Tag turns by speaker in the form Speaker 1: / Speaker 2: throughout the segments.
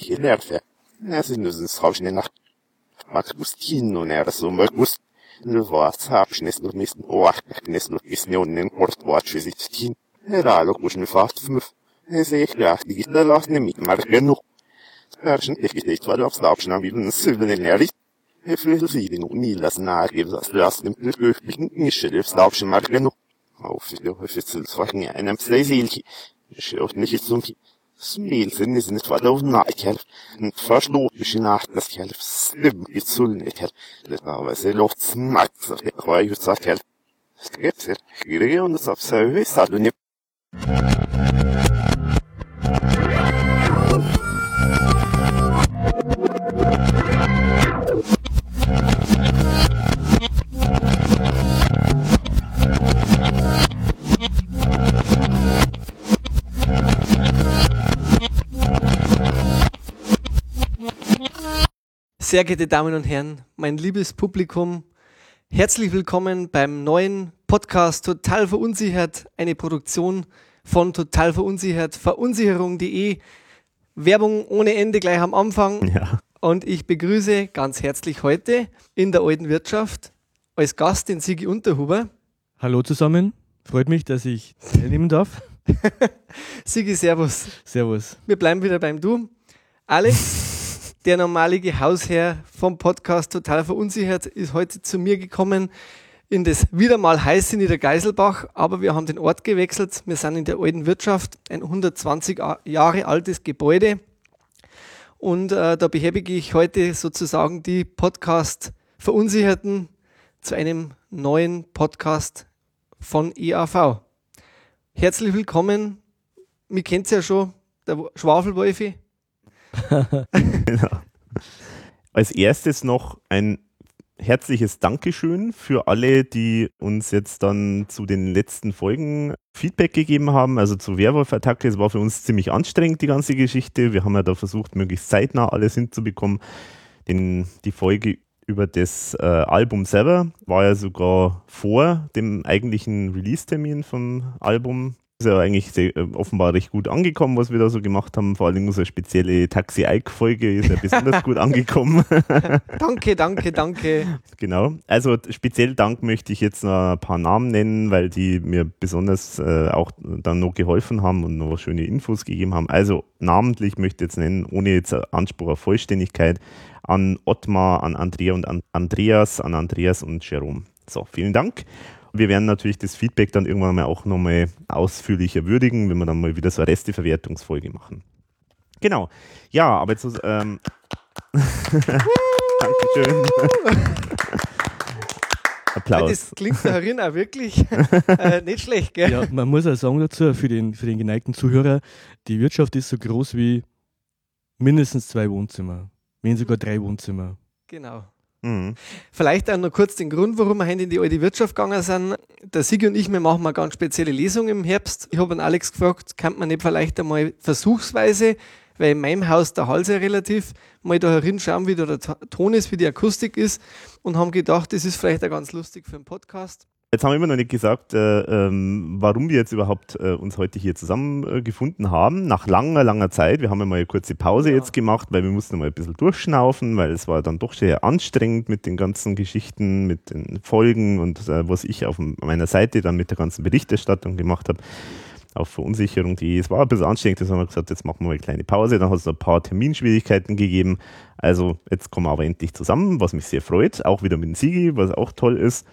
Speaker 1: Hilärfe. Äsinnösen saavsin nacht. Matkustin on äärässä mökus. Vaat saapsnes no mist oahknes no isne onnen kort vaatsysit Herra lokus nu faat fmuf. Se ich lähti gittä laasne mit markenu. Härsen tekit ei tuoda lapsena villen syvenen äärit. Heflöhel siiden och nilas närgivas lösning till ökningen ischelöf lapsen markenu. Auf det har för saken einem Sleisilki. Schaut nicht zum Smilsen ስሜትን የተፈጥሮና ይከልፍ ንፋሽ ነው ሽናት ስከልፍ ስብ ይሱል ይከል ለታወሰ ሎፍት ስማት ሰፈ ሆይ ይሳከል ስከትር ግሬውን ሰብሰብ ሳሉኝ
Speaker 2: Sehr geehrte Damen und Herren, mein liebes Publikum, herzlich willkommen beim neuen Podcast Total Verunsichert, eine Produktion von Total Verunsichert, verunsicherung.de. Werbung ohne Ende gleich am Anfang.
Speaker 3: Ja.
Speaker 2: Und ich begrüße ganz herzlich heute in der alten Wirtschaft als Gast den Sigi Unterhuber.
Speaker 3: Hallo zusammen, freut mich, dass ich teilnehmen darf.
Speaker 2: Sigi, Servus.
Speaker 3: Servus.
Speaker 2: Wir bleiben wieder beim Du. Alex, der normalige Hausherr vom Podcast Total Verunsichert ist heute zu mir gekommen in das wieder mal heiße Niedergeiselbach, aber wir haben den Ort gewechselt. Wir sind in der alten Wirtschaft, ein 120 Jahre altes Gebäude. Und äh, da behäbige ich heute sozusagen die Podcast Verunsicherten zu einem neuen Podcast von EAV. Herzlich willkommen. Mir kennt ja schon, der Schwafelwolfi.
Speaker 3: genau. Als erstes noch ein herzliches Dankeschön für alle, die uns jetzt dann zu den letzten Folgen Feedback gegeben haben, also zu Werwolf-Attacke. Es war für uns ziemlich anstrengend, die ganze Geschichte. Wir haben ja da versucht, möglichst zeitnah alles hinzubekommen. Den, die Folge über das äh, Album selber war ja sogar vor dem eigentlichen Release-Termin vom Album ist ja eigentlich sehr, äh, offenbar recht gut angekommen, was wir da so gemacht haben. Vor allem unsere spezielle Taxi-Ike-Folge ist ja besonders gut angekommen.
Speaker 2: danke, danke, danke.
Speaker 3: Genau. Also speziell Dank möchte ich jetzt noch ein paar Namen nennen, weil die mir besonders äh, auch dann noch geholfen haben und noch schöne Infos gegeben haben. Also namentlich möchte ich jetzt nennen, ohne jetzt Anspruch auf Vollständigkeit, an Ottmar, an Andrea und an Andreas, an Andreas und Jerome. So, vielen Dank. Wir werden natürlich das Feedback dann irgendwann mal auch nochmal ausführlicher würdigen, wenn wir dann mal wieder so eine Resteverwertungsfolge machen. Genau. Ja, aber jetzt. Ähm, Dankeschön.
Speaker 2: Applaus. Das klingt darin auch wirklich äh, nicht schlecht, gell?
Speaker 3: Ja, man muss auch sagen dazu, für den, für den geneigten Zuhörer, die Wirtschaft ist so groß wie mindestens zwei Wohnzimmer, wenn sogar drei Wohnzimmer.
Speaker 2: Genau. Mhm. Vielleicht auch noch kurz den Grund, warum wir heute in die alte Wirtschaft gegangen sind. Der Sigi und ich, wir machen mal ganz spezielle Lesung im Herbst. Ich habe an Alex gefragt, kann man nicht vielleicht einmal versuchsweise, weil in meinem Haus der Hals ja relativ, mal da herinschauen, wie da der Ton ist, wie die Akustik ist und haben gedacht, das ist vielleicht auch ganz lustig für einen Podcast.
Speaker 3: Jetzt haben wir immer noch nicht gesagt, äh, ähm, warum wir jetzt überhaupt äh, uns heute hier zusammengefunden äh, haben. Nach langer, langer Zeit. Wir haben ja mal eine kurze Pause ja. jetzt gemacht, weil wir mussten mal ein bisschen durchschnaufen, weil es war dann doch sehr anstrengend mit den ganzen Geschichten, mit den Folgen und äh, was ich auf meiner Seite dann mit der ganzen Berichterstattung gemacht habe. Auf Verunsicherung.de. Es war ein bisschen anstrengend, deshalb haben wir gesagt, jetzt machen wir mal eine kleine Pause. Dann hat es ein paar Terminschwierigkeiten gegeben. Also jetzt kommen wir aber endlich zusammen, was mich sehr freut. Auch wieder mit dem Sigi, was auch toll ist.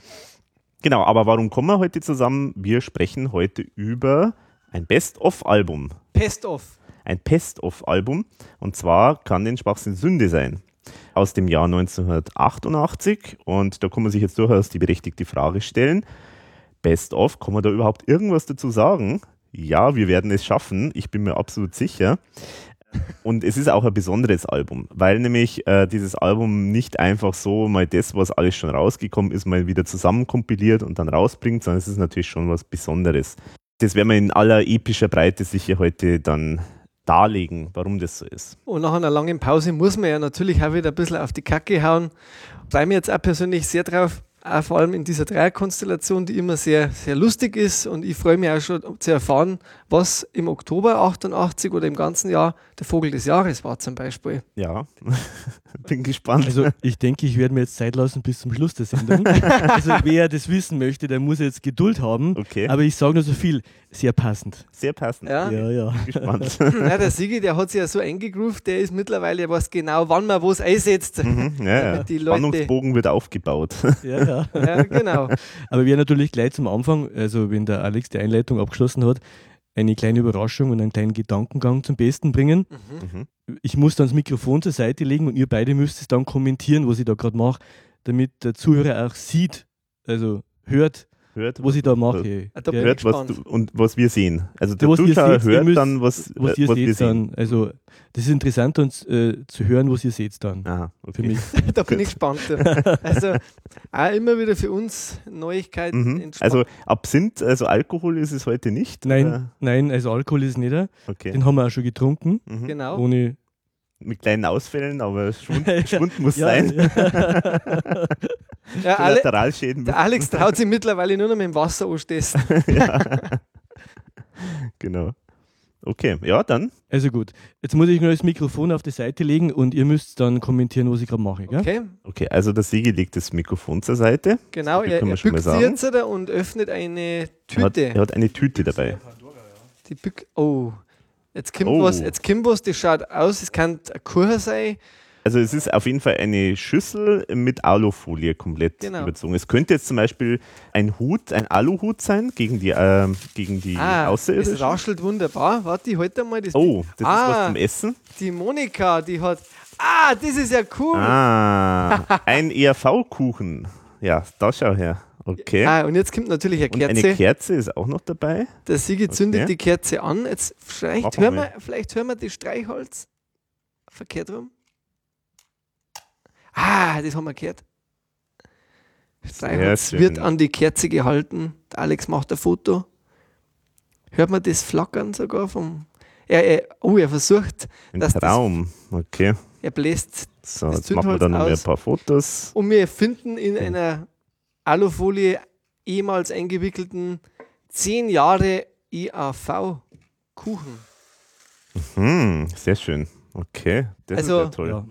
Speaker 3: Genau, aber warum kommen wir heute zusammen? Wir sprechen heute über ein Best-of-Album.
Speaker 2: Best-of.
Speaker 3: Ein Best-of-Album. Und zwar kann den Schwachsinn Sünde sein. Aus dem Jahr 1988. Und da kann man sich jetzt durchaus die berechtigte Frage stellen. Best-of, kann man da überhaupt irgendwas dazu sagen? Ja, wir werden es schaffen. Ich bin mir absolut sicher. Und es ist auch ein besonderes Album, weil nämlich äh, dieses Album nicht einfach so mal das, was alles schon rausgekommen ist, mal wieder zusammenkompiliert und dann rausbringt, sondern es ist natürlich schon was Besonderes. Das werden wir in aller epischer Breite sicher heute dann darlegen, warum das so ist.
Speaker 2: Und nach einer langen Pause muss man ja natürlich auch wieder ein bisschen auf die Kacke hauen. Freue mich jetzt auch persönlich sehr drauf. Auch vor allem in dieser Dreierkonstellation, die immer sehr, sehr lustig ist. Und ich freue mich auch schon zu erfahren, was im Oktober 88 oder im ganzen Jahr der Vogel des Jahres war zum Beispiel.
Speaker 3: Ja, bin gespannt.
Speaker 4: Also ich denke, ich werde mir jetzt Zeit lassen bis zum Schluss der Sendung. also wer das wissen möchte, der muss jetzt Geduld haben.
Speaker 3: okay,
Speaker 4: Aber ich sage nur so viel, sehr passend.
Speaker 3: sehr passend.
Speaker 2: Ja.
Speaker 4: Ja, ja.
Speaker 3: Bin gespannt.
Speaker 2: Ja, der Sigi, der hat sich ja so eingegroovt, der ist mittlerweile, der weiß genau, wann man was einsetzt.
Speaker 3: Mhm, ja, ja.
Speaker 2: Die Leute-
Speaker 3: Spannungsbogen wird aufgebaut.
Speaker 4: ja, ja.
Speaker 2: Ja, genau.
Speaker 4: Aber wir natürlich gleich zum Anfang, also wenn der Alex die Einleitung abgeschlossen hat, eine kleine Überraschung und einen kleinen Gedankengang zum Besten bringen.
Speaker 3: Mhm.
Speaker 4: Ich muss dann das Mikrofon zur Seite legen und ihr beide müsst es dann kommentieren, was ich da gerade mache, damit der Zuhörer auch sieht, also hört,
Speaker 3: Hört,
Speaker 4: was ich da mache.
Speaker 2: Da bin
Speaker 4: Ja,
Speaker 3: hört was du, und was wir sehen. Also der
Speaker 4: was ihr
Speaker 3: Zuschauer
Speaker 4: seht,
Speaker 3: hört
Speaker 4: müsst-
Speaker 3: dann, was,
Speaker 4: was
Speaker 3: äh,
Speaker 4: ihr
Speaker 3: was wir
Speaker 4: seht
Speaker 3: sehen.
Speaker 4: dann. Also das ist interessant uns äh, zu hören, was ihr seht dann.
Speaker 3: Aha,
Speaker 4: Für
Speaker 3: okay.
Speaker 4: mich.
Speaker 2: Da bin ich gespannt. Also auch immer wieder für uns Neuigkeiten.
Speaker 3: Mhm. Also Absinth, also Alkohol ist es heute nicht?
Speaker 4: Nein,
Speaker 3: oder?
Speaker 4: nein, also Alkohol ist nicht.
Speaker 3: Okay.
Speaker 4: Den haben wir auch schon getrunken,
Speaker 3: Mhm.
Speaker 2: genau.
Speaker 4: ohne
Speaker 3: Mit kleinen Ausfällen, aber Schwund, Schwund muss
Speaker 4: Ja,
Speaker 3: sein.
Speaker 4: ja.
Speaker 2: Ja,
Speaker 3: Kollateralschäden.
Speaker 2: der Alex traut sich mittlerweile nur noch mit dem Wasser anstehst.
Speaker 3: ja. genau. Okay, ja, dann.
Speaker 4: Also gut, jetzt muss ich nur das Mikrofon auf die Seite legen und ihr müsst dann kommentieren, was ich gerade mache. Gell?
Speaker 2: Okay,
Speaker 3: Okay, also der Sigi legt das Mikrofon zur Seite.
Speaker 2: genau. Er, er bückt
Speaker 3: sagen.
Speaker 2: jetzt da und öffnet eine
Speaker 3: Er hat,
Speaker 2: Tüte.
Speaker 3: er hat eine Tüte dabei.
Speaker 2: Die bück oh, jetzt kommt
Speaker 3: Oh.
Speaker 2: was, jetzt kommt was, das schaut aus, es kann ein Kuchen sein.
Speaker 3: Also es ist auf jeden Fall eine Schüssel mit Alufolie komplett
Speaker 2: Genau.
Speaker 3: überzogen. Es könnte jetzt zum Beispiel ein Hut, ein Aluhut sein gegen die, ähm, gegen die
Speaker 2: Ah, es
Speaker 3: Außerirdischen.
Speaker 2: raschelt wunderbar. Warte, ich halte mal das.
Speaker 3: Oh, das
Speaker 2: Ah.
Speaker 3: ist was zum Essen.
Speaker 2: Die Monika, die hat. Ah, das ist ja cool.
Speaker 3: Ah, ein ERV-Kuchen. Ja, da schau her. Okay.
Speaker 2: Ah, und jetzt kommt natürlich eine
Speaker 3: Und
Speaker 2: Kerze.
Speaker 3: eine Kerze ist auch noch dabei.
Speaker 2: Der Sigi zündet
Speaker 3: Okay.
Speaker 2: die Kerze an. Jetzt vielleicht hören,
Speaker 3: wir.
Speaker 2: vielleicht hören wir das Streichholz. Verkehrt rum. Ah, das haben wir gehört. Streichholz wird an die Kerze gehalten. Der Alex macht ein Foto. Hört man das Flackern sogar vom. Er, er, oh, er versucht,
Speaker 3: Ein
Speaker 2: Dass das-
Speaker 3: Traum. Okay.
Speaker 2: er bläst.
Speaker 3: So,
Speaker 2: das
Speaker 3: jetzt machen wir dann noch ein paar Fotos.
Speaker 2: Und wir finden in einer Alufolie ehemals eingewickelten 10 Jahre IAV-Kuchen.
Speaker 3: Hm, sehr schön. Okay, das
Speaker 2: Also-
Speaker 3: ist ja toll.
Speaker 4: Ja.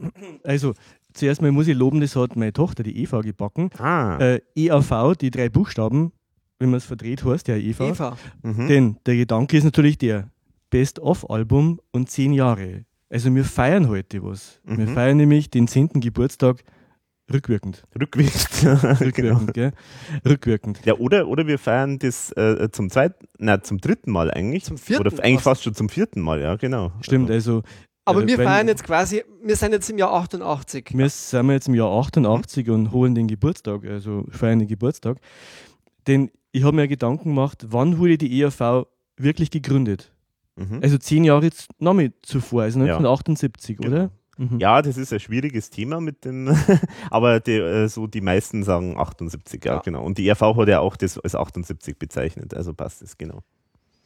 Speaker 4: Also zuerst mal muss ich loben, das hat meine Tochter, die Eva, gebacken.
Speaker 3: Ah,
Speaker 4: Äh, EAV, die drei Buchstaben, wenn man es verdreht, heißt ja Eva.
Speaker 2: Eva.
Speaker 3: mhm.
Speaker 4: Denn der Gedanke ist natürlich der Best-of-Album und zehn Jahre. Also wir feiern heute was. Wir
Speaker 3: Mhm.
Speaker 4: feiern nämlich den 10. Geburtstag rückwirkend.
Speaker 3: rückwirkend. genau.
Speaker 4: Rückwirkend, gell? Rückwirkend.
Speaker 3: Ja, oder, oder wir feiern das äh, zum zweiten, na zum dritten Mal eigentlich.
Speaker 2: Zum vierten
Speaker 3: Oder eigentlich
Speaker 2: fast.
Speaker 3: schon zum vierten Mal, ja, genau.
Speaker 4: Stimmt, also.
Speaker 2: Aber
Speaker 4: äh,
Speaker 2: wir feiern jetzt quasi, wir sind jetzt im Jahr 88.
Speaker 4: Wir sind jetzt im Jahr 88 und holen den Geburtstag, also feiern den Geburtstag. Denn ich habe mir Gedanken gemacht, wann wurde die ERV wirklich gegründet?
Speaker 3: Mhm.
Speaker 4: Also zehn Jahre z- noch mit zuvor, also
Speaker 3: Ja.
Speaker 4: 1978,
Speaker 3: Genau.
Speaker 4: oder? Mhm.
Speaker 3: Ja, das ist ein schwieriges Thema mit dem, aber die, äh, so die meisten sagen 78, ja,
Speaker 2: Ja.
Speaker 3: genau. Und die ERV hat ja auch das als 78 bezeichnet, also passt es, genau.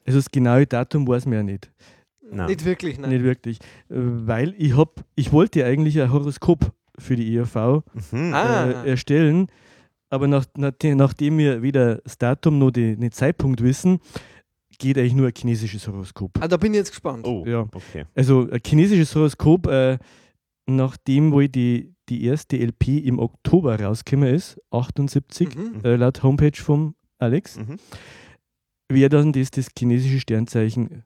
Speaker 4: Also das genaue Datum weiß man ja nicht.
Speaker 3: Nein.
Speaker 2: Nicht wirklich, nein.
Speaker 4: Nicht wirklich. Äh, Weil ich hab, ich wollte eigentlich ein Horoskop für die ERV
Speaker 3: Mhm.
Speaker 2: Ah.
Speaker 4: äh, erstellen, aber nach, nach, nachdem wir weder das Datum noch den Zeitpunkt wissen, geht eigentlich nur ein chinesisches Horoskop.
Speaker 2: Ah, da bin ich jetzt gespannt.
Speaker 3: Oh,
Speaker 4: Ja.
Speaker 3: okay.
Speaker 4: Also ein chinesisches Horoskop, äh, nachdem wohl die, die erste LP im Oktober rausgekommen ist, 78,
Speaker 2: Mhm.
Speaker 4: äh, laut Homepage vom Alex,
Speaker 3: Mhm.
Speaker 4: wäre dann das das chinesische Sternzeichen äh,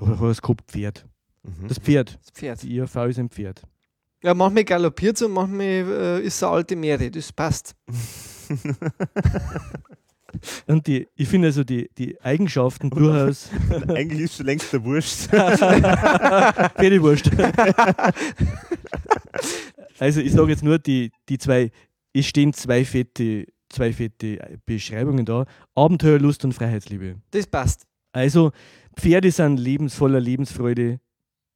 Speaker 4: Horoskop Pferd.
Speaker 3: Mhm.
Speaker 4: Das Pferd.
Speaker 2: Das Pferd.
Speaker 4: Die IRV ist ein Pferd.
Speaker 2: Ja, manchmal galoppiert und manchmal äh, ist es eine alte Meere. Das passt.
Speaker 4: Und die, ich finde also die, die Eigenschaften durchaus
Speaker 3: Eigentlich ist schon längst der Wurst.
Speaker 4: Pferdewurst. Also ich sage jetzt nur, die, die zwei, es stehen zwei fette, zwei fette Beschreibungen da. Abenteuerlust und Freiheitsliebe.
Speaker 2: Das passt.
Speaker 4: Also Pferde sind lebensvoller Lebensfreude,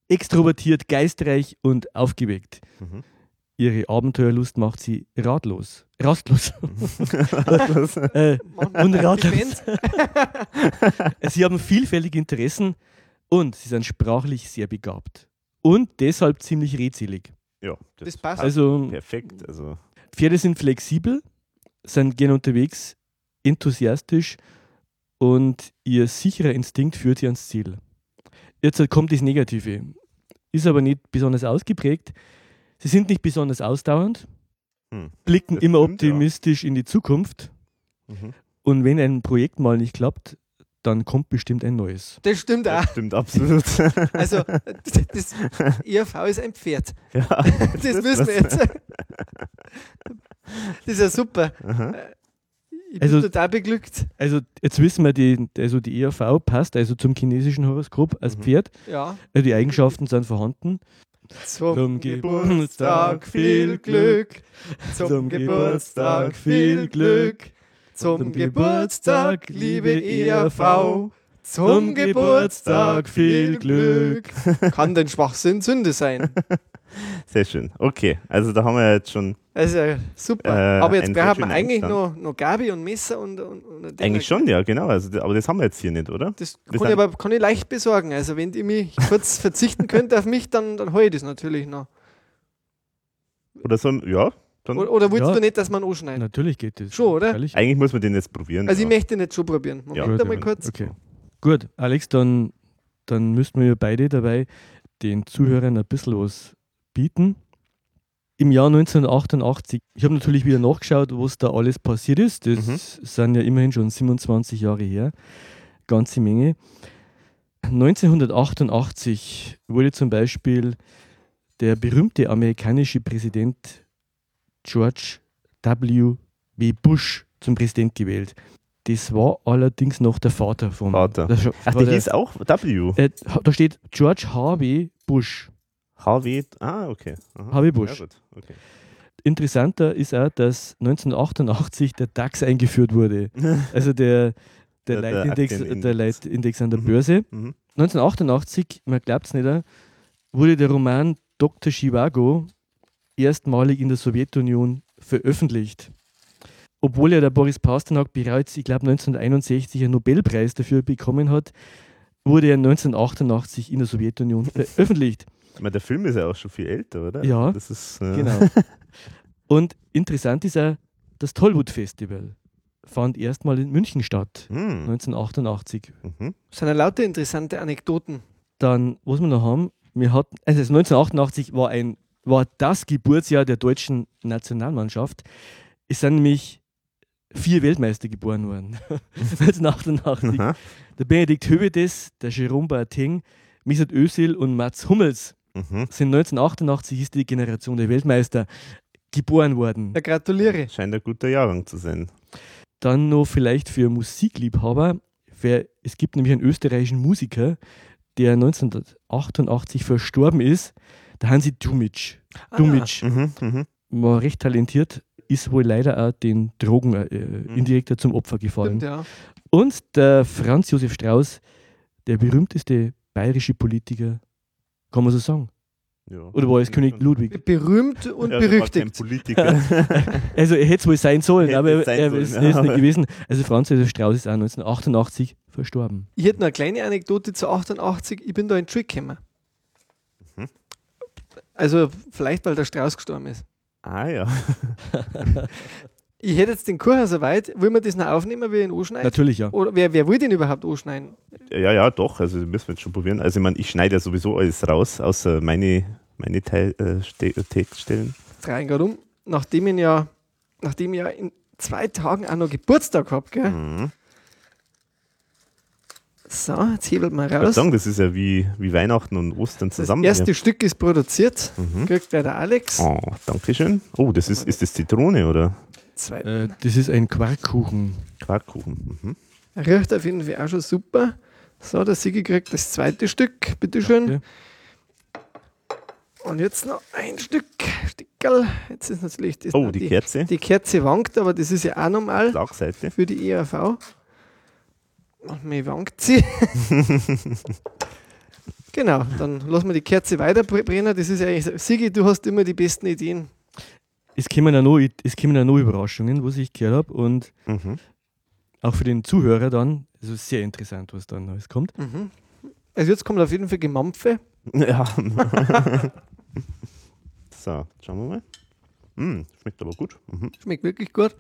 Speaker 4: extrovertiert, geistreich und aufgeweckt.
Speaker 3: Mhm.
Speaker 4: Ihre Abenteuerlust macht sie ratlos. Rastlos. äh,
Speaker 2: Manchmal
Speaker 4: Und ratlos. Sie haben vielfältige Interessen und sie sind sprachlich sehr begabt. Und deshalb ziemlich redselig.
Speaker 3: Ja,
Speaker 2: Das passt.
Speaker 4: Also
Speaker 3: perfekt. Also,
Speaker 4: Pferde sind flexibel, sind gerne unterwegs, enthusiastisch und ihr sicherer Instinkt führt sie ans Ziel. Jetzt kommt das Negative. Ist aber nicht besonders ausgeprägt. Sie sind nicht besonders ausdauernd,
Speaker 3: Hm.
Speaker 4: blicken
Speaker 3: Das
Speaker 4: immer
Speaker 3: stimmt, ja.
Speaker 4: optimistisch in die Zukunft.
Speaker 3: Mhm.
Speaker 4: Und wenn ein Projekt mal nicht klappt, dann kommt bestimmt ein neues.
Speaker 2: Das stimmt auch.
Speaker 3: Das stimmt absolut.
Speaker 2: Also, das, das ERV ist ein Pferd.
Speaker 3: ja,
Speaker 2: Das wissen wir jetzt. Das ist ja super.
Speaker 3: Aha.
Speaker 2: Ich bin
Speaker 4: Also-
Speaker 2: total beglückt.
Speaker 4: Also jetzt wissen wir, die, also die ERV passt also zum chinesischen Horoskop als
Speaker 3: Mhm.
Speaker 4: Pferd.
Speaker 2: Ja.
Speaker 4: Also die Eigenschaften sind vorhanden.
Speaker 2: Zum,
Speaker 4: Geburtstag viel Glück.
Speaker 2: Zum Geburtstag viel Glück. Zum Geburtstag, liebe ERV. Zum Geburtstag viel Glück. Kann denn Schwachsinn Sünde sein?
Speaker 3: Sehr schön. Okay, also da haben wir jetzt schon
Speaker 2: Also super.
Speaker 3: Äh,
Speaker 2: aber jetzt man
Speaker 3: schöner
Speaker 2: eigentlich noch Gabi und Messer und, und, und
Speaker 3: eigentlich schon, ja, genau. Also, aber das haben wir jetzt hier nicht, oder?
Speaker 2: Das
Speaker 3: Wir
Speaker 2: kann ich aber kann ich leicht besorgen. Also wenn ihr mich kurz verzichten könnt auf mich, dann, dann hole ich das natürlich noch.
Speaker 3: Oder so, ein- ja. Dann,
Speaker 2: Oder, oder willst
Speaker 4: Ja.
Speaker 2: du nicht, dass man anschneidet?
Speaker 4: Natürlich geht das.
Speaker 2: Schon, oder?
Speaker 4: Freilich.
Speaker 3: eigentlich muss man den jetzt probieren.
Speaker 2: Also ich
Speaker 3: ja.
Speaker 2: möchte nicht schon probieren. Moment
Speaker 3: Ja,
Speaker 2: einmal
Speaker 3: ja.
Speaker 2: kurz.
Speaker 4: Okay. Gut, Alex, dann, dann müssten wir ja beide dabei den Zuhörern ein bisschen was bieten. Im Jahr 1988, ich habe natürlich wieder nachgeschaut, was da alles passiert ist. Das
Speaker 3: Mhm.
Speaker 4: sind ja immerhin schon 27 Jahre her. Ganze Menge. 1988 wurde zum Beispiel der berühmte amerikanische Präsident George W. W. Bush zum Präsident gewählt. Das war allerdings noch der Vater vom
Speaker 3: Vater.
Speaker 4: Das
Speaker 3: Ach, der
Speaker 4: der-
Speaker 3: hieß auch W.
Speaker 4: äh, da steht George Harvey Bush.
Speaker 3: HW. Ah, okay. Aha.
Speaker 4: Harvey Bush.
Speaker 3: Ja, okay.
Speaker 4: Interessanter ist auch, dass 1988 der DAX eingeführt wurde. Also der, der,
Speaker 3: Der-
Speaker 4: Leitindex, der Leitindex an der
Speaker 3: Mhm.
Speaker 4: Börse.
Speaker 3: Mhm.
Speaker 4: 1988, man glaubt es nicht, äh, wurde der Roman Dr. Chivago erstmalig in der Sowjetunion veröffentlicht. Obwohl ja der Boris Pasternak bereits, ich glaube 1961, einen Nobelpreis dafür bekommen hat, wurde er 1988 in der Sowjetunion veröffentlicht.
Speaker 3: Ich meine, der Film ist ja auch schon viel älter, oder?
Speaker 4: Ja.
Speaker 3: Das ist, äh,
Speaker 4: Genau. Und interessant ist auch, das Tollwood Festival fand erstmal in München statt,
Speaker 3: Hm.
Speaker 4: 1988.
Speaker 3: Mhm.
Speaker 2: Das sind ja lauter interessante Anekdoten.
Speaker 4: Dann, was wir noch haben, wir hatten, also 1988 war, ein, war das Geburtsjahr der deutschen Nationalmannschaft. Es sind nämlich vier Weltmeister geboren worden. 1988.
Speaker 3: Aha.
Speaker 4: Der Benedikt Hövedes, der Jerome Boateng, Mesut Özil und Mats Hummels
Speaker 3: Mhm.
Speaker 4: sind 1988 ist die Generation der Weltmeister geboren worden.
Speaker 2: Ja, gratuliere.
Speaker 3: Scheint ein guter Jahrgang zu sein.
Speaker 4: Dann noch vielleicht für Musikliebhaber. Wer, es gibt nämlich einen österreichischen Musiker, der 1988 verstorben ist, der Hansi Dumic.
Speaker 2: Ah,
Speaker 4: Dumic
Speaker 3: Mhm. Mhm.
Speaker 4: war recht talentiert, ist wohl leider auch den Drogen äh, indirekt zum Opfer gefallen.
Speaker 2: Stimmt, ja.
Speaker 4: Und der Franz Josef Strauß, der berühmteste bayerische Politiker, kann man so sagen.
Speaker 3: Ja.
Speaker 4: Oder war es König Ludwig?
Speaker 2: Berühmt und
Speaker 3: Ja,
Speaker 2: berüchtigt.
Speaker 3: Politiker.
Speaker 4: Also er hätte es wohl sein sollen,
Speaker 3: Hätte
Speaker 4: aber
Speaker 3: sein
Speaker 4: er
Speaker 3: sollen,
Speaker 4: ist,
Speaker 3: ja.
Speaker 4: er ist nicht gewesen. Also Franz Josef Strauß ist auch 1988 verstorben.
Speaker 2: Ich hätte noch eine kleine Anekdote zu 88. Ich bin da in den Trick gekommen. Also vielleicht, weil der Strauß gestorben ist.
Speaker 3: ah ja.
Speaker 2: Ich hätte jetzt den Kuchen so weit. Will man das noch aufnehmen, wie ich ihn anschneiden?
Speaker 4: Natürlich, ja.
Speaker 2: Oder wer, wer will den überhaupt anschneiden?
Speaker 3: Ja, ja, doch. Also das müssen wir jetzt schon probieren. Also ich meine, ich schneide ja sowieso alles raus, außer meine, meine Teil, äh, äh, Textstellen.
Speaker 2: Rein gerade um. Nachdem ich ja, nachdem ich ja in zwei Tagen auch noch Geburtstag habe, gell?
Speaker 3: Mhm.
Speaker 2: So, jetzt hebelt man
Speaker 3: Ich würde
Speaker 2: raus.
Speaker 3: sagen, das ist ja wie, wie Weihnachten und Ostern
Speaker 2: Das
Speaker 3: zusammen.
Speaker 2: erste Stück ist produziert.
Speaker 3: Mhm.
Speaker 2: Kriegt gleich der Alex.
Speaker 3: Oh, danke schön. Oh, das ist, ist das Zitrone oder
Speaker 2: Zwei.
Speaker 4: Äh, das ist ein Quarkkuchen.
Speaker 3: Quarkkuchen? Mhm.
Speaker 2: Riecht auf jeden Fall auch schon super. So, der Sigi kriegt das zweite Stück. Bitteschön.
Speaker 4: Danke.
Speaker 2: Und jetzt noch ein Stück. Stickerl. Jetzt ist natürlich das
Speaker 3: Oh,
Speaker 2: noch
Speaker 3: die Kerze.
Speaker 2: Die Kerze wankt, aber das ist ja auch normal
Speaker 3: Schlagseite.
Speaker 2: für die ERV. Und mir wankt sie. genau, dann lassen wir die Kerze weiter brennen. Das ist ja eigentlich, Sigi, du hast immer die besten Ideen.
Speaker 4: Es kommen ja noch, es kommen ja noch Überraschungen, was ich gehört habe. Und
Speaker 3: Mhm.
Speaker 4: auch für den Zuhörer dann, also sehr interessant, was dann alles kommt.
Speaker 2: Mhm. Also jetzt kommt auf jeden Fall Gemampfe.
Speaker 3: Ja. so, schauen wir mal. Mm, schmeckt aber gut. Mhm.
Speaker 2: Schmeckt wirklich gut.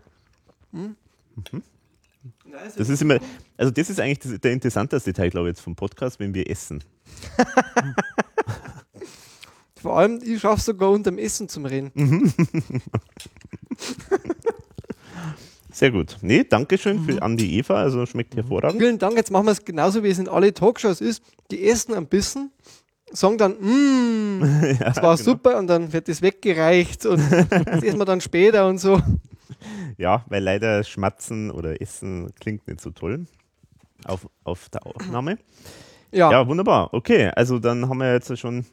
Speaker 3: Das ist immer, also das ist eigentlich das, der interessanteste Teil, glaube ich, jetzt vom Podcast, wenn wir essen.
Speaker 2: Vor allem, ich schaffe sogar unterm Essen zum Reden.
Speaker 3: Sehr gut. Nee, Dankeschön für an die Eva, also schmeckt hervorragend.
Speaker 2: Vielen Dank. Jetzt machen wir es genauso, wie es in alle Talkshows ist. Die essen ein bisschen, sagen dann, mmm, das war
Speaker 3: genau.
Speaker 2: super und dann wird das weggereicht und das essen wir dann später und so.
Speaker 3: Ja, weil leider Schmatzen oder Essen klingt nicht so toll auf, auf der Aufnahme.
Speaker 2: Ja,
Speaker 3: Ja, wunderbar. Okay, also dann haben wir jetzt schon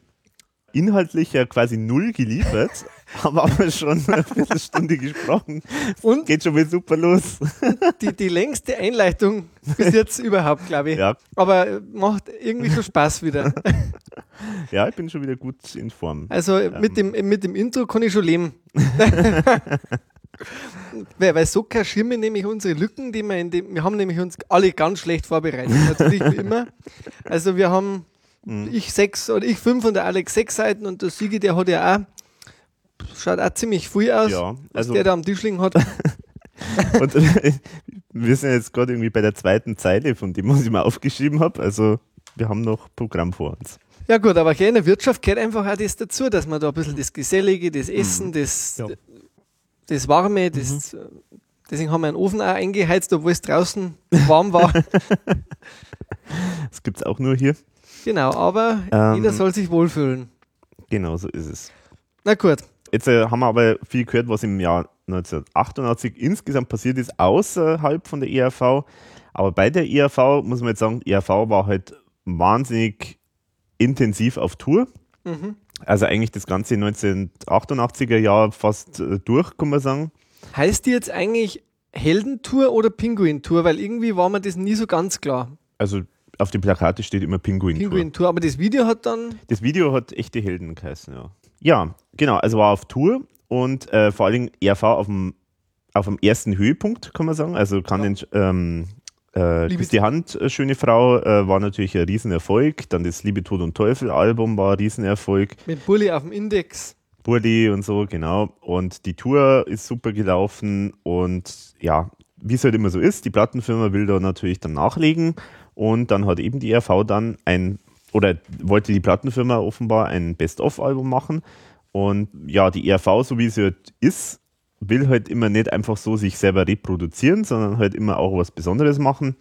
Speaker 3: inhaltlich ja quasi null geliefert, haben aber schon eine Viertelstunde gesprochen.
Speaker 2: und
Speaker 3: Geht schon wieder super los.
Speaker 2: die, die längste Einleitung bis jetzt überhaupt, glaube ich.
Speaker 3: Ja,
Speaker 2: Aber äh, macht irgendwie schon Spaß wieder.
Speaker 3: ja, ich bin schon wieder gut in Form.
Speaker 2: Also äh, mit, dem, mit dem Intro kann ich schon leben. Weil, weil so kaschieren nämlich unsere Lücken, die wir in dem, wir haben nämlich uns alle ganz schlecht vorbereitet, natürlich wie immer. Also wir haben
Speaker 3: Mhm.
Speaker 2: ich sechs oder ich fünf und der Alex sechs Seiten und der Sigi, der hat ja auch, schaut auch ziemlich früh aus,
Speaker 3: Ja, also
Speaker 2: der da am Tisch liegen hat.
Speaker 3: und, wir sind jetzt gerade irgendwie bei der zweiten Zeile von dem, was ich mir aufgeschrieben habe. Also wir haben noch Programm vor uns.
Speaker 2: Ja gut, aber in der Wirtschaft gehört einfach auch das dazu, dass man da ein bisschen das Gesellige, das Essen, das,
Speaker 3: Ja.
Speaker 2: Das Warme, das, deswegen haben wir einen Ofen auch eingeheizt, obwohl es draußen warm war.
Speaker 3: Das gibt es auch nur hier.
Speaker 2: genau, aber
Speaker 3: Ähm.
Speaker 2: jeder soll sich wohlfühlen.
Speaker 3: Genau so ist es.
Speaker 2: Na gut,
Speaker 3: Jetzt äh, haben wir aber viel gehört, was im Jahr 1988 insgesamt passiert ist, außerhalb von der ERV. Aber bei der ERV muss man jetzt sagen, ERV war halt wahnsinnig intensiv auf Tour.
Speaker 2: Mhm.
Speaker 3: Also eigentlich das ganze 1988er Jahr fast äh, durch, kann man sagen.
Speaker 2: heißt die jetzt eigentlich Heldentour oder Pinguintour? Weil irgendwie war mir das nie so ganz klar.
Speaker 3: Also auf dem Plakate steht immer Pinguin.
Speaker 2: Pinguintour, aber das Video hat dann,
Speaker 3: Das Video hat echte Helden geheißen, ja. Ja, genau, also war auf Tour und äh, vor allen Dingen ERV auf dem, auf dem ersten Höhepunkt, kann man sagen. Also kann den, ähm, äh,
Speaker 2: Liebe-
Speaker 3: Küss die Hand, äh, schöne Frau, äh, war natürlich ein Riesenerfolg. Dann das Liebe, Tod und Teufel Album war ein Riesenerfolg.
Speaker 2: mit Bulli auf dem Index.
Speaker 3: Burdi und so, genau. Und die Tour ist super gelaufen und ja, wie es halt immer so ist, die Plattenfirma will da natürlich dann nachlegen und dann hat eben die ERV dann ein, oder wollte die Plattenfirma offenbar ein Best-of-Album machen und ja, die ERV, so wie sie halt ist, will halt immer nicht einfach so sich selber reproduzieren, sondern halt immer auch was Besonderes machen.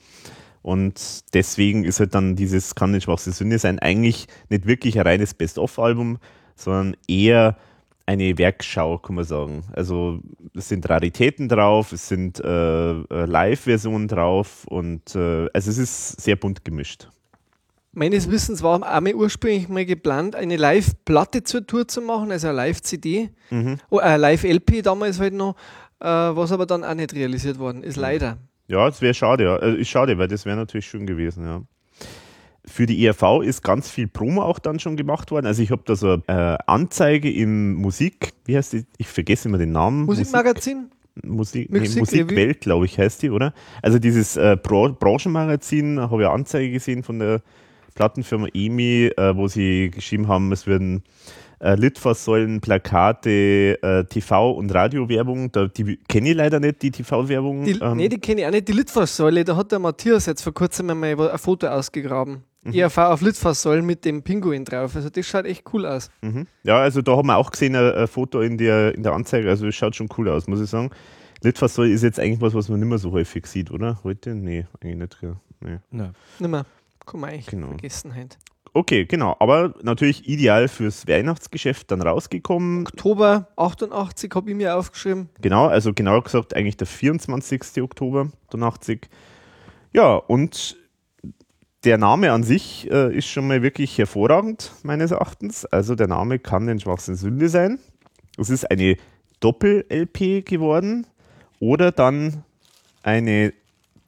Speaker 3: Und deswegen ist halt dann dieses Kann nicht schwachste Sünde sein eigentlich nicht wirklich ein reines Best-of-Album, sondern eher eine Werkschau, kann man sagen. Also es sind Raritäten drauf, es sind äh, äh, Live-Versionen drauf und äh, also es ist sehr bunt gemischt.
Speaker 2: Meines Wissens war einmal ursprünglich mal geplant, eine Live-Platte zur Tour zu machen, also eine Live-CD, oh, eine Live-LP damals halt noch, äh, was aber dann auch nicht realisiert worden ist, leider.
Speaker 3: Ja, das wäre schade, ja. Äh, ist schade, weil das wäre natürlich schön gewesen, ja. Für die ERV ist ganz viel Promo auch dann schon gemacht worden. Also ich habe da so eine äh, Anzeige im Musik, wie heißt die? Ich vergesse immer den Namen.
Speaker 2: Musikmagazin?
Speaker 3: Musik, nee,
Speaker 2: Musik-
Speaker 3: Musikwelt, glaube ich, heißt die, oder? Also dieses äh, Bra Branchenmagazin, habe ich eine Anzeige gesehen von der Plattenfirma EMI, äh, wo sie geschrieben haben, es würden äh, Litfaßsäulen, Plakate, äh, TV- und Radiowerbung, da, die kenne ich leider nicht, die TV-Werbung.
Speaker 2: Die,
Speaker 3: ähm,
Speaker 2: nee, die kenne ich auch nicht. Die Litfaßsäule, da hat der Matthias jetzt vor kurzem einmal ein Foto ausgegraben.
Speaker 3: Mhm.
Speaker 2: ERV auf Litfaßsäulen mit dem Pinguin drauf. Also das schaut echt cool aus.
Speaker 3: Mhm. Ja, also da haben wir auch gesehen, ein, ein Foto in der, in der Anzeige, also es schaut schon cool aus, muss ich sagen. Litfaßsäule ist jetzt eigentlich was, was man nicht mehr so häufig sieht, oder? Heute? Nee, eigentlich nicht. Ja. Nee.
Speaker 4: Nein.
Speaker 2: Nicht mehr. Kann man eigentlich
Speaker 3: Genau.
Speaker 2: vergessen heute.
Speaker 3: Okay, genau. Aber natürlich ideal fürs Weihnachtsgeschäft dann rausgekommen.
Speaker 2: Oktober 88 habe ich mir aufgeschrieben.
Speaker 3: Genau, also genauer gesagt eigentlich der 24. Oktober 88. Ja, und der Name an sich äh, ist schon mal wirklich hervorragend, meines Erachtens. Also der Name kann den schwachsten Sünde sein. Es ist eine Doppel-LP geworden oder dann eine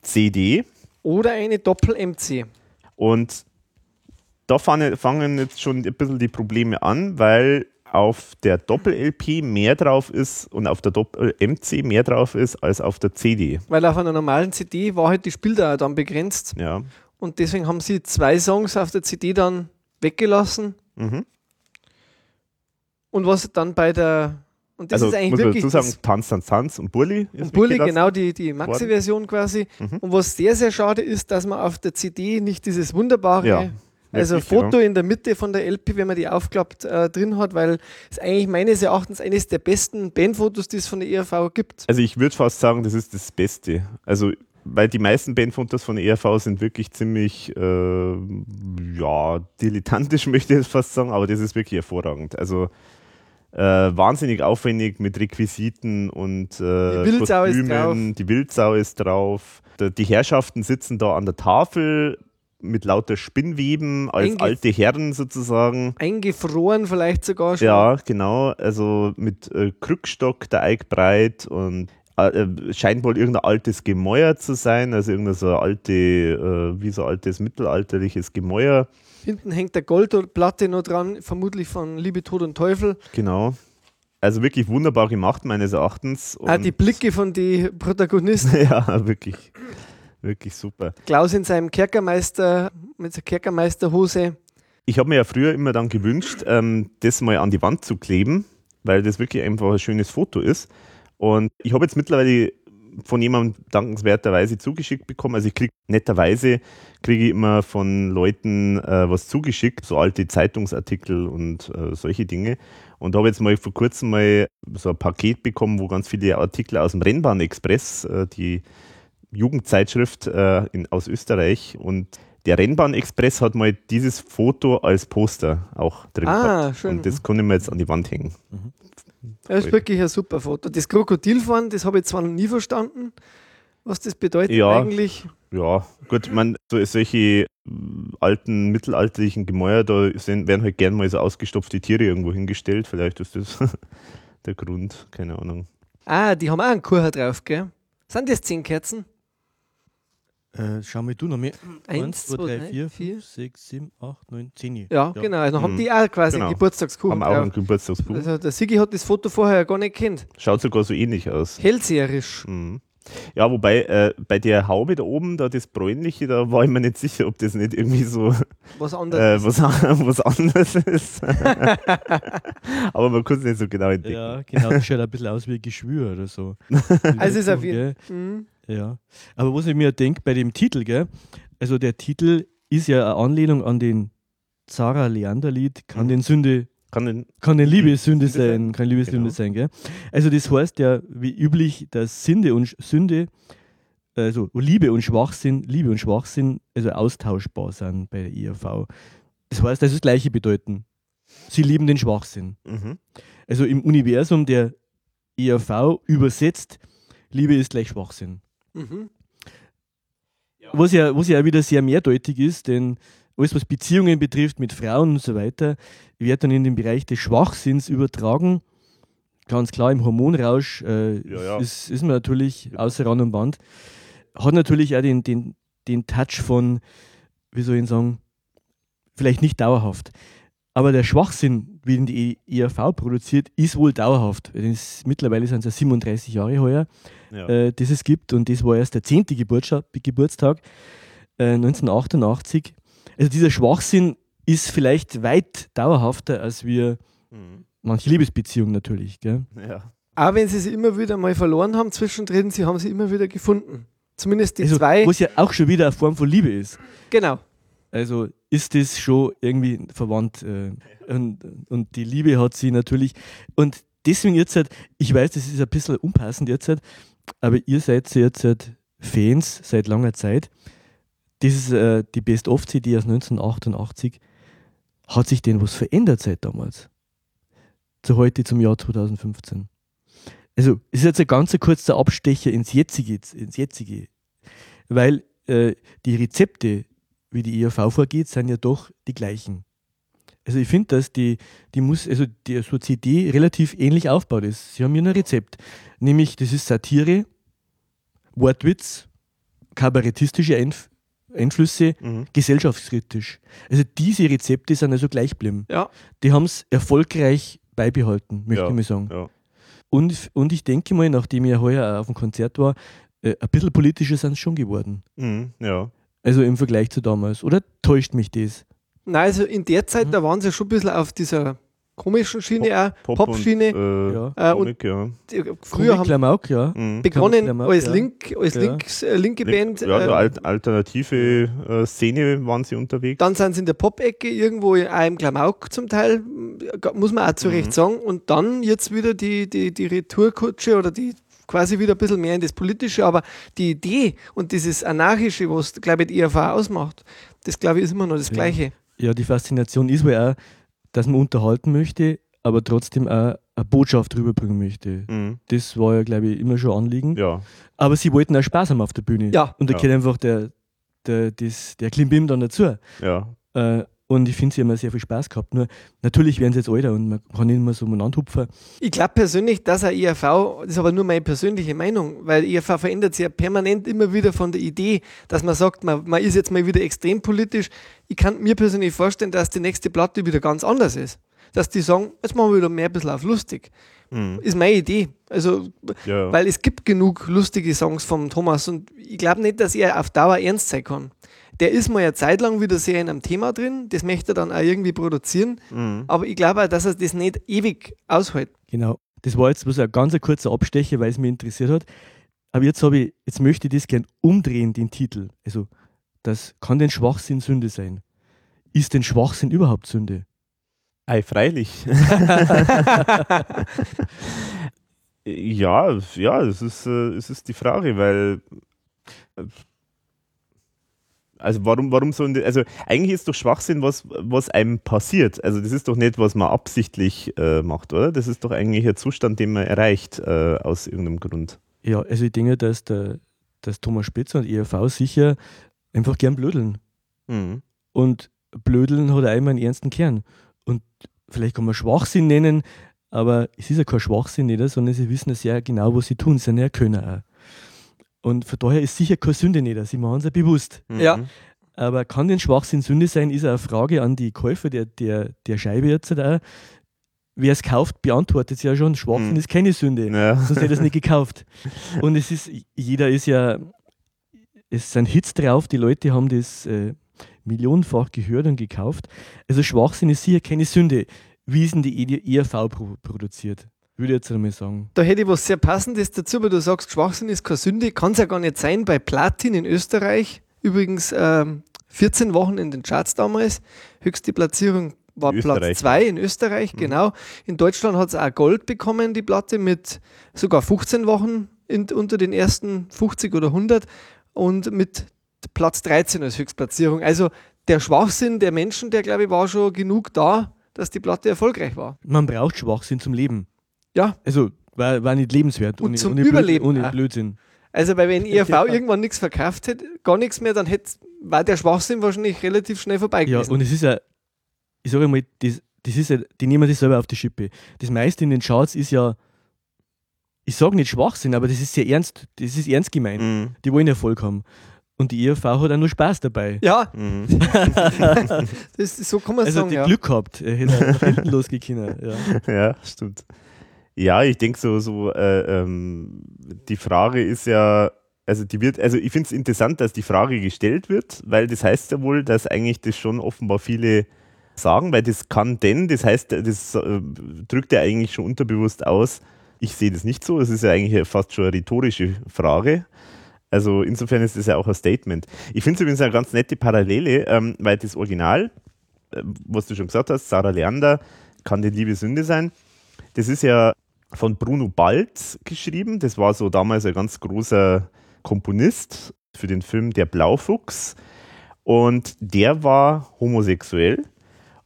Speaker 3: CD.
Speaker 2: Oder eine Doppel-MC.
Speaker 3: Und da fangen, jetzt schon ein bisschen die Probleme an, weil auf der Doppel-LP mehr drauf ist und auf der Doppel-MC mehr drauf ist als auf der CD.
Speaker 2: Weil auf einer normalen CD war halt die Spieldauer dann begrenzt.
Speaker 3: Ja.
Speaker 2: Und deswegen haben sie zwei Songs auf der CD dann weggelassen.
Speaker 3: Mhm.
Speaker 2: Und was dann bei der Und das
Speaker 3: also
Speaker 2: ist eigentlich
Speaker 3: muss
Speaker 2: wirklich
Speaker 3: dazu sagen, Tanz, Tanz, Tanz und Burli.
Speaker 2: Und Bulli,
Speaker 3: weggelassen.
Speaker 2: genau die, die Maxi-Version quasi.
Speaker 3: Mhm.
Speaker 2: Und was sehr, sehr schade ist, dass man auf der CD nicht dieses wunderbare,
Speaker 3: Ja,
Speaker 2: also
Speaker 3: wirklich,
Speaker 2: Foto
Speaker 3: genau.
Speaker 2: in der Mitte von der LP, wenn man die aufklappt, äh, drin hat, weil es eigentlich meines Erachtens eines der besten Bandfotos, die es von der ERV gibt.
Speaker 3: Also ich würde fast sagen, das ist das Beste. Also weil die meisten Bandfotos von der ERV sind wirklich ziemlich, äh, ja, dilettantisch möchte ich jetzt fast sagen, aber das ist wirklich hervorragend. Also äh, wahnsinnig aufwendig mit Requisiten und äh,
Speaker 2: Die Wildsau ist
Speaker 3: Kostümen.
Speaker 2: drauf.
Speaker 3: Die Wildsau ist drauf. Da- Die Herrschaften sitzen da an der Tafel mit lauter Spinnweben als
Speaker 2: Einge-
Speaker 3: alte Herren sozusagen.
Speaker 2: Eingefroren vielleicht sogar schon.
Speaker 3: Ja, genau. Also mit äh, Krückstock, der Eik breit und äh, äh, scheint wohl irgendein altes Gemäuer zu sein, also irgendeine so alte, äh, wie so altes mittelalterliches Gemäuer.
Speaker 2: Hinten hängt der Goldplatte noch dran, vermutlich von Liebe, Tod und Teufel.
Speaker 3: Genau. Also wirklich wunderbar gemacht, meines Erachtens. Und
Speaker 2: Ah, die Blicke von den Protagonisten.
Speaker 3: ja, wirklich. Wirklich super.
Speaker 2: Klaus in seinem Kerkermeister, mit seiner Kerkermeisterhose.
Speaker 3: Ich habe mir ja früher immer dann gewünscht, ähm, das mal an die Wand zu kleben, weil das wirklich einfach ein schönes Foto ist. Und ich habe jetzt mittlerweile von jemandem dankenswerterweise zugeschickt bekommen. Also ich kriege netterweise kriege ich immer von Leuten äh, was zugeschickt, so alte Zeitungsartikel und äh, solche Dinge. Und habe jetzt mal vor kurzem mal so ein Paket bekommen, wo ganz viele Artikel aus dem Rennbahn-Express, äh, die Jugendzeitschrift äh, in, aus Österreich und der Rennbahn-Express hat mal dieses Foto als Poster auch drin
Speaker 2: Ah,
Speaker 3: gehabt.
Speaker 2: schön.
Speaker 3: Und das konnte ich mir jetzt an die Wand hängen.
Speaker 2: Das ist wirklich ein super Foto. Das Krokodilfahren, das habe ich zwar noch nie verstanden, was das bedeutet
Speaker 3: Ja.
Speaker 2: eigentlich.
Speaker 3: Ja, gut, man, so, solche mm, alten, mittelalterlichen Gemäuer, da sind, werden halt gern mal so ausgestopfte Tiere irgendwo hingestellt. Vielleicht ist das der Grund, keine Ahnung.
Speaker 2: Ah, die haben auch einen Kurher drauf, gell? Sind das zehn Kerzen?
Speaker 4: Äh, schau mal du noch mehr.
Speaker 2: Eins, zwei, drei, vier.
Speaker 4: 5, 6, 7, 8, 9, 10.
Speaker 2: Ja, genau. Also haben
Speaker 3: Mhm.
Speaker 2: die auch quasi
Speaker 3: Genau.
Speaker 2: einen Geburtstagskuchen
Speaker 3: Haben auch ein
Speaker 2: drauf.
Speaker 3: Geburtstagsbuch.
Speaker 2: Also der Sigi hat das Foto vorher gar nicht kennt.
Speaker 3: Schaut sogar so ähnlich aus.
Speaker 2: Hellseherisch.
Speaker 3: Mhm. Ja, wobei äh, bei der Haube da oben, da das bräunliche, da war ich mir nicht sicher, ob das nicht irgendwie so
Speaker 2: Was anderes.
Speaker 3: äh, was, was anderes ist. Aber man kann es nicht so genau entdecken.
Speaker 4: Ja, genau. Das schaut ein bisschen aus wie ein Geschwür oder so.
Speaker 2: Also ist auf jeden mhm.
Speaker 4: Ja. Aber was ich mir denke bei dem Titel, gell? Also der Titel ist ja eine Anlehnung an den Zara Leander Lied, kann
Speaker 3: Mhm.
Speaker 4: den Sünde,
Speaker 3: Kann den,
Speaker 4: kann den Liebessünde
Speaker 3: Sünde
Speaker 4: sein,
Speaker 3: sein.
Speaker 4: kann Liebessünde
Speaker 3: Genau.
Speaker 4: sein, gell? Also das heißt ja, wie üblich, dass Sünde und Sünde, also Liebe und Schwachsinn, Liebe und Schwachsinn, also austauschbar sind bei der IAV. Das heißt, das ist das Gleiche bedeuten. Sie lieben den Schwachsinn.
Speaker 3: mhm.
Speaker 4: Also im Universum der IAV übersetzt, Liebe ist gleich Schwachsinn.
Speaker 2: Mhm.
Speaker 4: Was ja, was ja auch wieder sehr mehrdeutig ist, denn alles, was Beziehungen betrifft mit Frauen und so weiter, wird dann in den Bereich des Schwachsinns übertragen. Ganz klar, im Hormonrausch äh,
Speaker 3: Ja, ja.
Speaker 4: Ist, ist man natürlich außer Rand und Band. Hat natürlich auch den, den, den Touch von, wie soll ich sagen, vielleicht nicht dauerhaft. Aber der Schwachsinn, wie ihn die ERV produziert, ist wohl dauerhaft. Es, mittlerweile sind es ja 37 Jahre heuer
Speaker 3: ja.
Speaker 4: äh, das es gibt. Und das war erst der 10. Geburtstag, Geburtstag äh, 1988. Also dieser Schwachsinn ist vielleicht weit dauerhafter als wir
Speaker 3: Mhm.
Speaker 4: manche Liebesbeziehungen natürlich. Gell?
Speaker 3: ja.
Speaker 2: Auch wenn sie sie immer wieder mal verloren haben zwischendrin, sie haben sie immer wieder gefunden. Zumindest die
Speaker 4: Also,
Speaker 2: zwei.
Speaker 4: was ja auch schon wieder eine Form von Liebe ist.
Speaker 2: Genau.
Speaker 4: Also ist das schon irgendwie verwandt. Äh, und, und die Liebe hat sie natürlich. Und deswegen jetzt halt, ich weiß, das ist ein bisschen unpassend jetzt halt, aber ihr seid jetzt halt Fans seit langer Zeit. Das ist äh, die Best-of-CD aus 1988. Hat sich denn was verändert seit damals? Zu heute, zum Jahr 2015. Also, es ist jetzt ein ganz kurzer Abstecher ins Jetzige, ins Jetzige. Weil äh, die Rezepte, wie die ERV vorgeht, sind ja doch die gleichen. Also ich finde, dass die, die muss, also die so CD relativ ähnlich aufgebaut ist. Sie haben hier ein Rezept. Nämlich, das ist Satire, Wortwitz, kabarettistische Einf Einflüsse,
Speaker 3: Mhm.
Speaker 4: gesellschaftskritisch. Also diese Rezepte sind also gleich geblieben.
Speaker 2: Ja.
Speaker 4: Die haben es erfolgreich beibehalten, möchte
Speaker 3: Ja,
Speaker 4: ich mal sagen.
Speaker 3: ja.
Speaker 4: Und, und ich denke mal, nachdem ich ja heuer auf dem Konzert war, äh, ein bisschen politischer sind es schon geworden.
Speaker 3: Mhm. ja.
Speaker 4: Also im Vergleich zu damals. Oder täuscht mich das?
Speaker 2: Nein, also in der Zeit,
Speaker 4: Mhm.
Speaker 2: da waren sie schon ein bisschen auf dieser komischen Schiene auch, Pop-Schiene.
Speaker 3: Und, äh,
Speaker 4: Ja.
Speaker 2: Äh, und
Speaker 3: Komik, ja.
Speaker 2: früher haben
Speaker 4: Klamauk, ja.
Speaker 3: Mhm.
Speaker 2: begonnen
Speaker 4: Klamauk,
Speaker 2: als. Link, als
Speaker 4: Ja.
Speaker 2: Links, äh, linke Band.
Speaker 3: Ja, so
Speaker 2: äh,
Speaker 3: alt, alternative äh, Szene waren sie unterwegs.
Speaker 2: Dann sind sie in der Pop-Ecke irgendwo in einem Klamauk zum Teil, muss man auch zu Recht sagen. Und dann jetzt wieder die, die, die Retourkutsche oder die quasi wieder ein bisschen mehr in das Politische, aber die Idee und dieses Anarchische, was, glaube ich, die IFA ausmacht, das, glaube ich, ist immer noch das
Speaker 4: Ja.
Speaker 2: Gleiche.
Speaker 4: Ja, die Faszination ist wohl auch, dass man unterhalten möchte, aber trotzdem auch eine Botschaft rüberbringen möchte.
Speaker 3: Mhm.
Speaker 4: Das war ja, glaube ich, immer schon Anliegen.
Speaker 3: Ja.
Speaker 4: Aber sie wollten auch Spaß haben auf der Bühne.
Speaker 2: Ja.
Speaker 4: Und da
Speaker 3: Ja.
Speaker 4: gehört einfach der, der, das, der Klimbim dann dazu.
Speaker 3: Ja.
Speaker 4: Äh, und ich finde, sie haben sehr viel Spaß gehabt. Nur natürlich werden sie jetzt älter und man kann nicht mehr so umeinander hupfen.
Speaker 2: Ich glaube persönlich, dass ein IAV, das ist aber nur meine persönliche Meinung, weil IAV verändert sich ja permanent immer wieder von der Idee, dass man sagt, man, man ist jetzt mal wieder extrem politisch. Ich kann mir persönlich vorstellen, dass die nächste Platte wieder ganz anders ist. Dass die sagen, jetzt machen wir wieder mehr ein bisschen auf lustig.
Speaker 3: Mhm.
Speaker 2: Ist meine Idee. Also,
Speaker 3: ja.
Speaker 2: weil es gibt genug lustige Songs vom Thomas und ich glaube nicht, dass er auf Dauer ernst sein kann. Der ist mal eine Zeit lang wieder sehr in einem Thema drin, das möchte er dann auch irgendwie produzieren,
Speaker 3: mhm.
Speaker 2: aber ich glaube auch, dass er das nicht ewig aushält.
Speaker 4: Genau. Das war jetzt bloß ein ganz kurzer Abstecher, weil es mich interessiert hat. Aber jetzt habe ich, jetzt möchte ich das gern umdrehen, den Titel. Also, das kann denn Schwachsinn Sünde sein? Ist denn Schwachsinn überhaupt Sünde?
Speaker 3: Ei, freilich. ja, ja, das ist, äh, es ist die Frage, weil äh, also warum, warum so, also eigentlich ist doch Schwachsinn, was, was einem passiert. Also das ist doch nicht, was man absichtlich äh, macht, oder? Das ist doch eigentlich ein Zustand, den man erreicht äh, aus irgendeinem Grund.
Speaker 4: Ja, also ich denke, dass, der, dass Thomas Spitzer und ERV sicher einfach gern blödeln.
Speaker 3: Mhm.
Speaker 4: Und blödeln hat auch immer einen ernsten Kern. Und vielleicht kann man Schwachsinn nennen, aber es ist ja kein Schwachsinn nicht, sondern sie wissen ja sehr genau, was sie tun. Sie sind ja Könner auch. Und von daher ist sicher keine Sünde nicht. Sie machen es ja bewusst.
Speaker 3: Mhm.
Speaker 2: Ja.
Speaker 4: Aber kann denn Schwachsinn Sünde sein, ist eine Frage an die Käufer der, der, der Scheibe jetzt da. Wer es kauft, beantwortet es ja schon. Schwachsinn
Speaker 3: Mhm.
Speaker 4: ist keine Sünde.
Speaker 3: Ja.
Speaker 4: Sonst hätte er es nicht gekauft. Und es ist, jeder ist ja, es sind Hits drauf, die Leute haben das äh, millionenfach gehört und gekauft. Also Schwachsinn ist sicher keine Sünde. Wie ist denn die ERV pro produziert? Würde ich jetzt einmal sagen.
Speaker 2: Da hätte ich was sehr Passendes dazu, weil du sagst, Schwachsinn ist keine Sünde. Kann es ja gar nicht sein. Bei Platin in Österreich, übrigens ähm, 14 Wochen in den Charts damals, höchste Platzierung war
Speaker 3: Österreich.
Speaker 2: Platz 2 in Österreich, genau. In Deutschland hat es auch Gold bekommen, die Platte, mit sogar 15 Wochen in, unter den ersten 50 oder 100 und mit Platz 13 als Höchstplatzierung. Also der Schwachsinn der Menschen, der glaube ich war schon genug da, dass die Platte erfolgreich war.
Speaker 4: Man braucht Schwachsinn zum Leben.
Speaker 2: Ja.
Speaker 4: Also war, war nicht lebenswert.
Speaker 2: Und
Speaker 4: ohne,
Speaker 2: zum
Speaker 4: ohne
Speaker 2: Überleben
Speaker 4: Blöd, ohne
Speaker 2: auch.
Speaker 4: Blödsinn.
Speaker 2: Also, weil wenn IRV
Speaker 4: Ja.
Speaker 2: irgendwann nichts verkauft hätte, gar nichts mehr, dann hätte, war der Schwachsinn wahrscheinlich relativ schnell vorbei
Speaker 4: Ja,
Speaker 2: gewesen.
Speaker 4: und es ist ja, ich sage mal, das, das ist ja, die nehmen das selber auf die Schippe. Das meiste in den Charts ist ja, ich sage nicht Schwachsinn, aber das ist sehr ernst, das ist ernst gemeint.
Speaker 3: Mhm.
Speaker 4: Die wollen Erfolg haben. Und die ERV hat auch nur Spaß dabei.
Speaker 2: ja,
Speaker 3: Mhm.
Speaker 2: das, so kann man
Speaker 4: Also
Speaker 2: sagen.
Speaker 4: die
Speaker 2: Ja.
Speaker 4: Glück gehabt, er hätte hinten losgekommen. Ja.
Speaker 3: Ja, stimmt. Ja, ich denke so, so äh, ähm, die Frage ist ja, also die wird, also ich finde es interessant, dass die Frage gestellt wird, weil das heißt ja wohl, dass eigentlich das schon offenbar viele sagen, weil das kann denn, das heißt, das äh, drückt ja eigentlich schon unterbewusst aus, ich sehe das nicht so, es ist ja eigentlich fast schon eine rhetorische Frage. Also insofern ist das ja auch ein Statement. Ich finde es übrigens eine ganz nette Parallele, ähm, weil das Original, äh, was du schon gesagt hast, Sarah Leander, kann die Liebe Sünde sein. Das ist ja von Bruno Bald geschrieben. Das war so damals ein ganz großer Komponist für den Film Der Blaufuchs. Und der war homosexuell.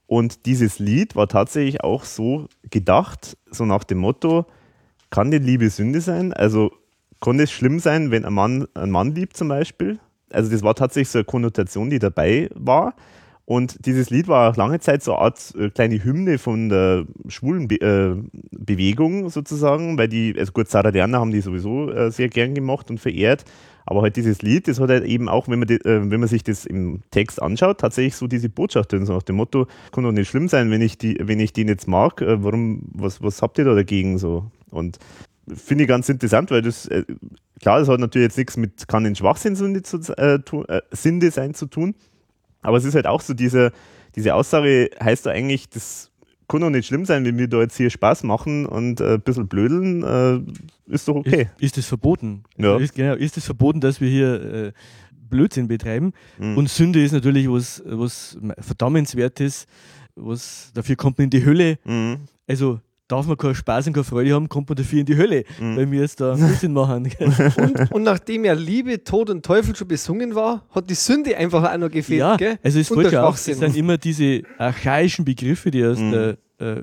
Speaker 3: Und dieses Lied war tatsächlich auch so gedacht, so nach dem Motto, kann die Liebe Sünde sein? Also kann es schlimm sein, wenn ein Mann einen Mann liebt zum Beispiel? Also das war tatsächlich so eine Konnotation, die dabei war. Und dieses Lied war auch lange Zeit so eine Art äh, kleine Hymne von der schwulen Be äh, Bewegung sozusagen, weil die, also gut, Sarah Lerner haben die sowieso äh, sehr gern gemacht und verehrt. Aber halt dieses Lied, das hat halt eben auch, wenn man, die, äh, wenn man sich das im Text anschaut, tatsächlich so diese Botschaft drin, so nach dem Motto, kann doch nicht schlimm sein, wenn ich, die, wenn ich den jetzt mag, äh, warum, was, was habt ihr da dagegen so? Und finde ich ganz interessant, weil das, klar, das hat natürlich jetzt nichts mit, kann in Schwachsinn Sünde, zu, äh, tu, äh, Sünde sein zu tun, aber es ist halt auch so, diese, diese Aussage heißt da eigentlich, das kann doch nicht schlimm sein, wenn wir da jetzt hier Spaß machen und äh, ein bisschen blödeln, äh, ist doch okay.
Speaker 4: Ist, ist es verboten?
Speaker 3: Ja.
Speaker 4: Ist, genau, ist es verboten, dass wir hier äh, Blödsinn betreiben?
Speaker 3: Mhm.
Speaker 4: Und Sünde ist natürlich was, was verdammenswertes, was dafür kommt man in die Hölle.
Speaker 3: Mhm.
Speaker 4: Also darf man keinen Spaß und keine Freude haben, kommt man dafür in die Hölle,
Speaker 3: Mhm.
Speaker 4: weil wir jetzt da Blödsinn machen.
Speaker 2: Und, und nachdem ja Liebe, Tod und Teufel schon besungen war, hat die Sünde einfach auch noch gefehlt.
Speaker 4: ja,
Speaker 2: gell?
Speaker 4: also es
Speaker 2: Und
Speaker 4: auch, es sind immer diese archaischen Begriffe, die aus
Speaker 3: Mhm.
Speaker 4: der, äh,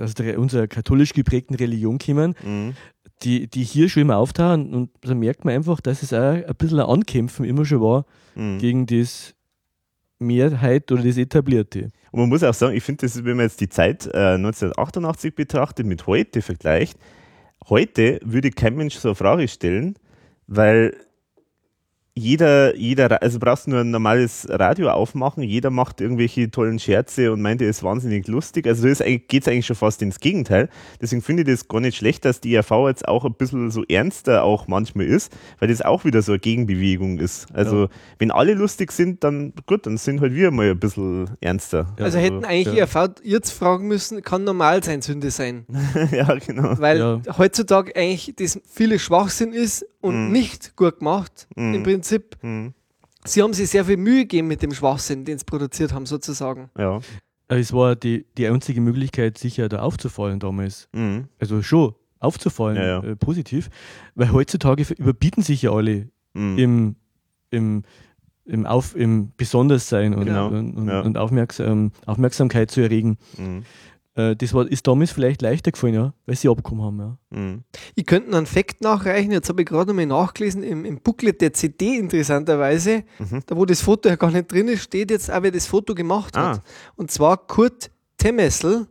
Speaker 4: aus der unserer katholisch geprägten Religion kommen,
Speaker 3: Mhm.
Speaker 4: die, die hier schon immer auftauchen und da merkt man einfach, dass es auch ein bisschen ein Ankämpfen immer schon war
Speaker 3: Mhm.
Speaker 4: gegen das Mehrheit oder das Etablierte.
Speaker 3: Und man muss auch sagen, ich finde, das ist, wenn man jetzt die Zeit äh, 1988 betrachtet, mit heute vergleicht, heute würde kein Mensch so eine Frage stellen, weil jeder, jeder, also brauchst du nur ein normales Radio aufmachen, jeder macht irgendwelche tollen Scherze und meint, er ist wahnsinnig lustig. Also geht es eigentlich schon fast ins Gegenteil. Deswegen finde ich das gar nicht schlecht, dass die ERV jetzt auch ein bisschen so ernster auch manchmal ist, weil das auch wieder so eine Gegenbewegung ist. Also wenn alle lustig sind, dann gut, dann sind halt wir mal ein bisschen ernster.
Speaker 2: Also hätten eigentlich
Speaker 4: ja.
Speaker 2: ERV jetzt fragen müssen, kann normal sein Sünde sein?
Speaker 3: ja, genau.
Speaker 2: Weil
Speaker 4: Ja.
Speaker 2: heutzutage eigentlich das viele Schwachsinn ist und
Speaker 3: Mhm.
Speaker 2: nicht gut gemacht
Speaker 3: Mhm.
Speaker 2: im Prinzip.
Speaker 3: Hm,
Speaker 2: Sie haben sich sehr viel Mühe gegeben mit dem Schwachsinn, den sie produziert haben, sozusagen.
Speaker 3: ja.
Speaker 4: Aber Es war die, die einzige Möglichkeit, sicher da aufzufallen damals.
Speaker 3: Hm,
Speaker 4: Also schon aufzufallen,
Speaker 3: Ja, ja.
Speaker 4: Äh, positiv. Weil heutzutage überbieten sich ja alle
Speaker 3: hm.
Speaker 4: im, im, im, Auf, im Besonderssein und,
Speaker 3: Genau,
Speaker 4: und, und,
Speaker 3: ja.
Speaker 4: und Aufmerksam, Aufmerksamkeit zu erregen. Äh, das war, ist damals vielleicht leichter gefallen, ja, weil sie abgekommen haben. Ja.
Speaker 3: hm.
Speaker 2: Ich könnte einen Fakt nachreichen, jetzt habe ich gerade nochmal nachgelesen, im, im Booklet der CD interessanterweise,
Speaker 3: Mhm.
Speaker 2: da wo das Foto ja gar nicht drin ist, steht jetzt auch, wer das Foto gemacht
Speaker 3: Ah.
Speaker 2: hat. Und zwar Kurt Temessel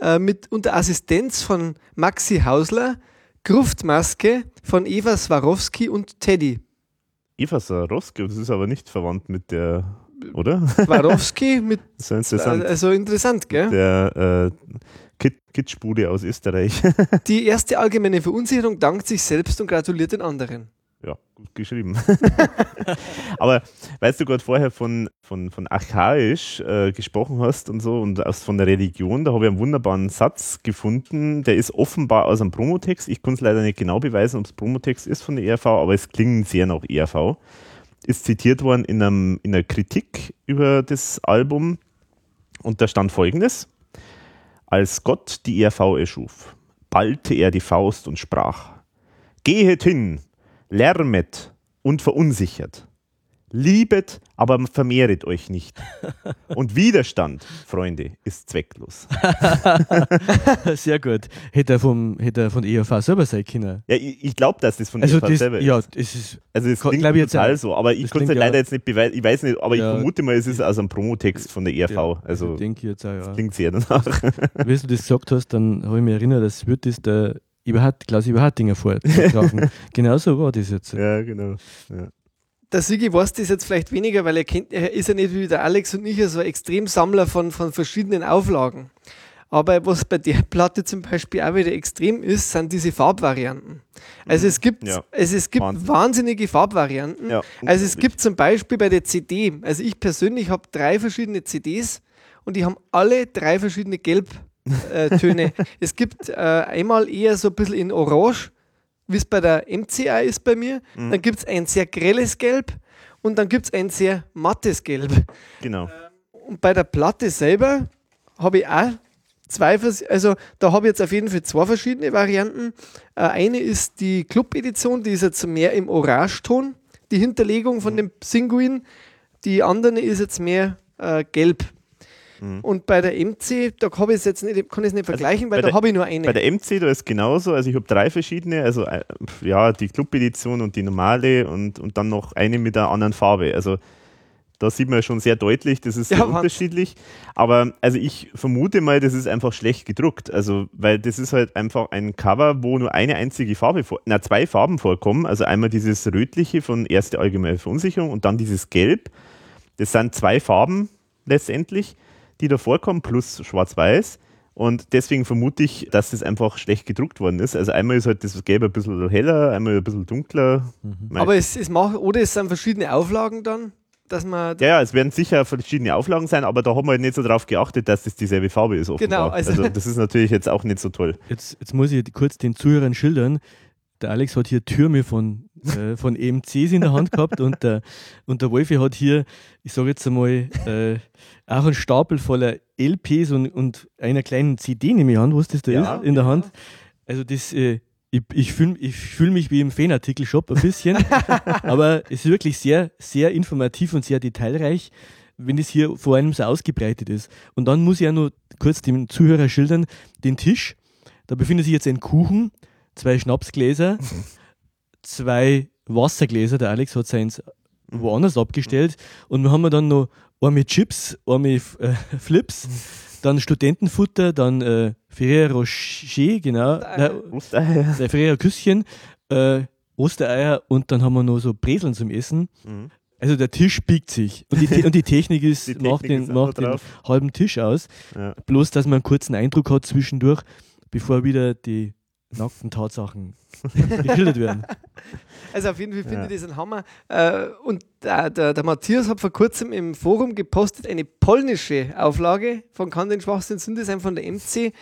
Speaker 2: äh, mit unter Assistenz von Maxi Hausler, Gruftmaske von Eva Swarovski und Teddy.
Speaker 3: Eva Sarowski, das ist aber nicht verwandt mit der, oder?
Speaker 2: Swarovski mit,
Speaker 3: ja interessant.
Speaker 2: also interessant, gell?
Speaker 3: Der äh, Kit Kitschbude aus Österreich.
Speaker 2: Die erste allgemeine Verunsicherung dankt sich selbst und gratuliert den anderen.
Speaker 3: ja, gut geschrieben. aber weißt du gerade vorher von, von, von archaisch äh, gesprochen hast und so und aus, von der Religion, da habe ich einen wunderbaren Satz gefunden, der ist offenbar aus einem Promotext. Ich kann es leider nicht genau beweisen, ob es Promotext ist von der ERV, aber es klingt sehr nach ERV. Ist zitiert worden in, einem, in einer Kritik über das Album und da stand folgendes. Als Gott die ERV erschuf, ballte er die Faust und sprach: Gehet hin, lärmet und verunsichert. Liebet, aber vermehret euch nicht. Und Widerstand, Freunde, ist zwecklos.
Speaker 4: Sehr gut. Hätte er, vom, hätte er von ERV selber sein können.
Speaker 3: Ja, ich, ich glaube, dass das von
Speaker 4: Also
Speaker 3: ERV
Speaker 4: das,
Speaker 3: selber
Speaker 4: ja,
Speaker 3: ist.
Speaker 4: es ist
Speaker 3: Also
Speaker 4: Ko-
Speaker 3: klingt
Speaker 4: ich jetzt
Speaker 3: total
Speaker 4: auch.
Speaker 3: so, aber ich
Speaker 4: Das
Speaker 3: konnte es leider
Speaker 4: ja-
Speaker 3: jetzt nicht beweisen. Ich weiß nicht, aber
Speaker 4: Ja.
Speaker 3: ich vermute mal, es ist aus einem Promotext von der ERV.
Speaker 4: Ja,
Speaker 3: also
Speaker 4: denke jetzt auch, ja.
Speaker 3: klingt sehr danach.
Speaker 4: Wie du das gesagt hast, dann habe ich mich erinnert, das wird das der Eberhard, Klaus Eberhardinger vorgetragen. Genauso war das jetzt.
Speaker 3: ja, genau. Ja.
Speaker 2: Der Sigi weiß das jetzt vielleicht weniger, weil er kennt, er ist ja nicht wie der Alex und ich so ein Extremsammler von, von verschiedenen Auflagen. Aber was bei der Platte zum Beispiel auch wieder extrem ist, sind diese Farbvarianten. Also es gibt,
Speaker 3: Ja.
Speaker 2: also es gibt
Speaker 3: Wahnsinn.
Speaker 2: wahnsinnige Farbvarianten.
Speaker 3: Ja,
Speaker 2: also es gibt zum Beispiel bei der CD, also ich persönlich habe drei verschiedene CDs und die haben alle drei verschiedene Gelbtöne. es gibt äh, einmal eher so ein bisschen in Orange, wie es bei der MCA ist bei mir.
Speaker 3: Mhm.
Speaker 2: Dann gibt es ein sehr grelles Gelb und dann gibt es ein sehr mattes Gelb.
Speaker 3: Genau.
Speaker 2: Und bei der Platte selber habe ich auch zwei, also da habe ich jetzt auf jeden Fall zwei verschiedene Varianten. Äh, eine ist die Club-Edition, die ist jetzt mehr im Orangeton, die Hinterlegung von dem Singuin. Die andere ist jetzt mehr äh, gelb.
Speaker 3: Mhm.
Speaker 2: Und bei der MC, da habe ich es jetzt nicht, kann ich es nicht vergleichen, weil
Speaker 3: bei
Speaker 2: da habe ich nur eine.
Speaker 3: Bei der MC, da ist genauso, also ich habe drei verschiedene, also äh, ja, die Club-Edition und die normale und, und dann noch eine mit einer anderen Farbe. Also da sieht man schon sehr deutlich, das ist
Speaker 2: Ja,
Speaker 3: unterschiedlich. Aber also ich vermute mal, das ist einfach schlecht gedruckt. Also, weil das ist halt einfach ein Cover, wo nur eine einzige Farbe na, zwei Farben vorkommen. Also einmal dieses rötliche von Erste Allgemeine Verunsicherung und dann dieses Gelb. Das sind zwei Farben letztendlich, die da vorkommen, plus Schwarz-Weiß. Und deswegen vermute ich, dass das einfach schlecht gedruckt worden ist. Also einmal ist halt das Gelb ein bisschen heller, einmal ein bisschen dunkler. Mei.
Speaker 2: Aber es, es macht, oder es sind verschiedene Auflagen dann. dass man.
Speaker 3: Ja, ja, es werden sicher verschiedene Auflagen sein, aber da haben wir halt nicht so drauf geachtet, dass das dieselbe Farbe ist. Offenbar.
Speaker 2: Genau, also-
Speaker 3: also das ist natürlich jetzt auch nicht so toll.
Speaker 4: Jetzt, jetzt muss ich kurz den Zuhörern schildern. Der Alex hat hier Türme von, äh, von EMCs in der Hand gehabt und der, und der Wolfi hat hier, ich sage jetzt einmal, äh, auch einen Stapel voller LPs und, und einer kleinen CD, nehme ich an, was das da
Speaker 3: Ja,
Speaker 4: ist, in der Hand. Also das, äh, ich, ich fühle ich fühl mich wie im Fanartikel-Shop ein bisschen, aber es ist wirklich sehr, sehr informativ und sehr detailreich, wenn es hier vor einem so ausgebreitet ist. Und dann muss ich ja nur kurz dem Zuhörer schildern, den Tisch, da befindet sich jetzt ein Kuchen, zwei Schnapsgläser, zwei Wassergläser, der Alex hat seins woanders abgestellt und wir haben dann noch einmal Chips, einmal äh, Flips, dann Studentenfutter, dann äh, Ferrero Rocher, genau,
Speaker 2: Ostereier.
Speaker 3: Ostereier.
Speaker 4: der Ferrero Küsschen, äh, Ostereier und dann haben wir noch so Breseln zum Essen.
Speaker 3: Mhm.
Speaker 4: Also der Tisch biegt sich und die, und die Technik ist,
Speaker 3: Die Technik
Speaker 4: macht, den,
Speaker 3: ist
Speaker 4: macht den halben Tisch aus.
Speaker 3: Ja.
Speaker 4: Bloß, dass man einen kurzen Eindruck hat zwischendurch, bevor wieder die nackten Tatsachen geschildert werden.
Speaker 2: Also auf jeden Fall finde
Speaker 3: Ja.
Speaker 2: ich das ein Hammer. Äh, und der, der, der Matthias hat vor kurzem im Forum gepostet eine polnische Auflage von Kann den Schwachsinn Sünde sein von der MC.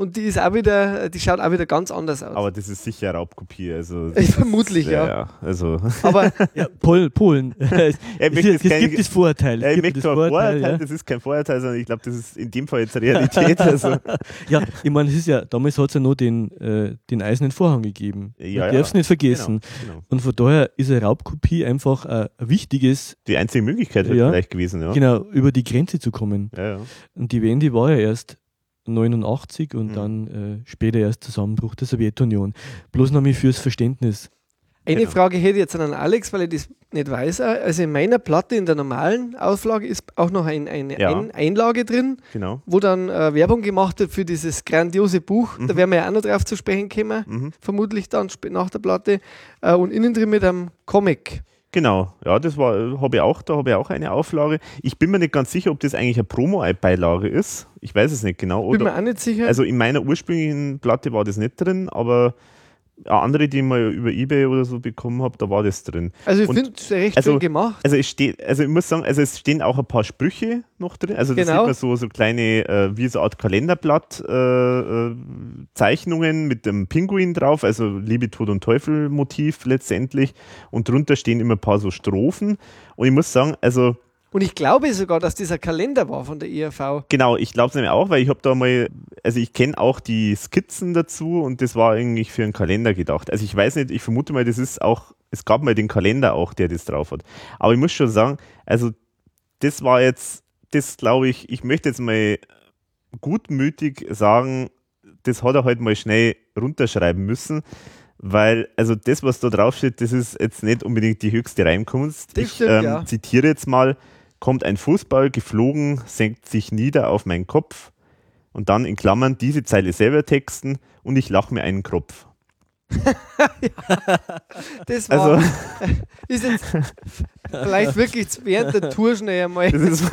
Speaker 2: Und die ist auch wieder, die schaut auch wieder ganz anders aus.
Speaker 3: Aber das ist sicher Raubkopie. Also,
Speaker 2: Äh, vermutlich, ja.
Speaker 3: ja. Also,
Speaker 2: Aber
Speaker 4: Ja, Pol Polen. es, es, gibt das Vorurteil.
Speaker 3: ja,
Speaker 4: Es
Speaker 3: ich
Speaker 4: gibt
Speaker 3: möchte
Speaker 4: das
Speaker 3: kein Vorurteil,
Speaker 4: ja.
Speaker 3: das ist kein Vorurteil, sondern ich glaube, das ist in dem Fall jetzt Realität. Also,
Speaker 4: Ja, ich meine, es ist ja, damals hat es ja nur den, äh, den eisernen Vorhang gegeben.
Speaker 3: Ja,
Speaker 4: Man
Speaker 3: ja.
Speaker 4: darf es nicht vergessen.
Speaker 3: genau, genau.
Speaker 4: Und von daher ist eine Raubkopie einfach äh, ein wichtiges,
Speaker 3: Die einzige Möglichkeit wäre
Speaker 4: Ja.
Speaker 3: vielleicht gewesen, ja.
Speaker 4: genau, über die Grenze zu kommen.
Speaker 3: Ja, ja.
Speaker 4: Und die Wende war ja erst 89 und
Speaker 3: Mhm.
Speaker 4: dann äh, später erst Zusammenbruch der Sowjetunion. Bloß noch mal fürs Verständnis.
Speaker 2: eine
Speaker 3: Genau.
Speaker 2: Frage hätte ich jetzt an Alex, weil ich das nicht weiß. Also in meiner Platte, in der normalen Auflage, ist auch noch ein, eine
Speaker 3: Ja.
Speaker 2: ein Einlage drin,
Speaker 3: Genau.
Speaker 2: wo dann äh, Werbung gemacht wird für dieses grandiose Buch. Da
Speaker 3: Mhm.
Speaker 2: werden wir ja auch noch drauf zu sprechen kommen.
Speaker 3: Mhm.
Speaker 2: vermutlich dann nach der Platte. Äh, und innen drin mit einem Comic.
Speaker 3: Genau, ja, das war, habe ich auch, da habe ich auch eine Auflage. Ich bin mir nicht ganz sicher, ob das eigentlich eine Promo-Beilage ist. Ich weiß es nicht genau.
Speaker 2: Bin mir
Speaker 3: Oder,
Speaker 2: auch nicht sicher.
Speaker 3: also in meiner ursprünglichen Platte war das nicht drin, aber andere, die ich mal über Ebay oder so bekommen habe, da war das drin.
Speaker 2: Also ich finde es recht
Speaker 3: also-
Speaker 2: schön gemacht.
Speaker 3: Also es steht, also ich muss sagen, also es stehen auch ein paar Sprüche noch drin. Also da
Speaker 2: Genau.
Speaker 3: sieht man so, so kleine, äh, wie so eine Art Kalenderblatt äh, äh, Zeichnungen mit dem Pinguin drauf, also Liebe, Tod und Teufel Motiv letztendlich. Und drunter stehen immer ein paar so Strophen. Und ich muss sagen, also
Speaker 2: Und ich glaube sogar, dass dieser Kalender war von der IRV.
Speaker 3: Genau, ich glaube es nämlich auch, weil ich habe da mal, also ich kenne auch die Skizzen dazu und das war eigentlich für einen Kalender gedacht. Also ich weiß nicht, ich vermute mal, das ist auch, es gab mal den Kalender auch, der das drauf hat. Aber ich muss schon sagen, also das war jetzt, das glaube ich, ich möchte jetzt mal gutmütig sagen, das hat er halt mal schnell runterschreiben müssen. Weil, also das, was da draufsteht, das ist jetzt nicht unbedingt die höchste Reimkunst.
Speaker 2: Das
Speaker 3: ich
Speaker 2: stimmt,
Speaker 3: ähm,
Speaker 2: ja.
Speaker 3: zitiere jetzt mal, kommt ein Fußball geflogen, senkt sich nieder auf meinen Kopf und dann in Klammern diese Zeile selber texten und ich lache mir einen Kropf.
Speaker 2: Das war,
Speaker 3: Also,
Speaker 2: ist jetzt vielleicht wirklich während der Tour schnell einmal.
Speaker 3: ist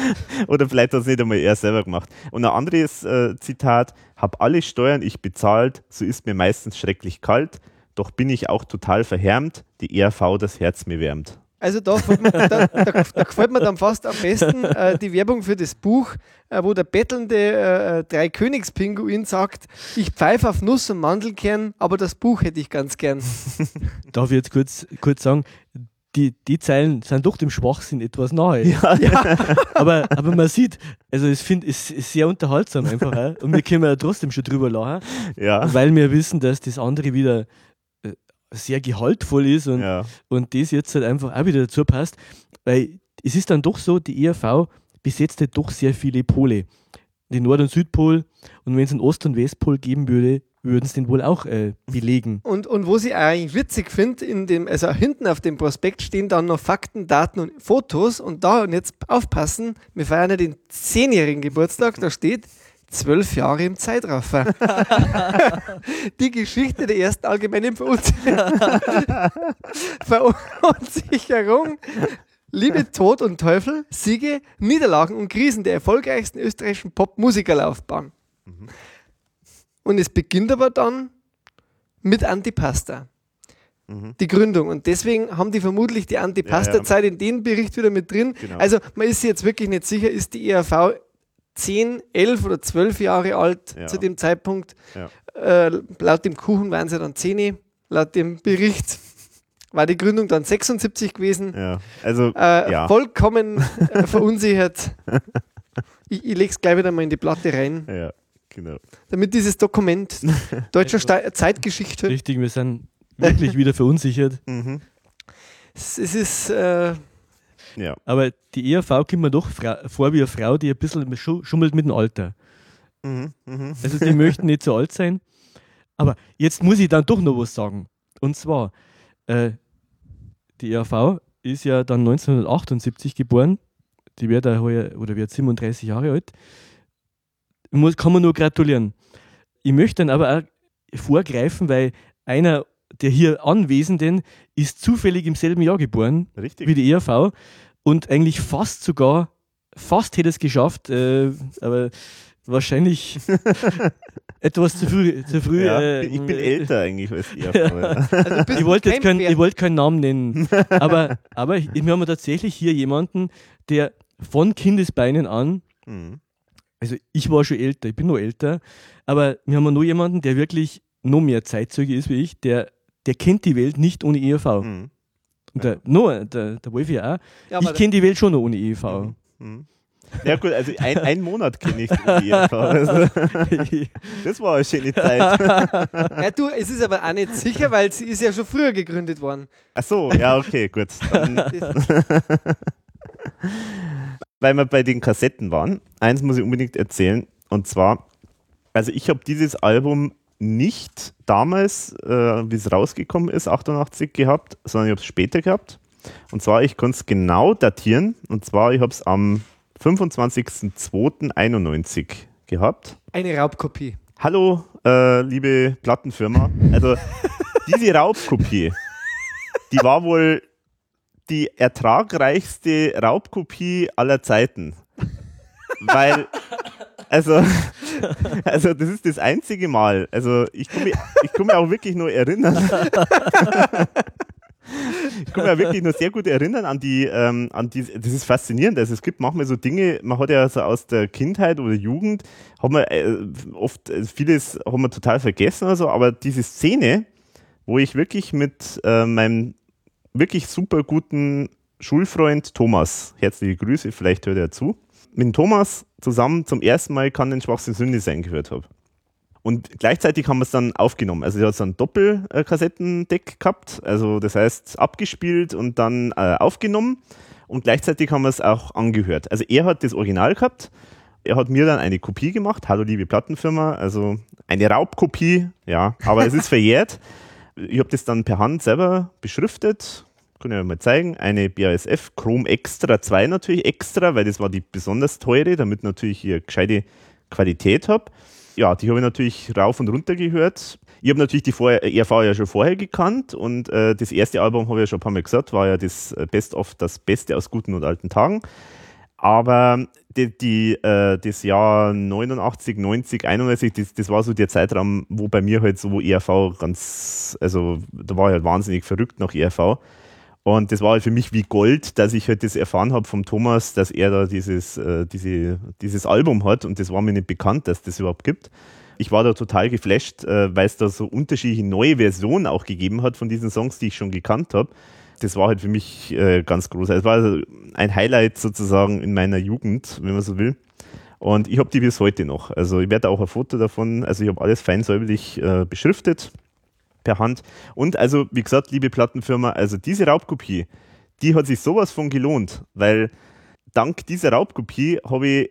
Speaker 3: oder vielleicht hat es nicht einmal er selber gemacht. Und ein anderes äh, Zitat, hab alle Steuern ich bezahlt, so ist mir meistens schrecklich kalt, doch bin ich auch total verhärmt, die ERV das Herz mir wärmt.
Speaker 2: Also da, gefällt mir- da, da, da gefällt mir dann fast am besten äh, die Werbung für das Buch, äh, wo der bettelnde äh, Dreikönigspinguin sagt, ich pfeife auf Nuss und Mandelkern, aber das Buch hätte ich ganz gern.
Speaker 4: Darf ich jetzt kurz, kurz sagen, die, die Zeilen sind doch dem Schwachsinn etwas nahe. aber, aber man sieht, also ich finde, es ist sehr unterhaltsam einfach. Und wir können ja trotzdem schon drüber lachen,
Speaker 3: Ja.
Speaker 4: weil wir wissen, dass das andere wieder sehr gehaltvoll ist und,
Speaker 3: Ja.
Speaker 4: und das jetzt halt einfach auch wieder dazu passt. Weil es ist dann doch so, die ERV besetzt halt doch sehr viele Pole. Den Nord- und Südpol. Und wenn es einen Ost- und Westpol geben würde, würden es den wohl auch äh, belegen.
Speaker 2: Und, und wo ich eigentlich witzig finde, in dem, also hinten auf dem Prospekt stehen dann noch Fakten, Daten und Fotos und da und jetzt aufpassen, wir feiern ja den zehnjährigen Geburtstag, da steht zwölf Jahre im Zeitraffer. Die Geschichte der ersten allgemeinen Verunsi- Verunsicherung, Liebe, Tod und Teufel, Siege, Niederlagen und Krisen der erfolgreichsten österreichischen Popmusikerlaufbahn. Und es beginnt aber dann mit Antipasta.
Speaker 3: Mhm.
Speaker 2: die Gründung. Und deswegen haben die vermutlich die Antipasta-Zeit in den Bericht wieder mit drin.
Speaker 3: Genau.
Speaker 2: Also man ist jetzt wirklich nicht sicher, ist die ERV 10, 11 oder 12 Jahre alt
Speaker 3: Ja.
Speaker 2: zu dem Zeitpunkt.
Speaker 3: Ja.
Speaker 2: Äh, laut dem Kuchen waren sie dann 10, laut dem Bericht war die Gründung dann 76 gewesen.
Speaker 3: Ja, also
Speaker 2: Äh,
Speaker 3: ja.
Speaker 2: Vollkommen äh, verunsichert. Ich, ich lege es gleich wieder mal in die Platte rein,
Speaker 3: Ja, genau.
Speaker 2: damit dieses Dokument deutscher Zeitgeschichte,
Speaker 4: Richtig, wir sind wirklich wieder verunsichert.
Speaker 3: Mhm.
Speaker 2: es, es ist, äh,
Speaker 3: Ja.
Speaker 4: Aber die ERV kommt mir doch vor wie eine Frau, die ein bisschen schu- schummelt mit dem Alter.
Speaker 3: Mhm. Mhm.
Speaker 4: Also die möchten nicht so alt sein. Aber jetzt muss ich dann doch noch was sagen. Und zwar, äh, die ERV ist ja dann 1978 geboren. Die wird heuer, oder wird 37 Jahre alt. Muss, kann man nur gratulieren. Ich möchte dann aber auch vorgreifen, weil einer der hier Anwesenden ist zufällig im selben Jahr geboren
Speaker 3: Richtig.
Speaker 4: wie die ERV und eigentlich fast sogar, fast hätte es geschafft, äh, aber wahrscheinlich etwas zu früh. Zu früh
Speaker 3: ja,
Speaker 4: äh,
Speaker 3: ich bin
Speaker 4: äh,
Speaker 3: älter eigentlich als ihr. aber-
Speaker 2: also du bist
Speaker 4: Ich wollte jetzt
Speaker 2: kein
Speaker 4: ich wollte keinen Namen nennen, aber, aber wir haben tatsächlich hier jemanden, der von Kindesbeinen an,
Speaker 3: Mhm.
Speaker 4: also ich war schon älter, ich bin noch älter, aber wir haben noch jemanden, der wirklich noch mehr Zeitzeuge ist wie ich, der, der kennt die Welt nicht ohne ERV.
Speaker 3: Mhm.
Speaker 4: Und der, no, der, der Wolf ja auch.
Speaker 2: Ja,
Speaker 4: ich kenne die Welt schon ohne ERV.
Speaker 3: Mhm. Ja gut, also ein, ein Monat kenne ich die ERV. Also, das war eine schöne Zeit.
Speaker 2: ja, du, es ist aber auch nicht sicher, weil sie ist ja schon früher gegründet worden.
Speaker 3: Ach so, ja, okay, gut. Weil wir bei den Kassetten waren, eins muss ich unbedingt erzählen. Und zwar, also ich habe dieses Album nicht damals, äh, wie es rausgekommen ist, 88 gehabt, sondern ich habe es später gehabt. Und zwar, ich konnte es genau datieren. Und zwar, ich habe es am 25.02.91 gehabt.
Speaker 2: eine Raubkopie.
Speaker 3: Hallo, äh, liebe Plattenfirma. Also diese Raubkopie, die war wohl die ertragreichste Raubkopie aller Zeiten. Weil, also, also das ist das einzige Mal. Also ich kann mich, mich auch wirklich nur erinnern. Ich kann auch wirklich nur sehr gut erinnern an die, ähm, an die, das ist faszinierend. Also es gibt manchmal so Dinge, man hat ja so aus der Kindheit oder Jugend, haben wir äh, oft, äh, vieles haben wir total vergessen oder so, aber diese Szene, wo ich wirklich mit äh, meinem wirklich super guten Schulfreund Thomas, herzliche Grüße, vielleicht hört er zu, mit Thomas zusammen zum ersten Mal kann den Schwachsinn Sünde sein gehört habe. Und gleichzeitig haben wir es dann aufgenommen. Also, er hat so ein Doppelkassettendeck gehabt. Also, das heißt, abgespielt und dann äh, aufgenommen. Und gleichzeitig haben wir es auch angehört. Also, er hat das Original gehabt. Er hat mir dann eine Kopie gemacht. Hallo, liebe Plattenfirma. Also, eine Raubkopie. Ja, aber es ist verjährt. Ich habe das dann per Hand selber beschriftet. Kann ich euch mal zeigen. Eine BASF Chrome Extra 2 natürlich extra, weil das war die besonders teure, damit natürlich hier gescheite Qualität habe ja, die habe ich natürlich rauf und runter gehört. Ich habe natürlich die vorher, ERV ja schon vorher gekannt und äh, das erste Album, habe ich ja schon ein paar Mal gesagt, war ja das äh, Best of das Beste aus guten und alten Tagen. Aber die, die, äh, das Jahr 89, 90, 91, das, das war so der Zeitraum, wo bei mir halt so ERV ganz, also da war ich halt wahnsinnig verrückt nach ERV. Und das war halt für mich wie Gold, dass ich halt das erfahren habe vom Thomas, dass er da dieses, äh, diese, dieses Album hat und das war mir nicht bekannt, dass das überhaupt gibt. Ich war da total geflasht, äh, weil es da so unterschiedliche neue Versionen auch gegeben hat von diesen Songs, die ich schon gekannt habe. Das war halt für mich äh, ganz groß. Es war also ein Highlight sozusagen in meiner Jugend, wenn man so will. Und ich habe die bis heute noch. Also ich werde auch ein Foto davon, also ich habe alles fein säuberlich äh, beschriftet per Hand. Und also, wie gesagt, liebe Plattenfirma, also diese Raubkopie, die hat sich sowas von gelohnt, weil dank dieser Raubkopie habe ich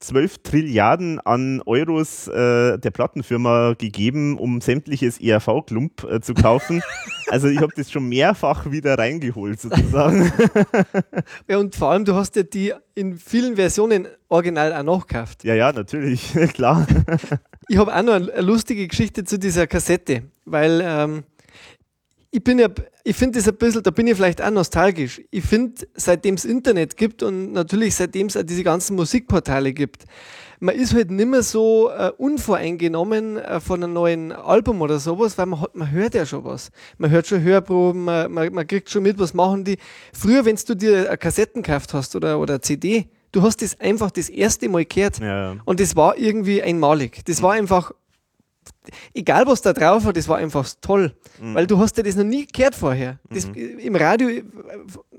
Speaker 3: 12 Trilliarden an Euros äh, der Plattenfirma gegeben, um sämtliches ERV-Klump äh, zu kaufen. also ich habe das schon mehrfach wieder reingeholt sozusagen.
Speaker 2: Ja, und vor allem, du hast ja die in vielen Versionen original auch nachgekauft.
Speaker 3: ja, ja, natürlich, klar.
Speaker 2: Ich habe auch noch eine lustige Geschichte zu dieser Kassette, weil ähm, ich bin ja, ich finde das ein bisschen, da bin ich vielleicht auch nostalgisch. Ich finde, seitdem es Internet gibt und natürlich seitdem es diese ganzen Musikportale gibt, man ist halt nicht mehr so äh, unvoreingenommen äh, von einem neuen Album oder sowas, weil man, hat, man hört ja schon was. Man hört schon Hörproben, man, man, man kriegt schon mit, was machen die. Früher, wenn du dir eine Kassetten gekauft hast oder, oder eine CD, du hast das einfach das erste Mal gehört.
Speaker 3: Ja.
Speaker 2: Und das war irgendwie einmalig. Das war einfach, egal was da drauf war, das war einfach toll. Weil du hast ja das noch nie gehört vorher. Das, Im Radio äh,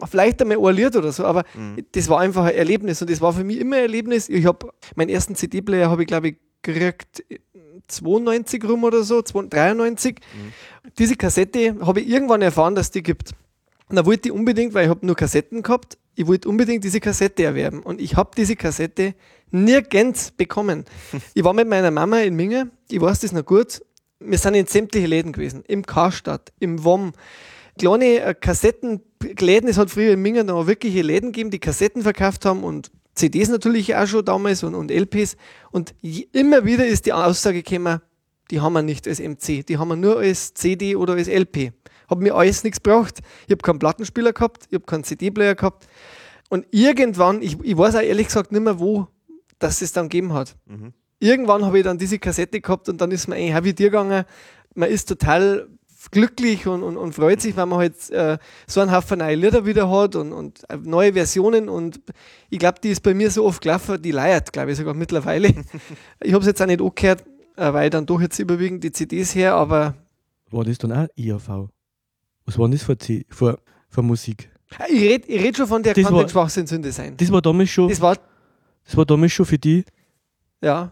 Speaker 2: vielleicht einmal ein Lied oder so, aber das war einfach ein Erlebnis und das war für mich immer ein Erlebnis. Ich habe meinen ersten CD-Player habe ich glaube ich gekriegt äh, 92 rum oder so, 93. Diese Kassette habe ich irgendwann erfahren, dass die gibt. Und da wollte ich unbedingt, weil ich habe nur Kassetten gehabt, ich wollte unbedingt diese Kassette erwerben. Und ich habe diese Kassette nirgends bekommen. Ich war mit meiner Mama in Minge, ich weiß das noch gut. Wir sind in sämtliche Läden gewesen. Im Karstadt, im WOM. Kleine äh, Kassettenläden, es hat früher in Minge noch wirkliche Läden gegeben, die Kassetten verkauft haben und CDs natürlich auch schon damals und, und LPs. Und immer wieder ist die Aussage gekommen, die haben wir nicht als MC, die haben wir nur als CD oder als LP. Hat mir alles nichts gebracht. Ich habe keinen Plattenspieler gehabt, ich habe keinen CD-Player gehabt. Und irgendwann, ich, ich weiß auch ehrlich gesagt nicht mehr, wo das es dann gegeben hat. Irgendwann habe ich dann diese Kassette gehabt und dann ist mir eigentlich auch wie dir gegangen. Man ist total glücklich und, und, und freut sich, weil man halt äh, so einen Haufen neue Lieder wieder hat und, und neue Versionen und ich glaube, die ist bei mir so oft gelaufen, die leiert, glaube ich sogar mittlerweile. ich habe es jetzt auch nicht angehört, äh, weil dann doch jetzt überwiegend die CDs her, aber
Speaker 4: War das dann auch IAV? Was war denn das für, für, für Musik?
Speaker 2: äh, ich rede ich red schon von der
Speaker 4: Das
Speaker 2: kann
Speaker 4: war-
Speaker 2: den Schwachsinn Sünde sein.
Speaker 4: Das war damals schon,
Speaker 2: Das war,
Speaker 4: das war damals schon für die,
Speaker 2: ja.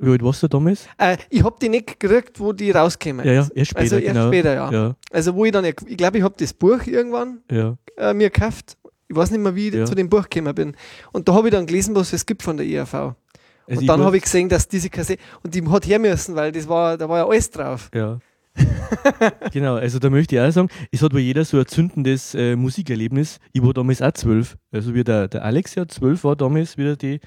Speaker 4: wie alt warst du damals?
Speaker 2: Äh, ich habe die nicht gekriegt, wo die rauskämen.
Speaker 4: Ja, ja, erst später,
Speaker 2: Also erst
Speaker 4: genau.
Speaker 2: später, ja.
Speaker 4: Ja,
Speaker 2: Also wo ich dann, ich glaube, ich habe das Buch irgendwann
Speaker 4: ja.
Speaker 2: äh, mir gekauft. Ich weiß nicht mehr, wie ich
Speaker 4: Ja.
Speaker 2: zu dem Buch gekommen bin. Und da habe ich dann gelesen, was es gibt von der IAV.
Speaker 4: Also
Speaker 2: und dann habe ich gesehen, dass diese Kassette, und die hat her müssen, weil das war, da war ja alles drauf.
Speaker 4: Ja. genau, also da möchte ich auch sagen, es hat bei jeder so ein zündendes äh, Musikerlebnis. Ich war damals auch zwölf, also wie der, der Alex ja zwölf war damals wieder die,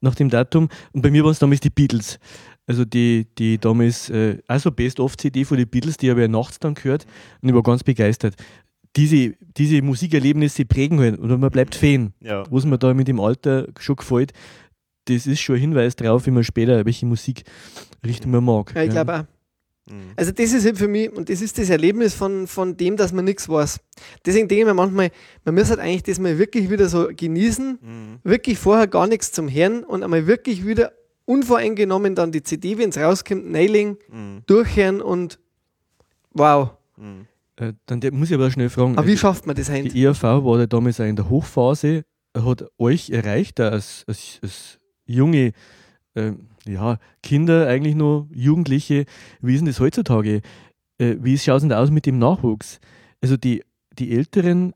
Speaker 4: nach dem Datum. Und bei mir waren es damals die Beatles. Also die, die damals, äh, also Best-of-CD von den Beatles, die habe ich ja nachts dann gehört und ich war ganz begeistert. Diese, diese Musikerlebnisse prägen halt und man bleibt Fan.
Speaker 3: Ja.
Speaker 4: Was mir da mit dem Alter schon gefällt, das ist schon ein Hinweis drauf, wie man später, welche Musikrichtung man mag.
Speaker 2: Ja, ich glaube auch.
Speaker 3: Mhm.
Speaker 2: Also das ist halt für mich, und das ist das Erlebnis von, von dem, dass man nichts weiß. Deswegen denke ich mir manchmal, man muss halt eigentlich das mal wirklich wieder so genießen,
Speaker 3: Mhm.
Speaker 2: wirklich vorher gar nichts zum Hören und einmal wirklich wieder unvoreingenommen dann die CD, wenn es rauskommt, Nailing,
Speaker 3: Mhm.
Speaker 2: durchhören und wow.
Speaker 3: Mhm.
Speaker 4: Äh, dann muss ich aber schnell fragen.
Speaker 2: Aber wie schafft man das
Speaker 4: die
Speaker 2: eigentlich?
Speaker 4: ERV war da damals auch in der Hochphase, hat euch erreicht, da als, als, als junge ähm, ja, Kinder, eigentlich nur Jugendliche. Wie ist denn das heutzutage? Äh, wie schaut es denn da aus mit dem Nachwuchs? Also die, die älteren,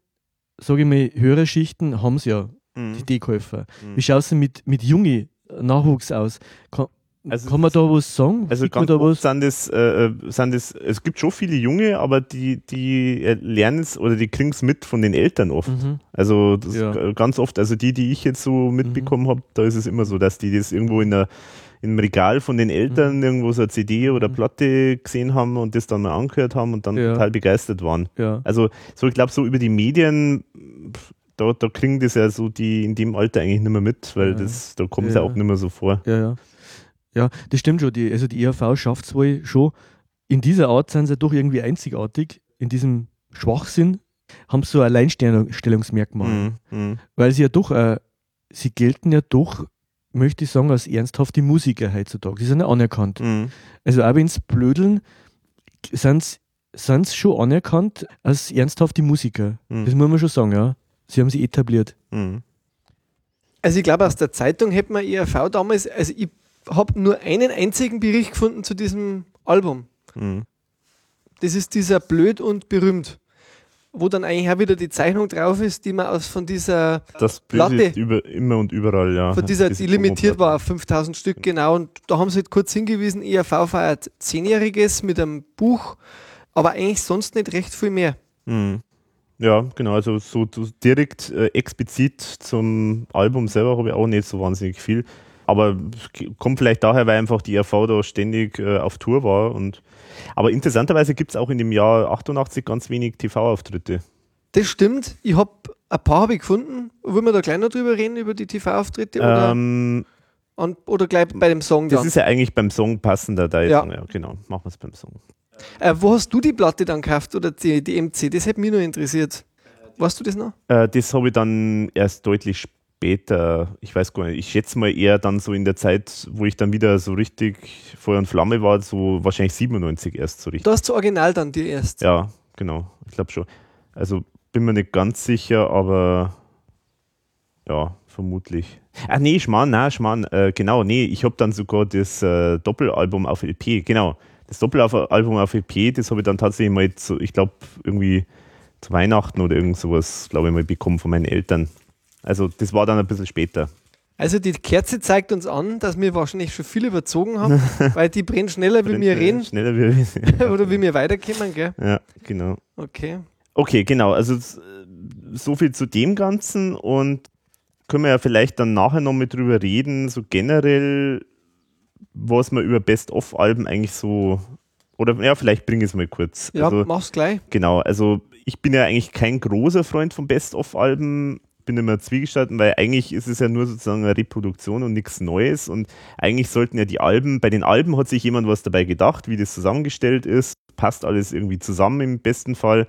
Speaker 4: sage ich mal, Hörerschichten haben es ja, die
Speaker 3: Mhm.
Speaker 4: D-Käufer.
Speaker 3: Mhm.
Speaker 4: Wie schaut es denn mit, mit junge Nachwuchs aus? Kann,
Speaker 3: Also
Speaker 4: kann man da was sagen?
Speaker 3: Also ganz
Speaker 4: da was?
Speaker 3: sind das, äh, sind das, es gibt schon viele Junge, aber die, die äh, lernen es oder die kriegen es mit von den Eltern oft.
Speaker 4: Mhm.
Speaker 3: Also
Speaker 4: Ja.
Speaker 3: ganz oft, also die, die ich jetzt so mitbekommen habe, da ist es immer so, dass die das irgendwo in der im Regal von den Eltern irgendwo so eine CD oder
Speaker 4: Mhm.
Speaker 3: Platte gesehen haben und das dann mal angehört haben und dann
Speaker 4: Ja.
Speaker 3: total begeistert waren.
Speaker 4: Ja.
Speaker 3: Also so, ich glaube, so über die Medien, da, da kriegen das ja so die in dem Alter eigentlich nicht mehr mit, weil
Speaker 4: Ja.
Speaker 3: das, da kommt es
Speaker 4: Ja.
Speaker 3: auch nicht mehr so vor.
Speaker 4: Ja, ja. Ja, das stimmt schon. Die, also die ERV schafft es wohl schon. In dieser Art sind sie doch irgendwie einzigartig. In diesem Schwachsinn haben sie so ein Alleinstellungsmerkmal.
Speaker 3: Mhm. Mhm.
Speaker 4: Weil sie ja doch, äh, sie gelten ja doch, möchte ich sagen, als ernsthafte Musiker heutzutage. Die sind ja anerkannt.
Speaker 3: Mhm.
Speaker 4: Also auch wenn sie blödeln, sind sie schon anerkannt als ernsthafte Musiker.
Speaker 3: Mhm.
Speaker 4: Das muss man schon sagen, ja. Sie haben sie etabliert.
Speaker 3: Mhm.
Speaker 2: Also ich glaube, aus der Zeitung hätte man ERV damals, also ich habe nur einen einzigen Bericht gefunden zu diesem Album.
Speaker 3: Mhm.
Speaker 2: Das ist dieser Blöd und berühmt, wo dann eigentlich auch wieder die Zeichnung drauf ist, die man aus von dieser,
Speaker 3: Das
Speaker 2: Platte.
Speaker 3: Ist über, immer und überall, ja.
Speaker 2: von dieser
Speaker 3: Diese
Speaker 2: die limitiert war auf 5000 Stück genau. Und da haben sie halt kurz hingewiesen, ERV feiert Zehnjähriges mit einem Buch, aber eigentlich sonst nicht recht viel mehr.
Speaker 3: Mhm. Ja, genau, also so so direkt äh, explizit zum Album selber habe ich auch nicht so wahnsinnig viel. Aber es kommt vielleicht daher, weil einfach die RV da ständig äh, auf Tour war. Und, aber interessanterweise gibt es auch in dem Jahr 88 ganz wenig TV-Auftritte.
Speaker 2: Das stimmt. Ich habe ein paar habe ich gefunden. Wollen wir da gleich noch drüber reden, über die TV-Auftritte? Oder,
Speaker 3: Ähm,
Speaker 2: oder gleich bei dem Song
Speaker 3: das
Speaker 2: dann?
Speaker 3: ist ja eigentlich beim Song passender. Da
Speaker 2: Ja.
Speaker 3: ja. ja, genau. Machen wir es beim Song.
Speaker 2: Äh, wo hast du die Platte dann gekauft oder die, die MC? Das hätte mich nur interessiert. Weißt du das noch?
Speaker 3: Äh, das habe ich dann erst deutlich später, ich weiß gar nicht, ich schätze mal eher dann so in der Zeit, wo ich dann wieder so richtig Feuer und Flamme war, so wahrscheinlich 97 erst so richtig.
Speaker 2: Du hast das Original dann dir erst.
Speaker 3: Ja, genau, ich glaube schon. Also bin mir nicht ganz sicher, aber ja, vermutlich. Ah, nee, Schmarrn, nein, Schmarrn, äh, genau, nee, ich habe dann sogar das äh, Doppelalbum auf LP, genau. Das Doppelalbum auf LP, das habe ich dann tatsächlich mal, zu, ich glaube, irgendwie zu Weihnachten oder irgend sowas, glaube ich, mal bekommen von meinen Eltern. Also das war dann ein bisschen später.
Speaker 2: Also die Kerze zeigt uns an, dass wir wahrscheinlich schon viel überzogen haben, weil die brennt schneller, wie wir reden
Speaker 3: Schneller wie wir
Speaker 2: oder wie wir weiterkommen, gell?
Speaker 3: Ja, genau.
Speaker 2: Okay.
Speaker 3: Okay, genau. Also so viel zu dem Ganzen und können wir ja vielleicht dann nachher noch mit drüber reden, so generell, was man über Best-of-Alben eigentlich so, oder ja, vielleicht bringe ich es mal kurz.
Speaker 2: Ja,
Speaker 3: also,
Speaker 2: mach's gleich.
Speaker 3: genau, also ich bin ja eigentlich kein großer Freund von Best-of-Alben, bin immer zwiegestalten, weil eigentlich ist es ja nur sozusagen eine Reproduktion und nichts Neues und eigentlich sollten ja die Alben, bei den Alben hat sich jemand was dabei gedacht, wie das zusammengestellt ist, passt alles irgendwie zusammen im besten Fall.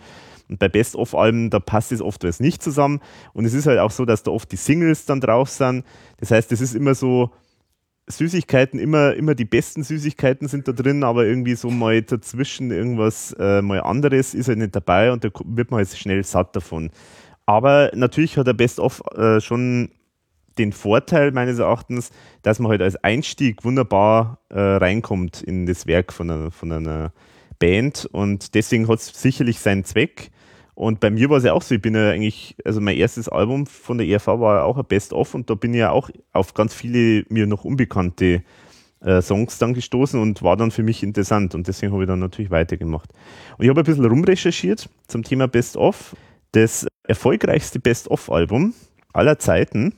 Speaker 3: Und bei Best-of-Alben, da passt es oft was nicht zusammen. Und es ist halt auch so, dass da oft die Singles dann drauf sind. Das heißt, das ist immer so, Süßigkeiten, immer, immer die besten Süßigkeiten sind da drin, aber irgendwie so mal dazwischen irgendwas äh, mal anderes ist halt nicht dabei und da wird man halt schnell satt davon. Aber natürlich hat der Best-of äh, schon den Vorteil meines Erachtens, dass man halt als Einstieg wunderbar äh, reinkommt in das Werk von einer, von einer Band und deswegen hat es sicherlich seinen Zweck. Und bei mir war es ja auch so, ich bin ja eigentlich, also mein erstes Album von der ERV war ja auch ein Best-of und da bin ich ja auch auf ganz viele mir noch unbekannte äh, Songs dann gestoßen und war dann für mich interessant und deswegen habe ich dann natürlich weitergemacht. Und ich habe ein bisschen rumrecherchiert zum Thema Best-of. Das erfolgreichste Best-of-Album aller Zeiten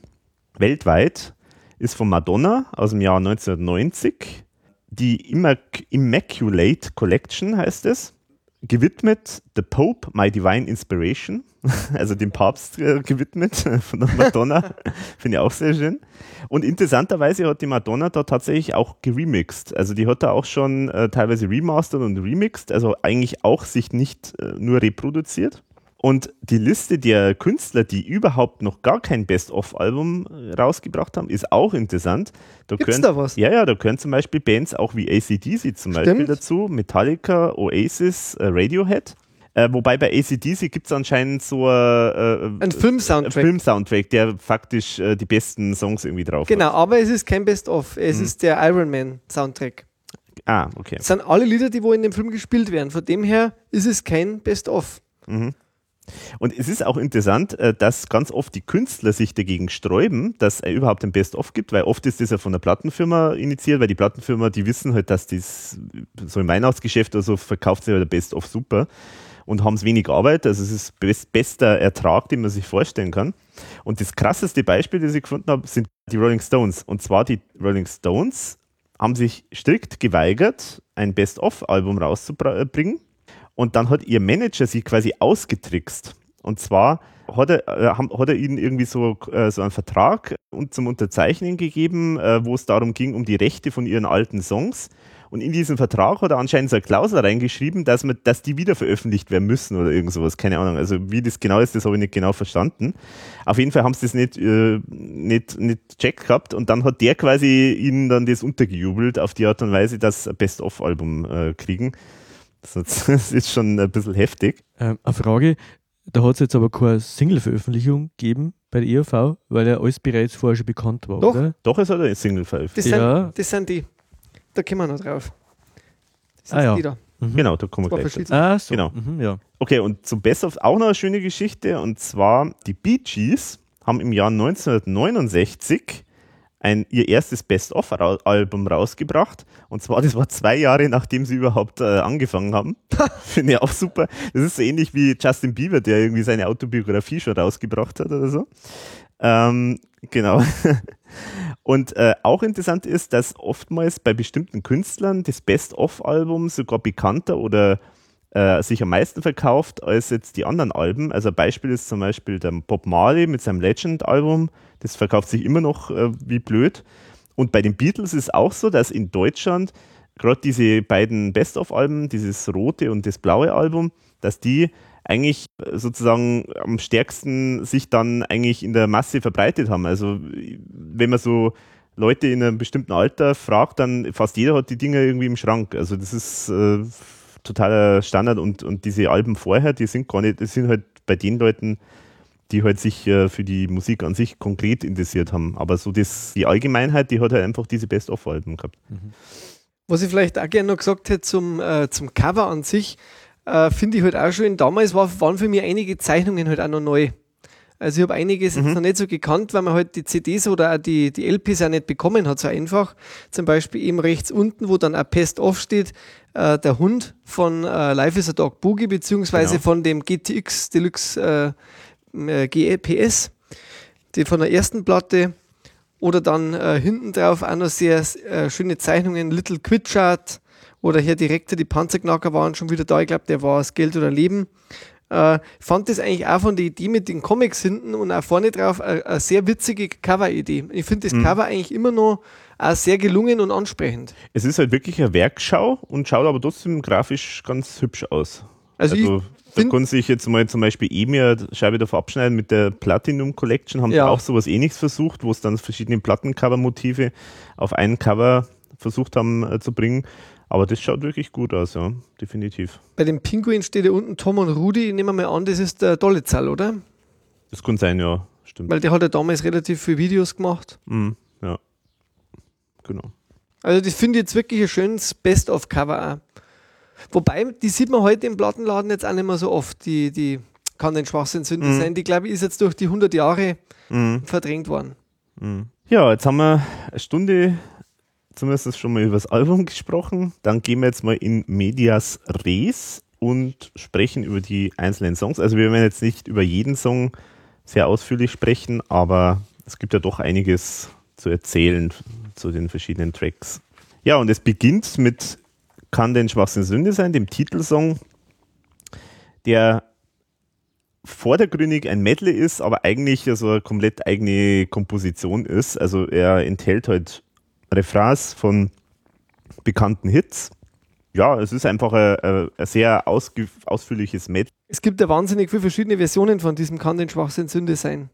Speaker 3: weltweit ist von Madonna aus dem Jahr 1990. Die Immac Immaculate Collection heißt es. Gewidmet The Pope, My Divine Inspiration. Also dem Papst äh, gewidmet von der Madonna. Finde ich auch sehr schön. Und interessanterweise hat die Madonna da tatsächlich auch geremixed. Also die hat da auch schon äh, teilweise remastert und remixed. Also eigentlich auch sich nicht äh, nur reproduziert. Und die Liste der Künstler, die überhaupt noch gar kein Best-of-Album äh, rausgebracht haben, ist auch interessant. Da
Speaker 2: Gibt's
Speaker 3: gehören,
Speaker 2: da was?
Speaker 3: Ja, ja, da gehören zum Beispiel Bands auch wie ACDC zum Beispiel
Speaker 2: Stimmt.
Speaker 3: dazu, Metallica, Oasis, äh, Radiohead. Äh, wobei bei ACDC gibt es anscheinend so äh,
Speaker 2: Ein Film-Soundtrack.
Speaker 3: Film-Soundtrack, der faktisch äh, die besten Songs irgendwie drauf
Speaker 2: Genau,
Speaker 3: hat.
Speaker 2: aber es ist kein Best-of. Es
Speaker 3: Mhm.
Speaker 2: ist der Iron Man Soundtrack.
Speaker 3: Ah, okay.
Speaker 2: Es sind alle Lieder, die wo in dem Film gespielt werden. Von dem her ist es kein Best-of.
Speaker 3: Und es ist auch interessant, äh, dass ganz oft die Künstler sich dagegen sträuben, dass er überhaupt ein Best-of gibt, weil oft ist das ja von der Plattenfirma initiiert, weil die Plattenfirma, die wissen halt, dass das so im Weihnachtsgeschäft oder so verkauft sich der Best-of super und haben es wenig Arbeit. Also es ist best, bester Ertrag, den man sich vorstellen kann. Und das krasseste Beispiel, das ich gefunden habe, sind die Rolling Stones. Und zwar die Rolling Stones haben sich strikt geweigert, ein Best-of-Album rauszubringen. Und dann hat ihr Manager sie quasi ausgetrickst. Und zwar hat er, äh, hat er ihnen irgendwie so, äh, so einen Vertrag und zum Unterzeichnen gegeben, äh, wo es darum ging, um die Rechte von ihren alten Songs. Und in diesen Vertrag hat er anscheinend so eine Klausel reingeschrieben, dass, man, dass die wieder veröffentlicht werden müssen oder irgend sowas. Keine Ahnung. Also wie das genau ist, das habe ich nicht genau verstanden. Auf jeden Fall haben sie das nicht, äh, nicht, nicht checkt gehabt und dann hat der quasi ihnen dann das untergejubelt auf die Art und Weise, dass sie ein Best-of-Album äh, kriegen. Das ist- schon ein bisschen heftig.
Speaker 4: Ähm, eine Frage, da hat es jetzt aber keine Single-Veröffentlichung gegeben bei der ERV, weil ja alles bereits vorher schon bekannt war,
Speaker 2: Doch.
Speaker 4: oder?
Speaker 3: Doch, es hat eine Single
Speaker 2: Das,
Speaker 3: veröffentlicht.
Speaker 4: Ja.
Speaker 2: sind, das sind die. Da kommen wir noch drauf. Das sind
Speaker 4: Ah, ja.
Speaker 2: die da.
Speaker 4: Mhm.
Speaker 3: Genau, da kommen wir gleich.
Speaker 4: Ah, so.
Speaker 3: Genau.
Speaker 4: Mhm, ja.
Speaker 3: Okay, und zum Best of auch noch eine schöne Geschichte und zwar die Bee Gees haben im Jahr 1969 ein, ihr erstes Best-of-Album rausgebracht. Und zwar, das war zwei Jahre, nachdem sie überhaupt äh, angefangen haben. Finde ich auch super. Das ist so ähnlich wie Justin Bieber, der irgendwie seine Autobiografie schon rausgebracht hat oder so. Ähm, genau. Und äh, auch interessant ist, dass oftmals bei bestimmten Künstlern das Best-of-Album sogar bekannter oder äh, sich am meisten verkauft als jetzt die anderen Alben. Also ein Beispiel ist zum Beispiel der Bob Marley mit seinem Legend-Album. Das verkauft sich immer noch äh, wie blöd. Und bei den Beatles ist auch so, dass in Deutschland gerade diese beiden Best-of-Alben, dieses rote und das blaue Album, dass die eigentlich sozusagen am stärksten sich dann eigentlich in der Masse verbreitet haben. Also wenn man so Leute in einem bestimmten Alter fragt, dann fast jeder hat die Dinger irgendwie im Schrank. Also das ist äh, totaler Standard und, und diese Alben vorher, die sind gar nicht, das sind halt bei den Leuten, die halt sich äh, für die Musik an sich konkret interessiert haben. Aber so das, die Allgemeinheit, die hat halt einfach diese Best-of-Alben gehabt. Mhm.
Speaker 2: Was ich vielleicht auch gerne noch gesagt hätte zum, äh, zum Cover an sich, äh, finde ich halt auch schön. Damals war, waren für mich einige Zeichnungen halt auch noch neu. Also ich habe einiges mhm. noch nicht so gekannt, weil man halt die CDs oder auch die, die LPs auch nicht bekommen hat, so einfach. Zum Beispiel eben rechts unten, wo dann ein Pest-Off steht, äh, der Hund von äh, Life is a Dog Boogie, beziehungsweise genau. von dem GTX Deluxe äh, äh GPS, die von der ersten Platte. Oder dann äh, hinten drauf auch noch sehr äh, schöne Zeichnungen, Little Quitchart oder hier direkte, die Panzerknacker waren schon wieder da. Ich glaube, der war es Geld oder Leben. Äh, fand das eigentlich auch von der Idee mit den Comics hinten und auch vorne drauf eine, sehr witzige Cover-Idee. Ich finde das mhm. Cover eigentlich immer noch auch sehr gelungen und ansprechend.
Speaker 3: Es ist halt wirklich eine Werkschau und schaut aber trotzdem grafisch ganz hübsch aus. Also, also da konnte sich jetzt mal zum Beispiel EMIR Scheibe davon abschneiden mit der Platinum Collection, haben ja. auch sowas ähnliches versucht, wo es dann verschiedene Plattencover-Motive auf ein Cover versucht haben äh, zu bringen. Aber das schaut wirklich gut aus, ja, definitiv.
Speaker 2: Bei dem Pinguin steht ja unten Tom und Rudi. Ich nehme mal an, das ist der Dollezahl, oder?
Speaker 3: Das kann sein, ja, stimmt.
Speaker 2: Weil der hat ja damals relativ viele Videos gemacht.
Speaker 3: Mhm, ja, genau.
Speaker 2: Also das finde ich jetzt wirklich ein schönes Best-of-Cover auch. Wobei, die sieht man heute im Plattenladen jetzt auch nicht mehr so oft, die, die kann den Schwachsinn Sünde mhm. sein. Die, glaube ich, ist jetzt durch die 100 Jahre mhm. verdrängt worden.
Speaker 3: Mhm. Ja, jetzt haben wir eine Stunde zumindest schon mal über das Album gesprochen. Dann gehen wir jetzt mal in Medias Res und sprechen über die einzelnen Songs. Also wir werden jetzt nicht über jeden Song sehr ausführlich sprechen, aber es gibt ja doch einiges zu erzählen zu den verschiedenen Tracks. Ja, und es beginnt mit Kann denn Schwachsinn Sünde sein, dem Titelsong, der vordergründig ein Medley ist, aber eigentlich also eine komplett eigene Komposition ist. Also er enthält halt Refrains von bekannten Hits. Ja, es ist einfach ein, ein sehr ausführliches Met.
Speaker 2: Es gibt ja wahnsinnig viele verschiedene Versionen von diesem Kann den Schwachsinn Sünde sein.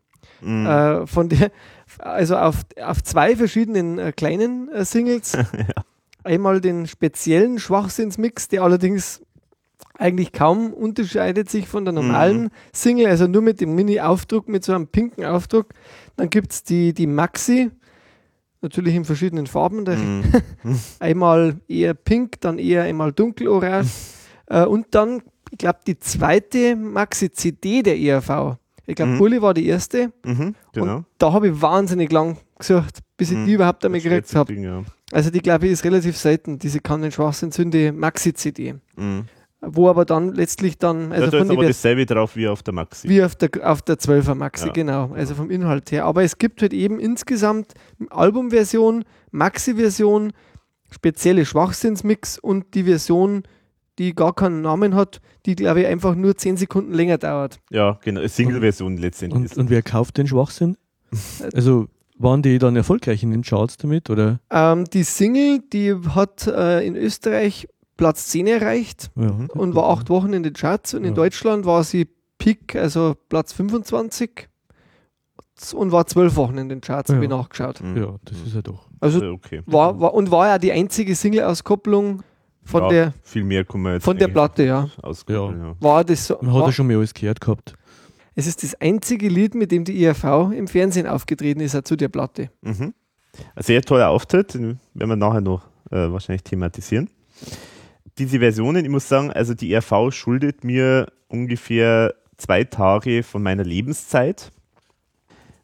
Speaker 2: Mhm. Äh, von der, also auf, auf zwei verschiedenen äh, kleinen äh, Singles. ja. Einmal den speziellen Schwachsinnsmix, der allerdings eigentlich kaum unterscheidet sich von der normalen mhm. Single, also nur mit dem Mini-Aufdruck, mit so einem pinken Aufdruck. Dann gibt es die, die Maxi, natürlich in verschiedenen Farben. Mhm. einmal eher pink, dann eher einmal dunkelorange. äh, und dann, ich glaube, die zweite Maxi-CD der ERV. Ich glaube, mhm. Bulli war die erste. Mhm, genau. Und da habe ich wahnsinnig lang gesucht, bis ich mhm. die überhaupt einmal gekriegt habe. Ja. Also die, glaube ich, ist relativ selten, diese Kann den Schwachsinn Sünde Maxi-CD. Mhm wo aber dann letztlich dann.
Speaker 3: Also ja, da ist aber dasselbe drauf wie auf der Maxi.
Speaker 2: Wie auf der, auf der 12er Maxi, ja. genau. Also vom Inhalt her. Aber es gibt halt eben insgesamt Albumversion, Maxi-Version, spezielle Schwachsinnsmix und die Version, die gar keinen Namen hat, die glaube ich einfach nur 10 Sekunden länger dauert.
Speaker 3: Ja, genau. Single-Version letztendlich.
Speaker 4: Und, und wer kauft den Schwachsinn? also waren die dann erfolgreich in den Charts damit? Oder?
Speaker 2: Ähm, die Single, die hat äh, in Österreich Platz 10 erreicht ja, und war acht Wochen in den Charts. Und ja. in Deutschland war sie Pick, also Platz 25 und war zwölf Wochen in den Charts, ja. habe ich nachgeschaut.
Speaker 4: Mhm. Ja, das ist ja doch.
Speaker 2: Also okay. war, war, und war ja die einzige Single-Auskopplung von ja, der
Speaker 3: viel mehr kann man jetzt
Speaker 2: von der Platte, ja.
Speaker 4: ja.
Speaker 2: War das so,
Speaker 4: man hat ja schon mehr alles gehört gehabt.
Speaker 2: Es ist das einzige Lied, mit dem die IRV im Fernsehen aufgetreten ist, auch zu der Platte.
Speaker 3: Mhm. Ein sehr toller Auftritt, den werden wir nachher noch äh, wahrscheinlich thematisieren diese Versionen, ich muss sagen, also die RV schuldet mir ungefähr zwei Tage von meiner Lebenszeit,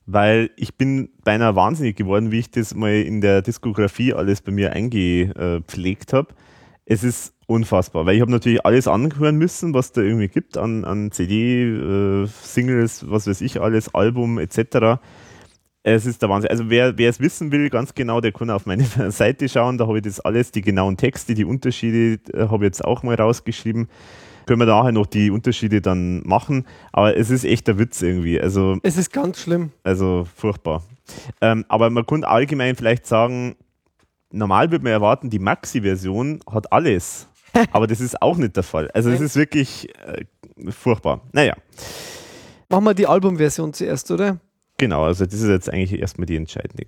Speaker 3: weil ich bin beinahe wahnsinnig geworden, wie ich das mal in der Diskografie alles bei mir eingepflegt habe. Es ist unfassbar, weil ich habe natürlich alles anhören müssen, was da irgendwie gibt an, an CD, äh, Singles, was weiß ich alles, Album etc. Es ist der Wahnsinn. Also wer, wer es wissen will, ganz genau, der kann auf meine Seite schauen. Da habe ich das alles, die genauen Texte, die Unterschiede äh, habe ich jetzt auch mal rausgeschrieben. Können wir nachher noch die Unterschiede dann machen. Aber es ist echt der Witz irgendwie. Also,
Speaker 2: Es ist ganz schlimm.
Speaker 3: also furchtbar. Ähm, aber man kann allgemein vielleicht sagen, normal würde man erwarten, die Maxi-Version hat alles. aber das ist auch nicht der Fall. Also es ist wirklich äh, furchtbar. Naja,
Speaker 2: Machen wir die Albumversion zuerst, oder?
Speaker 3: genau. Also das ist jetzt eigentlich erstmal die entscheidende.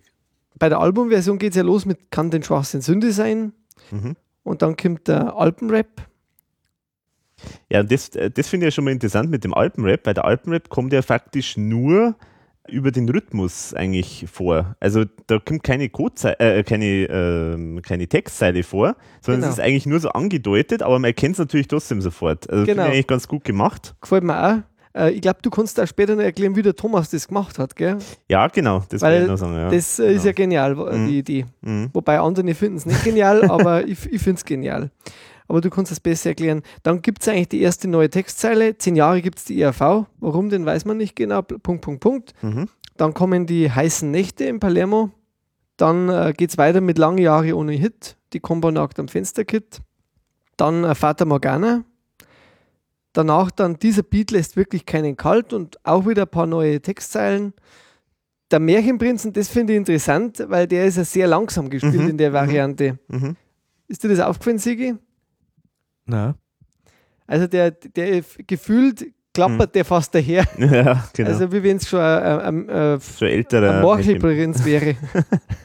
Speaker 2: Bei der Albumversion geht es ja los mit Kann den Schwachsinn Sünde sein?
Speaker 3: Mhm.
Speaker 2: Und dann kommt der Alpenrap.
Speaker 3: Ja, das, äh, das finde ich ja schon mal interessant mit dem Alpenrap. Bei der Alpenrap kommt ja faktisch nur über den Rhythmus eigentlich vor. Also da kommt keine, Codezei- äh, keine, ähm, keine Textzeile vor, sondern
Speaker 2: Genau.
Speaker 3: es ist eigentlich nur so angedeutet, aber man erkennt es natürlich trotzdem sofort. Also
Speaker 2: Genau.
Speaker 3: finde ich eigentlich ganz gut gemacht.
Speaker 2: Gefällt mir auch. Äh, ich glaube, du kannst auch später noch erklären, wie der Thomas das gemacht hat, gell?
Speaker 3: Ja, genau, das
Speaker 2: Weil
Speaker 3: ich noch sagen. Ja.
Speaker 2: das äh, ist
Speaker 3: genau.
Speaker 2: ja genial, wo-
Speaker 3: Mhm.
Speaker 2: die Idee.
Speaker 3: Mhm.
Speaker 2: Wobei andere finden es nicht genial, aber ich, ich finde es genial. Aber du kannst es besser erklären. Dann gibt es eigentlich die erste neue Textzeile. Zehn Jahre gibt es die IRV. Warum, den weiß man nicht genau. Punkt, Punkt, Punkt.
Speaker 3: Mhm.
Speaker 2: Dann kommen die heißen Nächte in Palermo. Dann äh, geht es weiter mit Lange Jahre ohne Hit. Die Combo nagt am Fensterkit. Dann äh, Fata Morgana. Danach dann dieser Beat lässt wirklich keinen kalt und auch wieder ein paar neue Textzeilen. Der Märchenprinzen, das finde ich interessant, weil der ist ja sehr langsam gespielt
Speaker 3: Mhm,
Speaker 2: in der
Speaker 3: mhm.
Speaker 2: Variante.
Speaker 3: Mhm.
Speaker 2: Ist dir das aufgefallen, Sigi?
Speaker 4: Na,
Speaker 2: Also der, der gefühlt klappert der fast daher.
Speaker 3: Ja, genau.
Speaker 2: Also wie wenn es schon ein, ein, ein,
Speaker 3: so ältere.
Speaker 2: ein Morchelprinz wäre.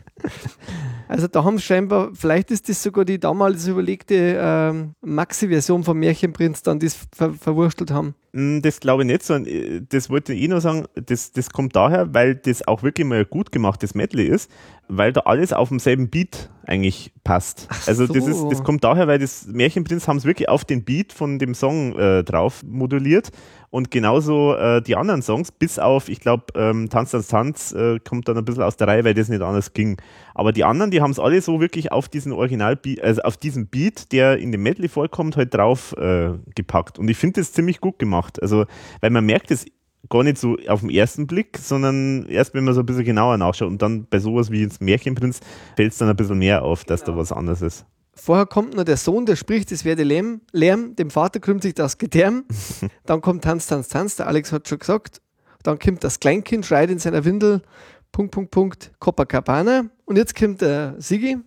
Speaker 2: also da haben sie scheinbar, vielleicht ist das sogar die damals überlegte ähm, Maxi-Version vom Märchenprinz, dann das ver verwurstelt haben.
Speaker 3: Mm, Das glaube ich nicht, sondern äh, das wollte ich eh noch sagen, das, das kommt daher, weil das auch wirklich mal ein gut gemachtes Medley ist, weil da alles auf demselben Beat eigentlich passt. also das, ist,
Speaker 2: so.
Speaker 3: das kommt daher, weil das Märchenprinz haben es wirklich auf den Beat von dem Song äh, drauf moduliert und genauso äh, die anderen Songs, bis auf, ich glaube, ähm, Tanz, Tanz, Tanz äh, kommt dann ein bisschen aus der Reihe, weil das nicht anders ging. Aber die anderen, die haben es alle so wirklich auf diesen Original, also auf diesen Beat, der in dem Medley vorkommt, halt drauf äh, gepackt. Und ich finde das ziemlich gut gemacht. Also, weil man merkt es gar nicht so auf den ersten Blick, sondern erst, wenn man so ein bisschen genauer nachschaut. Und dann bei sowas wie jetzt Märchenprinz fällt es dann ein bisschen mehr auf, dass da was anderes ist.
Speaker 2: Vorher kommt noch der Sohn, der spricht, es werde Lärm, Lärm, dem Vater krümmt sich das Gedärm. Dann kommt Tanz, Tanz, Tanz, der Alex hat schon gesagt. Dann kommt das Kleinkind, schreit in seiner Windel, Punkt, Punkt, Punkt, Copacabana. Und jetzt kommt der Sigi.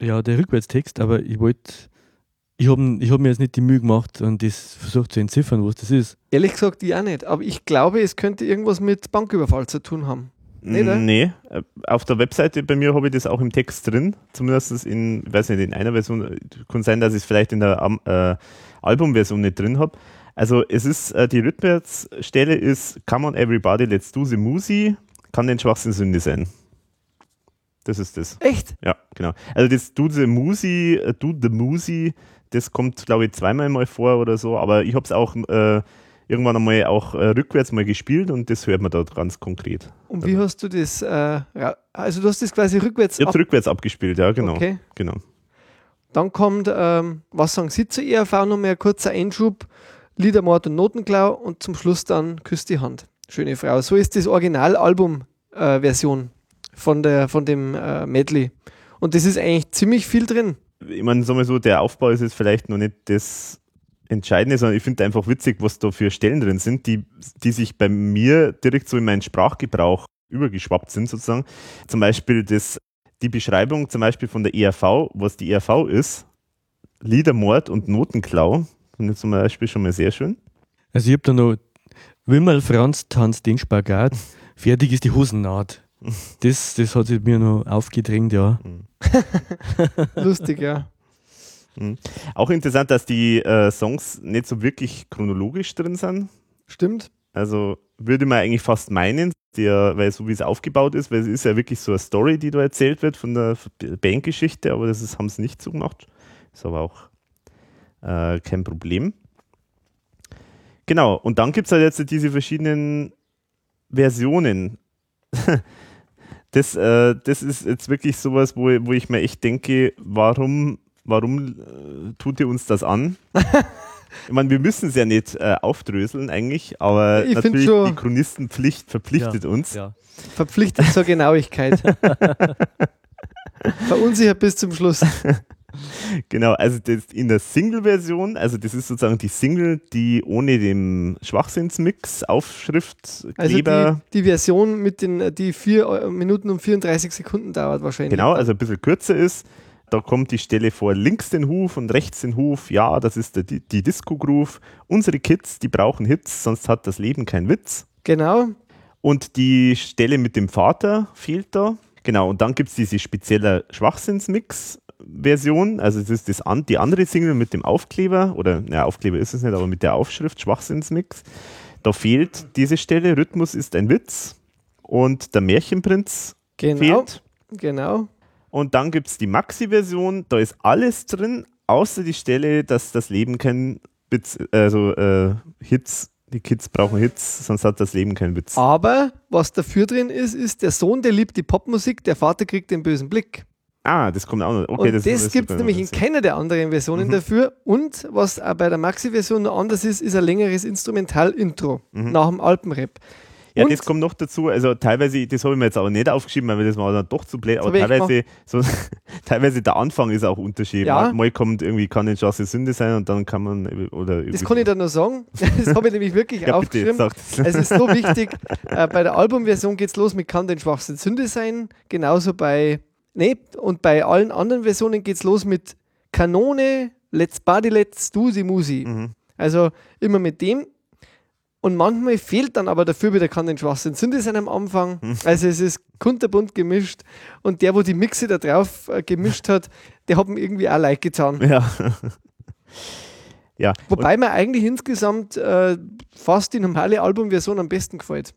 Speaker 4: ja, der Rückwärtstext, aber ich wollte, ich habe ich hab mir jetzt nicht die Mühe gemacht und das versucht zu entziffern, was das ist.
Speaker 2: Ehrlich gesagt, ich auch nicht. Aber ich glaube, es könnte irgendwas mit Banküberfall zu tun haben. Nee, ne?
Speaker 3: Nee, äh, auf der Webseite bei mir habe ich das auch im Text drin, zumindest in, ich weiß nicht, in einer Version, kann sein, dass ich es vielleicht in der äh, Albumversion nicht drin habe. Also es ist, äh, die Rückwärtsstelle ist Come on everybody, let's do the Musi, kann den Schwachsinn Sünde sein. Das ist das.
Speaker 2: Echt?
Speaker 3: Ja, genau. Also das Do the Musi, äh, Do the Musi, das kommt, glaube ich, zweimal mal vor oder so, aber ich habe es auch äh, irgendwann einmal auch äh, rückwärts mal gespielt und das hört man dort ganz konkret.
Speaker 2: Und wie hast du das? Äh, also, du hast das quasi rückwärts
Speaker 3: Ich habe rückwärts abgespielt, ja, genau.
Speaker 2: Okay.
Speaker 3: genau.
Speaker 2: Dann kommt, ähm, was sagen Sie zur ERV? Noch mehr kurzer Einschub, Liedermord und Notenklau und zum Schluss dann Küss die Hand. Schöne Frau. So ist das Originalalbum-Version von, der, von dem äh, Medley. Und das ist eigentlich ziemlich viel drin.
Speaker 3: Ich meine, sagen wir so, der Aufbau ist jetzt vielleicht noch nicht das Entscheidende, sondern ich finde einfach witzig, was da für Stellen drin sind, die, die sich bei mir direkt so in meinen Sprachgebrauch übergeschwappt sind, sozusagen. Zum Beispiel das, die Beschreibung zum Beispiel von der ERV, was die ERV ist, Liedermord und Notenklau, finde ich zum Beispiel schon mal sehr schön.
Speaker 4: Also ich habe da noch, Wimmerl Franz tanzt den Spagat, fertig ist die Hosennaht. Das, das hat sich mir noch aufgedrängt, ja.
Speaker 2: Lustig, ja.
Speaker 3: Auch interessant, dass die äh, Songs nicht so wirklich chronologisch drin sind.
Speaker 2: Stimmt.
Speaker 3: Also würde man eigentlich fast meinen, der, weil so wie es aufgebaut ist, weil es ist ja wirklich so eine Story, die da erzählt wird von der Bandgeschichte, aber das ist, haben sie nicht so gemacht. Ist aber auch äh, kein Problem. Genau, und dann gibt es halt jetzt diese verschiedenen Versionen. das, äh, das ist jetzt wirklich sowas, wo, wo ich mir echt denke, warum, warum äh, tut ihr uns das an? Ich meine, wir müssen es ja nicht äh, aufdröseln eigentlich, aber
Speaker 2: Ich
Speaker 3: natürlich
Speaker 2: schon-
Speaker 3: die Chronistenpflicht verpflichtet uns.
Speaker 4: Ja.
Speaker 2: Verpflichtet zur Genauigkeit. Verunsichert bis zum Schluss.
Speaker 3: Genau, also das in der Single-Version, also das ist sozusagen die Single, die ohne den Schwachsinnsmix, Aufschrift,
Speaker 2: Also die, die Version mit den, die vier äh, Minuten und 34 Sekunden dauert wahrscheinlich.
Speaker 3: genau, also ein bisschen kürzer ist. Da kommt die Stelle vor links den Huf und rechts den Huf. Ja, das ist der, die, die Disco-Groove. Unsere Kids, die brauchen Hits, sonst hat das Leben keinen Witz.
Speaker 2: Genau.
Speaker 3: Und die Stelle mit dem Vater fehlt da. Genau, und dann gibt es diese spezielle Schwachsinnsmix-Version. Also das ist das die andere Single mit dem Aufkleber, oder naja, Aufkleber ist es nicht, aber mit der Aufschrift Schwachsinnsmix. Da fehlt diese Stelle, Rhythmus ist ein Witz. Und der Märchenprinz
Speaker 2: Genau.
Speaker 3: fehlt.
Speaker 2: Genau.
Speaker 3: Und dann gibt es die Maxi-Version, da ist alles drin, außer die Stelle, dass das Leben kein Witz, also äh, Hits, die Kids brauchen Hits, sonst hat das Leben keinen Witz.
Speaker 2: Aber was dafür drin ist, ist, der Sohn, der liebt die Popmusik, der Vater kriegt den bösen Blick.
Speaker 3: Ah, das kommt auch noch. Okay,
Speaker 2: und das,
Speaker 3: das,
Speaker 2: gibt es nämlich in keiner der anderen Versionen
Speaker 3: Mhm.
Speaker 2: dafür. Und was auch bei der Maxi-Version noch anders ist, ist ein längeres Instrumental-Intro nach dem Alpenrap.
Speaker 3: Mhm. Ja,
Speaker 2: Und-
Speaker 3: das kommt noch dazu. Also teilweise, das habe ich mir jetzt aber nicht aufgeschrieben, weil das war dann doch zu blöd. Aber teilweise, so, teilweise der Anfang ist auch Unterschied.
Speaker 2: Ja.
Speaker 3: Mal, kommt irgendwie, kann eine Chance Sünde sein und dann kann man oder
Speaker 2: Das kann ich da noch sagen. Das habe ich nämlich wirklich
Speaker 3: ja, bitte,
Speaker 2: aufgeschrieben.
Speaker 3: das.
Speaker 2: Es ist so wichtig, äh, bei der Albumversion geht es los mit Kann den Schwachsinn Sünde sein. Genauso bei, nee, und bei allen anderen Versionen geht es los mit Kanone, Let's Body, Let's Dusi Musi.
Speaker 3: Mhm.
Speaker 2: Also immer mit dem. Und manchmal fehlt dann aber dafür wieder Kann den Schwachsinn Sünde sein am Anfang.
Speaker 3: Mhm.
Speaker 2: Also es ist kunterbunt gemischt. Und der, wo die Mixe da drauf äh, gemischt hat, der hat mir irgendwie auch leid getan.
Speaker 3: Ja. ja.
Speaker 2: Wobei mir eigentlich insgesamt äh, fast die normale Albumversion am besten gefällt.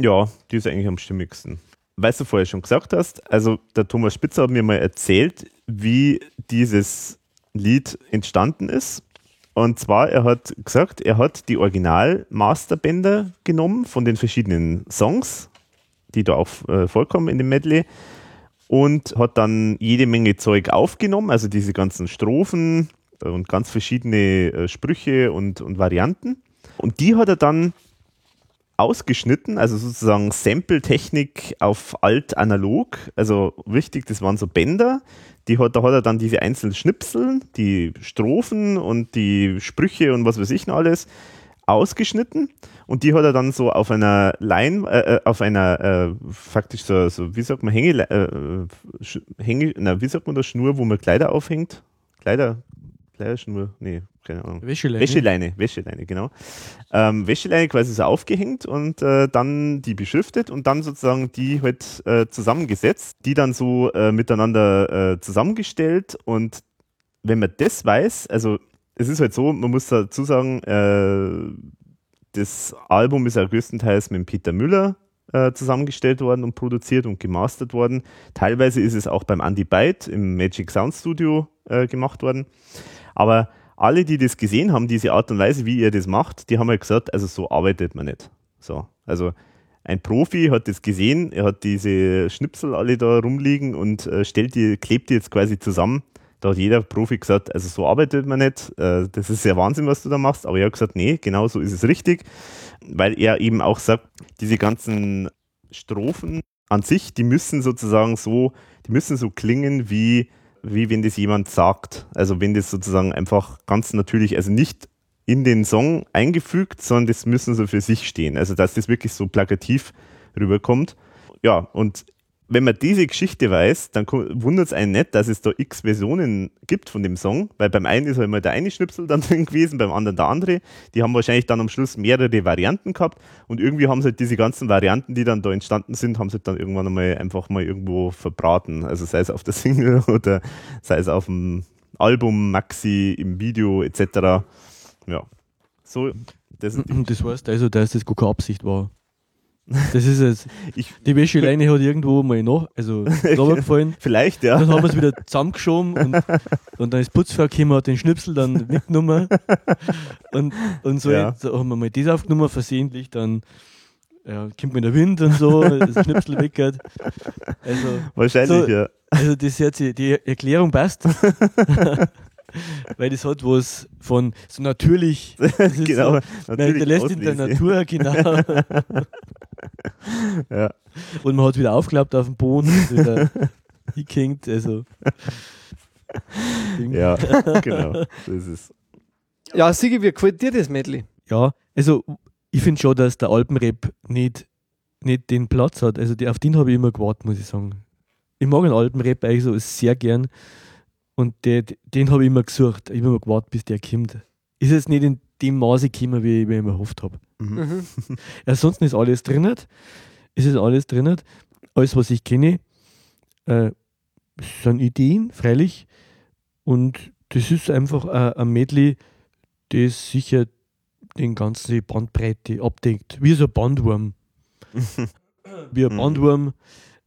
Speaker 3: Ja, die ist eigentlich am stimmigsten. Weißt du vorher schon gesagt hast, also der Thomas Spitzer hat mir mal erzählt, wie dieses Lied entstanden ist. Und zwar, er hat gesagt, er hat die Original-Masterbänder genommen von den verschiedenen Songs, die da auch äh, vorkommen in dem Medley, und hat dann jede Menge Zeug aufgenommen, also diese ganzen Strophen und ganz verschiedene äh, Sprüche und, und Varianten. Und die hat er dann ausgeschnitten, also sozusagen Sample-Technik auf alt-analog. Also wichtig, das waren so Bänder. Die hat, da hat er dann diese einzelnen Schnipsel, die Strophen und die Sprüche und was weiß ich noch alles ausgeschnitten und die hat er dann so auf einer Line, äh, äh, auf einer äh, faktisch so, so, wie sagt man, Hänge, äh, Sch- Hänge, na, wie sagt man das, Schnur, wo man Kleider aufhängt? Kleider, Kleiderschnur, nee, keine Ahnung.
Speaker 4: Wäscheleine.
Speaker 3: Wäscheleine, Wäscheleine, genau. Ähm, Wäscheleine quasi so aufgehängt und äh, dann die beschriftet und dann sozusagen die halt äh, zusammengesetzt, die dann so äh, miteinander äh, zusammengestellt und wenn man das weiß, also es ist halt so, man muss dazu sagen, äh, das Album ist ja größtenteils mit Peter Müller äh, zusammengestellt worden und produziert und gemastert worden. Teilweise ist es auch beim Andy Byte im Magic Sound Studio äh, gemacht worden. Aber alle, die das gesehen haben, diese Art und Weise, wie ihr das macht, die haben halt gesagt, also so arbeitet man nicht. So, also ein Profi hat das gesehen, er hat diese Schnipsel alle da rumliegen und äh, stellt die, klebt die jetzt quasi zusammen. Da hat jeder Profi gesagt, also so arbeitet man nicht, äh, das ist ja Wahnsinn, was du da machst. Aber er hat gesagt, nee, genau so ist es richtig, weil er eben auch sagt, diese ganzen Strophen an sich, die müssen sozusagen so, die müssen so klingen wie, wie wenn das jemand sagt. Also wenn das sozusagen einfach ganz natürlich, also nicht in den Song eingefügt, sondern das müssen so für sich stehen. Also dass das wirklich so plakativ rüberkommt. Ja, und wenn man diese Geschichte weiß, dann wundert es einen nicht, dass es da x Versionen gibt von dem Song, weil beim einen ist halt mal der eine Schnipsel dann drin gewesen, beim anderen der andere. Die haben wahrscheinlich dann am Schluss mehrere Varianten gehabt und irgendwie haben sie halt diese ganzen Varianten, die dann da entstanden sind, haben sie dann irgendwann einmal einfach mal irgendwo verbraten. Also sei es auf der Single oder sei es auf dem Album, Maxi, im Video etc. Ja, so, das
Speaker 4: Das heißt also, dass das gar keine Absicht war. Das ist jetzt,
Speaker 3: ich,
Speaker 4: die Wäscheleine hat irgendwo mal nach, also runtergefallen.
Speaker 3: vielleicht, ja.
Speaker 4: Dann haben wir es wieder zusammengeschoben und, und dann ist Putzfrau gekommen, hat den Schnipsel dann mitgenommen. Und, und so
Speaker 3: Ja.
Speaker 4: jetzt haben wir mal das aufgenommen, versehentlich, dann ja, kommt mir der Wind und so, das Schnipsel weggehört. Also,
Speaker 3: Wahrscheinlich,
Speaker 4: So-
Speaker 3: ja.
Speaker 4: also das jetzt, die Erklärung passt. Weil das hat was von so natürlich.
Speaker 3: genau.
Speaker 4: So, nein, der lässt in der. Natur, genau.
Speaker 3: Ja.
Speaker 4: Und man hat wieder aufgeklappt auf dem Boden und wieder hingehinkt. Also.
Speaker 3: Ja, genau. Das ist.
Speaker 2: Ja, Sigi, wie gefällt dir das Medley?
Speaker 4: Ja, also ich finde schon, dass der Alpenrap nicht, nicht den Platz hat. Also die, auf den habe ich immer gewartet, muss ich sagen. Ich mag den Alpenrap eigentlich so sehr gern und der, den habe ich immer gesucht. Ich habe immer gewartet, bis der kommt. Ist jetzt nicht in dem Maße gekommen, wie ich mir immer gehofft habe.
Speaker 3: Mhm.
Speaker 2: Mhm.
Speaker 4: Ansonsten ist alles drin. Es ist alles drin. Alles, was ich kenne, äh, sind Ideen, freilich. Und das ist einfach ein, ein Medley, das sicher den ganzen Bandbreite abdeckt. Wie so ein Bandwurm. Wie ein
Speaker 3: Mhm.
Speaker 4: Bandwurm.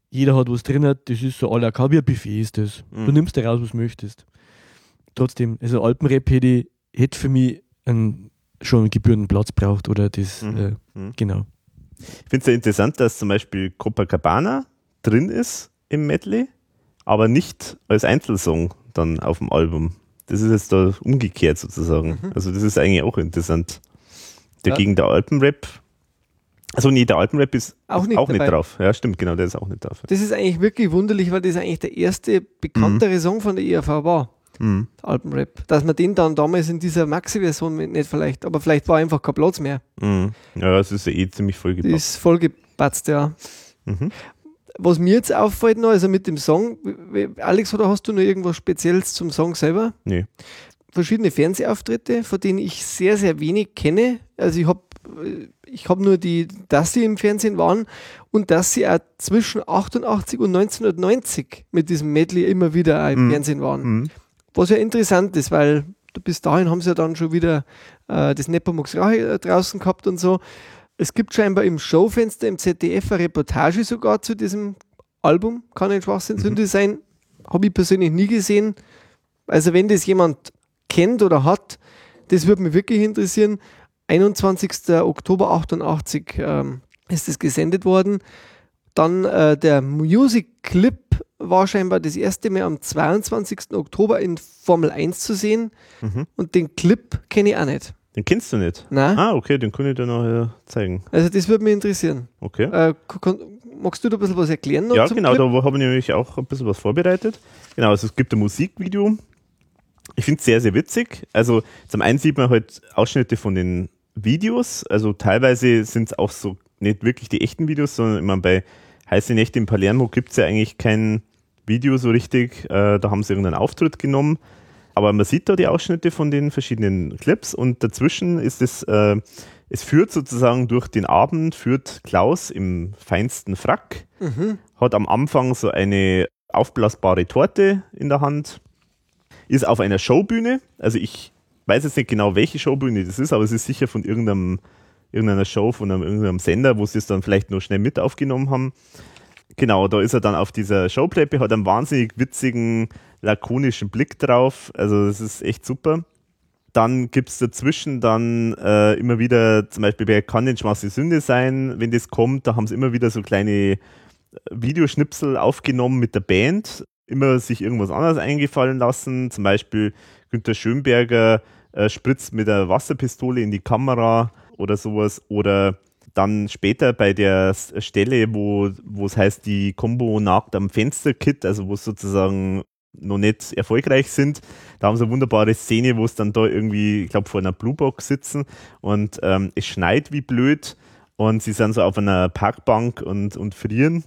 Speaker 4: Jeder hat was drin. Das ist so à la carte, wie ein Buffet ist das. Du
Speaker 3: Mhm.
Speaker 4: nimmst dir raus, was du möchtest. Trotzdem, also Alpenrap hätte, hätte für mich einen, schon gebührenden Platz braucht oder das,
Speaker 3: Mhm.
Speaker 4: äh,
Speaker 3: Mhm.
Speaker 4: genau.
Speaker 3: Ich finde es ja interessant, dass zum Beispiel Copacabana drin ist im Medley, aber nicht als Einzelsong dann auf dem Album. Das ist jetzt da umgekehrt sozusagen. Also das ist eigentlich auch interessant. Dagegen der Alpenrap. Also nee, der Alpenrap ist
Speaker 2: Auch nicht
Speaker 3: auch nicht drauf. Ja, stimmt, genau, der ist auch nicht drauf.
Speaker 2: Das ist eigentlich wirklich wunderlich, weil das eigentlich der erste bekanntere Song von der ERV war,
Speaker 3: Mhm.
Speaker 2: Alpenrap. Dass man den dann damals in dieser Maxi-Version nicht vielleicht, aber vielleicht war einfach kein Platz mehr.
Speaker 3: Mhm. Ja, es ist eh ziemlich voll
Speaker 2: Die
Speaker 3: gepackt.
Speaker 2: ist vollgepatzt, ja.
Speaker 3: Mhm.
Speaker 2: Was mir jetzt auffällt noch, also mit dem Song, Alex, oder hast du noch irgendwas Spezielles zum Song selber?
Speaker 3: Nee.
Speaker 2: Verschiedene Fernsehauftritte, von denen ich sehr, sehr wenig kenne. Also ich habe ich hab nur die, dass sie im Fernsehen waren und dass sie auch zwischen 88 und 1990 mit diesem Medley immer wieder im
Speaker 3: Mhm.
Speaker 2: Fernsehen waren.
Speaker 3: Mhm.
Speaker 2: Was ja interessant ist, weil bis dahin haben sie ja dann schon wieder äh, das Nepomux Rache äh, draußen gehabt und so. Es gibt scheinbar im Showfenster im ZDF eine Reportage sogar zu diesem Album, kann ein Schwachsinnssünde sein. Habe ich persönlich nie gesehen. Also wenn das jemand kennt oder hat, das würde mich wirklich interessieren. 21. Oktober 88 ähm, ist es gesendet worden. Dann äh, der Music Clip war scheinbar das erste Mal am 22. Oktober in Formel 1 zu sehen.
Speaker 3: Mhm.
Speaker 2: Und den Clip kenne ich auch nicht.
Speaker 3: Den kennst du nicht?
Speaker 2: Nein?
Speaker 3: Ah, okay, den kann ich dir nachher zeigen.
Speaker 2: Also das würde mich interessieren.
Speaker 3: Okay.
Speaker 2: Äh, magst du da ein bisschen was erklären? noch
Speaker 3: Ja, genau,
Speaker 2: Clip?
Speaker 3: da habe ich nämlich auch ein bisschen was vorbereitet. Genau, also es gibt ein Musikvideo. Ich finde es sehr, sehr witzig. Also zum einen sieht man halt Ausschnitte von den Videos. Also teilweise sind es auch so nicht wirklich die echten Videos, sondern immer bei Heiße Nächte in Palermo gibt es ja eigentlich kein Video so richtig. Äh, da haben sie irgendeinen Auftritt genommen. Aber man sieht da die Ausschnitte von den verschiedenen Clips und dazwischen ist es, äh, es führt sozusagen durch den Abend, führt Klaus im feinsten Frack,
Speaker 2: Mhm.
Speaker 3: hat am Anfang so eine aufblasbare Torte in der Hand, ist auf einer Showbühne. Also ich weiß jetzt nicht genau, welche Showbühne das ist, aber es ist sicher von irgendeinem, irgendeiner Show, von einem, irgendeinem Sender, wo sie es dann vielleicht noch schnell mit aufgenommen haben. Genau, da ist er dann auf dieser Showplatte, hat einen wahnsinnig witzigen, lakonischen Blick drauf. Also das ist echt super. Dann gibt es dazwischen dann äh, immer wieder, zum Beispiel bei Kann den Schmasse Sünde sein, wenn das kommt, da haben sie immer wieder so kleine äh, Videoschnipsel aufgenommen mit der Band, immer sich irgendwas anderes eingefallen lassen. Zum Beispiel Günter Schönberger äh, spritzt mit der Wasserpistole in die Kamera oder sowas. Oder dann später bei der Stelle, wo wo es heißt, die Combo nagt am Fenster-Kit, also wo es sozusagen noch nicht erfolgreich sind. Da haben sie eine wunderbare Szene, wo es dann da irgendwie, ich glaube, vor einer Bluebox sitzen und ähm, es schneit wie blöd und sie sind so auf einer Parkbank und, und frieren.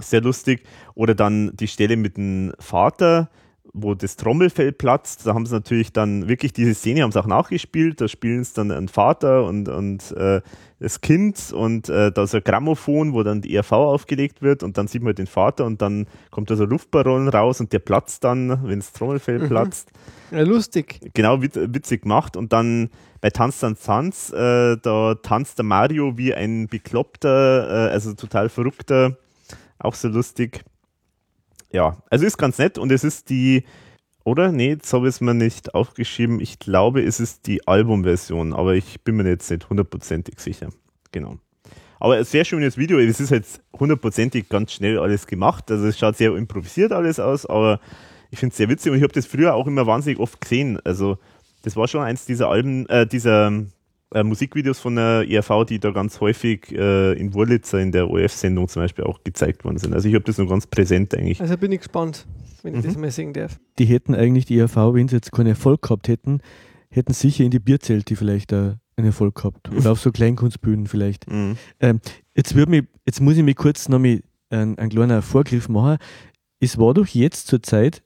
Speaker 3: Sehr lustig. Oder dann die Stelle mit dem Vater, wo das Trommelfell platzt. Da haben sie natürlich dann wirklich diese Szene, haben sie auch nachgespielt. Da spielen es dann ein Vater und, und äh, das Kind und äh, da ist ein Grammophon, wo dann die ERV aufgelegt wird und dann sieht man den Vater und dann kommt da so ein Luftballon raus und der platzt dann, wenn das Trommelfell platzt
Speaker 2: Ja, lustig.
Speaker 3: genau wit witzig gemacht und dann bei Tanz Tanz Tanz, äh, da tanzt der Mario wie ein bekloppter, äh, also total verrückter, auch so lustig. Ja, also ist ganz nett und es ist die, oder? Nee, jetzt habe ich es mir nicht aufgeschrieben. Ich glaube, es ist die Albumversion, aber ich bin mir jetzt nicht hundertprozentig sicher. Genau. Aber ein sehr schönes Video. Es ist jetzt hundertprozentig ganz schnell alles gemacht. Also es schaut sehr improvisiert alles aus, aber ich finde es sehr witzig und ich habe das früher auch immer wahnsinnig oft gesehen. Also das war schon eins dieser Alben, äh, dieser äh, Musikvideos von der ERV, die da ganz häufig äh, in Wurlitzer in der ORF-Sendung zum Beispiel auch gezeigt worden sind. Also ich habe das noch ganz präsent eigentlich.
Speaker 2: Also bin ich gespannt, wenn ich
Speaker 3: Mhm.
Speaker 2: das mal singen darf.
Speaker 4: Die hätten eigentlich die ERV, wenn sie jetzt keinen Erfolg gehabt hätten, hätten sicher in die Bierzelte vielleicht äh, einen Erfolg gehabt. Oder auf so Kleinkunstbühnen vielleicht.
Speaker 3: Mhm.
Speaker 4: Jetzt, wird mich, jetzt muss ich mir kurz noch mal einen, einen kleinen Vorgriff machen. Es war doch jetzt zur Zeit,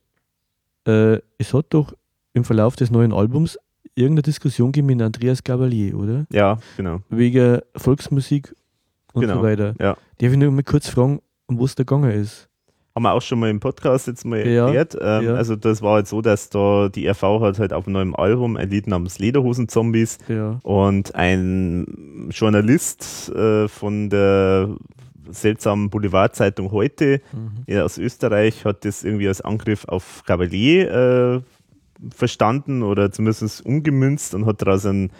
Speaker 4: äh, es hat doch im Verlauf des neuen Albums irgendeine Diskussion gegeben mit Andreas Gabalier, oder?
Speaker 3: Ja, genau.
Speaker 4: Wegen Volksmusik und
Speaker 3: Genau,
Speaker 4: so weiter.
Speaker 3: ja.
Speaker 4: Darf ich nur mal kurz fragen, um was da gegangen ist?
Speaker 3: Haben wir auch schon mal im Podcast jetzt mal
Speaker 4: Ja,
Speaker 3: erklärt. Ähm,
Speaker 4: ja.
Speaker 3: Also das war halt so, dass da die RV hat halt auf einem neuen Album ein Lied namens Lederhosen-Zombies
Speaker 4: Ja.
Speaker 3: und ein Journalist äh, von der seltsamen Boulevardzeitung heute
Speaker 4: Mhm.
Speaker 3: aus Österreich hat das irgendwie als Angriff auf Gabalier äh, verstanden oder zumindest umgemünzt und hat daraus einen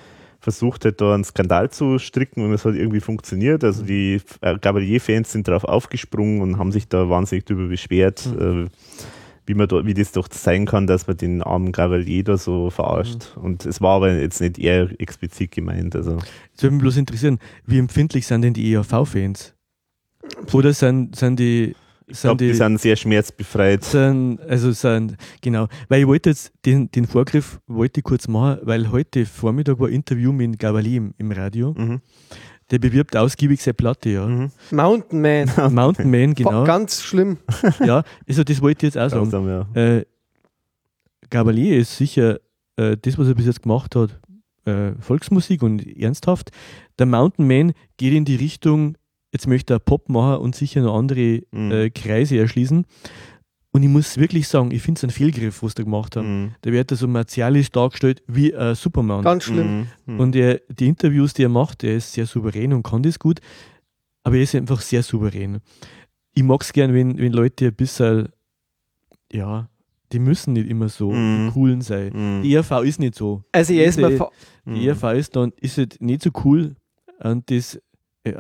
Speaker 3: versucht, halt da einen Skandal zu stricken und es hat irgendwie funktioniert. Also die äh, Gabalier-Fans sind darauf aufgesprungen und haben sich da wahnsinnig darüber beschwert, äh, wie, man da, wie das doch sein kann, dass man den armen Gabalier da so verarscht. Und es war aber jetzt nicht eher explizit gemeint. Also
Speaker 4: Jetzt würde mich bloß interessieren, wie empfindlich sind denn die ERV-Fans? Oder sind, sind die.
Speaker 3: Ich glaube, die, sind sehr schmerzbefreit.
Speaker 4: sind, also sind, genau, weil ich wollte jetzt den, den Vorgriff wollte ich kurz machen, weil heute Vormittag war ein Interview mit Gavali im, im Radio.
Speaker 3: Mhm.
Speaker 4: Der bewirbt ausgiebig seine Platte, ja.
Speaker 3: Mhm.
Speaker 2: Mountain Man,
Speaker 4: Mountain Man, genau.
Speaker 2: ganz schlimm.
Speaker 4: ja, also das wollte ich jetzt auch sagen.
Speaker 3: Grausam, ja.
Speaker 4: Äh, Gabalier ist sicher äh, das, was er bis jetzt gemacht hat, äh, Volksmusik und ernsthaft. Der Mountain Man geht in die Richtung, jetzt möchte er Pop machen und sicher noch andere
Speaker 3: Mhm.
Speaker 4: äh, Kreise erschließen. Und ich muss wirklich sagen, ich finde es ein Fehlgriff, was die gemacht haben.
Speaker 3: Mhm.
Speaker 4: Da wird er so martialisch dargestellt wie ein Superman.
Speaker 2: Ganz schlimm.
Speaker 3: Mhm. Mhm.
Speaker 4: Und er, die Interviews, die er macht, der ist sehr souverän und kann das gut, aber er ist einfach sehr souverän. Ich mag es gern, wenn, wenn Leute ein bisschen, ja, die müssen nicht immer so
Speaker 3: Mhm.
Speaker 4: die coolen sein.
Speaker 3: Mhm.
Speaker 4: Die ERV ist nicht so.
Speaker 2: Also er ist
Speaker 3: Mhm.
Speaker 4: Die ERV ist dann ist halt nicht so cool und das äh,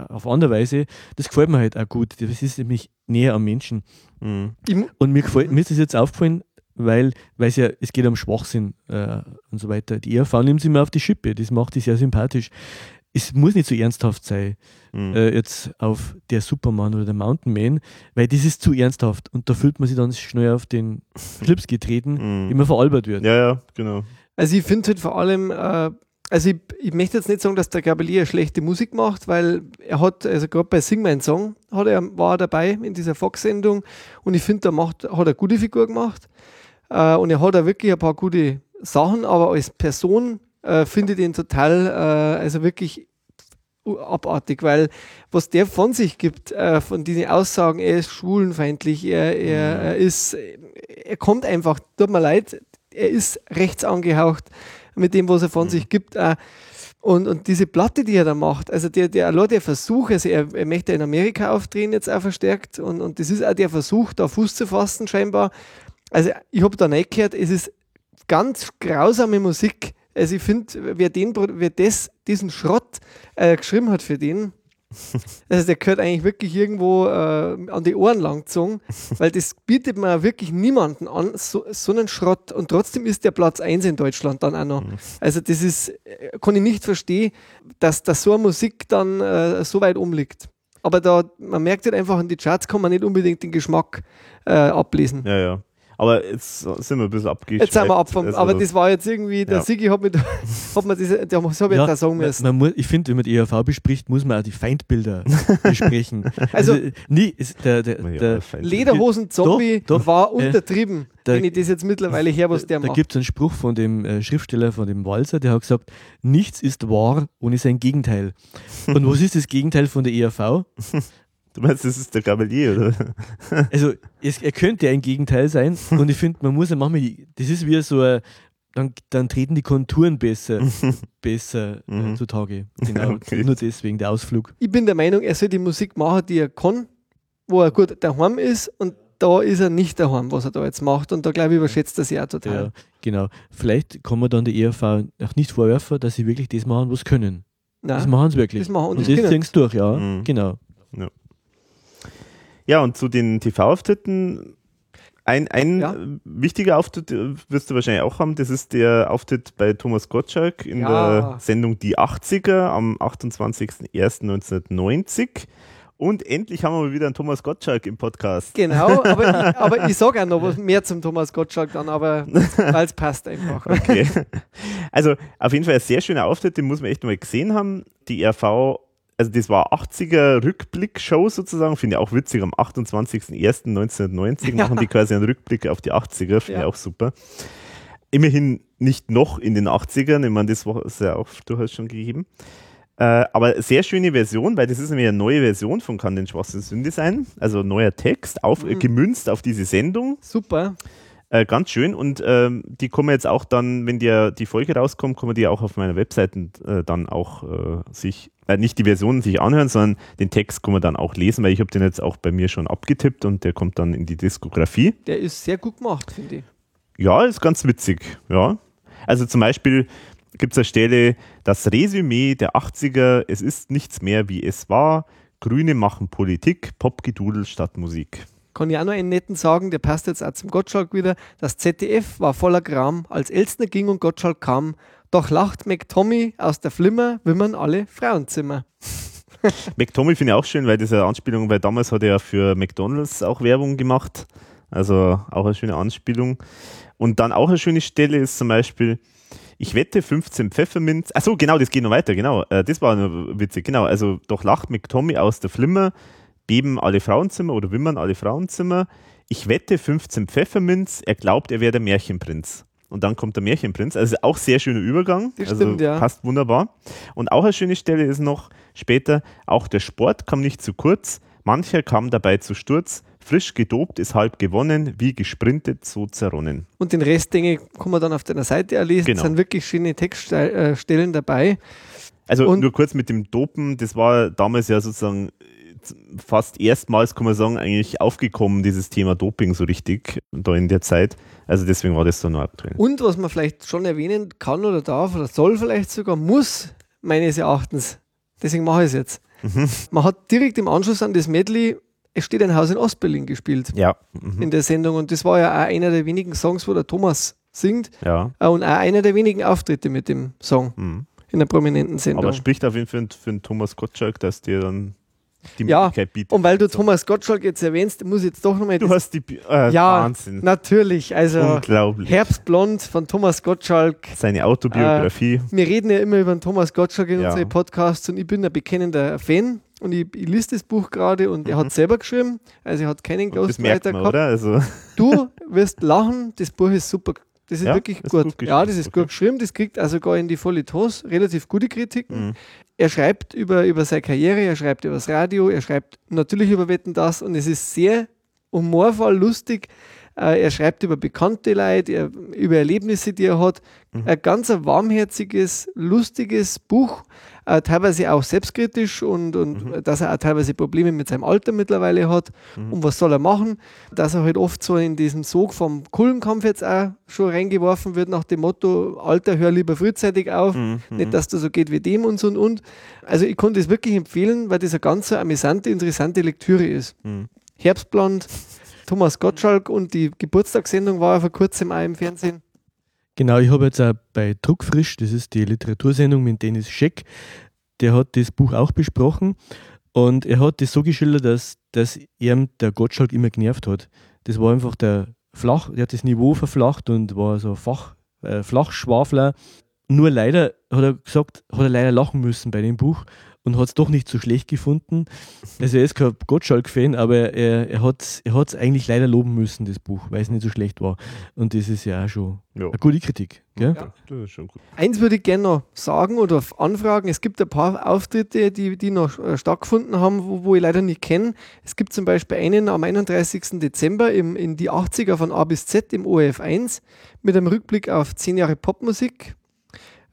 Speaker 4: auf andere Weise, das gefällt mir halt auch gut. Das ist nämlich näher am Menschen.
Speaker 3: Mhm.
Speaker 4: Und mir, gefällt, mir ist das jetzt aufgefallen, weil weil es ja, es geht um Schwachsinn äh, und so weiter. Die ERV nimmt sie mir auf die Schippe, das macht die sehr sympathisch. Es muss nicht so ernsthaft sein,
Speaker 3: Mhm.
Speaker 4: äh, jetzt auf der Superman oder der Mountain Man, weil das ist zu ernsthaft und da fühlt man sich dann schnell auf den Schlips getreten,
Speaker 3: Mhm.
Speaker 4: man veralbert wird.
Speaker 3: Ja, ja, genau.
Speaker 2: also ich finde halt vor allem, äh, also ich, ich möchte jetzt nicht sagen, dass der Gabalier schlechte Musik macht, weil er hat, also gerade bei Sing Mein Song hat er, war er dabei in dieser Fox-Sendung und ich finde, da macht, hat er eine gute Figur gemacht. Äh, und er hat auch wirklich ein paar gute Sachen, aber als Person äh, finde ich den total, äh, also wirklich abartig, weil was der von sich gibt, äh, von diesen Aussagen, er ist schwulenfeindlich, er, er, er ist, er kommt einfach, tut mir leid, er ist rechts angehaucht mit dem, was er von sich gibt. Äh, und, und diese Platte, die er da macht, also der, der, allein der Versuch, also er, er möchte in Amerika aufdrehen, jetzt auch verstärkt, und, und das ist auch der Versuch, da Fuß zu fassen, scheinbar. Also ich habe da nicht gehört, es ist ganz grausame Musik. Also ich finde, wer, den, wer das, diesen Schrott äh, geschrieben hat für den, also der gehört eigentlich wirklich irgendwo äh, an die Ohren langgezogen, weil das bietet man wirklich niemanden an, so, so einen Schrott. Und trotzdem ist der Platz 1 in Deutschland dann auch noch. Also das ist, äh, kann ich nicht verstehen, dass, dass so eine Musik dann äh, so weit umliegt. Aber da, man merkt halt einfach, an die Charts kann man nicht unbedingt den Geschmack äh, ablesen.
Speaker 3: Ja, ja. Aber jetzt sind wir ein bisschen abgeschweift.
Speaker 2: Jetzt sind wir ab vom,
Speaker 3: Also,
Speaker 2: aber das war jetzt irgendwie, der
Speaker 3: Ja.
Speaker 2: Sigi hat mir, hat mir das, der, das habe ich jetzt auch sagen
Speaker 4: man,
Speaker 2: müssen.
Speaker 4: man muss, ich finde, wenn man die ERV bespricht, muss man auch die Feindbilder besprechen.
Speaker 2: Also-
Speaker 4: Also, nie, ist der, der,
Speaker 3: Ja,
Speaker 4: der.
Speaker 2: Lederhosen-Zombie
Speaker 4: Doch, doch.
Speaker 2: war
Speaker 4: Äh,
Speaker 2: untertrieben,
Speaker 4: der-
Speaker 2: wenn ich das jetzt mittlerweile her, was der
Speaker 4: da
Speaker 2: macht.
Speaker 4: gibt es einen Spruch von dem äh, Schriftsteller, von dem Walser, der hat gesagt, nichts ist wahr ohne sein Gegenteil. Und was ist das Gegenteil von der ERV?
Speaker 3: Du meinst, das ist der Gabalier, oder?
Speaker 4: Also es, er könnte ein Gegenteil sein und ich finde, man muss ja manchmal, das ist wie so ein, dann, dann treten die Konturen besser, besser äh,
Speaker 3: Mhm.
Speaker 4: zutage. Genau,
Speaker 3: Okay.
Speaker 4: nur deswegen der Ausflug.
Speaker 2: Ich bin der Meinung, er soll die Musik machen, die er kann, wo er gut daheim ist und da ist er nicht daheim, was er da jetzt macht. Und da glaube ich, überschätzt er sich auch total.
Speaker 4: Ja, genau. Vielleicht kann man dann der ERV auch nicht vorwerfen, dass sie wirklich das machen, was können. Das
Speaker 2: Nein,
Speaker 4: machen sie wirklich.
Speaker 2: das machen und
Speaker 4: und
Speaker 2: das
Speaker 4: das sie durch, ja.
Speaker 3: Mhm.
Speaker 4: Genau.
Speaker 3: Ja, und zu den TV-Auftritten, ein, ein
Speaker 2: Ja.
Speaker 3: wichtiger Auftritt äh, wirst du wahrscheinlich auch haben, das ist der Auftritt bei Thomas Gottschalk in
Speaker 2: Ja.
Speaker 3: der Sendung Die 80er am 28.01.1990. Und endlich haben wir mal wieder einen Thomas Gottschalk im Podcast.
Speaker 2: Genau, aber ich, aber ich sage auch noch was mehr zum Thomas Gottschalk dann, aber weil es passt einfach.
Speaker 3: Okay. Also auf jeden Fall ein sehr schöner Auftritt, den muss man echt mal gesehen haben. Die RV, also das war 80er Rückblick-Show sozusagen, finde ich auch witzig, am 28.01.1990 machen die quasi einen Rückblick auf die 80er, finde
Speaker 2: Ja.
Speaker 3: ich auch super. Immerhin nicht noch in den 80ern, ich meine, das war es ja auch durchaus schon gegeben. Äh, aber sehr schöne Version, weil das ist nämlich eine neue Version von Kann den Schwarzen Sünde sein. Also neuer Text, auf,
Speaker 2: Mhm.
Speaker 3: gemünzt auf diese Sendung.
Speaker 2: Super.
Speaker 3: Äh, ganz schön und ähm, die kommen jetzt auch dann, wenn die, die Folge rauskommt, kann man die auch auf meiner Webseite äh, dann auch äh, sich, äh, nicht die Versionen sich anhören, sondern den Text kann man dann auch lesen, weil ich habe den jetzt auch bei mir schon abgetippt und der kommt dann in die Diskografie.
Speaker 2: Der ist sehr gut gemacht, finde ich.
Speaker 3: Ja, ist ganz witzig, ja. Also zum Beispiel gibt es eine Stelle, das Resümee der 80er, es ist nichts mehr wie es war, Grüne machen Politik, Popgedudel statt Musik.
Speaker 2: Kann ich auch noch einen netten sagen, der passt jetzt auch zum Gottschalk wieder. Das ZDF war voller Gram, als Elstner ging und Gottschalk kam. Doch lacht McTommy aus der Flimmer, wimmern alle Frauenzimmer.
Speaker 3: McTommy finde ich auch schön, weil eine Anspielung, weil damals hat er ja für McDonalds auch Werbung gemacht. Also auch eine schöne Anspielung. Und dann auch eine schöne Stelle ist zum Beispiel, ich wette 15 Pfefferminz. Achso, genau, das geht noch weiter, genau. Äh, das war nur witzig, genau. Also doch lacht McTommy aus der Flimmer, beben alle Frauenzimmer oder wimmern alle Frauenzimmer. Ich wette 15 Pfefferminz, er glaubt, er wäre der Märchenprinz. Und dann kommt der Märchenprinz. Also auch sehr schöner Übergang.
Speaker 2: Das
Speaker 3: also
Speaker 2: stimmt, ja.
Speaker 3: passt wunderbar. Und auch eine schöne Stelle ist noch später, auch der Sport kam nicht zu kurz, mancher kam dabei zu Sturz, frisch gedopt ist halb gewonnen, wie gesprintet, so zerronnen.
Speaker 2: Und den Rest, denke ich, kann man dann auf deiner Seite erlesen.
Speaker 3: Genau.
Speaker 2: Es sind wirklich schöne Textstellen dabei.
Speaker 3: Also
Speaker 2: Und-
Speaker 3: nur kurz mit dem Dopen, das war damals ja sozusagen fast erstmals, kann man sagen, eigentlich aufgekommen, dieses Thema Doping so richtig, da in der Zeit. Also deswegen war das so noch aktuell.
Speaker 2: Und was man vielleicht schon erwähnen kann oder darf oder soll vielleicht sogar, muss meines Erachtens, deswegen mache ich es jetzt.
Speaker 3: Mhm.
Speaker 2: Man hat direkt im Anschluss an das Medley Es steht ein Haus in Ostberlin gespielt
Speaker 3: Ja. Mhm.
Speaker 2: in der Sendung und das war ja auch einer der wenigen Songs, wo der Thomas singt
Speaker 3: Ja.
Speaker 2: äh, und auch einer der wenigen Auftritte mit dem Song
Speaker 3: Mhm.
Speaker 2: in der prominenten Sendung.
Speaker 3: Aber spricht auf jeden Fall für, für den Thomas Gottschalk, dass der dann die
Speaker 2: Ja,
Speaker 3: Möglichkeit bietet.
Speaker 2: und weil du Thomas Gottschalk jetzt erwähnst, muss ich jetzt doch nochmal
Speaker 3: du hast die äh,
Speaker 2: Ja,
Speaker 3: Wahnsinn.
Speaker 2: natürlich, also
Speaker 3: Unglaublich.
Speaker 2: Herbstblond von Thomas Gottschalk.
Speaker 3: Seine Autobiografie.
Speaker 2: Wir reden ja immer über den Thomas Gottschalk in
Speaker 3: Ja.
Speaker 2: unseren Podcasts und ich bin ein bekennender Fan und ich, ich lese das Buch gerade und er hat selber geschrieben, also er hat keinen
Speaker 3: Mhm.
Speaker 2: Ghostwriter gehabt.
Speaker 3: oder? Also,
Speaker 2: Du wirst lachen, das Buch ist super. Das ist
Speaker 3: Ja,
Speaker 2: wirklich
Speaker 3: ist
Speaker 2: gut.
Speaker 3: gut
Speaker 2: ja, das ist
Speaker 3: okay.
Speaker 2: gut geschrieben. Das kriegt also sogar in die Folitos relativ gute Kritiken.
Speaker 3: Mhm.
Speaker 2: Er schreibt über, über seine Karriere, er schreibt über das Radio, er schreibt natürlich über Wetten das und es ist sehr humorvoll, lustig. Äh, er schreibt über bekannte Leute, er, über Erlebnisse, die er hat.
Speaker 3: Mhm.
Speaker 2: Ein ganz warmherziges, lustiges Buch, äh, teilweise auch selbstkritisch und, und
Speaker 3: Mhm.
Speaker 2: dass er auch teilweise Probleme mit seinem Alter mittlerweile hat.
Speaker 3: Mhm.
Speaker 2: Und was soll er machen? Dass er halt oft so in diesen Sog vom Kullenkampf jetzt auch schon reingeworfen wird, nach dem Motto: Alter, hör lieber frühzeitig auf,
Speaker 3: Mhm.
Speaker 2: nicht, dass du so geht wie dem und so und und. Also, ich konnte es wirklich empfehlen, weil das eine ganz amüsante, interessante Lektüre ist.
Speaker 3: Mhm.
Speaker 2: Herbstblond, Thomas Gottschalk und die Geburtstagssendung war ja vor kurzem auch im Fernsehen.
Speaker 4: Genau, ich habe jetzt auch bei Druckfrisch, das ist die Literatursendung mit Dennis Scheck, der hat das Buch auch besprochen und er hat das so geschildert, dass, dass ihm der Gottschalk immer genervt hat. Das war einfach der Flach, der hat das Niveau verflacht und war so Fach, äh, Flachschwafler. Nur leider hat er gesagt, hat er leider lachen müssen bei dem Buch und hat es doch nicht so schlecht gefunden. Also er ist kein Gottschalk-Fan, aber er, er hat es er hat's eigentlich leider loben müssen, das Buch, weil es nicht so schlecht war. Und das ist ja auch schon
Speaker 3: Ja.
Speaker 4: eine gute Kritik. Gell?
Speaker 2: Ja.
Speaker 3: Das ist schon gut.
Speaker 2: Eins würde ich gerne noch sagen oder anfragen. Es gibt ein paar Auftritte, die, die noch äh, stattgefunden haben, wo, wo ich leider nicht kenne. Es gibt zum Beispiel einen am 31. Dezember im, in die 80er von A bis Z im ORF 1 mit einem Rückblick auf 10 Jahre Popmusik.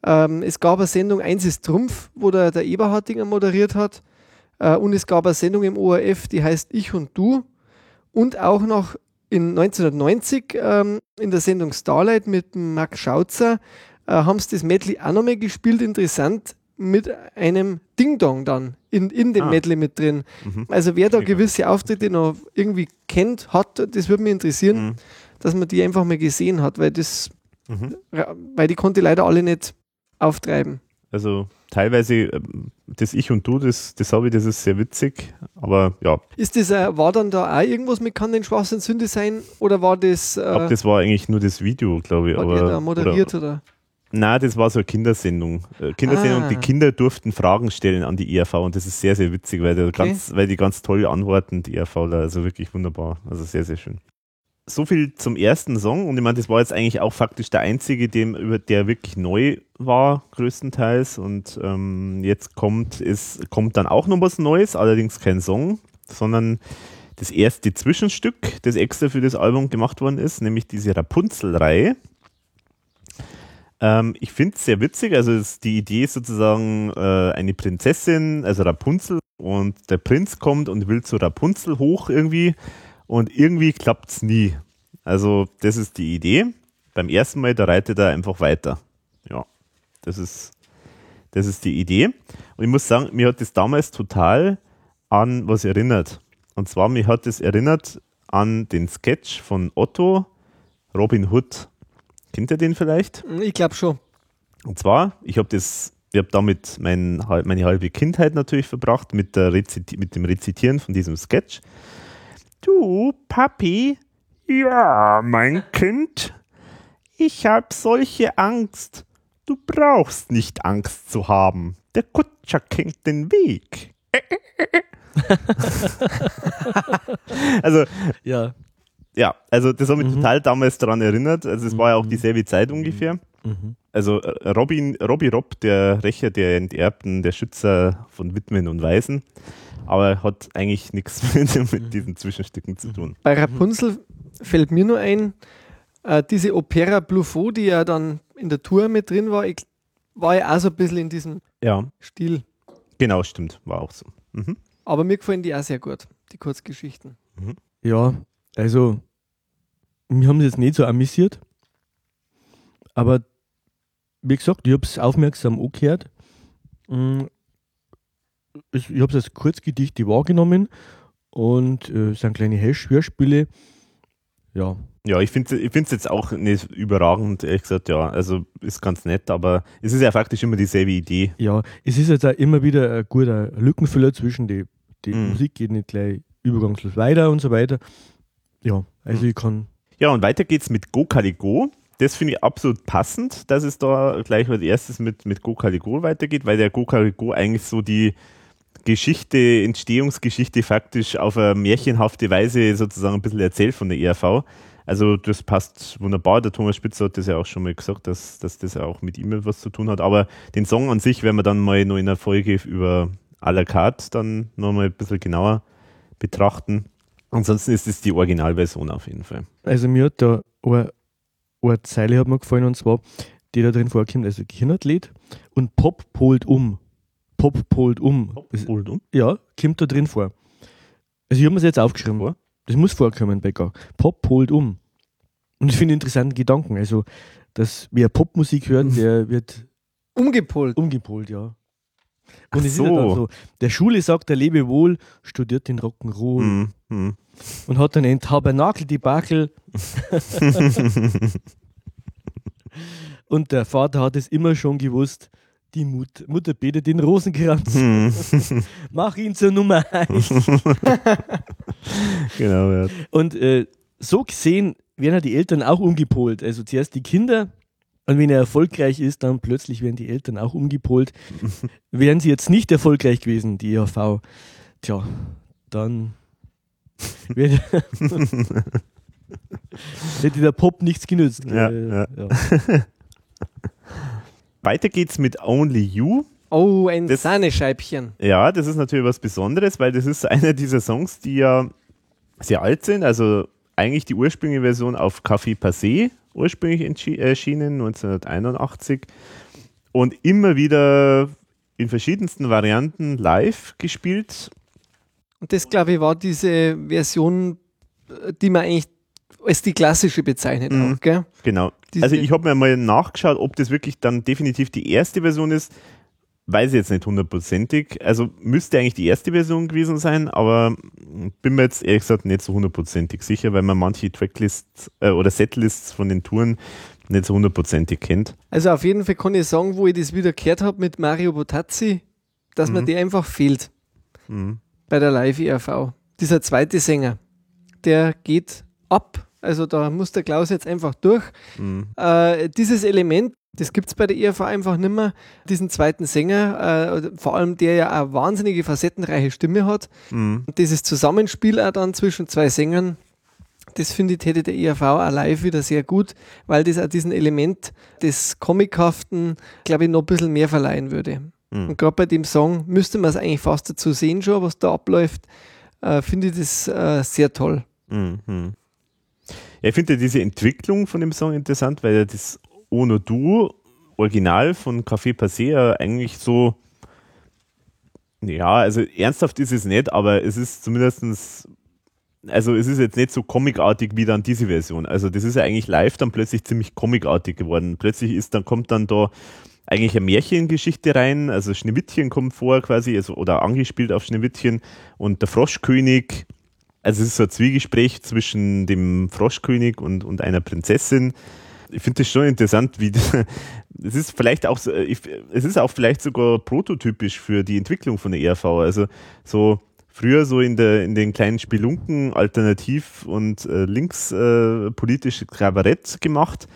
Speaker 2: Ähm, es gab eine Sendung Eins ist Trumpf, wo der, der Eberhardinger moderiert hat. Äh, und es gab eine Sendung im ORF, die heißt Ich und Du. Und auch noch in 1990 ähm, in der Sendung Starlight mit Max Schautzer äh, haben sie das Medley auch nochmal gespielt. Interessant, mit einem Ding-Dong dann in, in dem
Speaker 3: Ah.
Speaker 2: Medley mit drin.
Speaker 3: Mhm.
Speaker 2: Also wer da gewisse Auftritte noch irgendwie kennt, hat, das würde mich interessieren,
Speaker 3: Mhm.
Speaker 2: dass man die einfach mal gesehen hat, weil das,
Speaker 3: Mhm.
Speaker 2: weil die konnte ich leider alle nicht auftreiben.
Speaker 3: Also teilweise ähm, das Ich und Du, das, das habe ich, das ist sehr witzig. Aber ja,
Speaker 2: Ist das, war dann da auch irgendwas mit Kann den Schwachsinn Sünde sein oder war das,
Speaker 3: ich
Speaker 2: äh,
Speaker 3: glaube, das war eigentlich nur das Video, glaube ich.
Speaker 2: hat
Speaker 3: aber,
Speaker 2: da moderiert
Speaker 3: Oder,
Speaker 2: oder?
Speaker 3: nein, das war so eine Kindersendung. Äh, Kindersendung
Speaker 2: Ah.
Speaker 3: und die Kinder durften Fragen stellen an die ERV und das ist sehr, sehr witzig, weil,
Speaker 2: Okay.
Speaker 3: ganz, weil die ganz toll antworten, die ERVler. Also wirklich wunderbar. Also sehr, sehr schön. So viel zum ersten Song und ich meine, das war jetzt eigentlich auch faktisch der einzige, dem, der wirklich neu war, größtenteils. Und ähm, jetzt kommt, es kommt dann auch noch was Neues, allerdings kein Song, sondern das erste Zwischenstück, das extra für das Album gemacht worden ist, nämlich diese Rapunzel-Reihe. Ähm, ich finde es sehr witzig, also es, die Idee ist sozusagen äh, eine Prinzessin, also Rapunzel, und der Prinz kommt und will zu Rapunzel hoch irgendwie und irgendwie klappt es nie. Also das ist die Idee. Beim ersten Mal, da reitet er einfach weiter. Ja, das ist, das ist die Idee. Und ich muss sagen, mir hat das damals total an was erinnert. Und zwar, mich hat es erinnert an den Sketch von Otto Robin Hood. Kennt ihr den vielleicht?
Speaker 2: Ich glaube schon.
Speaker 3: Und zwar, ich habe das, ich habe damit mein, meine halbe Kindheit natürlich verbracht mit, der Reziti mit dem Rezitieren von diesem Sketch. Du, Papi? Ja, mein Kind. Ich habe solche Angst. Du brauchst nicht Angst zu haben. Der Kutscher kennt den Weg. also
Speaker 4: Ja.
Speaker 3: ja, also das hat mich
Speaker 4: Mhm.
Speaker 3: total damals daran erinnert. Also es war ja auch dieselbe Zeit ungefähr.
Speaker 4: Mhm.
Speaker 3: Also äh, Robin, Robbie Robb, der Rächer der Enterbten, der Schützer von Witwen und Waisen, aber hat eigentlich nichts mit, mit diesen Zwischenstücken zu tun.
Speaker 2: Bei Rapunzel fällt mir nur ein, äh, diese Opera Bluffo, die ja dann in der Tour mit drin war, ich, war ja auch so ein bisschen in diesem
Speaker 3: Ja,
Speaker 2: Stil.
Speaker 3: genau, stimmt, war auch so. Mhm.
Speaker 2: Aber mir gefallen die auch sehr gut, die Kurzgeschichten.
Speaker 4: Ja, also, wir haben es jetzt nicht so amüsiert, aber wie gesagt, ich habe es aufmerksam angehört. Ich habe es als Kurzgedichte wahrgenommen und äh, es sind kleine Hörspiele. Ja,
Speaker 3: Ja, ich finde es jetzt auch nicht überragend, ehrlich gesagt, ja, also ist ganz nett, aber es ist ja faktisch immer dieselbe Idee.
Speaker 4: ja, es ist jetzt auch immer wieder ein guter Lückenfüller zwischen die, die
Speaker 3: Mhm.
Speaker 4: Musik geht nicht gleich übergangslos weiter und so weiter. Ja, also ich kann.
Speaker 3: Ja, und weiter geht's mit Go Caligo. Das finde ich absolut passend, dass es da gleich als erstes mit, mit Go Caligo weitergeht, weil der Go Caligo eigentlich so die Geschichte, Entstehungsgeschichte faktisch auf eine märchenhafte Weise sozusagen ein bisschen erzählt von der ERV. Also das passt wunderbar. Der Thomas Spitzer hat das ja auch schon mal gesagt, dass, dass das auch mit ihm etwas zu tun hat. Aber den Song an sich werden wir dann mal noch in der Folge über à la carte dann nochmal ein bisschen genauer betrachten. Ansonsten ist es die Originalversion auf jeden Fall.
Speaker 4: Also mir hat da eine, eine Zeile hat mir gefallen und zwar, die da drin vorkommt, also Gehirnathlet und Pop polt um. Pop polt um. Das,
Speaker 3: Holt um.
Speaker 4: ja, kommt da drin vor. Also ich habe mir das jetzt aufgeschrieben.
Speaker 3: Vor?
Speaker 4: Das muss vorkommen, Becker. Pop polt um. Und ich finde interessanten Gedanken. Also, dass wer Popmusik hört, der wird
Speaker 2: Umgepolt.
Speaker 4: umgepolt, ja.
Speaker 3: Ach
Speaker 4: Und es ist ja
Speaker 3: so.
Speaker 4: dann so, der Schule sagt er lebe wohl, studiert den Rock'n'Roll
Speaker 3: Mhm. Mhm.
Speaker 4: und hat dann ein Tabernakel-Debakel und der Vater hat es immer schon gewusst, die Mut Mutter betet den Rosenkranz,
Speaker 3: Mhm.
Speaker 4: mach ihn zur Nummer eins.
Speaker 3: genau, ja.
Speaker 4: Und äh, so gesehen werden ja die Eltern auch umgepolt. Also zuerst die Kinder und wenn er erfolgreich ist, dann plötzlich werden die Eltern auch umgepolt. Wären sie jetzt nicht erfolgreich gewesen, die EHV, tja, dann hätte der Pop nichts genützt.
Speaker 3: Ja, ja.
Speaker 4: ja.
Speaker 3: Weiter geht's mit Only You.
Speaker 2: Oh, ein
Speaker 3: Das-
Speaker 2: Sahnescheibchen.
Speaker 3: Ja, das ist natürlich was Besonderes, weil das ist einer dieser Songs, die ja sehr alt sind. Also eigentlich die ursprüngliche Version auf Café Passé ursprünglich erschienen, 1981. Und immer wieder in verschiedensten Varianten live gespielt.
Speaker 2: Und das, glaube ich, war diese Version, äh, die man eigentlich als die klassische bezeichnet
Speaker 3: Mhm.
Speaker 2: auch, gell?
Speaker 3: Genau. Also ich habe mir mal nachgeschaut, ob das wirklich dann definitiv die erste Version ist. weiß ich jetzt nicht hundertprozentig. Also müsste eigentlich die erste Version gewesen sein, aber bin mir jetzt ehrlich gesagt nicht so hundertprozentig sicher, weil man manche Tracklists äh, oder Setlists von den Touren nicht so hundertprozentig kennt.
Speaker 2: Also auf jeden Fall kann ich sagen, wo ich das wieder gehört habe mit Mario Botazzi, dass mir
Speaker 3: Mhm.
Speaker 2: der einfach fehlt
Speaker 3: Mhm.
Speaker 2: bei der Live-ERV. Dieser zweite Sänger, der geht ab. Also da muss der Klaus jetzt einfach durch.
Speaker 3: Mhm.
Speaker 2: Äh, dieses Element, das gibt es bei der ERV einfach nicht mehr. Diesen zweiten Sänger, äh, vor allem der ja eine wahnsinnige facettenreiche Stimme hat.
Speaker 3: Mhm.
Speaker 2: Und dieses Zusammenspiel auch dann zwischen zwei Sängern, das finde ich, hätte der ERV auch live wieder sehr gut, weil das auch diesen Element des Comichaften, glaube ich, noch ein bisschen mehr verleihen würde.
Speaker 3: Mhm.
Speaker 2: Und gerade bei dem Song müsste man es eigentlich fast dazu sehen schon, was da abläuft. Äh, finde ich das äh, sehr toll.
Speaker 3: Mhm. Ich finde ja diese Entwicklung von dem Song interessant, weil ja das Ono Du Original von Café Passé eigentlich so, ja, also ernsthaft ist es nicht, aber es ist zumindestens also es ist jetzt nicht so comicartig wie dann diese Version. Also das ist ja eigentlich live dann plötzlich ziemlich comicartig geworden. Plötzlich ist dann, kommt dann da eigentlich eine Märchengeschichte rein, also Schneewittchen kommt vor quasi, also, oder angespielt auf Schneewittchen und der Froschkönig, also es ist so ein Zwiegespräch zwischen dem Froschkönig und, und einer Prinzessin. Ich finde das schon interessant, wie es ist vielleicht auch es ist auch vielleicht sogar prototypisch für die Entwicklung von der ERV. Also so früher so in der in den kleinen Spelunken alternativ und äh, links äh, politische Kabarett gemacht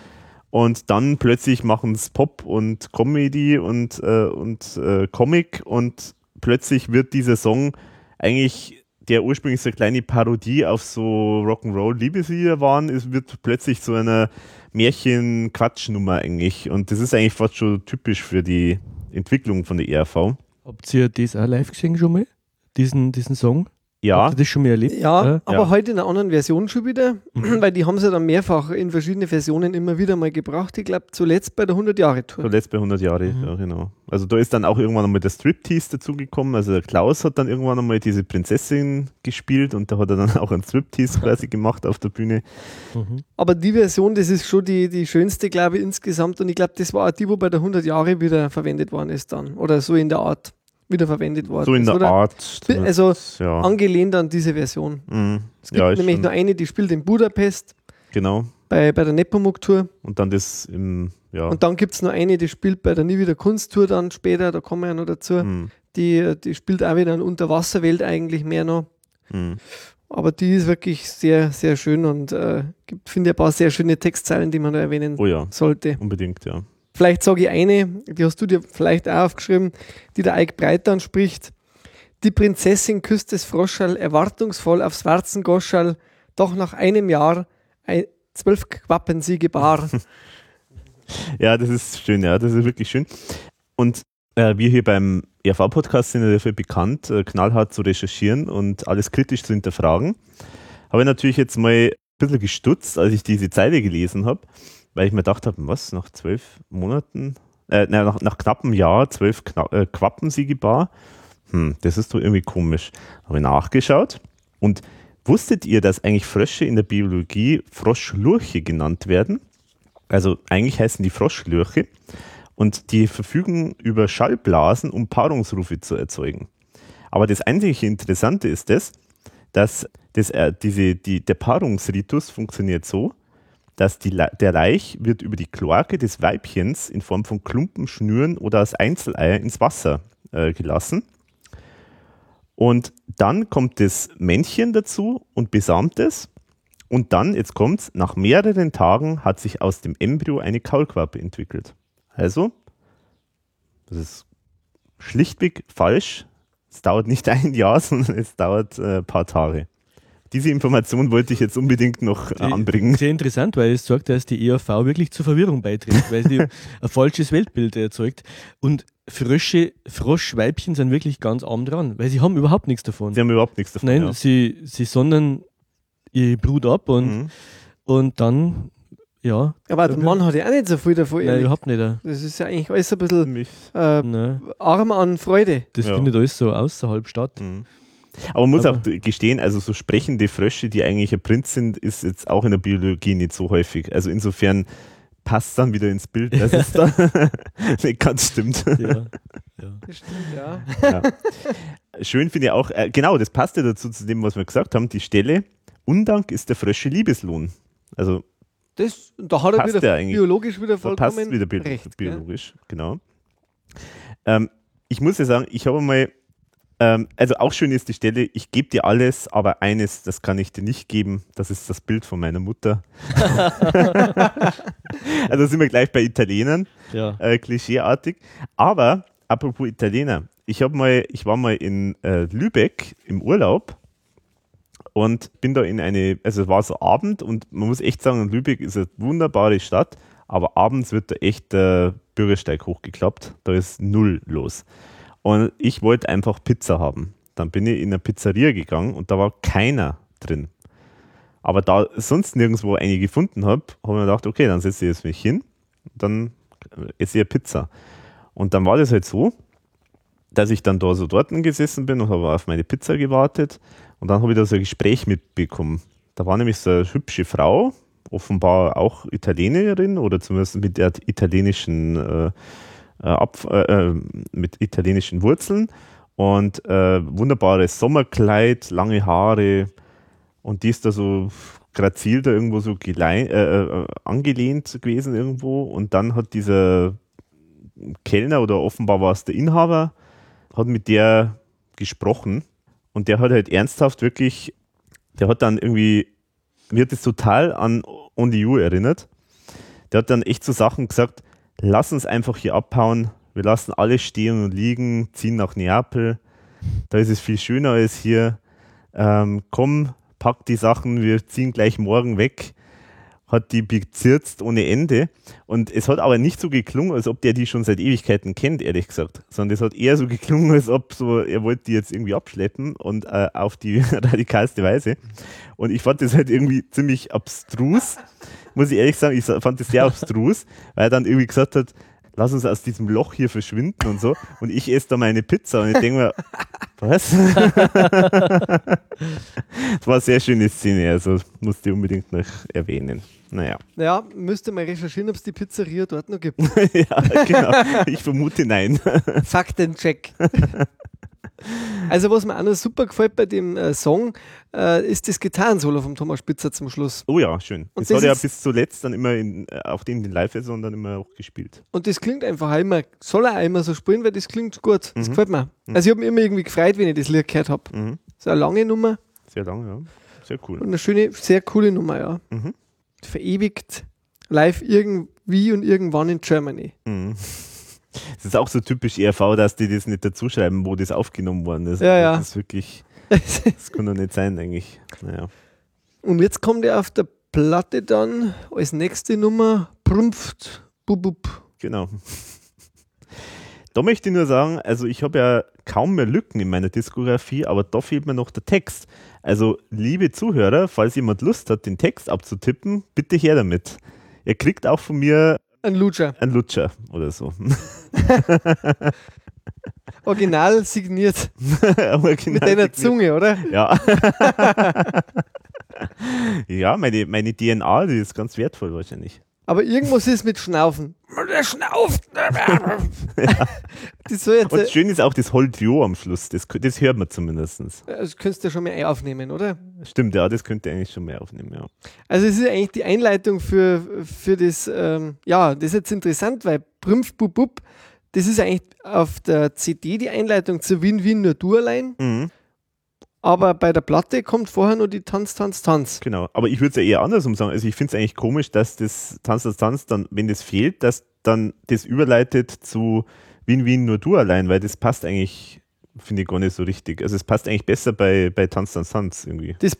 Speaker 3: und dann plötzlich machen es Pop und Comedy und äh, und äh, Comic und plötzlich wird dieser Song eigentlich der ursprünglich so eine kleine Parodie auf so Rock'n'Roll Liebeslieder waren, es wird plötzlich so eine Märchen-Quatschnummer eigentlich und das ist eigentlich fast schon typisch für die Entwicklung von der ERV.
Speaker 4: Habt ihr das auch live gesehen schon mal? Diesen, diesen Song?
Speaker 3: Ja,
Speaker 4: Habt ihr das schon mal erlebt?
Speaker 2: Ja, aber
Speaker 3: Ja.
Speaker 2: heute in einer anderen Version schon wieder,
Speaker 3: Mhm.
Speaker 2: weil die haben sie dann mehrfach in verschiedene Versionen immer wieder mal gebracht. Ich glaube, zuletzt bei der 100-Jahre-Tour.
Speaker 3: Zuletzt bei 100 Jahre,
Speaker 4: Mhm.
Speaker 3: ja genau. Also da ist dann auch irgendwann einmal der Striptease dazugekommen. Also der Klaus hat dann irgendwann einmal diese Prinzessin gespielt und da hat er dann auch einen Striptease quasi gemacht auf der Bühne.
Speaker 4: Mhm.
Speaker 2: Aber die Version, das ist schon die, die schönste, glaube ich, insgesamt. Und ich glaube, das war auch die, wo bei der 100 Jahre wieder verwendet worden ist dann. Oder so in der Art wieder verwendet worden
Speaker 3: So in der? Art.
Speaker 2: Also
Speaker 3: ja.
Speaker 2: angelehnt an diese Version.
Speaker 3: Mhm.
Speaker 2: Es gibt
Speaker 3: ja,
Speaker 2: nämlich
Speaker 3: schon,
Speaker 2: nur eine, die spielt in Budapest
Speaker 3: genau.
Speaker 2: bei, bei der Nepomuk-Tour.
Speaker 3: Und dann das im, ja.
Speaker 2: Und dann gibt es noch eine, die spielt bei der Nie wieder Kunsttour dann später, da kommen wir ja noch dazu.
Speaker 3: Mhm.
Speaker 2: Die, die spielt auch wieder in Unterwasserwelt eigentlich mehr noch.
Speaker 3: Mhm.
Speaker 2: Aber die ist wirklich sehr, sehr schön und äh, gibt, finde ich, ein paar sehr schöne Textzeilen, die man da erwähnen
Speaker 3: Oh ja,
Speaker 2: sollte.
Speaker 3: unbedingt, ja.
Speaker 2: Vielleicht sage ich eine, die hast du dir vielleicht auch aufgeschrieben, die der Eik Breiter anspricht. Die Prinzessin küsst des Froschall erwartungsvoll aufs Warzengoschall, doch nach einem Jahr ein, zwölf Quappen sie gebar.
Speaker 3: Ja, das ist schön, ja, das ist wirklich schön. Und äh, wir hier beim ERV-Podcast sind ja dafür bekannt, äh, knallhart zu recherchieren und alles kritisch zu hinterfragen. Habe ich natürlich jetzt mal ein bisschen gestutzt, als ich diese Zeile gelesen habe, weil ich mir gedacht habe, was, nach zwölf Monaten, äh, nein, nach, nach knappem Jahr, zwölf Kna äh, Quappensiegebar? Hm, das ist doch irgendwie komisch. Habe ich nachgeschaut und wusstet ihr, dass eigentlich Frösche in der Biologie Froschlurche genannt werden? Also eigentlich heißen die Froschlurche und die verfügen über Schallblasen, um Paarungsrufe zu erzeugen. Aber das einzige Interessante ist das, dass das, äh, diese, die, der Paarungsritus funktioniert so, dass die, der Laich wird über die Kloake des Weibchens in Form von Klumpen, Schnüren oder als Einzeleier ins Wasser äh, gelassen. Und dann kommt das Männchen dazu und besamt es. Und dann, jetzt kommt's, nach mehreren Tagen hat sich aus dem Embryo eine Kaulquappe entwickelt. Also, das ist schlichtweg falsch. Es dauert nicht ein Jahr, sondern es dauert äh, ein paar Tage. Diese Information wollte ich jetzt unbedingt noch äh,
Speaker 4: Die-
Speaker 3: anbringen.
Speaker 4: Sehr interessant, weil es sorgt, dass die ERV wirklich zur Verwirrung beiträgt, weil sie ein falsches Weltbild erzeugt. Und Frösche, Froschweibchen sind wirklich ganz arm dran, weil sie haben überhaupt nichts davon.
Speaker 3: Sie haben überhaupt nichts davon.
Speaker 4: Nein,
Speaker 3: ja.
Speaker 4: sie, sie sondern ihre Brut ab und,
Speaker 3: Mhm.
Speaker 4: und dann, ja,
Speaker 2: Aber der Mann hat ja auch nicht so viel davon.
Speaker 4: nein, überhaupt nicht.
Speaker 2: Das ist ja eigentlich alles ein bisschen äh, arm an Freude.
Speaker 4: das
Speaker 3: Ja.
Speaker 4: findet alles so außerhalb statt.
Speaker 3: Mhm. Aber man muss
Speaker 4: Aber-
Speaker 3: auch gestehen, also so sprechende Frösche, die eigentlich ein Prinz sind, ist jetzt auch in der Biologie nicht so häufig. Also insofern passt dann wieder ins Bild, dass es da nicht ganz stimmt.
Speaker 4: Ja. Ja.
Speaker 2: Das stimmt, ja.
Speaker 3: Schön finde ich auch, äh, genau, das passt ja dazu zu dem, was wir gesagt haben, die Stelle, Undank ist der Frösche Liebeslohn. Also
Speaker 2: Das, da hat er
Speaker 3: Passt
Speaker 2: wieder
Speaker 3: ja eigentlich.
Speaker 2: biologisch wieder
Speaker 3: da
Speaker 2: vollkommen
Speaker 3: passt wieder bi
Speaker 2: recht. gell?
Speaker 3: biologisch, genau. Ähm, ich muss ja sagen, ich habe mal, ähm, also auch schön ist die Stelle, ich gebe dir alles, aber eines, das kann ich dir nicht geben, das ist das Bild von meiner Mutter. also sind wir gleich bei Italienern.
Speaker 4: Ja.
Speaker 3: äh, klischeeartig. Aber apropos Italiener, ich habe mal, ich war mal in äh, Lübeck im Urlaub und bin da in eine, also es war so Abend und man muss echt sagen, Lübeck ist eine wunderbare Stadt, aber abends wird da echt der Bürgersteig hochgeklappt, da ist null los. Und ich wollte einfach Pizza haben. Dann bin ich in eine Pizzeria gegangen und da war keiner drin. Aber da sonst nirgendwo eine gefunden habe, habe ich mir gedacht, okay, dann setze ich jetzt mich hin, dann esse ich eine Pizza. Und dann war das halt so, dass ich dann da so dort gesessen bin und habe auf meine Pizza gewartet und dann habe ich da so ein Gespräch mitbekommen. Da war nämlich so eine hübsche Frau, offenbar auch Italienerin oder zumindest mit der italienischen äh, äh, Ab äh, äh, mit italienischen Wurzeln und äh, wunderbares Sommerkleid, lange Haare und die ist da so grazil da irgendwo so äh, äh, angelehnt gewesen irgendwo und dann hat dieser Kellner oder offenbar war es der Inhaber, hat mit der gesprochen und der hat halt ernsthaft wirklich, der hat dann irgendwie, mir hat das total an On the You erinnert. Der hat dann echt so Sachen gesagt, lass uns einfach hier abhauen, wir lassen alles stehen und liegen, ziehen nach Neapel, da ist es viel schöner als hier. Ähm, komm, pack die Sachen, wir ziehen gleich morgen weg. Hat die bezirzt ohne Ende. Und es hat aber nicht so geklungen, als ob der die schon seit Ewigkeiten kennt, ehrlich gesagt. Sondern es hat eher so geklungen, als ob so, er wollte die jetzt irgendwie abschleppen und äh, auf die radikalste Weise. Und ich fand das halt irgendwie ziemlich abstrus, muss ich ehrlich sagen. Ich fand das sehr abstrus, weil er dann irgendwie gesagt hat, lass uns aus diesem Loch hier verschwinden und so. Und ich esse da meine Pizza und ich denke mir, was? das war eine sehr schöne Szene, also musste ich unbedingt noch erwähnen. Naja,
Speaker 2: Ja, müsste mal recherchieren, ob es die Pizzeria dort noch gibt.
Speaker 3: ja, genau. Ich vermute nein.
Speaker 2: Faktencheck. Also, was mir auch noch super gefällt bei dem äh, Song, äh, ist das Gitarrensolo vom Thomas Spitzer zum Schluss.
Speaker 3: Oh ja, schön.
Speaker 2: Und
Speaker 3: das,
Speaker 2: das
Speaker 3: hat er ja
Speaker 2: ist-
Speaker 3: bis zuletzt dann immer in, äh, auch in den Live-Versionen dann immer auch gespielt.
Speaker 2: Und das klingt einfach immer, soll er auch immer so spielen, weil das klingt gut. Das
Speaker 3: Mhm.
Speaker 2: gefällt mir. Also, ich habe mich immer irgendwie gefreut, wenn ich das Lied gehört habe.
Speaker 3: Mhm.
Speaker 2: So eine lange Nummer
Speaker 3: Sehr lang, ja. Sehr cool.
Speaker 2: und eine schöne, sehr coole Nummer, ja.
Speaker 3: Mhm.
Speaker 2: Verewigt live irgendwie und irgendwann in Germany.
Speaker 3: Mhm. Es ist auch so typisch ERV, dass die das nicht dazu schreiben, wo das aufgenommen worden ist.
Speaker 2: Ja, ja.
Speaker 3: Das ist wirklich, das kann doch nicht sein, eigentlich. Naja.
Speaker 2: Und jetzt kommt er auf der Platte dann als nächste Nummer Prumpft, Bubub.
Speaker 3: Genau. Da möchte ich nur sagen, also ich habe ja kaum mehr Lücken in meiner Diskografie, aber da fehlt mir noch der Text. Also, liebe Zuhörer, falls jemand Lust hat, den Text abzutippen, bitte her damit. Ihr kriegt auch von mir
Speaker 2: Ein Lutscher.
Speaker 3: einen Lutscher oder so.
Speaker 2: Original signiert
Speaker 3: Aber
Speaker 2: mit deiner
Speaker 3: signiert.
Speaker 2: Zunge, oder?
Speaker 3: Ja. ja, meine, meine DNA, die ist ganz wertvoll wahrscheinlich.
Speaker 2: Aber irgendwas ist mit Schnaufen. Der schnauft. Das soll jetzt,
Speaker 3: Und schön ist auch das Holdjo am Schluss. Das, das hört man zumindest.
Speaker 2: das könntest du ja schon mal aufnehmen, oder?
Speaker 3: Stimmt, ja, das könnte eigentlich schon mehr aufnehmen, ja.
Speaker 2: Also es ist eigentlich die Einleitung für, für das, ähm, ja, das ist jetzt interessant, weil Prümpf Bub Bub, das ist eigentlich auf der CD die Einleitung zu Win Win nur du allein,
Speaker 3: Mhm,
Speaker 2: aber bei der Platte kommt vorher nur die Tanz, Tanz, Tanz.
Speaker 3: genau. Aber ich würde es ja eher andersrum sagen. Also ich finde es eigentlich komisch, dass das Tanz, das Tanz dann, wenn das fehlt, dass dann das überleitet zu Win Win nur du allein, weil das passt eigentlich, finde ich gar nicht so richtig. Also es passt eigentlich besser bei, bei Tanz, Tanz, Tanz irgendwie.
Speaker 2: Das,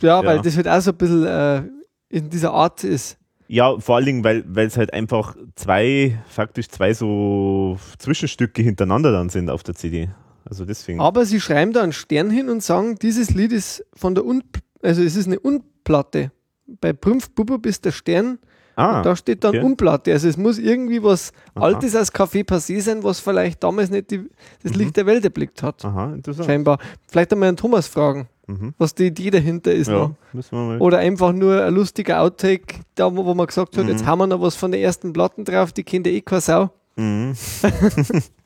Speaker 2: ja,
Speaker 3: Ja.
Speaker 2: weil das halt auch so ein bisschen äh, in dieser Art ist.
Speaker 3: Ja, vor allen Dingen, weil weil es halt einfach zwei, faktisch zwei so Zwischenstücke hintereinander dann sind auf der CD. Also deswegen.
Speaker 2: Aber sie schreiben da einen Stern hin und sagen, dieses Lied ist von der Un also es ist eine Unplatte. Bei Prümpf Bubub ist der Stern,
Speaker 3: ah,
Speaker 2: da steht dann
Speaker 3: okay.
Speaker 2: Unplatte. Also es muss irgendwie was
Speaker 3: Aha.
Speaker 2: Altes als Café Passé sein, was vielleicht damals nicht die, das
Speaker 3: Mhm.
Speaker 2: Licht der Welt erblickt hat.
Speaker 3: aha, interessant.
Speaker 2: Scheinbar. Vielleicht einmal einen Thomas fragen,
Speaker 3: Mhm.
Speaker 2: was die Idee dahinter ist.
Speaker 3: Ja,
Speaker 2: Noch.
Speaker 3: müssen wir mal.
Speaker 2: Oder einfach nur ein lustiger Outtake, da wo, wo man gesagt hat,
Speaker 3: Mhm.
Speaker 2: jetzt haben wir noch was von den ersten Platten drauf, die kennt ja eh keine Sau.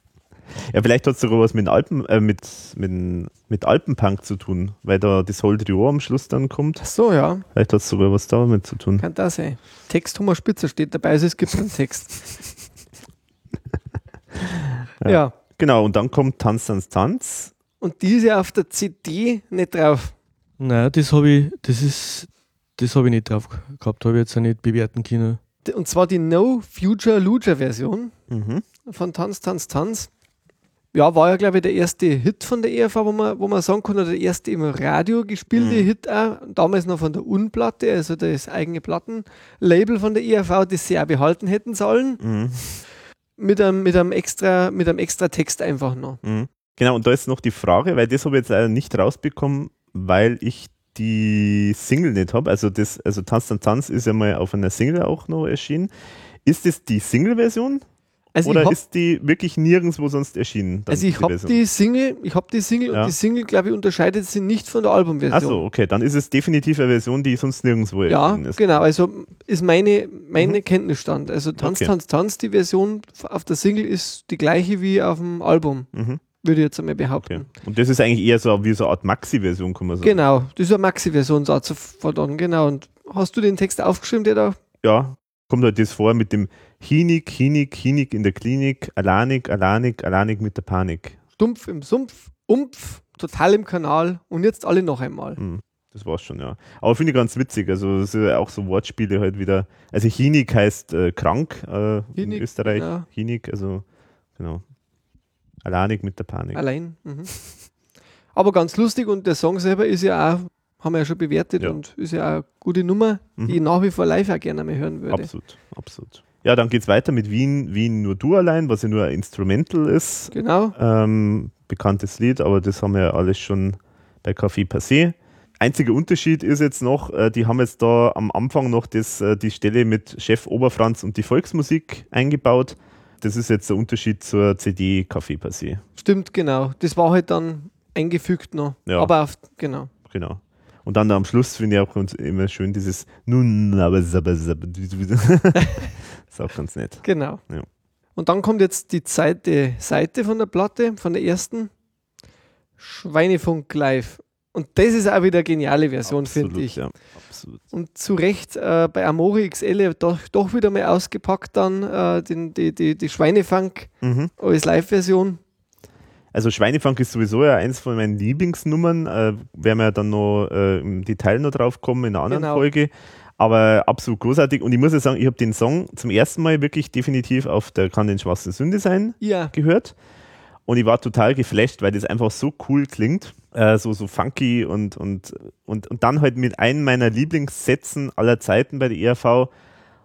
Speaker 3: Ja, vielleicht hat es sogar was mit, Alpen, äh, mit, mit, mit Alpenpunk zu tun, weil da das Holdrio am Schluss dann kommt.
Speaker 2: Ach so, ja,
Speaker 3: Vielleicht hat es sogar was damit zu tun.
Speaker 2: kann das sein. Text Thomas Spitzer steht dabei, also es gibt einen Text.
Speaker 3: Ja.
Speaker 2: ja.
Speaker 3: Genau, und dann kommt Tanz, Tanz, Tanz.
Speaker 2: Und die ist ja auf der CD nicht drauf.
Speaker 4: Nein, das habe ich, das ist, das habe ich nicht drauf gehabt, habe ich jetzt auch nicht bewerten können.
Speaker 2: Und zwar die No Future Luger Version
Speaker 3: Mhm.
Speaker 2: von Tanz, Tanz, Tanz. Ja, war ja, glaube ich, der erste Hit von der ERV, wo man, wo man sagen kann, oder der erste im Radio gespielte
Speaker 3: Mhm.
Speaker 2: Hit auch. Damals noch von der Unplatte, also das eigene Plattenlabel von der ERV, das sie auch behalten hätten sollen.
Speaker 3: Mhm.
Speaker 2: Mit einem, mit einem, extra, mit einem extra Text einfach noch.
Speaker 3: Mhm. Genau, und da ist noch die Frage, weil das habe ich jetzt leider nicht rausbekommen, weil ich die Single nicht habe. Also das, also Tanz, Tanz, Tanz ist ja mal auf einer Single auch noch erschienen. Ist das die Single-Version?
Speaker 2: Also
Speaker 3: Oder
Speaker 2: hab,
Speaker 3: ist die wirklich nirgendwo sonst erschienen? dann
Speaker 2: also ich habe die Single, ich habe die Single
Speaker 3: Ja.
Speaker 2: und die Single, glaube ich, unterscheidet sich nicht von der Albumversion.
Speaker 3: Achso, okay, dann ist es definitiv eine Version, die sonst nirgendwo
Speaker 2: Ja,
Speaker 3: erschienen ist.
Speaker 2: genau. Also ist meine, meine Kenntnisstand. Also Tanz,
Speaker 3: Okay.
Speaker 2: Tanz, Tanz, die Version auf der Single ist die gleiche wie auf dem Album,
Speaker 3: Mhm.
Speaker 2: würde ich jetzt einmal
Speaker 3: Okay.
Speaker 2: behaupten.
Speaker 3: Und das ist eigentlich eher so wie so eine Art Maxi-Version, kann man sagen.
Speaker 2: Genau, das ist eine Maxi-Version dazu verdammt, genau. Und hast du den Text aufgeschrieben, der da?
Speaker 3: Ja, kommt halt das vor mit dem Hinig, Hinig, Hinig in der Klinik, Alanik, Alanik, Alanik mit der Panik.
Speaker 2: Stumpf im Sumpf, Umpf, total im Kanal und jetzt alle noch einmal.
Speaker 3: Hm, das war's schon, ja. Aber finde ich ganz witzig. Also es sind ja auch so Wortspiele halt wieder. Also Hinig heißt äh, krank äh, in
Speaker 2: Hinig,
Speaker 3: Österreich.
Speaker 2: ja.
Speaker 3: Hinig, also genau. Alanik mit der Panik.
Speaker 2: Allein. Mhm. Aber ganz lustig und der Song selber ist ja auch, haben wir ja schon bewertet
Speaker 3: Ja.
Speaker 2: und ist ja auch eine gute Nummer, die
Speaker 3: Mhm.
Speaker 2: ich nach wie vor live auch gerne mal hören würde.
Speaker 3: Absolut, absolut. Ja, dann geht's weiter mit Wien, Wien nur du allein, was ja nur ein Instrumental ist.
Speaker 2: Genau.
Speaker 3: Ähm, bekanntes Lied, aber das haben wir ja alles schon bei Café Passé. Einziger Unterschied ist jetzt noch, äh, die haben jetzt da am Anfang noch das, äh, die Stelle mit Chef Oberfranz und die Volksmusik eingebaut. Das ist jetzt der Unterschied zur CD Café Passé.
Speaker 2: Stimmt, genau. Das war halt dann eingefügt noch.
Speaker 3: Ja.
Speaker 2: Aber auf, genau.
Speaker 3: Genau. Und dann am Schluss finde ich auch ganz immer schön dieses Nun, aber, aber. ist auch ganz nett.
Speaker 2: Genau.
Speaker 3: Ja.
Speaker 2: Und dann kommt jetzt die zweite Seite von der Platte, von der ersten. Schweinefunk live. Und das ist auch wieder eine geniale Version, finde
Speaker 3: Absolut,
Speaker 2: ich.
Speaker 3: Ja, absolut.
Speaker 2: Und zu Recht äh, bei Amori XL doch, doch wieder mal ausgepackt dann äh, den, die, die, die Schweinefunk
Speaker 3: Mhm.
Speaker 2: als Live-Version.
Speaker 3: Also Schweinefunk ist sowieso ja eins von meinen Lieblingsnummern. Äh, werden wir ja dann noch äh, im Detail noch drauf kommen in einer anderen
Speaker 2: Genau.
Speaker 3: Folge. Aber absolut großartig. Und ich muss ja sagen, ich habe den Song zum ersten Mal wirklich definitiv auf der Kann den schwarzen Sünde sein
Speaker 2: Ja,
Speaker 3: gehört. Und ich war total geflasht, weil das einfach so cool klingt. Äh, so, so funky und, und, und, und dann halt mit einem meiner Lieblingssätzen aller Zeiten bei der ERV.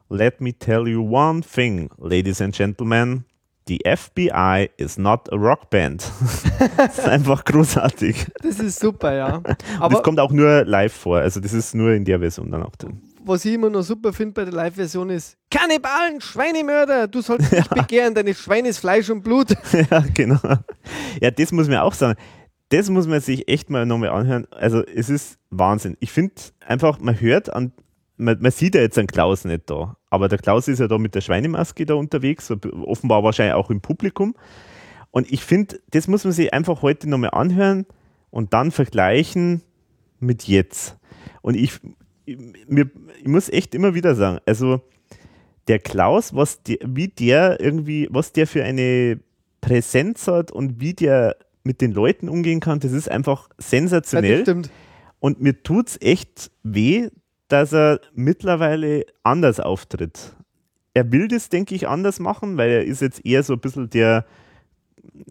Speaker 3: Let me tell you one thing, ladies and gentlemen. The FBI is not a rock band. das ist einfach großartig.
Speaker 2: das ist super, ja.
Speaker 3: Und das
Speaker 2: Aber
Speaker 3: kommt auch nur live vor. Also das ist nur in der Version dann auch drin.
Speaker 2: was ich immer noch super finde bei der Live-Version ist: Kannibalen, Schweinemörder, du sollst mich begehren, deines Schweines Fleisch und Blut.
Speaker 3: ja, genau. Ja, das muss man auch sagen. Das muss man sich echt mal nochmal anhören. Also es ist Wahnsinn. Ich finde einfach, man hört an, man, man sieht ja jetzt einen Klaus nicht da, aber der Klaus ist ja da mit der Schweinemaske da unterwegs, offenbar wahrscheinlich auch im Publikum. Und ich finde, das muss man sich einfach heute nochmal anhören und dann vergleichen mit jetzt. Und ich, ich, mir, ich muss echt immer wieder sagen, also der Klaus, was der, wie der irgendwie, was der für eine Präsenz hat und wie der mit den Leuten umgehen kann, das ist einfach
Speaker 2: Ja, das
Speaker 3: sensationell.
Speaker 2: stimmt.
Speaker 3: und mir tut es echt weh, dass er mittlerweile anders auftritt. Er will das, denke ich, anders machen, weil er ist jetzt eher so ein bisschen der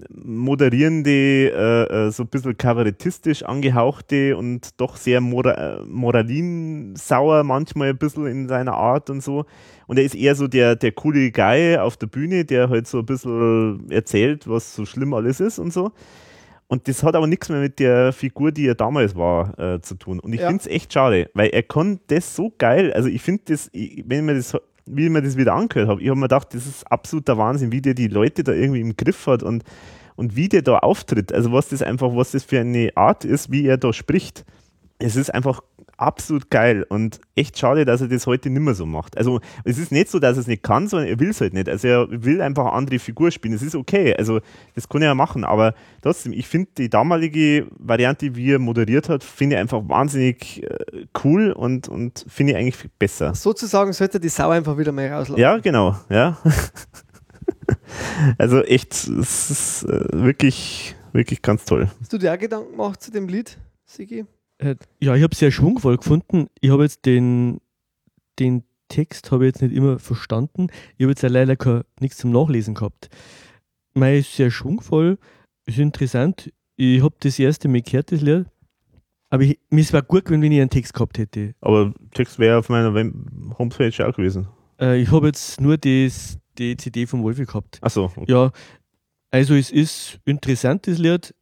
Speaker 3: moderierende, äh, äh, so ein bisschen kabarettistisch angehauchte und doch sehr mora moralinsauer manchmal ein bisschen in seiner Art und so. Und er ist eher so der, der coole Guy auf der Bühne, der halt so ein bisschen erzählt, was so schlimm alles ist und so. Und das hat aber nichts mehr mit der Figur, die er damals war, äh, zu tun. Und ich
Speaker 2: Ja.
Speaker 3: finde es echt schade, weil er kann das so geil. Also ich finde das, ich, wenn ich mir das, wie ich mir das wieder angehört habe, ich habe mir gedacht, das ist absoluter Wahnsinn, wie der die Leute da irgendwie im Griff hat und, und wie der da auftritt. Also was das einfach, was das für eine Art ist, wie er da spricht. Es ist einfach absolut geil und echt schade, dass er das heute nicht mehr so macht. Also es ist nicht so, dass er es nicht kann, sondern er will es halt nicht. Also er will einfach eine andere Figur spielen. Es ist okay, also das kann er ja machen, aber trotzdem, ich finde die damalige Variante, wie er moderiert hat, finde ich einfach wahnsinnig äh, cool und, und finde ich eigentlich besser.
Speaker 2: Sozusagen sollte die Sau einfach wieder mal rauslassen.
Speaker 3: Ja, genau, ja. also echt, es ist äh, wirklich, wirklich ganz toll.
Speaker 2: Hast du dir auch Gedanken gemacht zu dem Lied, Sigi?
Speaker 4: Äh, ja, ich habe es sehr schwungvoll gefunden. Ich habe jetzt den, den Text habe ich jetzt nicht immer verstanden. Ich habe jetzt leider kein, nichts zum Nachlesen gehabt. Mei ist sehr schwungvoll, ist interessant. Ich habe das erste Mal gehört, das Lied. Aber ich, mir wäre gut gewesen, wenn ich einen Text gehabt hätte.
Speaker 3: Aber Text wäre auf meiner Homepage auch gewesen.
Speaker 4: Äh, ich habe jetzt nur das, die CD vom Wolfi gehabt.
Speaker 3: Achso, okay.
Speaker 4: Ja, also es ist interessant, das Lied,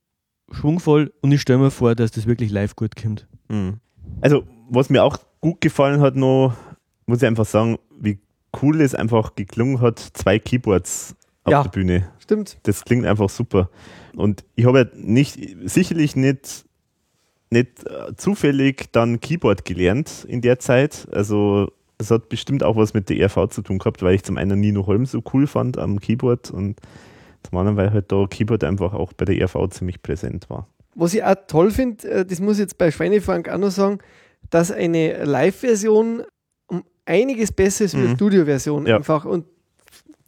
Speaker 4: schwungvoll und ich stelle mir vor, dass das wirklich live gut kommt.
Speaker 3: Mhm. Also, was mir auch gut gefallen hat, noch, muss ich einfach sagen, wie cool es einfach geklungen hat, zwei Keyboards auf
Speaker 2: Ja.
Speaker 3: der Bühne.
Speaker 2: Stimmt.
Speaker 3: Das klingt einfach super. Und ich habe ja nicht, sicherlich nicht, nicht äh, zufällig dann Keyboard gelernt in der Zeit. Also, es hat bestimmt auch was mit der ERV zu tun gehabt, weil ich zum einen Nino Holm so cool fand am Keyboard und zum anderen, weil halt da Keyboard einfach auch bei der ERV ziemlich präsent war.
Speaker 2: Was ich auch toll finde, äh, das muss ich jetzt bei Schweinefrank auch noch sagen, dass eine Live-Version um einiges besser ist wie eine
Speaker 3: Mhm.
Speaker 2: Studio-Version
Speaker 3: Ja.
Speaker 2: einfach. Und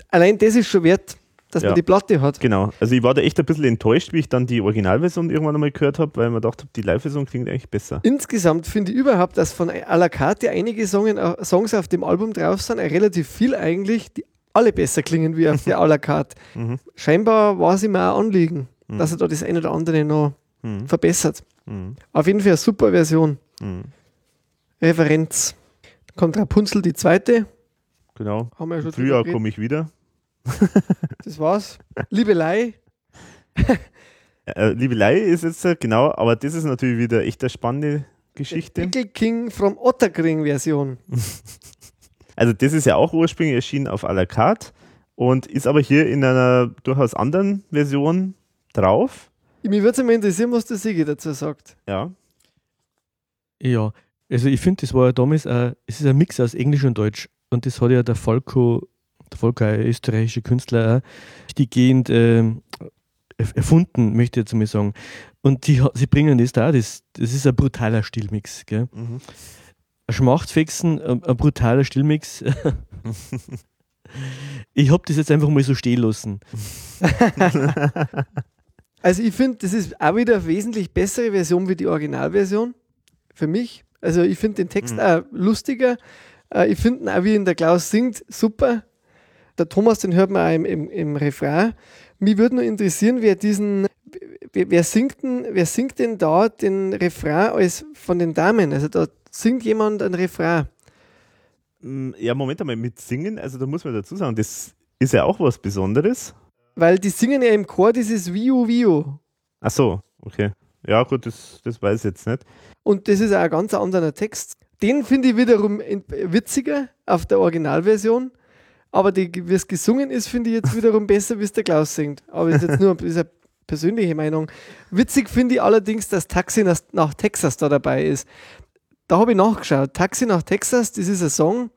Speaker 2: allein das ist schon wert, dass
Speaker 3: Ja.
Speaker 2: man die Platte hat.
Speaker 3: Genau. Also ich war da echt ein bisschen enttäuscht, wie ich dann die Originalversion irgendwann einmal gehört habe, weil gedacht habe, die Live-Version klingt eigentlich besser.
Speaker 2: Insgesamt finde ich überhaupt, dass von à la carte einige Songen, äh, Songs auf dem Album drauf sind, relativ viel eigentlich, die alle besser klingen wie auf der à la carte.
Speaker 3: Mhm.
Speaker 2: Scheinbar war es ihm auch ein Anliegen,
Speaker 3: Mhm.
Speaker 2: dass er da das eine oder andere noch
Speaker 3: Mhm.
Speaker 2: verbessert.
Speaker 3: Mhm.
Speaker 2: Auf jeden Fall eine super Version.
Speaker 3: Mhm.
Speaker 2: Referenz. Dann kommt Rapunzel die zweite.
Speaker 3: Genau.
Speaker 2: Haben wir ja schon
Speaker 3: Frühjahr komme ich wieder.
Speaker 2: Das war's. Liebelei.
Speaker 3: Äh, Liebelei ist jetzt, äh, genau, aber das ist natürlich wieder echt eine spannende Geschichte.
Speaker 2: Pickle King from Otterkring Version.
Speaker 3: Also das ist ja auch ursprünglich erschienen auf à la carte und ist aber hier in einer durchaus anderen Version drauf.
Speaker 2: Mich würde es mal interessieren, was der Sigi dazu sagt.
Speaker 3: Ja.
Speaker 4: Ja, also ich finde, das war ja damals, ein, es ist ein Mix aus Englisch und Deutsch. Und das hat ja der Falco, der Falco, ein österreichischer Künstler, auch richtiggehend ähm, erf- erfunden, möchte ich jetzt mal sagen. Und die, sie bringen das da, das, das ist ein brutaler Stilmix. Gell?
Speaker 3: Mhm.
Speaker 4: Schmachtfixen, ein, ein brutaler Stilmix. ich habe das jetzt einfach mal so stehen lassen.
Speaker 2: Also ich finde, das ist auch wieder eine wesentlich bessere Version wie die Originalversion. Für mich. Also ich finde den Text
Speaker 3: Mhm.
Speaker 2: auch lustiger. Äh, Ich finde ihn auch, wie ihn der Klaus singt, super. Der Thomas, den hört man auch im, im, im Refrain. Mich würde nur interessieren, wer diesen, wer, wer, singt denn, wer singt denn da den Refrain als von den Damen? Also da singt jemand ein Refrain.
Speaker 3: Mm, Ja, Moment einmal, mit Singen, also da muss man dazu sagen, das ist ja auch was Besonderes.
Speaker 2: Weil die singen ja im Chor dieses Viu Viu.
Speaker 3: Ach so, okay. Ja, gut, das, das weiß ich jetzt nicht.
Speaker 2: Und das ist auch ein ganz anderer Text. Den finde ich wiederum witziger auf der Originalversion. Aber wie es gesungen ist, finde ich jetzt wiederum besser, wie es der Klaus singt. Aber das ist jetzt nur ist eine persönliche Meinung. Witzig finde ich allerdings, dass Taxi nach, nach Texas da dabei ist. Da habe ich nachgeschaut. Taxi nach Texas, das ist ein Song,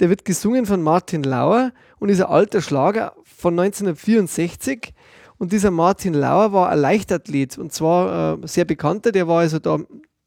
Speaker 2: der wird gesungen von Martin Lauer und ist ein alter Schlager von 1964. Und dieser Martin Lauer war ein Leichtathlet und zwar äh, sehr bekannter, der war also da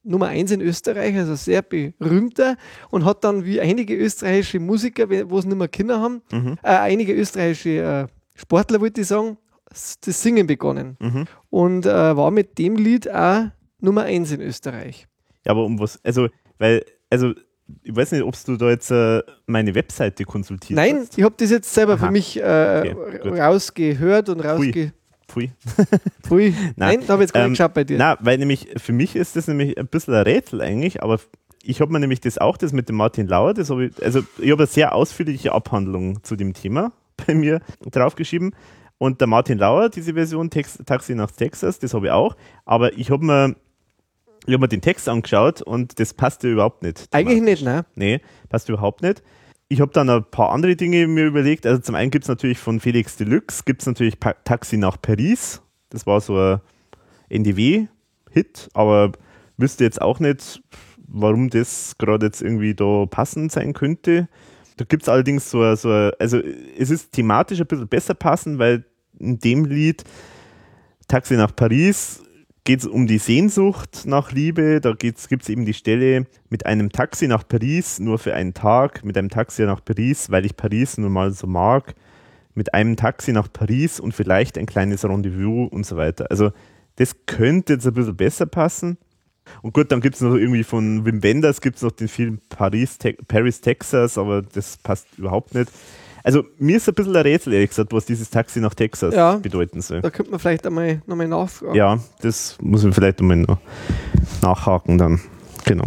Speaker 2: Nummer eins in Österreich, also sehr berühmter und hat dann wie einige österreichische Musiker, wo es nicht mehr Kinder haben,
Speaker 3: Mhm.
Speaker 2: äh, einige österreichische äh, Sportler, wollte ich sagen, das Singen begonnen.
Speaker 3: Mhm.
Speaker 2: Und äh, war mit dem Lied auch Nummer eins in Österreich.
Speaker 3: Ja, aber um was, also, weil, also, ich weiß nicht, ob du da jetzt äh, meine Webseite konsultiert
Speaker 2: Nein,
Speaker 3: hast.
Speaker 2: ich habe das jetzt selber
Speaker 3: Aha.
Speaker 2: für mich äh,
Speaker 3: Okay,
Speaker 2: rausgehört und rausge...
Speaker 3: Pfui.
Speaker 2: Pfui. Nein, da habe ich jetzt gar
Speaker 3: Ähm,
Speaker 2: nicht geschaut bei dir.
Speaker 3: Na, weil nämlich, für mich ist das nämlich ein bisschen ein Rätsel eigentlich, aber ich habe mir nämlich das auch, das mit dem Martin Lauer, das habe ich, also ich habe eine sehr ausführliche Abhandlung zu dem Thema bei mir draufgeschrieben. Und der Martin Lauer, diese Version Tex Taxi nach Texas, das habe ich auch. Aber ich habe mir, ich hab mir den Text angeschaut und das passte überhaupt nicht.
Speaker 2: Eigentlich nicht, ne?
Speaker 3: Nee, passt überhaupt nicht. Ich habe dann ein paar andere Dinge mir überlegt. Also zum einen gibt es natürlich von Felix Deluxe, gibt es natürlich pa Taxi nach Paris. Das war so ein NDW-Hit, aber wüsste jetzt auch nicht, warum das gerade jetzt irgendwie da passend sein könnte. Da gibt es allerdings so, ein- so also es ist thematisch ein bisschen besser passend, weil in dem Lied Taxi nach Paris geht es um die Sehnsucht nach Liebe. Da gibt es eben die Stelle mit einem Taxi nach Paris nur für einen Tag, mit einem Taxi nach Paris, weil ich Paris nun mal so mag, mit einem Taxi nach Paris und vielleicht ein kleines Rendezvous und so weiter. Also das könnte jetzt ein bisschen besser passen. Und gut, dann gibt es noch irgendwie von Wim Wenders gibt es noch den Film Paris, Te Paris, Texas, aber das passt überhaupt nicht. Also mir ist ein bisschen ein Rätsel, ehrlich gesagt, was dieses Taxi nach Texas
Speaker 2: Ja.
Speaker 3: bedeuten soll.
Speaker 2: Da könnte man vielleicht einmal nochmal nachfragen.
Speaker 3: Ja, das muss ich vielleicht einmal noch nachhaken dann. Genau.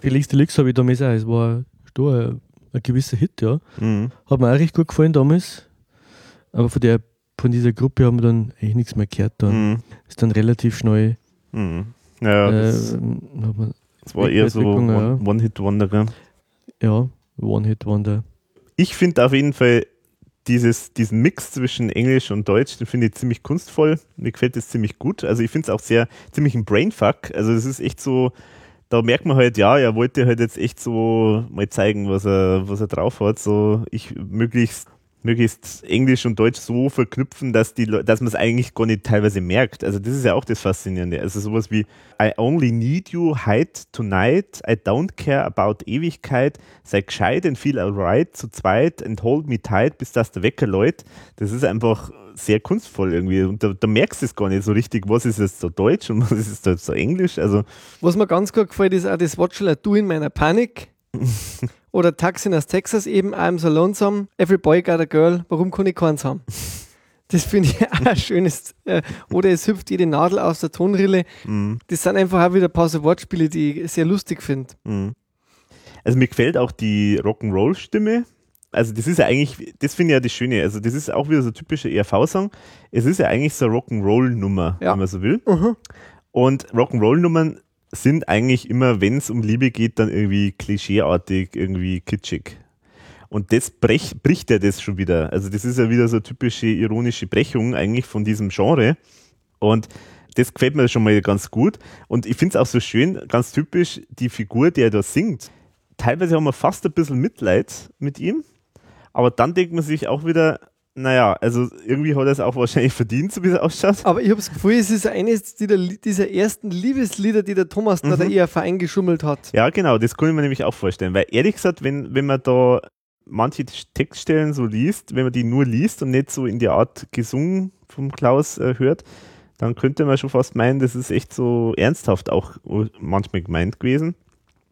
Speaker 4: Felix Deluxe habe ich damals auch. Es war ein, ein gewisser Hit, ja.
Speaker 3: Mhm.
Speaker 4: Hat mir auch recht gut gefallen damals. Aber von, der, von dieser Gruppe haben wir dann eigentlich nichts mehr gehört. Dann
Speaker 3: Mhm.
Speaker 4: ist dann relativ schnell.
Speaker 3: Mhm. Ja, das,
Speaker 4: hat man,
Speaker 3: das war eher so
Speaker 4: Entwicklung, ja.
Speaker 3: One- One-Hit-Wonder. gell?
Speaker 4: ja, One-Hit-Wonder.
Speaker 3: Ich finde auf jeden Fall dieses, diesen Mix zwischen Englisch und Deutsch, den finde ich ziemlich kunstvoll. Mir gefällt das ziemlich gut. Also ich finde es auch sehr, ziemlich ein Brainfuck. Also es ist echt so, da merkt man halt, ja, er wollte halt jetzt echt so mal zeigen, was er, was er drauf hat. So ich möglichst möglichst Englisch und Deutsch so verknüpfen, dass die dass man es eigentlich gar nicht teilweise merkt. Also das ist ja auch das Faszinierende. Also sowas wie I only need you, hide tonight, I don't care about Ewigkeit, sei gescheit and feel alright zu zweit and hold me tight, bis das der Wecker läut. Das ist einfach sehr kunstvoll irgendwie und da, da merkst du es gar nicht so richtig, was ist jetzt so Deutsch und was ist jetzt so Englisch. Also
Speaker 2: Was mir ganz gut gefällt, ist auch das I do in meiner Panik? Oder Taxi aus Texas eben, I'm so lonesome, every boy got a girl, warum kann ich keins haben? Das finde ich auch ein schönes. Äh, oder es hüpft jede Nadel aus der Tonrille.
Speaker 3: mh.
Speaker 2: Das sind einfach auch wieder ein paar so Wortspiele, die ich sehr lustig finde.
Speaker 3: Mhm. Also mir gefällt auch die Rock'n'Roll-Stimme. Also das ist ja eigentlich, das finde ich ja das Schöne. Also das ist auch wieder so typischer ERV-Song. Es ist ja eigentlich so eine Rock'n'Roll-Nummer,
Speaker 2: Ja.
Speaker 3: wenn man so will.
Speaker 2: Mhm.
Speaker 3: Und Rock'n'Roll-Nummern sind eigentlich immer, wenn es um Liebe geht, dann irgendwie klischeeartig, irgendwie kitschig. Und das brech, bricht ja das schon wieder. Also das ist ja wieder so typische ironische Brechung eigentlich von diesem Genre. Und das gefällt mir schon mal ganz gut. Und ich finde es auch so schön, ganz typisch, die Figur, die er da singt. Teilweise haben wir fast ein bisschen Mitleid mit ihm. Aber dann denkt man sich auch wieder, naja, also irgendwie hat er es auch wahrscheinlich verdient, so wie es ausschaut.
Speaker 2: Aber ich habe das Gefühl, es ist eines dieser, dieser ersten Liebeslieder, die der Thomas da der eher eingeschummelt hat.
Speaker 3: Ja, genau, das kann ich mir nämlich auch vorstellen. Weil ehrlich gesagt, wenn, wenn man da manche Textstellen so liest, wenn man die nur liest und nicht so in die Art gesungen vom Klaus äh, hört, dann könnte man schon fast meinen, das ist echt so ernsthaft auch manchmal gemeint gewesen.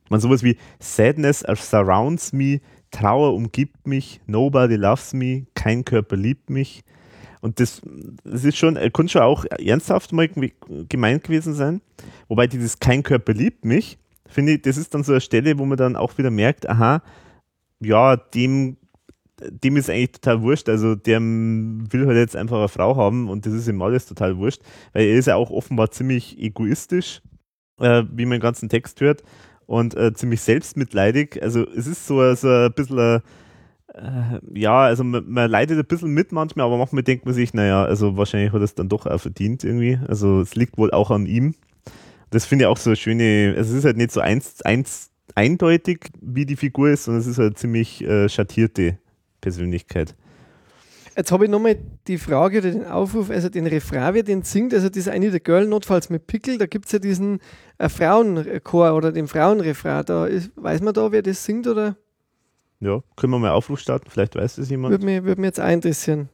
Speaker 3: Man sowas wie Sadness surrounds me, Trauer umgibt mich, nobody loves me, kein Körper liebt mich. Und das, das ist schon, könnte schon auch ernsthaft mal ge- gemeint gewesen sein. Wobei dieses kein Körper liebt mich, finde ich, das ist dann so eine Stelle, wo man dann auch wieder merkt, aha, ja, dem, dem ist eigentlich total wurscht. Also der will halt jetzt einfach eine Frau haben und das ist ihm alles total wurscht, weil er ist ja auch offenbar ziemlich egoistisch, äh, wie man den ganzen Text hört und äh, ziemlich selbstmitleidig. Also es ist so, so ein bisschen äh, ja, also man, man leidet ein bisschen mit manchmal, aber manchmal denkt man sich, naja, also wahrscheinlich hat er es dann doch auch verdient irgendwie. Also es liegt wohl auch an ihm. Das finde ich auch so eine schöne, es ist halt nicht so eins, eins eindeutig, wie die Figur ist, sondern es ist halt ziemlich äh, schattierte Persönlichkeit.
Speaker 2: Jetzt habe ich nochmal die Frage oder den Aufruf, also den Refrain, wer den singt, also das eine der Girl, notfalls mit Pickel, da gibt es ja diesen äh, Frauenchor oder den Frauenrefrain. Da ist, weiß man da, wer das singt oder
Speaker 3: Ja, können wir mal Aufruf starten, vielleicht weiß das jemand.
Speaker 2: würde mich, würd mich jetzt auch interessieren.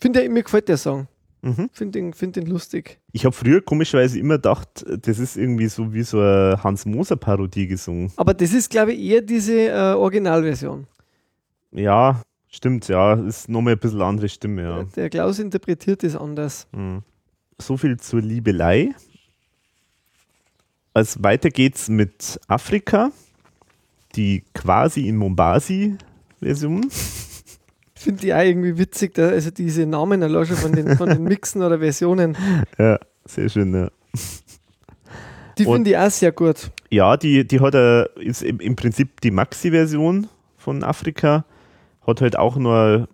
Speaker 2: Finde mir gefällt der Song.
Speaker 3: Mhm.
Speaker 2: Finde den, find den lustig.
Speaker 3: Ich habe früher komischerweise immer gedacht, das ist irgendwie so wie so eine Hans-Moser-Parodie gesungen.
Speaker 2: Aber das ist, glaube ich, eher diese äh, Originalversion.
Speaker 3: Ja, stimmt, ja, ist nochmal ein bisschen andere Stimme, ja.
Speaker 2: Der Klaus interpretiert das anders.
Speaker 3: Mhm. So viel zur Liebelei. Als weiter geht's mit Afrika, die quasi in Mombasi-Version.
Speaker 2: Finde ich auch irgendwie witzig, da, also diese Namen allein schon von den, von den Mixen oder Versionen,
Speaker 3: Ja, sehr schön, ja.
Speaker 2: die finde ich auch sehr gut.
Speaker 3: Ja, die, die hat er, ist im Prinzip die Maxi-Version von Afrika, hat halt auch nur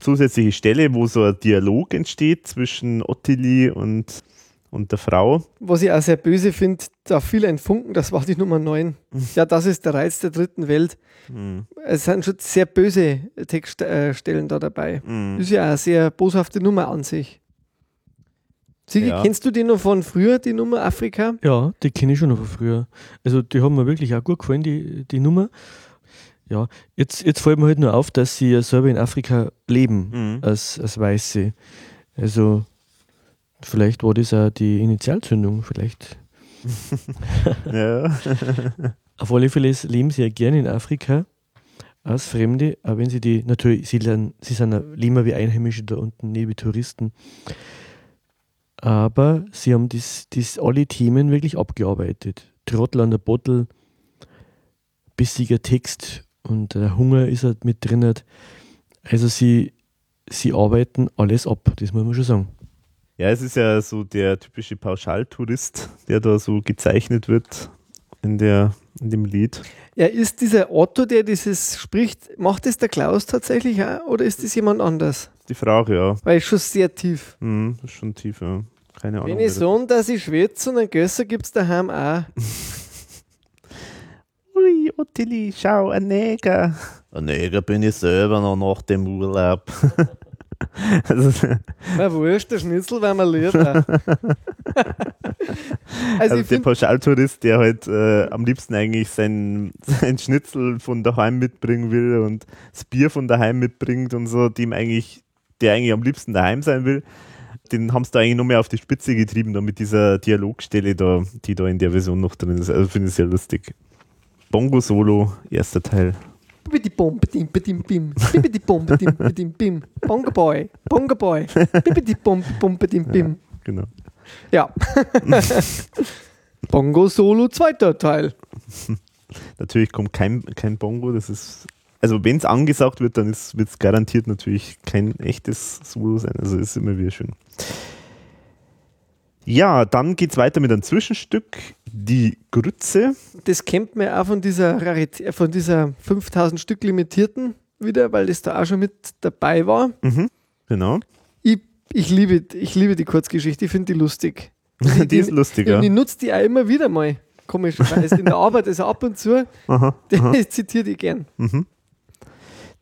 Speaker 3: zusätzliche Stelle, wo so ein Dialog entsteht zwischen Ottilie und, und der Frau.
Speaker 2: Was ich auch sehr böse finde, da fiel ein Funken, das war die Nummer 9. Ja, das ist der Reiz der dritten Welt.
Speaker 3: Mhm.
Speaker 2: Es sind schon sehr böse Textstellen da dabei.
Speaker 3: Mhm.
Speaker 2: Das ist ja eine sehr boshafte Nummer an sich. Sigi,
Speaker 3: Ja.
Speaker 2: kennst du die noch von früher, die Nummer Afrika?
Speaker 4: Ja, die kenne ich schon noch von früher. Also die haben mir wirklich auch gut gefallen, die, die Nummer. Ja, jetzt, jetzt fällt mir halt nur auf, dass sie ja selber in Afrika leben,
Speaker 3: Mhm.
Speaker 4: als, als Weiße. Also vielleicht war das auch die Initialzündung, vielleicht.
Speaker 3: Ja.
Speaker 4: Auf alle Fälle leben sie ja gerne in Afrika als Fremde, aber wenn sie die, natürlich, sie, lernen, sie sind ja leben wie Einheimische da unten, nicht wie Touristen. Aber sie haben das, das alle Themen wirklich abgearbeitet. Trottel an der Bottle, bissiger Text und der Hunger ist halt mit drin. Also sie, sie arbeiten alles ab, das muss man schon sagen.
Speaker 3: ja, es ist ja so der typische Pauschaltourist, der da so gezeichnet wird in, der, in dem Lied.
Speaker 2: Ja, ist dieser Otto, der dieses spricht, macht das der Klaus tatsächlich auch oder ist das jemand anders?
Speaker 3: Die Frage, ja.
Speaker 2: Weil schon sehr tief.
Speaker 3: Mhm, schon tief, ja. Keine Ahnung.
Speaker 2: Wenn ich so, dass ich schwitze und einen Gösser gibt es daheim auch.
Speaker 3: Ui, Ottilie, schau, ein Neger. Ein Neger bin ich selber noch nach dem Urlaub. also,
Speaker 2: Na wurscht, der Schnitzel mal lieb. auch. also
Speaker 3: also der Pauschaltourist, der halt äh, am liebsten eigentlich sein, sein Schnitzel von daheim mitbringen will und das Bier von daheim mitbringt und so, dem eigentlich, der eigentlich am liebsten daheim sein will, den haben sie da eigentlich noch mehr auf die Spitze getrieben, da mit dieser Dialogstelle da, die da in der Version noch drin ist. Also finde ich sehr lustig. Bongo Solo, erster Teil.
Speaker 2: Bongo Boy, Bongo Boy. Bim.
Speaker 3: Genau.
Speaker 2: Ja. Bongo Solo, zweiter Teil.
Speaker 3: Natürlich kommt kein, kein Bongo, das ist. Also wenn es angesagt wird, dann wird es garantiert natürlich kein echtes Solo sein. Also ist immer wieder schön. Ja, dann geht es weiter mit einem Zwischenstück, die Grütze.
Speaker 2: Das kennt man auch von dieser Rarität, von dieser 5000 Stück limitierten wieder, weil das da auch schon mit dabei war.
Speaker 3: Mhm, genau.
Speaker 2: Ich, ich, liebe, ich liebe die Kurzgeschichte, ich finde die lustig.
Speaker 3: die ist lustig, ja.
Speaker 2: Und ich nutze die auch immer wieder mal, komischerweise. In der Arbeit, also ab und zu,
Speaker 3: Aha.
Speaker 2: ich zitiere die gern.
Speaker 3: Mhm.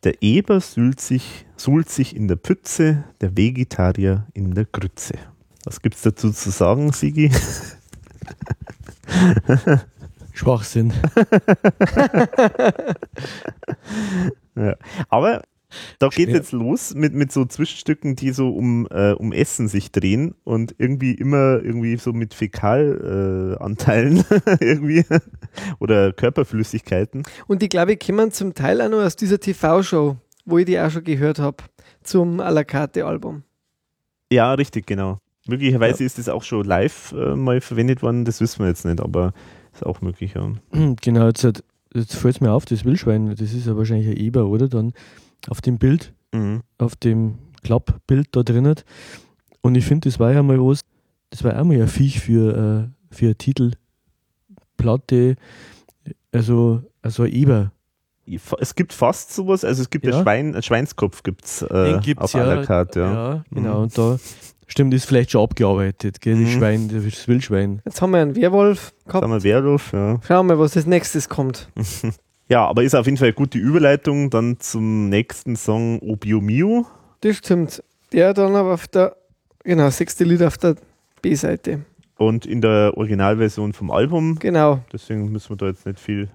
Speaker 3: Der Eber suhlt sich, suhlt sich in der Pütze, der Vegetarier in der Grütze. Was gibt's dazu zu sagen, Sigi?
Speaker 4: Schwachsinn.
Speaker 3: Ja. Aber da geht
Speaker 4: Ja.
Speaker 3: jetzt los mit, mit so Zwischenstücken, die so um, äh, um Essen sich drehen und irgendwie immer irgendwie so mit Fäkalanteilen äh, irgendwie oder Körperflüssigkeiten.
Speaker 2: Und die, glaube ich, kommen zum Teil auch noch aus dieser TV-Show, wo ich die auch schon gehört habe, zum à la carte Album.
Speaker 3: Ja, richtig, genau. Möglicherweise ist das auch schon live äh, mal verwendet worden, das wissen wir jetzt nicht, aber ist auch möglich, ja.
Speaker 4: Genau, jetzt, hat- jetzt fällt es mir auf, das Wildschwein, das ist ja wahrscheinlich ein Eber, oder? Dann auf dem Bild,
Speaker 3: Mhm.
Speaker 4: auf dem Klappbild da drin. Und ich finde, das war ja mal was, das war auch mal ein Viech für, äh, für eine Titelplatte, also, also ein Eber.
Speaker 3: Es gibt fast sowas, also es gibt
Speaker 4: Ja.
Speaker 3: ein Schwein, ein Schweinskopf gibt's, äh,
Speaker 4: Den gibt's
Speaker 3: auf
Speaker 4: ja,
Speaker 3: à la carte, ja.
Speaker 4: Ja, genau.
Speaker 3: Mhm.
Speaker 4: Und da stimmt, ist vielleicht schon abgearbeitet, gell?
Speaker 3: Mhm.
Speaker 4: Das Schwein, das Wildschwein.
Speaker 2: Jetzt haben wir einen Werwolf gehabt.
Speaker 3: wir Werwolf, ja.
Speaker 2: Schauen wir, was als nächstes kommt.
Speaker 3: Ja, aber ist auf jeden Fall eine gute Überleitung dann zum nächsten Song Obio Mio.
Speaker 2: Das stimmt. Der dann aber auf der, genau, sechste Lied auf der B-Seite.
Speaker 3: Und in der Originalversion vom Album.
Speaker 2: Genau.
Speaker 3: Deswegen müssen wir da jetzt nicht viel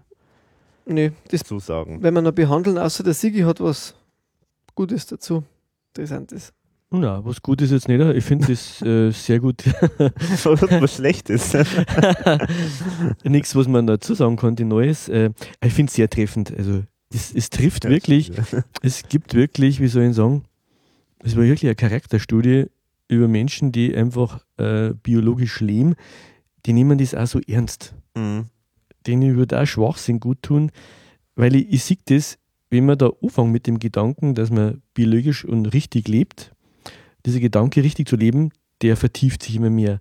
Speaker 2: Nö, das
Speaker 3: zu sagen.
Speaker 2: wenn wir noch behandeln, außer der Sigi hat was Gutes dazu. Interessantes.
Speaker 4: Na, was gut ist jetzt nicht. Ich finde das äh, sehr gut.
Speaker 3: Was schlecht ist.
Speaker 4: Nichts, was man dazu sagen konnte, Neues. Äh, ich finde es sehr treffend. Also, es, es trifft wirklich. Es gibt wirklich, wie soll ich sagen, es war wirklich eine Charakterstudie über Menschen, die einfach äh, biologisch leben. Die nehmen das auch so ernst.
Speaker 3: Mhm.
Speaker 4: Denen würde auch Schwachsinn gut tun, weil ich, ich sehe das, wenn man da anfängt mit dem Gedanken, dass man biologisch und richtig lebt, dieser Gedanke richtig zu leben, der vertieft sich immer mehr.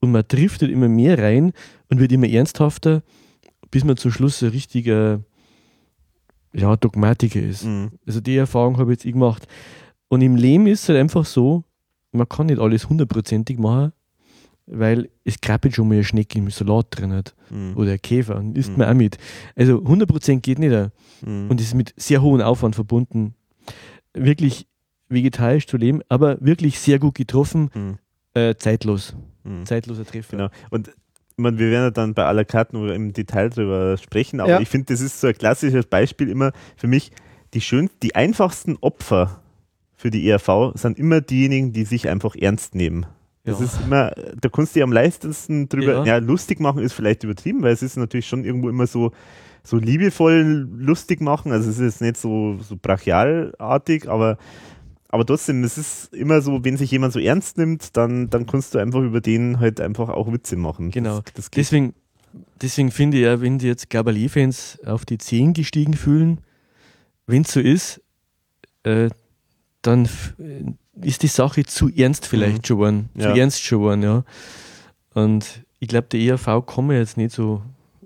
Speaker 4: Und man driftet immer mehr rein und wird immer ernsthafter, bis man zum Schluss ein richtiger ja, Dogmatiker ist.
Speaker 3: Mhm.
Speaker 4: Also die Erfahrung habe ich jetzt ich gemacht. Und im Leben ist es halt einfach so, man kann nicht alles hundertprozentig machen. weil es krabbelt schon mal eine Schnecke im Salat drin hat
Speaker 3: Mhm.
Speaker 4: oder ein Käfer und isst
Speaker 3: Mhm.
Speaker 4: man auch mit. Also 100% geht nicht.
Speaker 3: Mhm.
Speaker 4: Und ist mit sehr hohem Aufwand verbunden, wirklich vegetarisch zu leben, aber wirklich sehr gut getroffen,
Speaker 3: Mhm.
Speaker 4: äh, zeitlos.
Speaker 3: Mhm.
Speaker 4: Zeitloser Treffer.
Speaker 3: Genau. Und ich meine, wir werden ja dann bei aller Karten im Detail drüber sprechen, aber
Speaker 2: Ja.
Speaker 3: ich finde, das ist so ein klassisches Beispiel immer für mich, die schön, die einfachsten Opfer für die ERV sind immer diejenigen, die sich einfach ernst nehmen. Das
Speaker 4: Ja.
Speaker 3: ist immer, da kannst du dich am leichtesten drüber, ja.
Speaker 4: Ja.
Speaker 3: lustig machen ist vielleicht übertrieben, weil es ist natürlich schon irgendwo immer so, so liebevoll lustig machen. Also es ist jetzt nicht so, so brachialartig, aber, aber trotzdem, es ist immer so, wenn sich jemand so ernst nimmt, dann, dann kannst du einfach über den halt einfach auch Witze machen.
Speaker 4: Genau.
Speaker 3: Das, das.
Speaker 4: Deswegen, deswegen finde ich ja, wenn die jetzt Gabalier-Fans auf die 10 gestiegen fühlen, wenn es so ist, äh, dann äh, ist die Sache zu ernst vielleicht
Speaker 3: Mhm.
Speaker 4: schon geworden. Zu
Speaker 3: Ja.
Speaker 4: ernst schon geworden, ja. Und ich glaube, der ERV kann man jetzt nicht so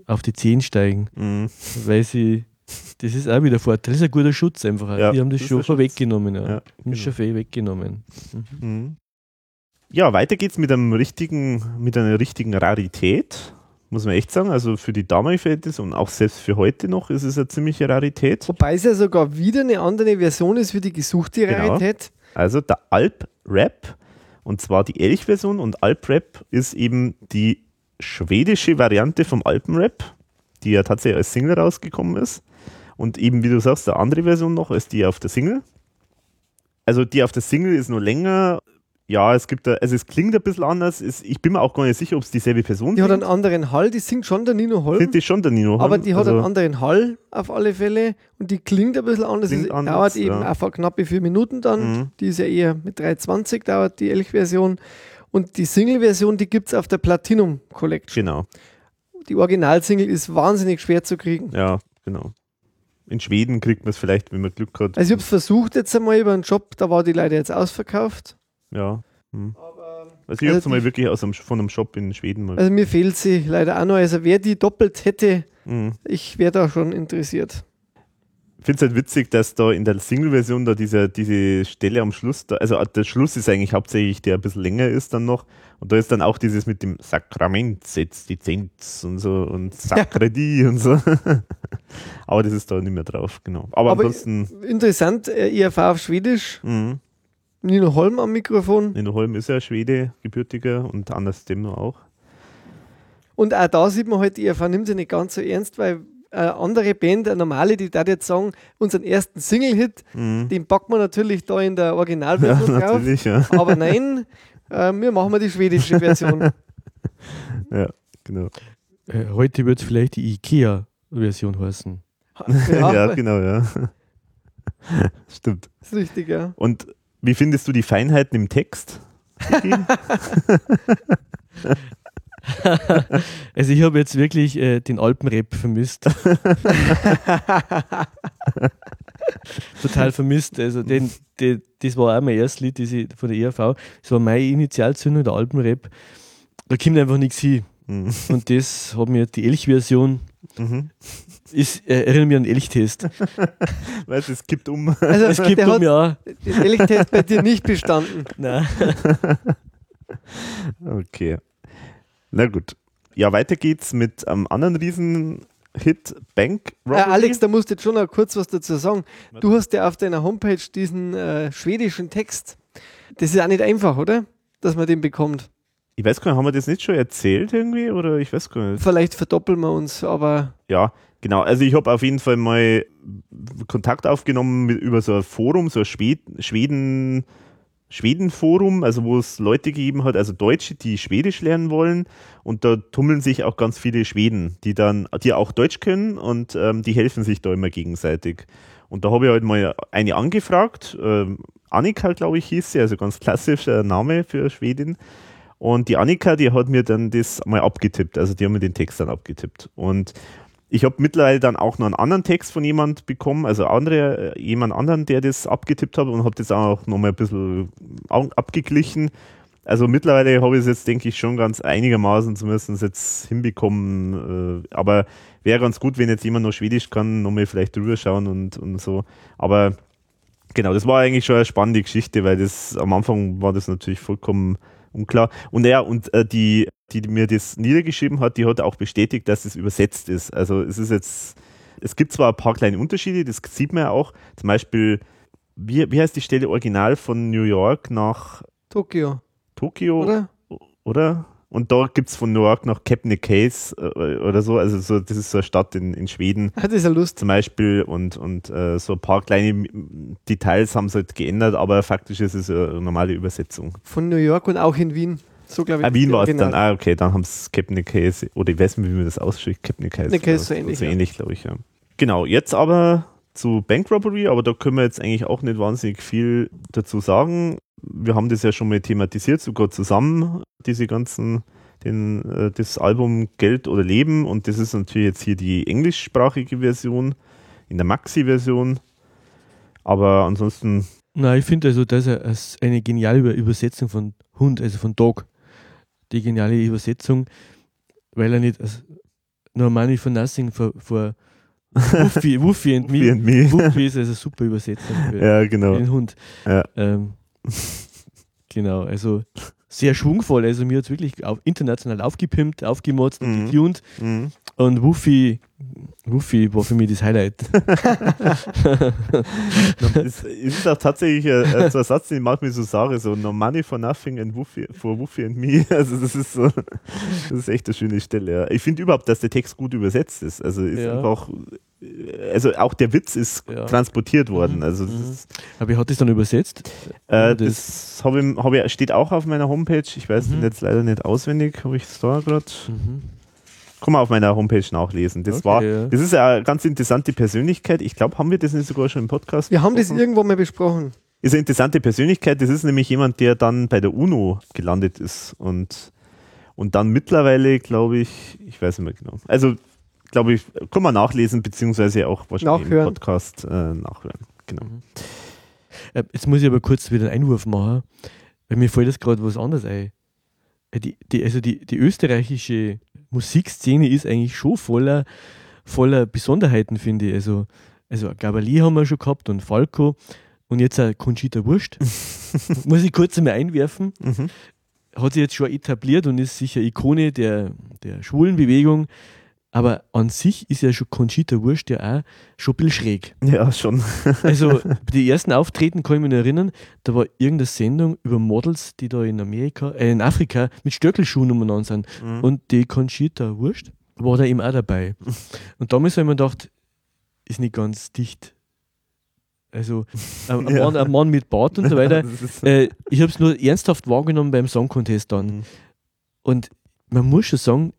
Speaker 4: auf die 10 steigen,
Speaker 3: Mhm.
Speaker 4: weil sie, das ist auch wieder ein Vorteil. Das ist ein guter Schutz einfach.
Speaker 3: Ja,
Speaker 4: die haben das,
Speaker 3: das Schutz.
Speaker 4: weggenommen. Ja.
Speaker 3: Ja,
Speaker 4: Haben
Speaker 3: genau.
Speaker 4: das schon viel weggenommen.
Speaker 3: Mhm. Ja, weiter geht's mit einem richtigen, mit einer richtigen Rarität, muss man echt sagen. Also für die damalige Verhältnisse und auch selbst für heute noch ist es eine ziemliche Rarität.
Speaker 2: Wobei es ja sogar wieder eine andere Version ist wie die gesuchte
Speaker 3: Genau.
Speaker 2: Rarität.
Speaker 3: Also der Alp-Rap, und zwar die Elch-Version und Alp-Rap ist eben die schwedische Variante vom Alpen-Rap, die ja tatsächlich als Single rausgekommen ist. Und eben, wie du sagst, eine andere Version noch als die auf der Single. Also die auf der Single ist nur länger. Ja, es gibt da, also es klingt ein bisschen anders. Es, ich bin mir auch gar nicht sicher, ob es dieselbe Person
Speaker 2: Die hat
Speaker 3: sind.
Speaker 2: einen anderen Hall, die singt schon der Nino Holm,
Speaker 3: Sind die schon der Nino?
Speaker 2: aber
Speaker 3: Holm?
Speaker 2: die hat
Speaker 3: also,
Speaker 2: einen anderen Hall auf alle Fälle und die klingt ein bisschen anders.
Speaker 3: Klingt
Speaker 2: es
Speaker 3: anders,
Speaker 2: dauert eben
Speaker 3: ja.
Speaker 2: einfach knappe vier Minuten dann.
Speaker 3: Mhm.
Speaker 2: Die ist ja eher mit 3,20 dauert die Elch-Version. Und die Single-Version, die gibt es auf der Platinum Collection.
Speaker 3: Genau,
Speaker 2: Die Originalsingle ist wahnsinnig schwer zu kriegen.
Speaker 3: ja, genau. In Schweden kriegt man es vielleicht, wenn man Glück hat.
Speaker 2: Also ich habe es versucht jetzt einmal über einen Job, da war die leider jetzt ausverkauft.
Speaker 3: ja. Hm.
Speaker 2: Aber,
Speaker 3: Also ich
Speaker 2: Also
Speaker 3: habe es mal wirklich aus einem, von einem Shop in Schweden mal.
Speaker 2: also mir fehlt sie leider auch noch. Also wer die doppelt hätte,
Speaker 3: Mhm.
Speaker 2: ich wäre da schon interessiert.
Speaker 3: Ich finde es halt witzig, dass da in der Single-Version da diese, diese Stelle am Schluss, da, also der Schluss ist eigentlich hauptsächlich, der ein bisschen länger ist dann noch. Und da ist dann auch dieses mit dem Sakrament, setzt die Zenz und so und Sakredi und so. Aber das ist da nicht mehr drauf, genau. Aber,
Speaker 2: Aber-
Speaker 3: ansonsten,
Speaker 2: Interessant, äh, IRV auf Schwedisch,
Speaker 3: mh,
Speaker 2: Nino Holm am Mikrofon.
Speaker 3: Nino Holm ist ja Schwede, gebürtiger und Anders Demno auch.
Speaker 2: Und auch da sieht man halt, IRV nimmt sie nicht ganz so ernst, weil eine andere Band, eine normale, die da jetzt sagen, unseren ersten Single-Hit,
Speaker 3: Mhm.
Speaker 2: den packen wir natürlich da in der
Speaker 3: Ja,
Speaker 2: Originalversion drauf.
Speaker 3: natürlich, ja.
Speaker 2: Aber nein, äh, wir machen mal die schwedische Version.
Speaker 3: Genau.
Speaker 4: Äh, heute wird es vielleicht die IKEA-Version heißen.
Speaker 3: Ja,
Speaker 2: ja,
Speaker 3: genau, ja. Stimmt.
Speaker 2: ist richtig, ja.
Speaker 3: Und wie findest du die Feinheiten im Text?
Speaker 4: Also ich habe jetzt wirklich äh, den Alpenrap vermisst. Total vermisst. Also den, den, das war auch mein erstes Lied das ich, von der ERV. Das war meine Initialzündung, der Alpenrap. Da kommt einfach nichts hin.
Speaker 3: Mhm.
Speaker 4: Und das hat mir die Elch-Version,
Speaker 3: Mhm.
Speaker 4: ist, äh, erinnert mich an den Elchtest.
Speaker 3: Weißt du, es kippt um.
Speaker 2: Also
Speaker 4: Es gibt um ja.
Speaker 2: den Elchtest bei dir nicht bestanden.
Speaker 4: Nein.
Speaker 3: Okay. Na gut. Ja, weiter geht's mit einem anderen Riesen-Hit, Bank
Speaker 2: Äh,
Speaker 3: Robbery.
Speaker 2: Alex, da musst du jetzt schon noch kurz was dazu sagen. Du hast ja auf deiner Homepage diesen äh, schwedischen Text. Das ist auch nicht einfach, oder? Dass man den bekommt.
Speaker 3: Ich weiß gar nicht, haben wir das nicht schon erzählt irgendwie? Oder ich weiß gar nicht.
Speaker 2: Vielleicht verdoppeln wir uns, aber
Speaker 3: Ja, genau. Also ich habe auf jeden Fall mal Kontakt aufgenommen mit, über so ein Forum, so ein Schwed Schweden, Schweden-Forum, also wo es Leute gegeben hat, also Deutsche, die Schwedisch lernen wollen. Und da tummeln sich auch ganz viele Schweden, die dann, die auch Deutsch können und ähm, die helfen sich da immer gegenseitig. Und da habe ich halt mal eine angefragt, ähm, Annika, glaube ich, hieß sie, also ganz klassischer Name für Schwedin. Und die Annika, die hat mir dann das mal abgetippt, also die haben mir den Text dann abgetippt. Und ich habe mittlerweile dann auch noch einen anderen Text von jemand bekommen, also andere, äh, jemand anderen, der das abgetippt hat und habe das auch noch mal ein bisschen au- abgeglichen. Also mittlerweile habe ich es jetzt, denke ich, schon ganz einigermaßen zumindest jetzt hinbekommen. Äh, aber wäre ganz gut, wenn jetzt jemand noch Schwedisch kann, nochmal vielleicht drüber schauen und, und so. Aber genau, das war eigentlich schon eine spannende Geschichte, weil das am Anfang war das natürlich vollkommen unklar. Und ja, und äh, die, die mir das niedergeschrieben hat, die hat auch bestätigt, dass es übersetzt ist. Also es ist jetzt, es gibt zwar ein paar kleine Unterschiede, das sieht man ja auch. Zum Beispiel, wie, wie heißt die Stelle original von New York nach
Speaker 2: Tokio,
Speaker 3: Tokio?
Speaker 2: oder?
Speaker 3: oder? Und da gibt es von New York nach Kebnekaise äh, oder so. Also so, das ist so eine Stadt in, in Schweden
Speaker 2: Hat das ja Lust.
Speaker 3: zum Beispiel und, und äh, so ein paar kleine Details haben sie halt geändert, aber faktisch ist es eine normale Übersetzung.
Speaker 2: Von New York und auch in Wien. So glaube ich.
Speaker 3: Ah, Wien war es dann,
Speaker 2: Original.
Speaker 3: ah, okay, dann haben es Kebnekaise, oder ich weiß nicht, wie man das ausspricht, Kebnekaise.
Speaker 2: Kebnekaise so ähnlich,
Speaker 3: So
Speaker 2: ja.
Speaker 3: ähnlich, glaube ich, ja. Genau, jetzt aber zu Bank Robbery, aber da können wir jetzt eigentlich auch nicht wahnsinnig viel dazu sagen. Wir haben das ja schon mal thematisiert, sogar zusammen, diese ganzen, den, äh, das Album Geld oder Leben und das ist natürlich jetzt hier die englischsprachige Version, in der Maxi-Version. Aber ansonsten,
Speaker 4: Nein, ich finde also, das ist eine geniale Über- Übersetzung von Hund, also von Dog. Die geniale Übersetzung, weil er nicht als No Money for Nothing for, for Wuffy, Wuffy and
Speaker 3: Wuffy
Speaker 4: Me.
Speaker 3: and Me.
Speaker 4: Wuffy ist also eine super Übersetzung für
Speaker 3: ja, genau.
Speaker 4: den Hund.
Speaker 3: Ja.
Speaker 4: Ähm, genau, also sehr schwungvoll. Also mir hat es wirklich auf, international aufgepimpt, aufgemotzt und
Speaker 3: Mhm.
Speaker 4: getuned.
Speaker 3: Mhm.
Speaker 4: Und Wuffy, Wuffy war für mich das Highlight.
Speaker 3: Es ist auch tatsächlich äh, äh, so ein Satz, den ich manchmal so sage, so no money for nothing and Wuffy, for Wuffy and me. Also das ist so, das ist echt eine schöne Stelle. Ja. Ich finde überhaupt, dass der Text gut übersetzt ist. Also ist
Speaker 4: Ja.
Speaker 3: einfach, äh, also auch der Witz ist
Speaker 4: Ja.
Speaker 3: transportiert worden.
Speaker 4: Mhm,
Speaker 3: Also das,
Speaker 4: mhm. Aber hat das dann übersetzt.
Speaker 3: äh,
Speaker 4: das-
Speaker 3: das habe ich, hab ich, steht auch auf meiner Homepage. Ich weiß
Speaker 4: Mhm.
Speaker 3: den jetzt leider nicht auswendig, habe ich es da gerade.
Speaker 4: Mhm.
Speaker 3: Kann man auf meiner Homepage nachlesen. Das
Speaker 4: Okay,
Speaker 3: war, das ist eine ganz interessante Persönlichkeit. Ich glaube, haben wir das nicht sogar schon im Podcast?
Speaker 2: Wir haben das irgendwo mal besprochen.
Speaker 3: ist eine interessante Persönlichkeit. Das ist nämlich jemand, der dann bei der UNO gelandet ist und, und dann mittlerweile, glaube ich, ich weiß nicht mehr genau. Also, glaube ich, kann man nachlesen, beziehungsweise auch wahrscheinlich
Speaker 2: Nachhören.
Speaker 3: im Podcast äh, nachhören. Genau.
Speaker 4: Äh, Jetzt muss ich aber kurz wieder einen Einwurf machen, weil mir fällt das gerade was anderes ein. Äh, Die, die, also die, die österreichische Musikszene ist eigentlich schon voller, voller Besonderheiten, finde ich. Also, also Gabali haben wir schon gehabt und Falco und jetzt auch Conchita Wurst. muss ich kurz einmal einwerfen.
Speaker 3: Mhm.
Speaker 4: Hat sich jetzt schon etabliert und ist sicher Ikone der, der schwulen Bewegung. Aber an sich ist ja schon Conchita Wurst ja auch schon ein bisschen schräg.
Speaker 3: Ja, schon.
Speaker 4: Also die ersten Auftreten kann ich mich noch erinnern, da war irgendeine Sendung über Models, die da in Amerika, äh, in Afrika mit Stöckelschuhen umeinander sind.
Speaker 3: Mhm.
Speaker 4: Und die Conchita Wurst war da eben auch dabei. Und damals habe ich mir gedacht, ist nicht ganz dicht. Also ein,
Speaker 3: Ja.
Speaker 4: Mann, ein Mann mit Bart und so weiter. Äh, ich habe es nur ernsthaft wahrgenommen beim Song Contest dann.
Speaker 3: Mhm.
Speaker 4: Und man muss schon sagen,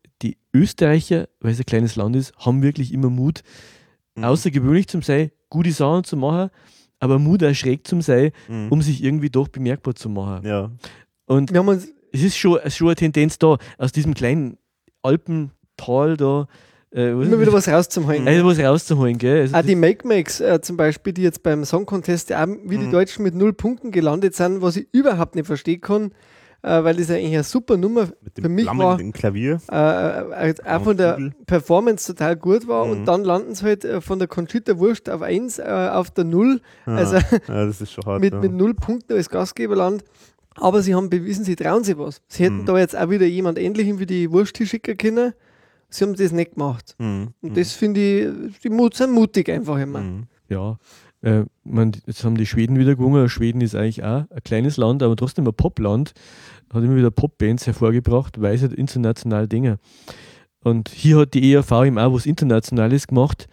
Speaker 4: Österreicher, weil es ein kleines Land ist, haben wirklich immer Mut,
Speaker 3: Mhm.
Speaker 4: außergewöhnlich zum sein, gute Sachen zu machen, aber Mut auch schräg zum sein,
Speaker 3: Mhm.
Speaker 4: um sich irgendwie doch bemerkbar zu machen.
Speaker 3: ja.
Speaker 4: Und
Speaker 2: Wir haben uns,
Speaker 4: es ist schon, schon eine Tendenz da, aus diesem kleinen Alpental da äh,
Speaker 2: immer wieder was rauszuholen.
Speaker 4: also was rauszuholen. Gell? Also
Speaker 2: Auch die Make-Makes äh, zum Beispiel, die jetzt beim Song Contest ja auch wie die
Speaker 3: Mhm.
Speaker 2: Deutschen mit null Punkten gelandet sind, was ich überhaupt nicht verstehen kann, äh, weil das ja eigentlich eine super Nummer
Speaker 3: Mit dem
Speaker 2: für mich war,
Speaker 3: Klavier.
Speaker 2: äh, äh, auch von der. Performance total gut war
Speaker 3: Mhm.
Speaker 2: und dann landen sie halt äh, von der Conchita Wurst auf 1 äh, auf der Null,
Speaker 3: Ja.
Speaker 2: also
Speaker 3: ja, das ist schon hart.
Speaker 2: mit,
Speaker 3: ja.
Speaker 2: mit null Punkten als Gastgeberland. Aber sie haben bewiesen, sie trauen sich was. Sie hätten
Speaker 3: Mhm.
Speaker 2: da jetzt auch wieder jemand Ähnlichen wie die Wurst schicken können. Sie haben das nicht gemacht.
Speaker 3: Mhm.
Speaker 2: Und das finde ich, die Mut, sind mutig einfach immer.
Speaker 3: Mhm.
Speaker 4: ja, äh, man, jetzt haben die Schweden wieder gewonnen. Schweden ist eigentlich auch ein kleines Land, aber trotzdem ein Popland. Hat immer wieder Popbands hervorgebracht, weil es halt international Dinge. Und hier hat die ERV eben auch was Internationales gemacht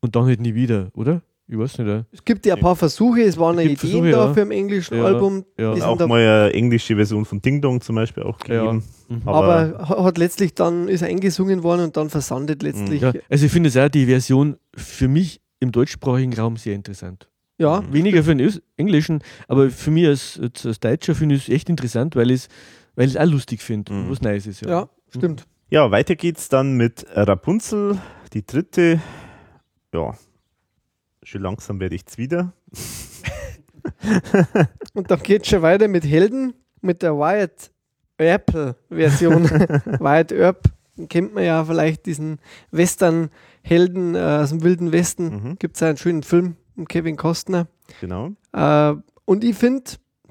Speaker 4: und dann halt nie wieder, oder? Ich weiß nicht. äh.
Speaker 2: Es gibt ja ein paar Versuche, es waren ja
Speaker 4: Es
Speaker 2: Ideen
Speaker 4: gibt Versuche,
Speaker 2: da
Speaker 4: ja.
Speaker 2: für ein englisches
Speaker 4: Ja,
Speaker 2: Album,
Speaker 4: ja.
Speaker 3: Auch mal eine englische Version von Ding Dong zum Beispiel auch
Speaker 4: Ja.
Speaker 3: gegeben.
Speaker 4: Mhm.
Speaker 3: Aber-
Speaker 2: aber ha- hat letztlich dann, ist eingesungen worden und dann versandet letztlich.
Speaker 4: Ja, also ich finde es auch die Version für mich im deutschsprachigen Raum sehr interessant.
Speaker 2: Ja,
Speaker 4: Weniger für den Englischen, aber für mich als, als, Deutscher finde ich es echt interessant, weil ich es weil ich es auch lustig finde,
Speaker 3: Mhm.
Speaker 4: was Neues ist. Ja.
Speaker 2: ja, stimmt.
Speaker 3: Ja, weiter geht's dann mit Rapunzel, die dritte. Ja, schon langsam werde ich's wieder.
Speaker 2: Und dann geht schon weiter mit Helden, mit der Wyatt Earp-Version. Wyatt Earp, kennt man ja vielleicht, diesen Western-Helden äh, aus dem Wilden Westen.
Speaker 3: Mhm.
Speaker 2: Gibt es einen schönen Film mit Kevin Costner.
Speaker 3: Genau.
Speaker 2: Äh, und ich finde,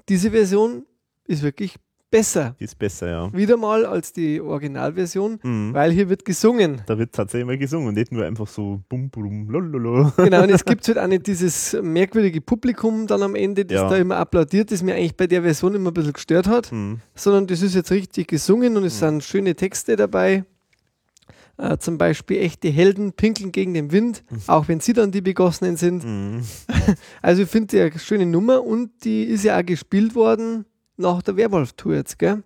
Speaker 2: diese Version ist wirklich besser.
Speaker 3: Die ist besser, ja.
Speaker 2: Wieder mal als die Originalversion,
Speaker 3: Mhm.
Speaker 2: weil hier wird gesungen.
Speaker 3: Da wird tatsächlich mal gesungen und nicht nur einfach so bum bum lololo.
Speaker 2: Genau, und es gibt halt auch nicht dieses merkwürdige Publikum dann am Ende, das
Speaker 3: Ja.
Speaker 2: da immer applaudiert, das mir eigentlich bei der Version immer ein bisschen gestört hat,
Speaker 3: Mhm.
Speaker 2: sondern das ist jetzt richtig gesungen und es sind schöne Texte dabei. Äh, zum Beispiel echte Helden pinkeln gegen den Wind, auch wenn sie dann die Begossenen sind.
Speaker 3: Mhm.
Speaker 2: Also ich finde die eine schöne Nummer und die ist ja auch gespielt worden nach der Werwolf-Tour jetzt, gell?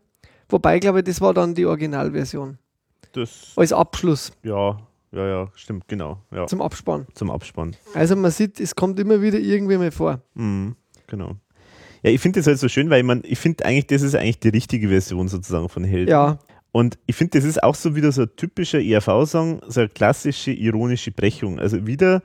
Speaker 2: Wobei, glaube ich, das war dann die Originalversion.
Speaker 3: Das,
Speaker 2: Als Abschluss
Speaker 3: ja, ja, ja, stimmt, genau. Ja,
Speaker 2: zum Abspann.
Speaker 3: zum Abspann.
Speaker 2: Also man sieht, es kommt immer wieder irgendwie mal vor.
Speaker 3: Mhm. Genau. Ja, ich finde das halt so schön, weil ich, mein, ich finde eigentlich, das ist eigentlich die richtige Version sozusagen von Helden.
Speaker 2: Ja,
Speaker 3: Und ich finde, das ist auch so wieder so ein typischer ERV-Song, so eine klassische ironische Brechung. Also wieder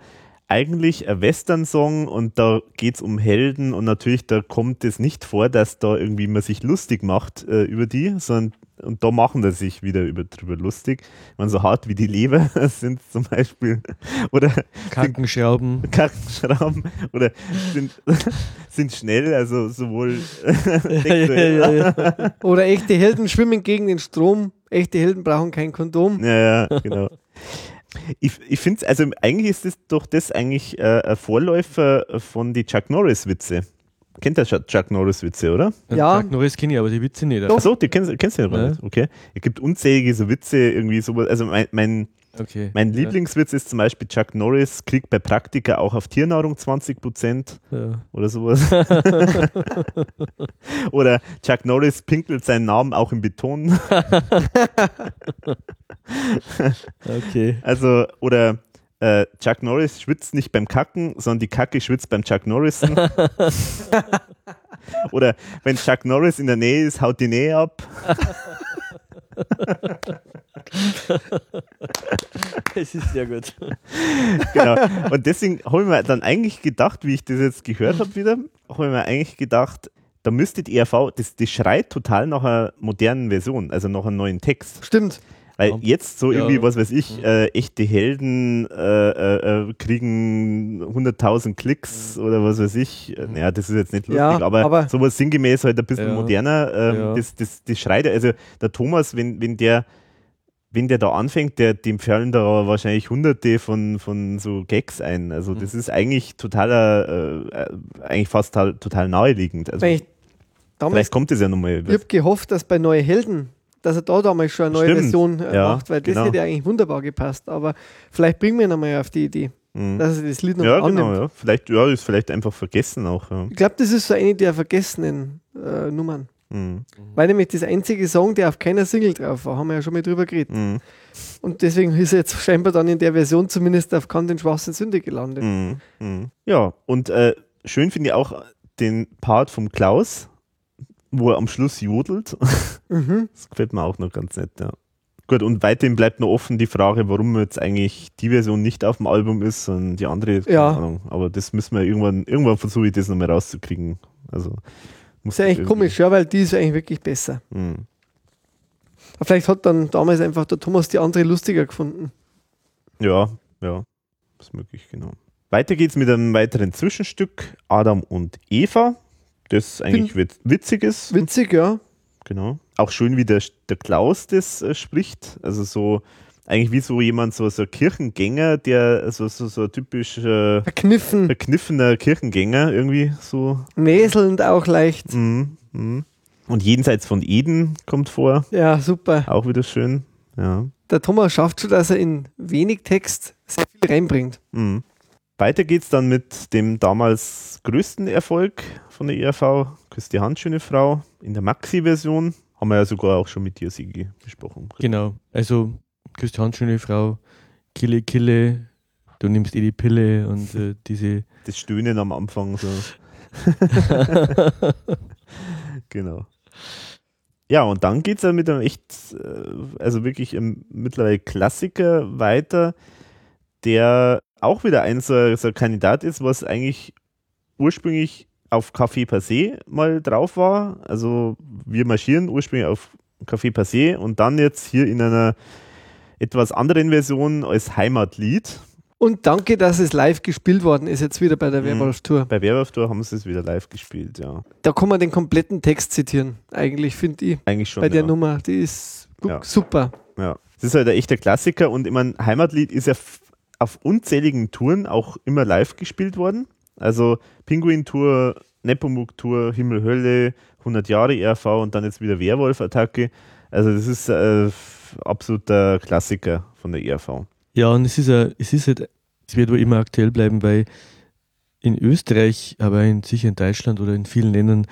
Speaker 3: eigentlich ein Western-Song und da geht es um Helden und natürlich, da kommt es nicht vor, dass da irgendwie man sich lustig macht äh, über die, sondern und da machen sie sich wieder über, drüber lustig. Meine, so hart wie die Leber sind zum Beispiel oder
Speaker 4: Krankenschrauben.
Speaker 3: Kackenschrauben oder sind, sind schnell, also sowohl
Speaker 4: ja, ja, ja.
Speaker 2: oder echte Helden schwimmen gegen den Strom. Echte Helden brauchen kein Kondom.
Speaker 3: Ja, ja, genau. Ich, ich finde also eigentlich ist das doch das eigentlich äh, ein Vorläufer von die Chuck Norris-Witze. Kennt der Chuck Chuck Norris-Witze, oder?
Speaker 2: Ja.
Speaker 4: Chuck Norris kenne ich, aber die Witze nicht.
Speaker 2: Doch.
Speaker 3: Achso, die kennst, kennst du ja
Speaker 4: Ja.
Speaker 3: nicht. Okay. Es gibt unzählige so Witze, irgendwie sowas. Also mein, mein,
Speaker 4: Okay.
Speaker 3: mein
Speaker 4: Ja,
Speaker 3: Lieblingswitz ist zum Beispiel Chuck Norris kriegt bei Praktika auch auf Tiernahrung 20 Prozent
Speaker 4: Ja.
Speaker 3: oder sowas. oder Chuck Norris pinkelt seinen Namen auch im Beton.
Speaker 4: Okay.
Speaker 3: Also, oder äh, Chuck Norris schwitzt nicht beim Kacken, sondern die Kacke schwitzt beim Chuck Norrisen. oder wenn Chuck Norris in der Nähe ist, haut die Nähe ab.
Speaker 4: Es ist sehr gut.
Speaker 3: Genau. Und deswegen habe ich mir dann eigentlich gedacht, wie ich das jetzt gehört habe wieder, habe ich mir eigentlich gedacht, da müsste die ERV, das, das schreit total nach einer modernen Version, also nach einem neuen Text.
Speaker 2: Stimmt.
Speaker 3: Weil
Speaker 4: Ja.
Speaker 3: jetzt so
Speaker 4: Ja.
Speaker 3: irgendwie, was weiß ich, äh, echte Helden äh, äh, äh, kriegen 100.000 Klicks oder was weiß ich. Äh, Naja, das ist jetzt nicht lustig,
Speaker 2: Ja,
Speaker 3: aber,
Speaker 2: aber-
Speaker 3: sowas sinngemäß halt ein bisschen
Speaker 4: Ja.
Speaker 3: moderner. Ähm,
Speaker 4: Ja.
Speaker 3: das, das, das schreit, also der Thomas, wenn, wenn der wenn der da anfängt, der, dem fallen da wahrscheinlich hunderte von, von so Gags ein. Also
Speaker 2: Mhm.
Speaker 3: das ist eigentlich totaler, äh, äh, eigentlich fast total, naheliegend. Also vielleicht kommt das ja nochmal.
Speaker 2: ich habe gehofft, dass bei Neue Helden, dass er da damals schon eine neue
Speaker 3: Stimmt.
Speaker 2: Version äh,
Speaker 3: Ja,
Speaker 2: macht, weil das
Speaker 3: genau.
Speaker 2: hätte eigentlich wunderbar gepasst. Aber vielleicht bringen wir ihn einmal auf die Idee,
Speaker 3: Mhm.
Speaker 2: dass er das Lied noch
Speaker 3: Ja,
Speaker 2: annimmt.
Speaker 3: genau, ja. Vielleicht, ja, ist vielleicht einfach vergessen auch. Ja.
Speaker 2: Ich glaube, das ist so eine der vergessenen äh, Nummern.
Speaker 3: Mhm.
Speaker 2: Weil nämlich das einzige Song, der auf keiner Single drauf war, haben wir ja schon mal drüber geredet.
Speaker 3: Mhm.
Speaker 2: Und deswegen ist er jetzt scheinbar dann in der Version zumindest auf Kann den Schwachsinn Sünde gelandet.
Speaker 3: Mhm. Mhm. Ja, und äh, schön finde ich auch den Part vom Klaus, wo er am Schluss jodelt.
Speaker 2: Mhm.
Speaker 3: Das gefällt mir auch noch ganz nett, ja. Gut, und weiterhin bleibt noch offen die Frage, warum jetzt eigentlich die Version nicht auf dem Album ist, sondern die andere, keine
Speaker 2: Ja.
Speaker 3: Ahnung. Aber das müssen wir irgendwann, irgendwann versuche ich das nochmal rauszukriegen. Also, muss
Speaker 2: Ist ja eigentlich komisch, ja, weil die ist eigentlich wirklich besser.
Speaker 3: Mhm.
Speaker 2: Aber vielleicht hat dann damals einfach der Thomas die andere lustiger gefunden.
Speaker 3: Ja, ja, ist möglich, genau. Weiter geht's mit einem weiteren Zwischenstück, Adam und Eva, das eigentlich wit- witzig ist.
Speaker 2: Witzig, ja.
Speaker 3: Genau. Auch schön, wie der, der Klaus das äh, spricht. Also so, eigentlich wie so jemand, so, so ein Kirchengänger, der so, so, so typisch äh,
Speaker 2: Verkniffen,
Speaker 3: verkniffener Kirchengänger irgendwie so.
Speaker 2: näselnd auch leicht.
Speaker 3: Mhm, mhm. Und jenseits von Eden kommt vor.
Speaker 2: Ja, super.
Speaker 3: Auch wieder schön. Ja.
Speaker 2: Der Thomas schafft schon, dass er in wenig Text sehr viel reinbringt.
Speaker 3: Mhm. Weiter geht's dann mit dem damals größten Erfolg von der ERV, Küss die Hand, schöne Frau, in der Maxi-Version. Haben wir ja sogar auch schon mit dir, Sigi, besprochen.
Speaker 4: Genau. Also, küsst die Hand, schöne Frau. Kille, Kille. Du nimmst eh die Pille und äh, diese.
Speaker 3: Das Stöhnen am Anfang so. genau. Ja, und dann geht's ja mit einem echt, äh, also wirklich mittlerweile Klassiker weiter, der auch wieder ein so, so ein Kandidat ist, was eigentlich ursprünglich auf Café Passé mal drauf war. Also wir marschieren ursprünglich auf Café Passé und dann jetzt hier in einer etwas anderen Version als Heimatlied.
Speaker 2: Und danke, dass es live gespielt worden ist, jetzt wieder bei der
Speaker 3: Mhm.
Speaker 2: Werwolf-Tour.
Speaker 3: Bei Werwolf-Tour haben sie es wieder live gespielt, ja.
Speaker 2: Da kann man den kompletten Text zitieren, eigentlich, finde ich.
Speaker 3: Eigentlich schon.
Speaker 2: bei der
Speaker 3: ja.
Speaker 2: Nummer. Die ist
Speaker 3: Ja.
Speaker 2: super.
Speaker 3: Ja. Das ist halt ein echter Klassiker und ich mein Heimatlied ist ja auf unzähligen Touren auch immer live gespielt worden. Also Pinguin-Tour, Nepomuk-Tour, Himmel, Hölle, 100 Jahre ERV und dann jetzt wieder Werwolf-Attacke. Also das ist äh, f- absoluter Klassiker von der E ERV.
Speaker 4: Ja, und es ist, a, es ist halt, es wird wohl immer aktuell bleiben, weil in Österreich, aber in, sicher in Deutschland oder in vielen Ländern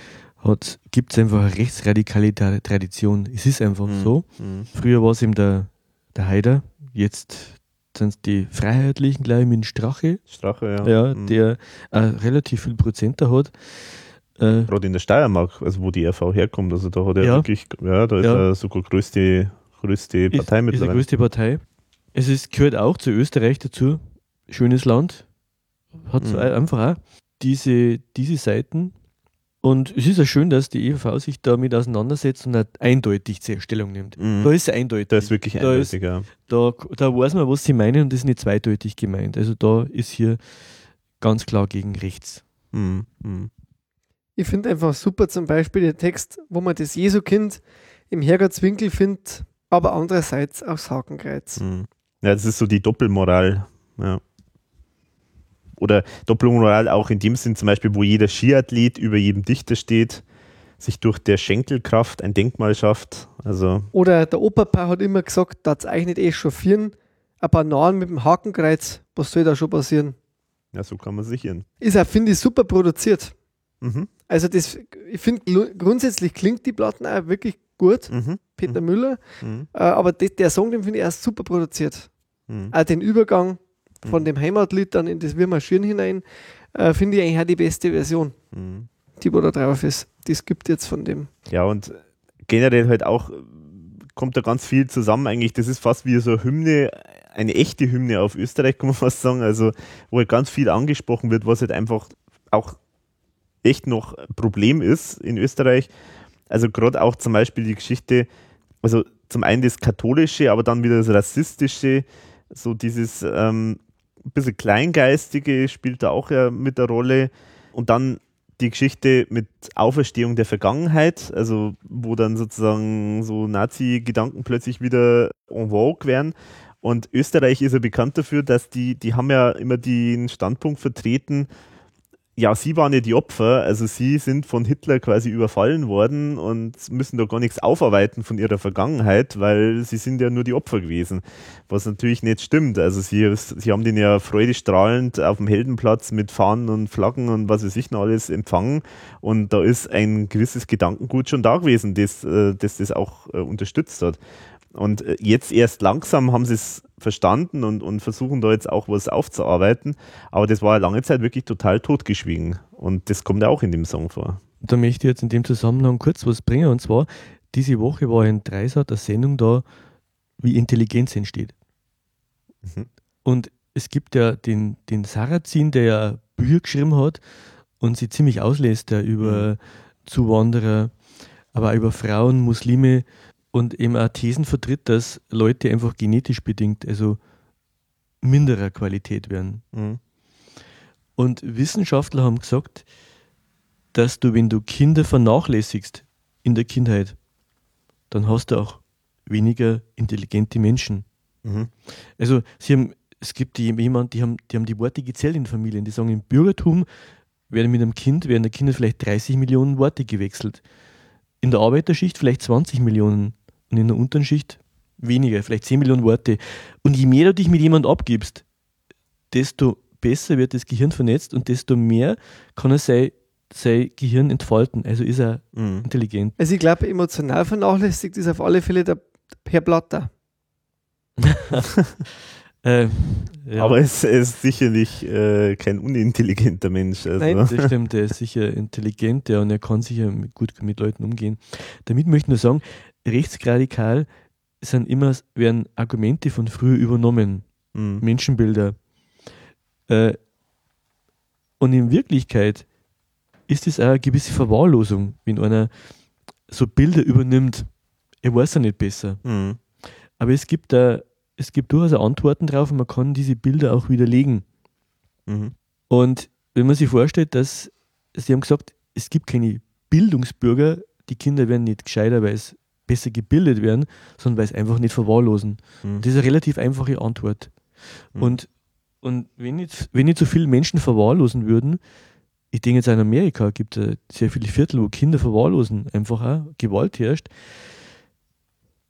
Speaker 4: gibt es einfach eine rechtsradikale Tra- Tradition. Es ist einfach
Speaker 3: Mhm.
Speaker 4: so.
Speaker 3: Mhm.
Speaker 4: Früher war es eben der, der Haider, jetzt sind die Freiheitlichen gleich mit dem Strache,
Speaker 3: Strache, ja.
Speaker 4: ja,
Speaker 3: Mhm.
Speaker 4: der äh, relativ viel Prozent da hat. Äh,
Speaker 3: Gerade in der Steiermark, also wo die ERV herkommt, also da hat er
Speaker 4: Ja.
Speaker 3: wirklich, ja, da ist
Speaker 4: Ja.
Speaker 3: er sogar größte, größte
Speaker 4: ist,
Speaker 3: Partei
Speaker 4: ist die
Speaker 3: mittlerweile.
Speaker 4: größte Partei. Es ist, gehört auch zu Österreich dazu. Schönes Land. Hat
Speaker 3: Mhm.
Speaker 4: einfach auch diese, diese Seiten. Und es ist ja schön, dass die EVV sich damit auseinandersetzt und nicht eindeutig zur Stellung nimmt.
Speaker 3: Mhm.
Speaker 4: Da ist es eindeutig.
Speaker 3: Da ist wirklich
Speaker 4: da ist-
Speaker 3: eindeutig, ja.
Speaker 4: Da, da weiß man, was sie meinen und das ist nicht zweideutig gemeint. Also da ist hier ganz klar gegen rechts.
Speaker 3: Mhm. Mhm.
Speaker 2: Ich finde einfach super zum Beispiel der Text, wo man das Jesukind im Herrgottswinkel findet, aber andererseits aufs Hakenkreuz.
Speaker 3: Mhm. Ja, das ist so die Doppelmoral. Ja. Oder Doppelmoral auch in dem Sinn zum Beispiel, wo jeder Skiathlet über jedem Dichter steht, sich durch der Schenkelkraft ein Denkmal schafft. Also,
Speaker 2: Oder der Oberpaar hat immer gesagt, da nicht eh chauffieren, ein paar Nahen mit dem Hakenkreuz, was soll da schon passieren?
Speaker 3: ja, so kann man sich irren.
Speaker 2: Ist auch, finde ich, super produziert.
Speaker 3: Mhm.
Speaker 2: Also das, ich finde, grundsätzlich klingt die Platten auch wirklich gut,
Speaker 3: Mhm.
Speaker 2: Peter Müller,
Speaker 3: Mhm.
Speaker 2: äh, aber de, der Song, den finde ich erst super produziert.
Speaker 3: Mhm.
Speaker 2: Auch den Übergang von
Speaker 3: Mhm.
Speaker 2: dem Heimatlied dann in das Wir marschieren hinein, äh, finde ich eigentlich auch die beste Version,
Speaker 3: Mhm.
Speaker 2: die wo da drauf ist. Das gibt jetzt von dem.
Speaker 3: Ja, und generell halt auch kommt da ganz viel zusammen eigentlich. Das ist fast wie so eine Hymne, eine echte Hymne auf Österreich, kann man fast sagen. Also, wo halt ganz viel angesprochen wird, was halt einfach auch echt noch Problem ist in Österreich. Also, gerade auch zum Beispiel die Geschichte, also zum einen das Katholische, aber dann wieder das Rassistische, so dieses ähm, ein bisschen Kleingeistige spielt da auch ja mit der Rolle. Und dann die Geschichte mit Auferstehung der Vergangenheit, also wo dann sozusagen so Nazi-Gedanken plötzlich wieder en vogue werden. Und Österreich ist ja bekannt dafür, dass die, die haben ja immer den Standpunkt vertreten, ja, sie waren ja die Opfer, also sie sind von Hitler quasi überfallen worden und müssen da gar nichts aufarbeiten von ihrer Vergangenheit, weil sie sind ja nur die Opfer gewesen. Was natürlich nicht stimmt. Also sie, sie haben den ja freudestrahlend auf dem Heldenplatz mit Fahnen und Flaggen und was weiß ich noch alles empfangen. Und da ist ein gewisses Gedankengut schon da gewesen, das äh, das, das auch äh, unterstützt hat. Und äh, jetzt erst langsam haben sie es verstanden und, und versuchen da jetzt auch was aufzuarbeiten. Aber das war lange Zeit wirklich total totgeschwiegen. Und das kommt ja auch in dem Song vor.
Speaker 4: Da möchte ich jetzt in dem Zusammenhang kurz was bringen. Und zwar, diese Woche war in Dreisat eine Sendung da, wie Intelligenz entsteht.
Speaker 3: Mhm.
Speaker 4: Und es gibt ja den, den Sarrazin, der ja Bücher geschrieben hat und sie ziemlich auslässt ja, über Zuwanderer, aber auch über Frauen, Muslime und eben auch Thesen vertritt, dass Leute einfach genetisch bedingt, also minderer Qualität werden.
Speaker 3: Mhm.
Speaker 4: Und Wissenschaftler haben gesagt, dass du, wenn du Kinder vernachlässigst in der Kindheit, dann hast du auch weniger intelligente Menschen.
Speaker 3: Mhm.
Speaker 4: Also sie haben, es gibt die, jemand, die haben, die haben die Worte gezählt in Familien, die sagen, im Bürgertum werden mit einem Kind, werden der Kinder vielleicht 30 Millionen Worte gewechselt. In der Arbeiterschicht vielleicht 20 Millionen und in der unteren Schicht weniger, vielleicht 10 Millionen Worte. Und je mehr du dich mit jemand abgibst, desto besser wird das Gehirn vernetzt und desto mehr kann er sein, sein Gehirn entfalten. Also ist er
Speaker 3: Mhm.
Speaker 4: intelligent.
Speaker 2: Also ich glaube, emotional vernachlässigt ist auf alle Fälle der Herr Blatter.
Speaker 4: Äh, ja,
Speaker 3: Aber es er ist sicherlich äh, kein unintelligenter Mensch. Also.
Speaker 2: Nein.
Speaker 4: das stimmt, er ist sicher intelligent ja, und er kann sicher mit, gut mit Leuten umgehen. Damit möchte ich nur sagen, rechtsradikal sind immer, werden Argumente von früher übernommen.
Speaker 3: Mhm.
Speaker 4: Menschenbilder. Äh, und in Wirklichkeit ist es auch eine gewisse Verwahrlosung, wenn einer so Bilder übernimmt. Er weiß ja nicht besser.
Speaker 3: Mhm.
Speaker 4: Aber es gibt da es gibt durchaus Antworten drauf und man kann diese Bilder auch widerlegen.
Speaker 3: Mhm.
Speaker 4: Und wenn man sich vorstellt, dass sie haben gesagt, es gibt keine Bildungsbürger, die Kinder werden nicht gescheiter, weil es besser gebildet werden, sondern weil es einfach nicht verwahrlosen.
Speaker 3: Mhm.
Speaker 4: Das ist eine relativ einfache Antwort.
Speaker 3: Mhm.
Speaker 4: Und, und wenn, nicht, wenn nicht so viele Menschen verwahrlosen würden, ich denke jetzt in Amerika gibt es sehr viele Viertel, wo Kinder verwahrlosen, einfach auch Gewalt herrscht,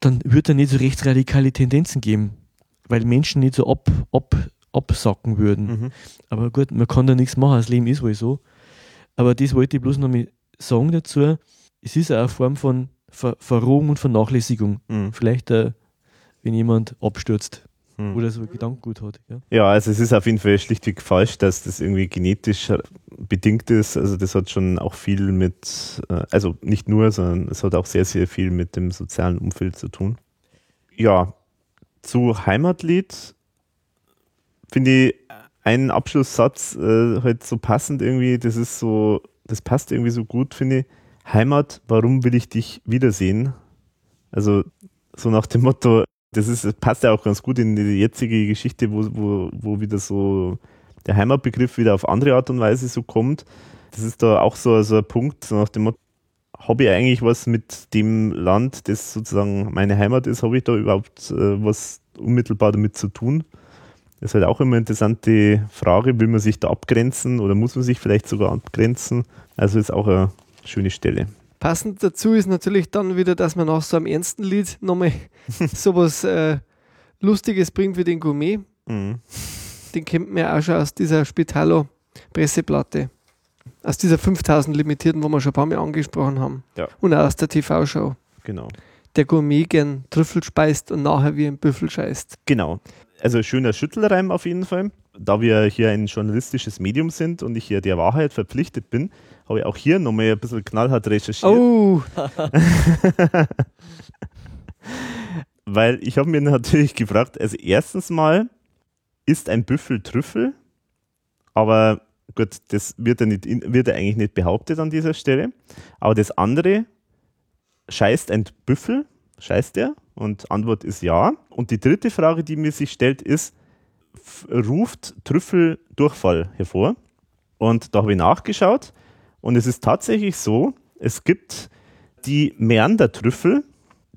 Speaker 4: dann wird da nicht so rechtsradikale Tendenzen geben, weil Menschen nicht so ab, ab, absacken würden.
Speaker 3: Mhm.
Speaker 4: Aber gut, man kann da nichts machen, das Leben ist wohl so. Aber das wollte ich bloß noch mal sagen dazu. Es ist auch eine Form von Ver Verrohung und Vernachlässigung.
Speaker 3: Mhm.
Speaker 4: Vielleicht, äh, wenn jemand abstürzt
Speaker 3: Mhm.
Speaker 4: oder so Gedankengut hat. Ja.
Speaker 3: Ja, also es ist auf jeden Fall schlichtweg falsch, dass das irgendwie genetisch bedingt ist. Also das hat schon auch viel mit, äh, also nicht nur, sondern es hat auch sehr, sehr viel mit dem sozialen Umfeld zu tun. Ja, zu Heimatlied finde ich einen Abschlusssatz äh, halt so passend irgendwie, das ist so, das passt irgendwie so gut, finde ich. Heimat, warum will ich dich wiedersehen? Also so nach dem Motto, das ist, passt ja auch ganz gut in die jetzige Geschichte, wo, wo, wo wieder so der Heimatbegriff wieder auf andere Art und Weise so kommt. Das ist da auch so, so ein Punkt, so nach dem Motto, habe ich eigentlich was mit dem Land, das sozusagen meine Heimat ist, habe ich da überhaupt äh, was unmittelbar damit zu tun? Das ist halt auch immer eine interessante Frage, will man sich da abgrenzen oder muss man sich vielleicht sogar abgrenzen? Also ist auch eine schöne Stelle.
Speaker 2: Passend dazu ist natürlich dann wieder, dass man nach so einem ernsten Lied nochmal sowas äh, Lustiges bringt wie den Gourmet.
Speaker 3: Mhm.
Speaker 2: Den kennt man ja auch schon aus dieser Spitalo-Presseplatte. Aus dieser 5000 Limitierten, wo wir schon ein paar Mal angesprochen haben.
Speaker 3: Ja.
Speaker 2: Und auch aus der TV-Show.
Speaker 3: Genau.
Speaker 2: Der Gourmet gern Trüffel speist und nachher wie ein Büffel scheißt.
Speaker 3: Genau. Also schöner Schüttelreim auf jeden Fall. Da wir hier ein journalistisches Medium sind und ich hier der Wahrheit verpflichtet bin, habe ich auch hier nochmal ein bisschen knallhart recherchiert.
Speaker 2: Oh,
Speaker 3: Weil ich habe mir natürlich gefragt, also erstens mal, ist ein Büffel Trüffel? Aber gut, das wird ja, nicht, wird ja eigentlich nicht behauptet an dieser Stelle. Aber das andere, scheißt ein Büffel? Scheißt der? Und Antwort ist ja. Und die dritte Frage, die mir sich stellt, ist, ruft Trüffel Durchfall hervor? Und da habe ich nachgeschaut und es ist tatsächlich so, es gibt die Meandertrüffel,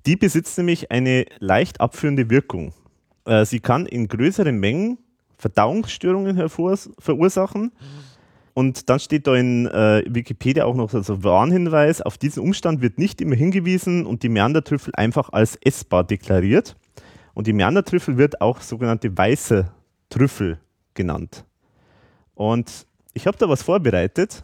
Speaker 3: die besitzt nämlich eine leicht abführende Wirkung. Äh, sie kann in größeren Mengen Verdauungsstörungen verursachen. Und dann steht da in äh, Wikipedia auch noch so ein Warnhinweis, auf diesen Umstand wird nicht immer hingewiesen und die Meandertrüffel einfach als essbar deklariert. Und die Meandertrüffel wird auch sogenannte weiße Trüffel genannt. Und ich habe da was vorbereitet,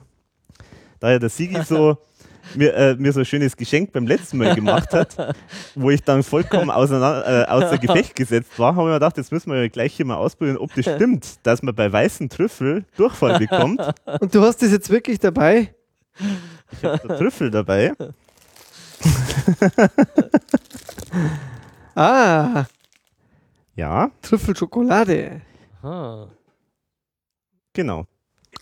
Speaker 3: da ja der Sigi so mir, äh, mir so ein schönes Geschenk beim letzten Mal gemacht hat, wo ich dann vollkommen auseinander, äh, außer Gefecht gesetzt war, habe ich mir gedacht, jetzt müssen wir ja gleich hier mal ausprobieren, ob das stimmt, dass man bei weißen Trüffel Durchfall bekommt.
Speaker 2: und du hast das jetzt wirklich dabei?
Speaker 3: Ich habe da Trüffel dabei.
Speaker 2: Ah,
Speaker 3: Ja,
Speaker 2: Trüffelschokolade.
Speaker 4: Ah.
Speaker 3: genau.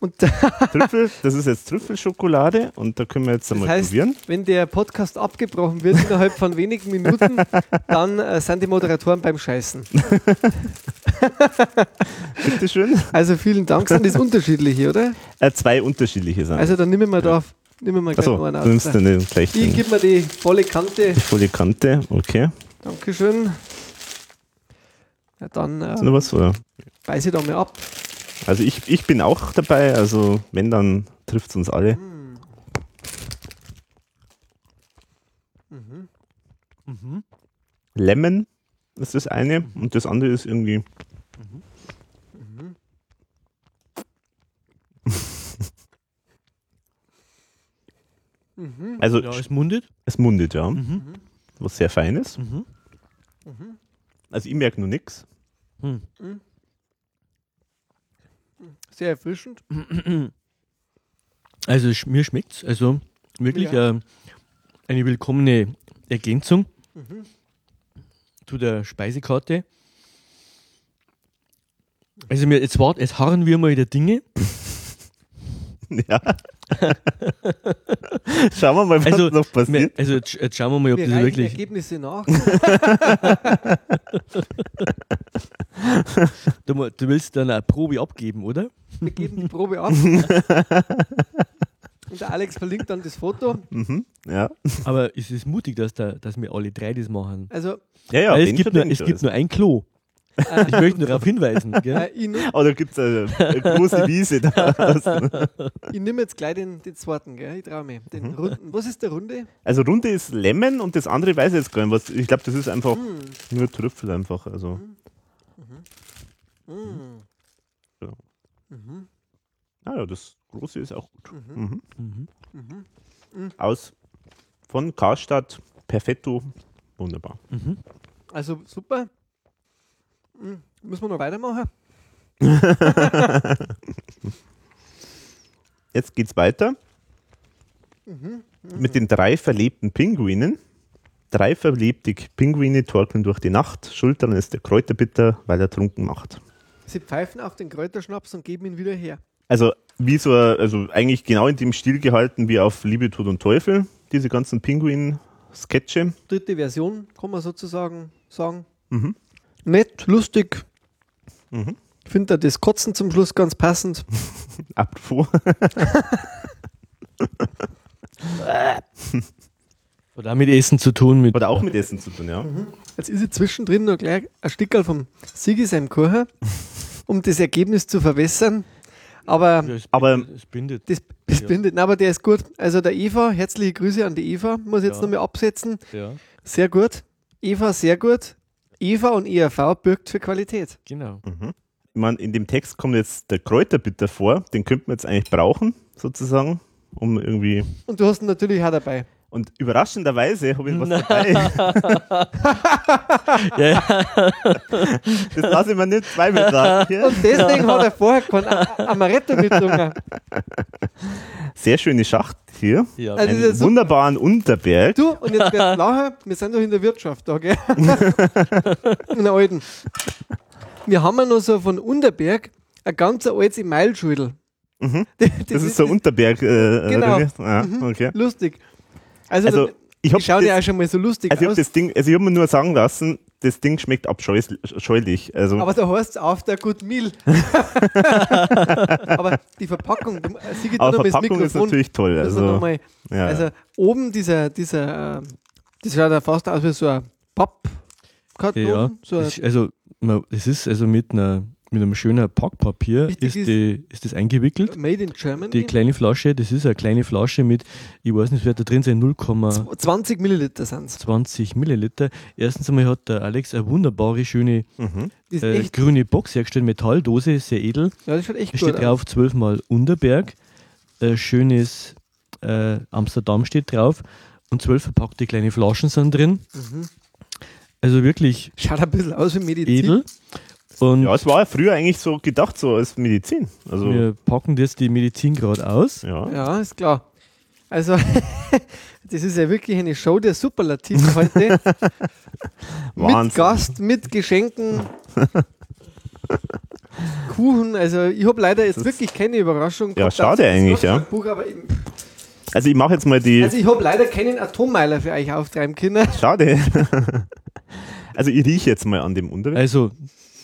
Speaker 2: Und
Speaker 3: Trüffel, das ist jetzt Trüffelschokolade und da können wir jetzt einmal
Speaker 2: heißt-
Speaker 3: probieren.
Speaker 2: wenn der Podcast abgebrochen wird innerhalb von wenigen Minuten, dann äh, sind die Moderatoren beim Scheißen.
Speaker 3: Bitteschön.
Speaker 2: Also vielen Dank. Sind das unterschiedliche, oder?
Speaker 3: Äh, zwei unterschiedliche Sachen.
Speaker 2: Also dann nehmen wir da, nehmen wir gleich
Speaker 3: Achso,
Speaker 2: einen
Speaker 3: du nimmst
Speaker 2: aus.
Speaker 3: dann den gleich
Speaker 2: Ich gebe mir die volle Kante.
Speaker 3: die volle Kante. Okay.
Speaker 2: Dankeschön. Ja, dann
Speaker 3: Ist
Speaker 2: äh,
Speaker 3: noch was? Oder?
Speaker 2: Beiße ich da mal ab.
Speaker 3: Also ich, ich bin auch dabei, also wenn, dann trifft es uns alle.
Speaker 4: Mhm.
Speaker 3: Lemon ist das eine und das andere ist irgendwie.
Speaker 2: Mhm.
Speaker 3: Also
Speaker 4: Ja, es mundet.
Speaker 3: es mundet, ja.
Speaker 4: Mhm.
Speaker 3: Was sehr fein ist.
Speaker 4: Mhm.
Speaker 3: Also ich merke nur nichts.
Speaker 4: Mhm.
Speaker 2: Sehr erfrischend.
Speaker 4: Also sch- mir schmeckt's. Also wirklich
Speaker 2: Ja.
Speaker 4: äh, eine willkommene Ergänzung
Speaker 2: Mhm.
Speaker 4: zu der Speisekarte. Also mir, jetzt, wart, jetzt harren wir mal der Dinge.
Speaker 3: Ja. Schauen wir mal, was
Speaker 4: Also,
Speaker 3: noch passiert.
Speaker 4: Also jetzt, jetzt schauen wir mal, ob
Speaker 2: Wir
Speaker 4: das wirklich.
Speaker 2: Ergebnisse nach.
Speaker 4: Du, du willst dann eine Probe abgeben, oder?
Speaker 2: Wir geben die Probe ab. Und der Alex verlinkt dann das Foto.
Speaker 3: Mhm. Ja.
Speaker 4: Aber es ist mutig, dass, da, dass wir alle drei das machen.
Speaker 2: Also,
Speaker 3: Ja, ja.
Speaker 4: Es gibt, nur, es gibt nur ein Klo. Ich möchte nur darauf hinweisen.
Speaker 2: äh,
Speaker 4: Gell?
Speaker 2: nimm-
Speaker 3: Oh, da gibt es eine, eine große Wiese da.
Speaker 2: ich nehme jetzt gleich den, den zweiten, gell? Ich traue mich. Den runden. Was ist der Runde?
Speaker 3: Also Runde ist Lemon und das andere weiß ich jetzt gar nicht. Was, ich glaube, das ist einfach
Speaker 2: Hm.
Speaker 3: nur Trüffel einfach. Also.
Speaker 2: Mm.
Speaker 3: Ja.
Speaker 2: Mhm.
Speaker 3: Ah ja, das große ist auch gut. Mhm.
Speaker 4: Mhm.
Speaker 2: Mhm.
Speaker 3: Aus von Karstadt Perfetto. Wunderbar.
Speaker 4: Mhm.
Speaker 2: Also super. Mhm. Müssen wir noch weitermachen?
Speaker 3: Jetzt geht's weiter
Speaker 2: Mhm.
Speaker 3: mit den drei verlebten Pinguinen. Drei verlebte Pinguine torkeln durch die Nacht. Schultern ist der Kräuterbitter, weil er trunken macht.
Speaker 2: Sie pfeifen auf den Kräuterschnaps und geben ihn wieder her.
Speaker 3: Also wie so, ein- also eigentlich genau in dem Stil gehalten wie auf Liebe, Tod und Teufel, diese ganzen Pinguin-Sketche.
Speaker 2: Dritte Version, kann man sozusagen sagen.
Speaker 3: Mhm.
Speaker 2: Nett, lustig.
Speaker 3: Mhm.
Speaker 2: Ich finde da das Kotzen zum Schluss ganz passend.
Speaker 4: Hat auch mit Essen zu tun. Mit
Speaker 3: Hat auch mit Essen zu tun, ja.
Speaker 2: Jetzt ist ich zwischendrin noch gleich ein Stickerl vom Sigi seinem Kuchen, um das Ergebnis zu verbessern. Aber
Speaker 4: Ja, es,
Speaker 3: Aber-
Speaker 4: es bindet.
Speaker 2: das, das
Speaker 4: Ja.
Speaker 2: bindet. Nein, aber der ist gut. Also der Eva, herzliche Grüße an die Eva, muss ich jetzt
Speaker 4: Ja.
Speaker 2: nochmal absetzen.
Speaker 4: Ja,
Speaker 2: Sehr gut. Eva, sehr gut. Eva und ERV birgt für Qualität.
Speaker 4: genau.
Speaker 3: Mhm. Ich meine, in dem Text kommt jetzt der Kräuterbitter vor, den könnte man jetzt eigentlich brauchen, sozusagen, um irgendwie.
Speaker 2: Und du hast ihn natürlich auch dabei.
Speaker 3: Und überraschenderweise habe ich was dabei.
Speaker 4: Ja, ja.
Speaker 3: Das lasse ich mir nicht zweimal sagen.
Speaker 2: Und deswegen hat er vorher kein Amaretto getrunken.
Speaker 3: Sehr schöne Schacht hier.
Speaker 4: ja.
Speaker 2: Also-
Speaker 3: Einen
Speaker 2: das ist super.
Speaker 3: wunderbaren Unterberg.
Speaker 2: Du, und jetzt wird lachen, wir sind doch in der Wirtschaft da, gell? in der alten. Wir haben ja noch so von Unterberg ein ganz altes Emailschüttel.
Speaker 3: Mhm.
Speaker 2: Das,
Speaker 3: Das, ist so ein Unterberg. Äh,
Speaker 2: Genau.
Speaker 3: oder wie? Ah,
Speaker 2: Mhm.
Speaker 3: okay.
Speaker 2: lustig. Also,
Speaker 3: Also,
Speaker 2: da-
Speaker 3: ich
Speaker 2: die
Speaker 3: habe
Speaker 2: schauen ja auch schon mal so lustig
Speaker 3: also ich hab
Speaker 2: aus.
Speaker 3: das Ding, also ich habe mir nur sagen lassen, das Ding schmeckt abscheulich. Also,
Speaker 2: Aber da heißt es auf der Good Meal. aber die Verpackung, äh, Sigi, tu
Speaker 3: aber
Speaker 2: noch mal das
Speaker 3: Verpackung ist
Speaker 2: Mikrofon.
Speaker 3: natürlich toll.
Speaker 2: Also, mal,
Speaker 3: ja,
Speaker 2: also oben dieser, dieser, äh, das schaut ja fast aus wie so ein Pappkarton.
Speaker 4: ja.
Speaker 2: So ein,
Speaker 4: Es- also, man- es ist also mit, einer, mit einem schönen Packpapier ist,
Speaker 2: ist-
Speaker 4: die, ist das eingewickelt.
Speaker 2: Made in Germany.
Speaker 4: Die kleine Flasche, das ist eine kleine Flasche mit, ich weiß nicht, wird da drin sein, 0,20
Speaker 2: 20 Milliliter sind es.
Speaker 4: Milliliter. Erstens einmal hat der Alex eine wunderbare, schöne
Speaker 3: mhm.
Speaker 4: Äh, grüne Box hergestellt, Metalldose, sehr edel.
Speaker 2: ja, das schaut echt
Speaker 4: Da
Speaker 2: gut
Speaker 4: steht drauf zwölfmal Unterberg. Ein schönes äh, Amsterdam steht drauf. Und zwölf verpackte kleine Flaschen sind drin.
Speaker 2: Mhm.
Speaker 4: Also wirklich
Speaker 2: Schaut ein bisschen aus wie Medizin.
Speaker 4: edel. Und
Speaker 3: ja, es war ja früher eigentlich so gedacht, so als Medizin. Also,
Speaker 4: wir packen jetzt die Medizin gerade aus.
Speaker 3: ja.
Speaker 2: Ja, ist klar. Also, das ist ja wirklich eine Show der Superlativen heute. mit
Speaker 3: Wahnsinn.
Speaker 2: Gast, mit Geschenken. Kuchen, also ich habe leider jetzt
Speaker 3: Das-
Speaker 2: wirklich keine Überraschung.
Speaker 3: Ja, schade
Speaker 2: Das
Speaker 3: eigentlich, ja.
Speaker 2: Buch, aber ich,
Speaker 3: Also ich mache jetzt mal die.
Speaker 2: also ich habe leider keinen Atommeiler für euch auftreiben können.
Speaker 3: Schade. also ich rieche jetzt mal an dem Unterberg.
Speaker 4: Also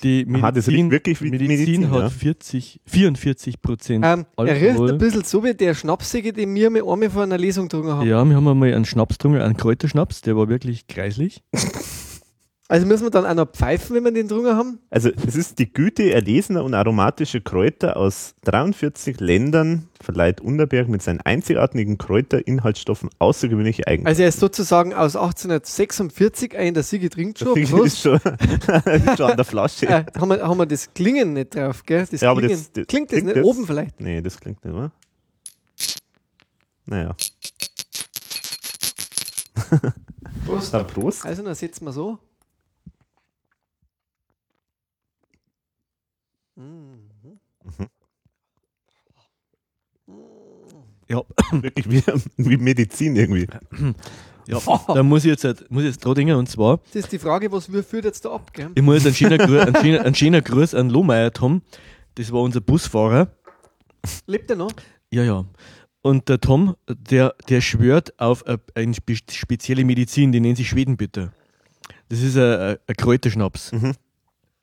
Speaker 4: die Medizin,
Speaker 3: Aha, das riecht wirklich wie
Speaker 4: Medizin,
Speaker 3: Medizin,
Speaker 4: hat
Speaker 3: ja.
Speaker 4: 40, 44 Prozent
Speaker 2: Ähm, er riecht ein bisschen so wie der Schnapsige, den wir mit einmal vor einer Lesung getrunken haben.
Speaker 4: Ja, wir haben einmal einen Schnaps getrunken, einen Kräuterschnaps, der war wirklich kreislich.
Speaker 2: Also müssen wir dann auch noch pfeifen, wenn wir den getrunken haben?
Speaker 3: Also es ist die Güte erlesener und aromatischer Kräuter aus 43 Ländern verleiht Unterberg mit seinen einzigartigen Kräuterinhaltsstoffen außergewöhnliche Eigenschaften.
Speaker 2: Also er ist sozusagen aus 1846, ein der Sigi trinkt schon.
Speaker 3: Das
Speaker 2: Prost.
Speaker 3: ist schon, ist schon an der Flasche.
Speaker 2: Äh, haben, wir, haben wir das Klingen nicht drauf, gell? Das
Speaker 3: Ja, aber
Speaker 2: Klingen.
Speaker 3: das- das
Speaker 2: klingt das
Speaker 3: klingt
Speaker 2: nicht
Speaker 3: jetzt-
Speaker 2: oben vielleicht?
Speaker 3: Nee, das klingt nicht, oder? Naja.
Speaker 2: Prost.
Speaker 3: Dann Prost.
Speaker 2: Also dann setzen wir so. Mhm.
Speaker 4: Ja,
Speaker 3: Wirklich wie, wie Medizin irgendwie.
Speaker 4: ja. da muss ich jetzt, halt- muss ich jetzt dran denken, und zwar,
Speaker 2: Das ist die Frage, was wir führt jetzt da ab, gell?
Speaker 4: ich muss einen schönen, Gru einen schönen, einen schönen Gruß an Lohmeier Tom. Das war unser Busfahrer.
Speaker 2: Lebt er noch?
Speaker 4: Ja, ja. Und der Tom, der, der schwört auf eine, eine spe spezielle Medizin, die nennt sich Schwedenbitter. Das ist ein, ein- ein Kräuterschnaps.
Speaker 3: Mhm.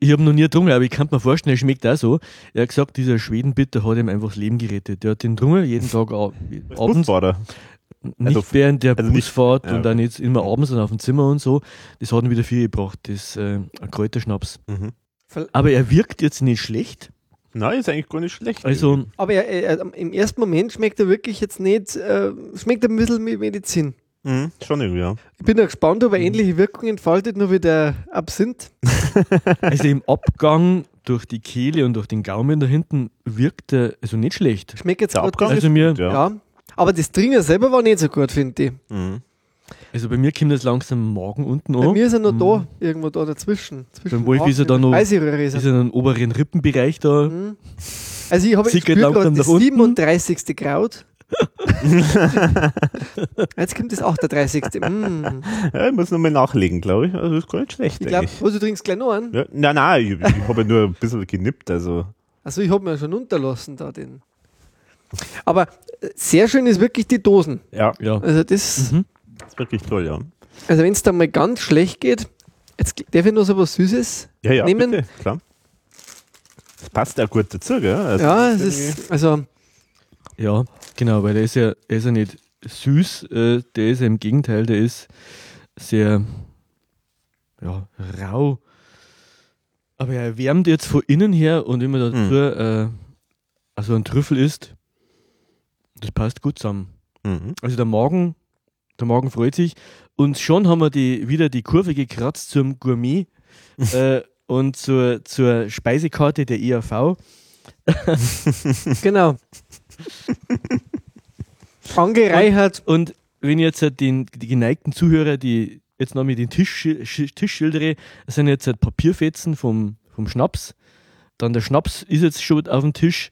Speaker 4: Ich habe noch nie getrunken, aber ich kann mir vorstellen, er schmeckt auch so. Er hat gesagt, dieser Schwedenbitter hat ihm einfach das Leben gerettet. Der hat den getrunken, jeden Tag ab- abends.
Speaker 3: Busfahrer.
Speaker 4: Nicht
Speaker 3: Also-
Speaker 4: während der
Speaker 3: also nicht-
Speaker 4: Busfahrt
Speaker 3: ja,
Speaker 4: und dann jetzt immer abends und auf dem Zimmer und so. Das hat ihn wieder viel gebracht, das äh, Kräuterschnaps.
Speaker 3: Mhm.
Speaker 4: Aber er wirkt jetzt nicht schlecht.
Speaker 3: Nein, ist eigentlich gar nicht schlecht.
Speaker 4: Also,
Speaker 2: Aber er, er, im ersten Moment schmeckt er wirklich jetzt nicht, äh, schmeckt er ein bisschen wie Medizin.
Speaker 3: Mhm, schon irgendwie, ja.
Speaker 2: Ich bin auch gespannt, ob er ähnliche Wirkungen entfaltet, nur wie der Absinth.
Speaker 4: also im Abgang durch die Kehle und durch den Gaumen da hinten wirkt er also nicht schlecht.
Speaker 2: Schmeckt jetzt
Speaker 3: Der
Speaker 2: grad
Speaker 3: Abgang
Speaker 4: Also mir,
Speaker 3: Ja.
Speaker 2: ja. Aber das Trinken selber war nicht so gut, finde ich.
Speaker 3: Mhm.
Speaker 4: also bei mir kommt das langsam am Magen unten
Speaker 2: Bei
Speaker 4: an.
Speaker 2: mir ist er noch
Speaker 4: Mhm.
Speaker 2: da, irgendwo da dazwischen. zwischen
Speaker 4: Beim Wolf ist er da noch-
Speaker 2: ist er.
Speaker 4: Ist in einem oberen Rippenbereich da.
Speaker 2: Mhm. Also ich habe jetzt
Speaker 4: langsam
Speaker 2: das
Speaker 4: nach unten.
Speaker 2: 37. Kraut. Jetzt kommt das 38. Mm.
Speaker 3: Ja, ich muss nochmal nachlegen, glaube ich. Also ist gar nicht schlecht
Speaker 2: Ich glaube, du trinkst gleich noch einen.
Speaker 3: Ja, nein, nein, ich, ich habe ja nur ein bisschen genippt, also.
Speaker 2: Also ich habe mir schon unterlassen da den. Aber äh, sehr schön ist wirklich die Dosen.
Speaker 3: Ja,
Speaker 4: Ja.
Speaker 2: Also das,
Speaker 4: Mhm.
Speaker 3: ist wirklich toll, ja.
Speaker 2: also wenn es da mal ganz schlecht geht, jetzt darf ich noch so was Süßes.
Speaker 3: Ja, ja,
Speaker 2: Nehmen.
Speaker 3: bitte, klar. Das passt auch gut dazu, gell? Also
Speaker 2: ja, es ist, also
Speaker 4: Ja, genau, weil der ist ja, der ist ja nicht süß, äh, der ist ja im Gegenteil, der ist sehr ja, rau. Aber er wärmt jetzt von innen her und wenn man dazu äh, also ein Trüffel isst, das passt gut zusammen.
Speaker 3: Mhm.
Speaker 4: Also der Magen, der Magen freut sich und schon haben wir die, wieder die Kurve gekratzt zum Gourmet äh, und zur, zur Speisekarte der E ERV.
Speaker 2: genau. Angereichert.
Speaker 4: Und wenn ich jetzt halt den, die geneigten Zuhörer, die jetzt noch mit den Tisch, Sch- Tisch schildere, das sind jetzt halt Papierfetzen vom, vom Schnaps. Dann der Schnaps ist jetzt schon auf dem Tisch.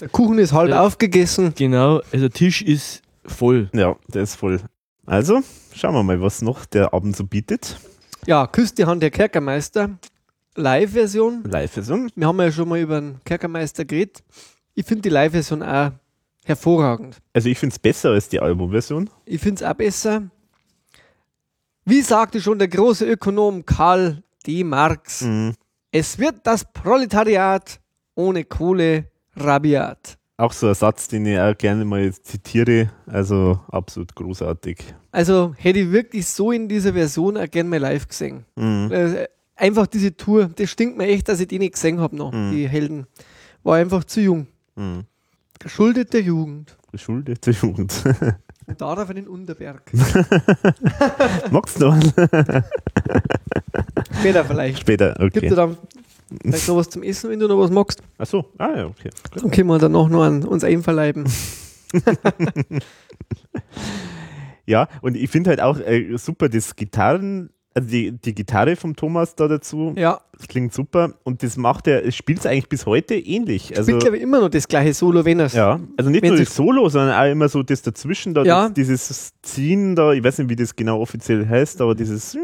Speaker 2: Der Kuchen ist halb
Speaker 4: Ja.
Speaker 2: aufgegessen.
Speaker 4: Genau, also der Tisch ist voll.
Speaker 3: Ja, der ist voll. Also, schauen wir mal, was noch der Abend so bietet.
Speaker 2: Ja, küsst die Hand der Kerkermeister. Live-Version.
Speaker 3: Live-Version.
Speaker 2: Wir haben ja schon mal über den Kerkermeister geredet. Ich finde die Live-Version auch hervorragend.
Speaker 3: Also, ich finde es besser als die Albumversion.
Speaker 2: Ich finde es auch besser. Wie sagte schon der große Ökonom Karl D. Marx,
Speaker 3: Mhm.
Speaker 2: es wird das Proletariat ohne Kohle rabiat.
Speaker 3: Auch so ein Satz, den ich auch gerne mal zitiere. Also, absolut großartig.
Speaker 2: Also hätte ich wirklich so in dieser Version auch gerne mal live gesehen.
Speaker 3: Mhm.
Speaker 2: Äh, einfach diese Tour, das stinkt mir echt, dass ich die nicht gesehen habe noch,
Speaker 3: Mhm.
Speaker 2: die Helden. War einfach zu jung.
Speaker 3: Mhm.
Speaker 2: Geschuldet der Jugend.
Speaker 3: Geschuldet zur Jugend.
Speaker 2: Und darauf einen Unterberg.
Speaker 3: Magst du noch? einen?
Speaker 2: Später vielleicht.
Speaker 3: Später,
Speaker 2: Gibt
Speaker 3: okay.
Speaker 2: dir dann vielleicht noch was zum Essen, wenn du noch was magst?
Speaker 3: Achso, ah ja, okay. Gut.
Speaker 2: Dann können wir danach noch an uns einverleiben.
Speaker 3: Ja, und ich finde halt auch äh, super das Gitarren, also die, die Gitarre vom Thomas da dazu,
Speaker 2: Ja,
Speaker 3: das klingt super und das macht er, es spielt es eigentlich bis heute ähnlich. Also,
Speaker 2: spielt glaube ich immer noch das gleiche Solo, wenn er
Speaker 3: ja, also nicht nur das Solo, sondern auch immer so das dazwischen da,
Speaker 2: Ja.
Speaker 3: das, dieses Ziehen da, ich weiß nicht, wie das genau offiziell heißt, aber dieses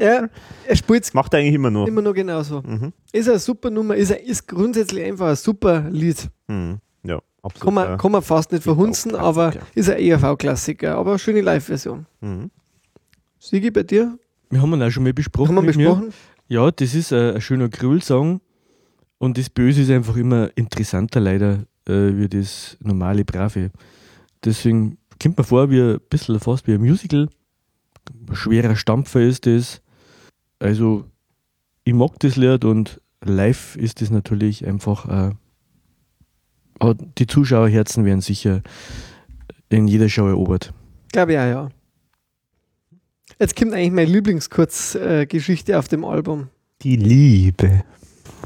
Speaker 2: Ja, er spielt es
Speaker 3: macht er eigentlich immer noch.
Speaker 2: immer noch genauso.
Speaker 3: Mhm.
Speaker 2: Ist eine super Nummer, ist, ein- ist grundsätzlich einfach ein super Lied.
Speaker 3: Mhm. Ja, absolut.
Speaker 2: Kann man,
Speaker 3: ja.
Speaker 2: kann man fast nicht verhunzen, aber ist ein ERV-Klassiker, aber eine schöne Live-Version.
Speaker 3: Mhm.
Speaker 2: Sigi, bei dir?
Speaker 4: Wir haben ihn auch schon mal besprochen.
Speaker 2: Haben wir
Speaker 4: mir.
Speaker 2: besprochen?
Speaker 4: Ja, das ist ein, ein schöner Grüll-Song und das Böse ist einfach immer interessanter leider äh, wie das normale Brave. Deswegen kommt mir vor, wie ein bisschen fast wie ein Musical. Ein schwerer Stampfer ist das. Also, ich mag das Lied und live ist das natürlich einfach. Äh, die Zuschauerherzen werden sicher in jeder Show erobert.
Speaker 2: Glaube ich auch, ja. Jetzt kommt eigentlich meine Lieblingskurzgeschichte auf dem Album.
Speaker 3: Die Liebe.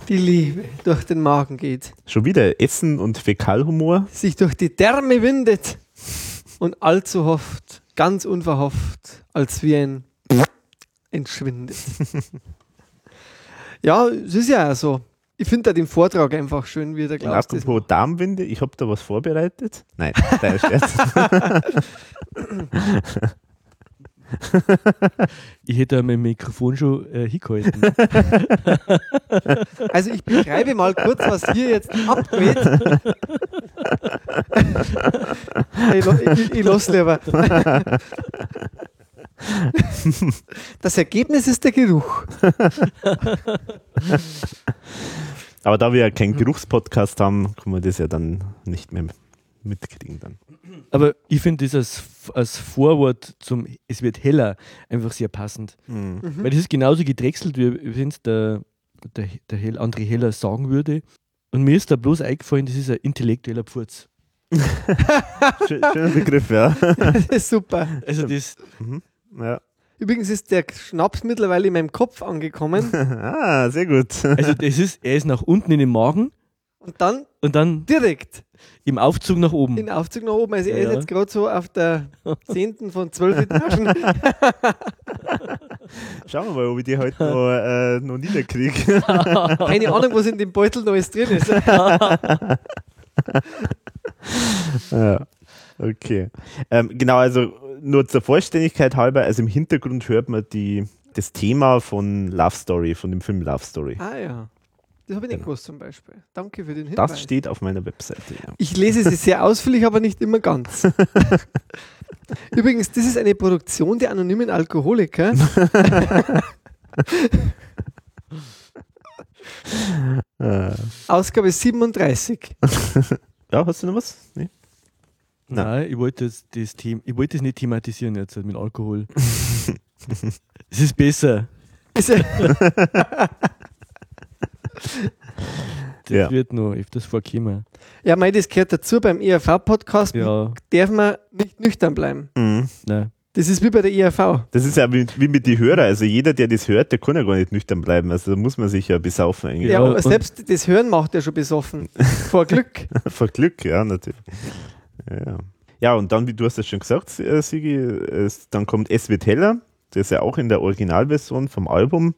Speaker 2: Die Liebe durch den Magen geht,
Speaker 3: Schon wieder Essen und Fäkalhumor.
Speaker 2: sich durch die Därme windet und allzu oft, ganz unverhofft, als wie ein entschwindet. ja, es ist ja auch so. Ich finde da den Vortrag einfach schön, wie der das
Speaker 3: apropos Darmwinde, ich habe da was vorbereitet. Nein, der Scherz.
Speaker 4: Ich hätte mein Mikrofon schon äh, hingehalten.
Speaker 2: Also ich beschreibe mal kurz, was hier jetzt abgeht. ich, ich, ich lasse lieber. Das Ergebnis ist der Geruch.
Speaker 3: Aber da wir ja keinen Geruchspodcast haben, können wir das ja dann nicht mehr mitkriegen dann.
Speaker 4: Aber ich finde das als, Vorwort zum Es wird heller einfach sehr passend.
Speaker 3: Mhm.
Speaker 4: Weil das ist genauso gedrechselt, wie wenn es der, der, der Hell, André Heller sagen würde. Und mir ist da bloß eingefallen, das ist ein intellektueller Pfurz.
Speaker 3: Schö- Schöner Begriff, ja.
Speaker 2: Das ist super.
Speaker 4: Also das,
Speaker 3: ja.
Speaker 2: Übrigens ist der Schnaps mittlerweile in meinem Kopf angekommen
Speaker 3: Ah, sehr gut.
Speaker 4: also das ist, er ist nach unten in den Magen
Speaker 2: und dann
Speaker 4: und dann
Speaker 2: direkt
Speaker 4: im Aufzug nach oben.
Speaker 2: in den Aufzug nach oben. Also er
Speaker 4: Ja,
Speaker 2: ist
Speaker 4: ja.
Speaker 2: jetzt gerade so auf der zehnten von zwölf Etagen.
Speaker 3: Schauen wir mal, ob ich die heute noch, äh, noch niederkriege.
Speaker 2: Keine Ahnung, was in dem Beutel noch alles drin ist.
Speaker 3: ja. Okay. Ähm, genau, also nur zur Vollständigkeit halber, also im Hintergrund hört man die, das Thema von Love Story, von dem Film Love Story.
Speaker 2: Ah ja. Das habe ich nicht
Speaker 3: Genau.
Speaker 2: gewusst zum Beispiel. Danke für den Hinweis.
Speaker 3: Das steht auf meiner Webseite. Ja.
Speaker 2: Ich lese sie sehr ausführlich, aber nicht immer ganz. Übrigens, das ist eine Produktion der anonymen Alkoholiker. Ausgabe 37.
Speaker 3: ja, hast du noch was? Nee?
Speaker 4: Nein, ich wollte das, das Thema, ich wollte das nicht thematisieren jetzt mit Alkohol. es ist besser. Das
Speaker 3: Ja.
Speaker 4: wird noch öfters vorkommen.
Speaker 2: Ja, mei, das gehört dazu beim ERV-Podcast.
Speaker 4: Ja,
Speaker 2: Darf man nicht nüchtern bleiben.
Speaker 3: Mhm.
Speaker 4: nein.
Speaker 2: Das ist wie bei der ERV.
Speaker 3: Das ist ja wie, wie mit den Hörern. Also jeder, der das hört, der kann ja gar nicht nüchtern bleiben. Also da muss man sich ja besaufen eigentlich.
Speaker 2: Ja, aber selbst das Hören macht ja schon besoffen. Vor Glück.
Speaker 3: Vor Glück, ja, natürlich. Ja, ja und dann, wie du hast das schon gesagt, äh, Sigi, es, dann kommt Es wird heller. Das ist ja auch in der Originalversion vom Album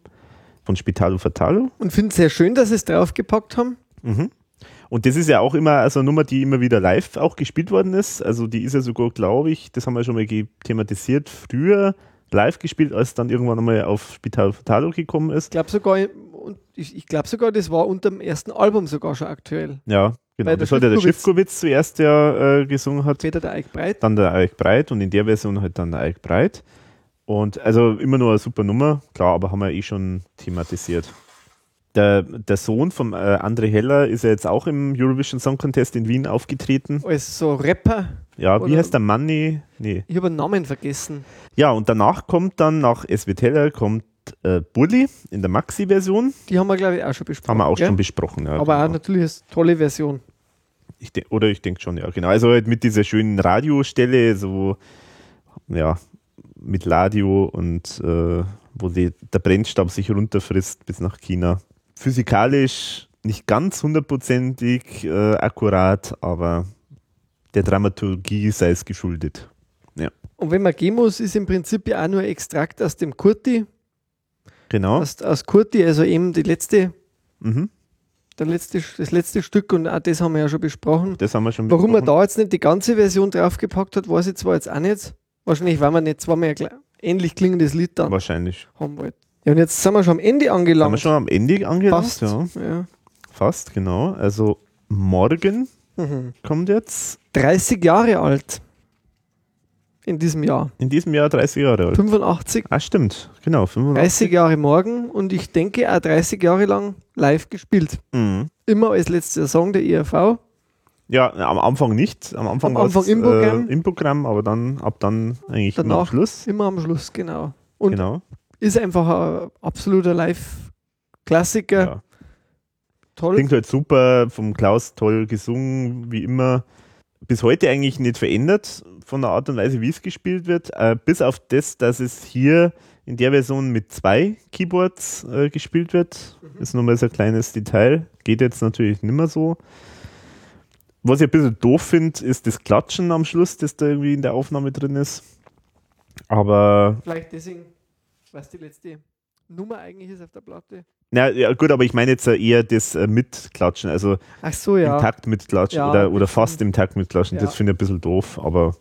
Speaker 3: von Spitalo Fatalo.
Speaker 2: Und finde es sehr schön, dass sie es draufgepackt haben.
Speaker 3: Mhm. Und das ist ja auch immer also eine Nummer, die immer wieder live auch gespielt worden ist. Also die ist ja sogar, glaube ich, das haben wir schon mal thematisiert, früher live gespielt, als dann irgendwann einmal auf Spitalo Fatalo gekommen ist.
Speaker 2: Ich glaube sogar, ich, ich glaube sogar, das war unter dem ersten Album sogar schon aktuell.
Speaker 3: Ja, genau. Das hat ja der
Speaker 2: Schiffkowitz-
Speaker 3: Schiffkowitz zuerst ja äh, gesungen hat.
Speaker 2: Später der Eik Breit.
Speaker 3: dann der Eik Breit und in der Version halt dann der Eik Breit. Und also immer nur eine super Nummer, klar, aber haben wir eh schon thematisiert. Der, der Sohn von äh, André Heller ist ja jetzt auch im Eurovision Song Contest in Wien aufgetreten.
Speaker 2: Als so Rapper.
Speaker 3: Ja, wie heißt der Manni? Nee.
Speaker 2: Ich habe einen Namen vergessen.
Speaker 3: Ja, und danach kommt dann, nach Es wird heller, kommt äh, Bully in der Maxi-Version.
Speaker 2: Die haben wir, glaube ich, auch schon besprochen.
Speaker 3: Haben wir auch
Speaker 2: gell?
Speaker 3: schon besprochen. Ja,
Speaker 2: Aber auch
Speaker 3: genau.
Speaker 2: natürlich eine tolle Version.
Speaker 3: Ich oder ich denke schon, ja, genau. Also halt mit dieser schönen Radiostelle, so, ja, mit Radio und äh, wo die, der Brennstab sich runterfrisst bis nach China. Physikalisch nicht ganz hundertprozentig äh, akkurat, aber der Dramaturgie sei es geschuldet.
Speaker 2: Und wenn man gehen muss, ist im Prinzip ja auch nur Extrakt aus dem Kurti.
Speaker 3: Genau.
Speaker 2: Aus, aus Kurti, also eben die letzte,
Speaker 3: Mhm.
Speaker 2: der letzte, das letzte Stück und auch das haben wir ja schon besprochen.
Speaker 3: Das haben wir schon
Speaker 2: Warum er
Speaker 3: besprochen.
Speaker 2: da jetzt nicht die ganze Version draufgepackt hat, weiß ich zwar jetzt auch nicht. Wahrscheinlich, weil wir nicht zweimal ein ähnlich klingendes Lied dann
Speaker 3: Wahrscheinlich.
Speaker 2: haben wollten. Ja, und jetzt sind wir schon am Ende
Speaker 3: Haben wir
Speaker 2: angelangt.
Speaker 3: schon am Ende angelangt?
Speaker 2: Fast.
Speaker 3: Ja,
Speaker 2: Ja.
Speaker 3: fast, genau. Also morgen
Speaker 2: Mhm.
Speaker 3: kommt jetzt
Speaker 2: 30 Jahre alt. In diesem Jahr.
Speaker 3: in diesem Jahr 30 Jahre alt.
Speaker 2: 85,
Speaker 3: Ah, stimmt. Genau, 35.
Speaker 2: 30 Jahre morgen und ich denke auch 30 Jahre lang live gespielt.
Speaker 3: Mhm.
Speaker 2: Immer als letzter Song der ERV.
Speaker 3: Ja, am Anfang nicht. Am Anfang,
Speaker 2: Anfang
Speaker 3: war's,
Speaker 2: im Programm.
Speaker 3: Äh, im Programm, aber dann ab dann eigentlich immer am
Speaker 2: Danach
Speaker 3: Schluss.
Speaker 2: Immer am Schluss, genau. Und
Speaker 3: Genau.
Speaker 2: ist einfach ein absoluter Live-Klassiker.
Speaker 3: Ja.
Speaker 2: Toll.
Speaker 3: Klingt halt super, vom Klaus toll gesungen, wie immer. Bis heute eigentlich nicht verändert von der Art und Weise, wie es gespielt wird. Äh, bis auf das, dass es hier in der Version mit zwei Keyboards äh, gespielt wird. Ist nochmal so ein kleines Detail. Geht jetzt natürlich nicht mehr so. Was ich ein bisschen doof finde, ist das Klatschen am Schluss, das da irgendwie in der Aufnahme drin ist. Aber
Speaker 2: Vielleicht deswegen, was die letzte Nummer eigentlich ist auf der Platte.
Speaker 3: Na ja, gut, aber ich meine jetzt äh, eher das äh, Mitklatschen, also
Speaker 2: Ach so, ja.
Speaker 3: im Takt mitklatschen
Speaker 2: Ja,
Speaker 3: oder, oder fast im Takt mitklatschen.
Speaker 2: Ja.
Speaker 3: Das finde ich ein bisschen doof, aber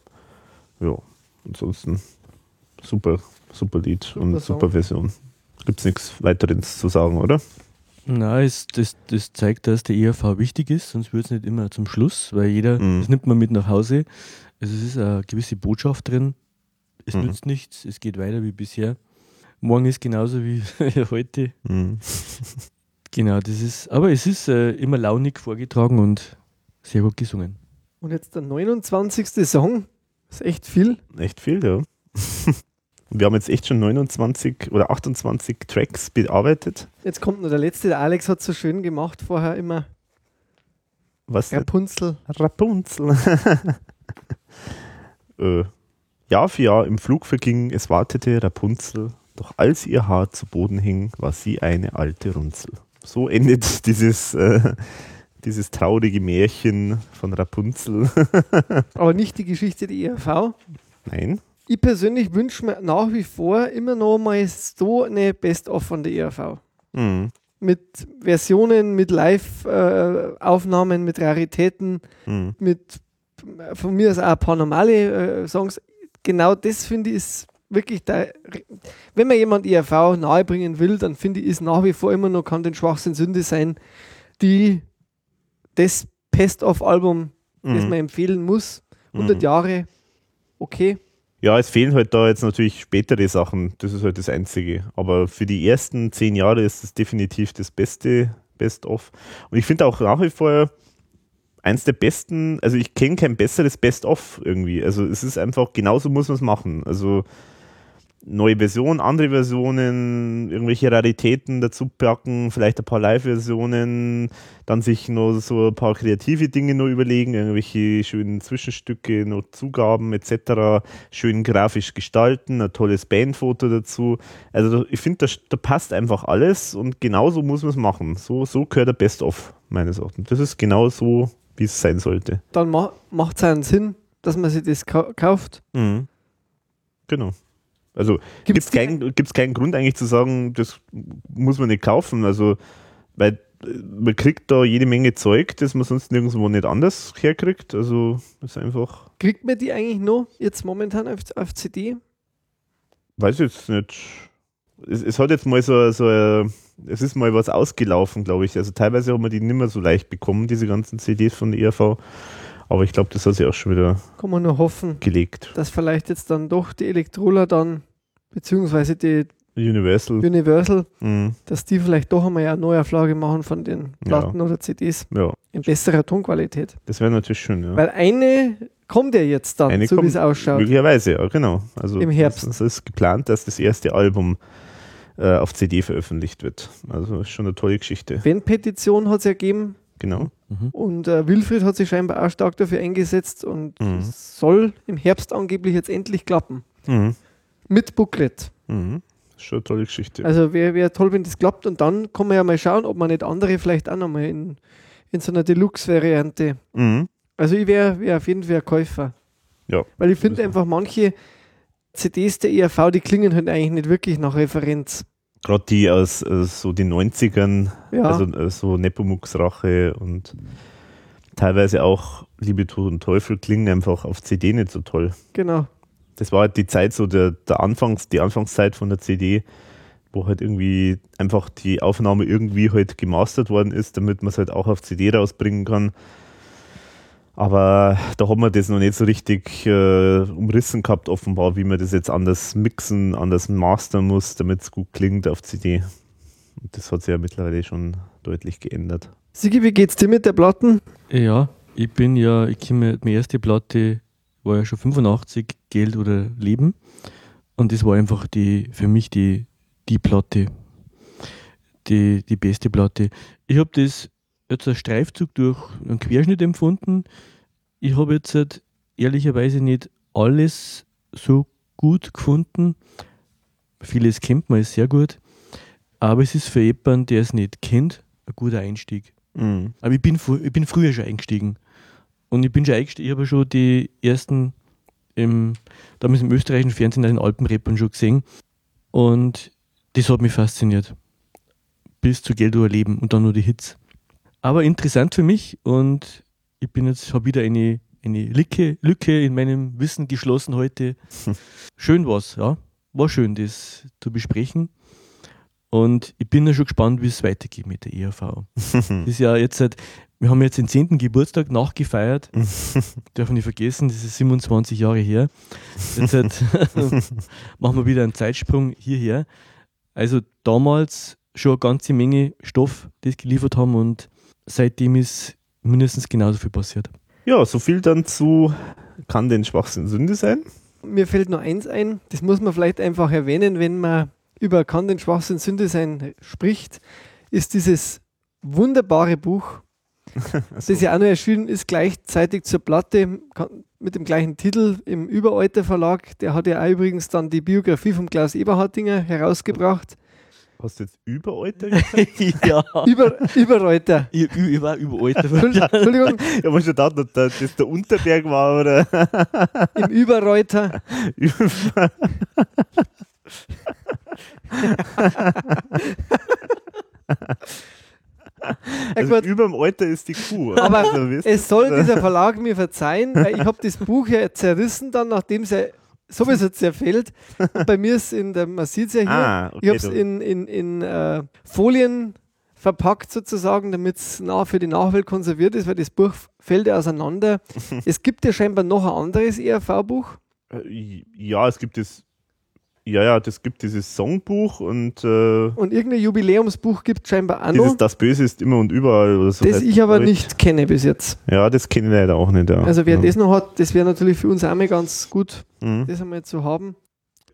Speaker 3: ja, ansonsten super, super Lied
Speaker 2: Super
Speaker 3: und
Speaker 2: Song.
Speaker 3: super Version. Gibt es nichts weiteres zu sagen, oder?
Speaker 4: Nein, es, das, das zeigt, dass der ERV wichtig ist, sonst wird es nicht immer zum Schluss, weil jeder,
Speaker 3: Mhm.
Speaker 4: das nimmt man mit nach Hause. Also es ist eine gewisse Botschaft drin. Es
Speaker 3: Mhm.
Speaker 4: nützt nichts, es geht weiter wie bisher. Morgen ist genauso wie heute.
Speaker 3: Mhm.
Speaker 4: Genau, das ist, aber es ist äh, immer launig vorgetragen und sehr gut gesungen.
Speaker 2: Und jetzt der 29. Song. ist echt viel.
Speaker 3: Echt viel, ja. Wir haben jetzt echt schon 29 oder 28 Tracks bearbeitet.
Speaker 2: Jetzt kommt noch der letzte. Der Alex hat so schön gemacht vorher immer.
Speaker 3: Was?
Speaker 2: Rapunzel.
Speaker 3: Rapunzel. äh, Jahr für Jahr im Flug verging, es wartete Rapunzel, doch als ihr Haar zu Boden hing, war sie eine alte Runzel. So endet dieses, äh, dieses traurige Märchen von Rapunzel.
Speaker 2: Aber nicht die Geschichte der ERV.
Speaker 3: Nein.
Speaker 2: Ich persönlich wünsche mir nach wie vor immer noch mal so eine Best-of von der ERV.
Speaker 3: Mhm.
Speaker 2: Mit Versionen, mit Live-Aufnahmen, mit Raritäten,
Speaker 3: Mhm.
Speaker 2: mit von mir aus auch ein paar normale äh, Songs. Genau das finde ich ist wirklich der. Wenn man jemand ERV nahebringen will, dann finde ich, ist nach wie vor immer noch kann den Schwachsinn Sünde sein, die das Best-of-Album, das
Speaker 3: Mhm.
Speaker 2: man empfehlen muss. 100
Speaker 3: Mhm.
Speaker 2: Jahre, okay.
Speaker 3: Ja, es fehlen halt da jetzt natürlich spätere Sachen. Das ist halt das Einzige. Aber für die ersten zehn Jahre ist es definitiv das beste Best-of. Und ich finde auch nach wie vor eins der besten, also ich kenne kein besseres Best-of irgendwie. Also es ist einfach, genauso muss man es machen. Also neue Versionen, andere Versionen, irgendwelche Raritäten dazu packen, vielleicht ein paar Live-Versionen, dann sich noch so ein paar kreative Dinge noch überlegen, irgendwelche schönen Zwischenstücke, noch Zugaben etc., schön grafisch gestalten, ein tolles Bandfoto dazu. Also ich finde, da, da passt einfach alles und genauso muss man es machen. So, so gehört der Best-of meines Erachtens. Das ist genau so, wie es sein sollte.
Speaker 2: Dann ma macht es einen Sinn, dass man sich das kau kauft.
Speaker 3: Mhm. Genau. Also gibt es
Speaker 2: die-
Speaker 3: keinen, gibt's keinen Grund eigentlich zu sagen, das muss man nicht kaufen. Also, weil äh, man kriegt da jede Menge Zeug, das man sonst nirgendwo nicht anders herkriegt. Also ist einfach,
Speaker 2: Kriegt man die eigentlich noch jetzt momentan auf, auf CD?
Speaker 3: weiß ich jetzt nicht. Es, es hat jetzt mal so, so äh, es ist mal was ausgelaufen, glaube ich. Also teilweise hat man die nicht mehr so leicht bekommen, diese ganzen CDs von der ERV. Aber ich glaube, das hat sich auch schon wieder
Speaker 2: Kann man nur hoffen,
Speaker 3: gelegt.
Speaker 2: dass vielleicht jetzt dann doch die Elektrola dann, beziehungsweise die
Speaker 3: Universal.
Speaker 2: Universal,
Speaker 3: Mhm.
Speaker 2: dass die vielleicht doch einmal eine Neuauflage machen von den Platten oder CDs
Speaker 3: Ja,
Speaker 2: in besserer Tonqualität.
Speaker 3: das wäre natürlich schön. Ja.
Speaker 2: Weil eine kommt ja jetzt dann,
Speaker 3: Eine
Speaker 2: so wie es ausschaut.
Speaker 3: Möglicherweise, ja, genau. Also
Speaker 2: Im Herbst.
Speaker 3: Es, es ist geplant, dass das erste Album äh, auf CD veröffentlicht wird. Also ist schon eine tolle Geschichte.
Speaker 2: Fan-Petition hat es ja gegeben
Speaker 3: Genau.
Speaker 4: Mhm.
Speaker 2: und äh, Wilfried hat sich scheinbar auch stark dafür eingesetzt und
Speaker 3: Mhm.
Speaker 2: soll im Herbst angeblich jetzt endlich klappen.
Speaker 3: Mhm.
Speaker 2: Mit Booklet.
Speaker 3: Mhm. Ist schon eine tolle Geschichte.
Speaker 2: Also wäre wär toll, wenn das klappt und dann kann man ja mal schauen, ob man nicht andere vielleicht auch nochmal in, in so einer Deluxe-Variante.
Speaker 3: mhm.
Speaker 2: Also ich wäre wär auf jeden Fall ein Käufer.
Speaker 3: Ja.
Speaker 2: Weil ich finde einfach manche CDs der ERV, die klingen halt eigentlich nicht wirklich nach Referenz.
Speaker 3: Gerade die aus äh, so den 90ern,
Speaker 2: Ja,
Speaker 3: also äh, so Nepomuk's Rache und teilweise auch Liebe, Tod und Teufel klingen einfach auf CD nicht so toll.
Speaker 2: genau.
Speaker 3: Das war halt die Zeit, so der, der Anfangs, die Anfangszeit von der CD, wo halt irgendwie einfach die Aufnahme irgendwie halt gemastert worden ist, damit man es halt auch auf CD rausbringen kann. Aber da hat man das noch nicht so richtig äh, umrissen gehabt, offenbar, wie man das jetzt anders mixen, anders mastern muss, damit es gut klingt auf CD. Und das hat sich ja mittlerweile schon deutlich geändert.
Speaker 2: Sigi, wie geht's dir mit der Platten?
Speaker 4: Ja, ich bin ja, ich komme, meine erste Platte war ja schon 85, Geld oder Leben. Und das war einfach die, für mich die, die Platte, die, die beste Platte. Ich habe das jetzt als Streifzug durch einen Querschnitt empfunden. Ich habe jetzt halt ehrlicherweise nicht alles so gut gefunden. Vieles kennt man ist sehr gut. Aber es ist für jemanden, der es nicht kennt, ein guter Einstieg.
Speaker 3: Mhm.
Speaker 4: Aber ich bin, ich bin früher schon eingestiegen. Und ich bin schon eingestiegen, ich habe schon die ersten, im, damals im österreichischen Fernsehen, den Alpenreppern schon gesehen. Und das hat mich fasziniert. Bis zu Geld oder Leben und dann nur die Hits. Aber interessant für mich und ich bin jetzt, habe wieder eine, eine Lücke, Lücke in meinem Wissen geschlossen heute. Schön war's, ja. War schön, das zu besprechen. Und ich bin ja schon gespannt, wie es weitergeht mit der ERV. Das ist ja jetzt halt, Wir haben jetzt den 10. Geburtstag nachgefeiert. Dürfen nicht vergessen, das ist 27 Jahre her. Jetzt halt machen wir wieder einen Zeitsprung hierher. Also damals schon eine ganze Menge Stoff, das geliefert haben und seitdem ist mindestens genauso viel passiert.
Speaker 3: Ja, so viel dann zu kann denn Schwachsinn Sünde sein?
Speaker 2: Mir fällt nur eins ein, das muss man vielleicht einfach erwähnen, wenn man über kann den Schwachsinn Sünde sein spricht, ist dieses wunderbare Buch, das ja auch noch erschienen ist, gleichzeitig zur Platte mit dem gleichen Titel im Überalter Verlag. Der hat ja auch übrigens dann die Biografie von Klaus Eberhardinger herausgebracht.
Speaker 3: Hast du jetzt Überalter gesagt?
Speaker 4: ja,
Speaker 2: Über, Überreuter.
Speaker 4: ich, ich, war überalt.
Speaker 2: Entschuldigung,
Speaker 3: Ich habe schon gedacht, ob das der Unterberg war oder.
Speaker 2: im Überreuter. Ja,
Speaker 3: Also
Speaker 2: gut.
Speaker 3: über dem Alter ist die Kuh.
Speaker 2: Aber
Speaker 3: Also?
Speaker 2: Es soll dieser Verlag mir verzeihen, weil ich habe das Buch ja zerrissen dann, nachdem es ja sowieso zerfällt. Und bei mir ist in der, man sieht es ja hier,
Speaker 3: Ah, okay,
Speaker 2: ich habe es in, in, in äh, Folien verpackt sozusagen, damit es für die Nachwelt konserviert ist, weil das Buch fällt ja auseinander. es gibt ja scheinbar noch ein anderes ERV-Buch.
Speaker 3: Äh, Ja, es gibt das. Ja, ja, das gibt dieses Songbuch und äh,
Speaker 2: Und irgendein Jubiläumsbuch gibt es scheinbar auch
Speaker 3: dieses
Speaker 2: noch,
Speaker 3: Das Böse ist immer und überall oder so.
Speaker 2: das ich aber nicht kenne bis jetzt.
Speaker 3: Ja, das kenne ich leider auch nicht. Ja.
Speaker 2: Also wer
Speaker 3: ja.
Speaker 2: das noch hat, das wäre natürlich für uns auch mal ganz gut,
Speaker 3: Mhm.
Speaker 2: das einmal zu haben.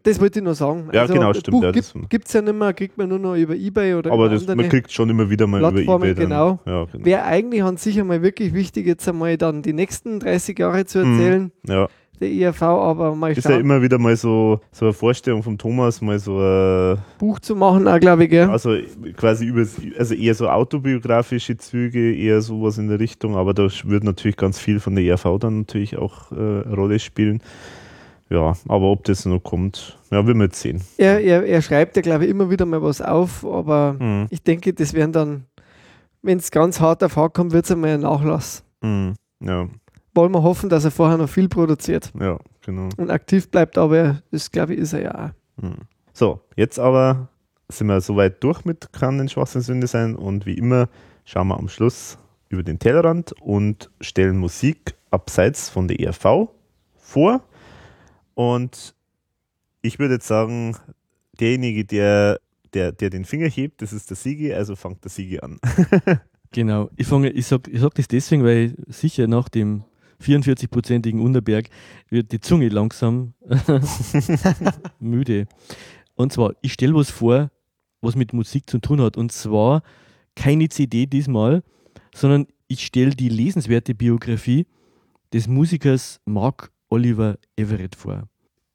Speaker 2: Das wollte ich nur sagen.
Speaker 3: Ja,
Speaker 2: also,
Speaker 3: genau, stimmt,
Speaker 2: Buch
Speaker 3: ja,
Speaker 2: gibt es ja nicht mehr, kriegt man nur noch über Ebay oder
Speaker 3: Aber das, man kriegt schon immer wieder mal
Speaker 2: Plattformen,
Speaker 3: über eBay. Dann.
Speaker 2: genau.
Speaker 3: Ja, genau.
Speaker 2: Wäre eigentlich an sich einmal wirklich wichtig, jetzt einmal dann die nächsten 30 Jahre zu
Speaker 3: Mhm.
Speaker 2: erzählen,
Speaker 3: ja.
Speaker 2: Der ERV, aber mal
Speaker 3: Ist ja
Speaker 2: schauen,
Speaker 3: immer wieder mal so, so eine Vorstellung vom Thomas, mal so äh,
Speaker 2: Buch zu machen, auch glaube ich, gell?
Speaker 3: also quasi über also eher so autobiografische Züge, eher sowas in der Richtung, aber da wird natürlich ganz viel von der ERV dann natürlich auch äh, eine Rolle spielen. Ja, aber ob das noch kommt, ja, werden wir jetzt sehen.
Speaker 2: Er, er, er schreibt ja, glaube ich, immer wieder mal was auf, aber
Speaker 3: Mhm.
Speaker 2: ich denke, das werden dann, wenn es ganz hart auf hart kommt, wird es einmal ein Nachlass.
Speaker 3: Mhm. Ja,
Speaker 2: Wollen wir hoffen, dass er vorher noch viel produziert
Speaker 3: ja, genau.
Speaker 2: und aktiv bleibt, aber das, glaube ich, ist er ja auch.
Speaker 3: Mhm. So, jetzt aber sind wir soweit durch mit Kann den Schwachsinn Sünde sein und wie immer schauen wir am Schluss über den Tellerrand und stellen Musik abseits von der ERV vor. Und ich würde jetzt sagen, derjenige, der, der, der den Finger hebt, das ist der Sigi, also fangt der Sigi an.
Speaker 4: Genau. Ich, fange, ich sage ich sag das deswegen, weil sicher nach dem 44-prozentigen Unterberg wird die Zunge langsam müde. Und zwar, ich stelle was vor, was mit Musik zu tun hat. Und zwar keine CD diesmal, sondern ich stelle die lesenswerte Biografie des Musikers Mark Oliver Everett vor.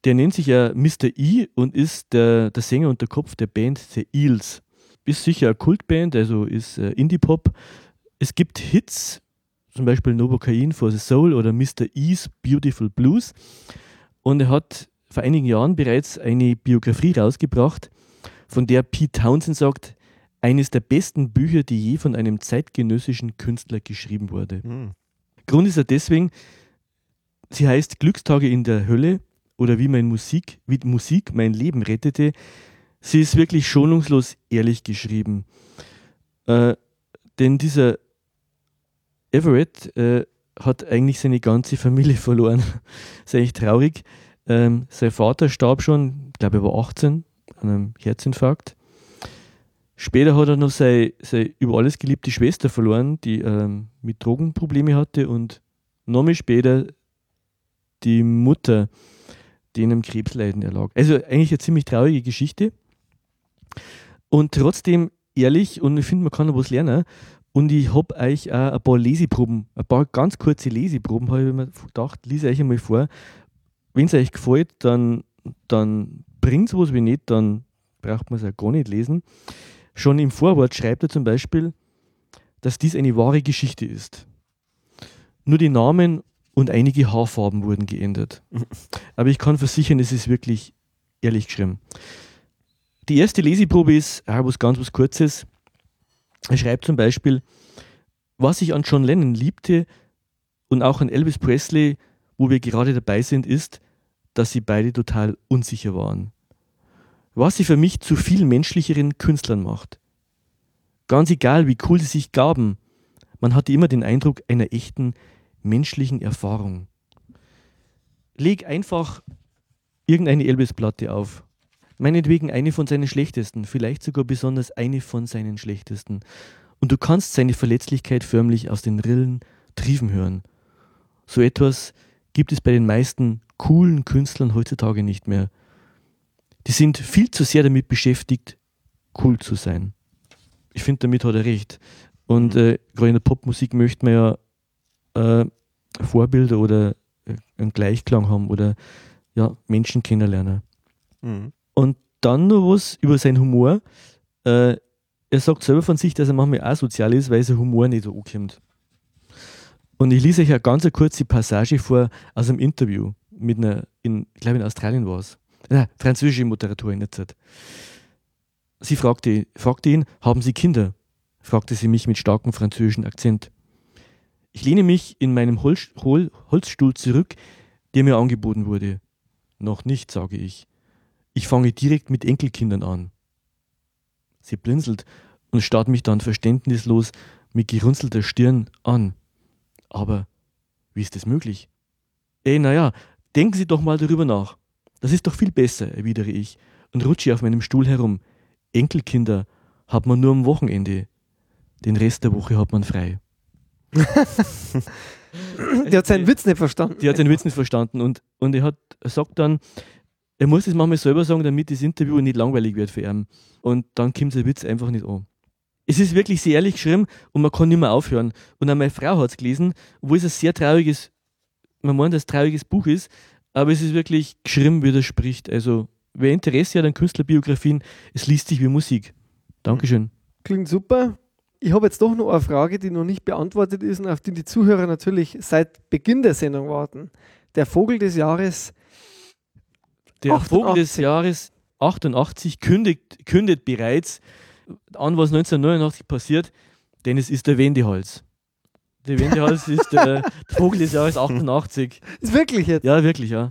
Speaker 4: Der nennt sich ja Mr. E und ist der, der Sänger und der Kopf der Band The Eels. Ist sicher eine Kultband, also ist äh, Indie-Pop. Es gibt Hits, zum Beispiel Novocaine for the Soul oder Mr. E's Beautiful Blues. Und er hat vor einigen Jahren bereits eine Biografie rausgebracht, von der Pete Townsend sagt, eines der besten Bücher, die je von einem zeitgenössischen Künstler geschrieben wurde. Grund ist er deswegen, sie heißt Glückstage in der Hölle oder wie, mein Musik, wie Musik mein Leben rettete. Sie ist wirklich schonungslos ehrlich geschrieben. Äh, denn dieser Everett äh, hat eigentlich seine ganze Familie verloren. ist eigentlich traurig. Ähm, sein Vater starb schon, ich glaube, er war 18, an einem Herzinfarkt. Später hat er noch seine, seine über alles geliebte Schwester verloren, die ähm, mit Drogenprobleme hatte und noch mal später die Mutter, die in einem Krebsleiden erlag. Also eigentlich eine ziemlich traurige Geschichte und trotzdem ehrlich und ich finde, man kann noch was lernen. Und ich habe euch auch ein paar Leseproben, ein paar ganz kurze Leseproben, habe ich mir gedacht, lese euch einmal vor. Wenn es euch gefällt, dann, dann bringt es was, wenn nicht, dann braucht man es auch gar nicht lesen. Schon im Vorwort schreibt er zum Beispiel, dass dies eine wahre Geschichte ist. Nur die Namen und einige Haarfarben wurden geändert. Aber ich kann versichern, es ist wirklich ehrlich geschrieben. Die erste Leseprobe ist auch was ganz was Kurzes. Er schreibt zum Beispiel, was ich an John Lennon liebte und auch an Elvis Presley, wo wir gerade dabei sind, ist, dass sie beide total unsicher waren. Was sie für mich zu viel menschlicheren Künstlern macht. Ganz egal, wie cool sie sich gaben, Man hatte immer den Eindruck einer echten menschlichen Erfahrung. Leg einfach irgendeine Elvis-Platte auf. Meinetwegen eine von seinen schlechtesten, vielleicht sogar besonders eine von seinen schlechtesten. Und du kannst seine Verletzlichkeit förmlich aus den Rillen triefen hören. So etwas gibt es bei den meisten coolen Künstlern heutzutage nicht mehr. Die sind viel zu sehr damit beschäftigt, cool zu sein. Ich finde, damit hat er recht. Und äh, gerade in der Popmusik möchte man ja äh, Vorbilder oder äh, einen Gleichklang haben oder ja, Menschen kennenlernen.
Speaker 3: Mhm.
Speaker 4: Und dann noch was über seinen Humor. Äh, er sagt selber von sich, dass er manchmal asozial ist, weil sein Humor nicht so ankommt. Und ich lese euch eine ganz kurze Passage vor aus einem Interview mit einer, in, ich glaube in Australien war es, ja, französische Moderatorin jetzt. Sie fragte, fragte ihn, haben Sie Kinder? fragte sie mich mit starkem französischen Akzent. Ich lehne mich in meinem Holz, Hol, Holzstuhl zurück, der mir angeboten wurde. Noch nicht, sage ich. Ich fange direkt mit Enkelkindern an. Sie blinzelt und starrt mich dann verständnislos mit gerunzelter Stirn an. Aber wie ist das möglich? Ey, naja, denken Sie doch mal darüber nach. Das ist doch viel besser, erwidere ich und rutsche auf meinem Stuhl herum. Enkelkinder hat man nur am Wochenende. Den Rest der Woche hat man frei.
Speaker 2: Der hat seinen Witz nicht verstanden.
Speaker 4: Die hat seinen Witz nicht verstanden und, und er, hat, er sagt dann, er muss es manchmal selber sagen, damit das Interview nicht langweilig wird für ihn. Und dann kommt der Witz einfach nicht an. Es ist wirklich sehr ehrlich geschrieben und man kann nicht mehr aufhören. Und auch meine Frau hat es gelesen, wo es ein sehr trauriges, man meint, ein trauriges Buch ist, aber es ist wirklich geschrieben, wie das spricht. Also, wer Interesse hat an Künstlerbiografien, es liest sich wie Musik. Dankeschön.
Speaker 2: Klingt super. Ich habe jetzt doch noch eine Frage, die noch nicht beantwortet ist und auf die die Zuhörer natürlich seit Beginn der Sendung warten. Der Vogel des Jahres.
Speaker 4: Der
Speaker 2: 88.
Speaker 4: Vogel des Jahres 88 kündigt, kündet bereits an, was 1989 passiert, denn es ist der Wendehals. Der Wendehals ist der Vogel des Jahres 88.
Speaker 2: Ist wirklich jetzt.
Speaker 4: Ja, wirklich, ja.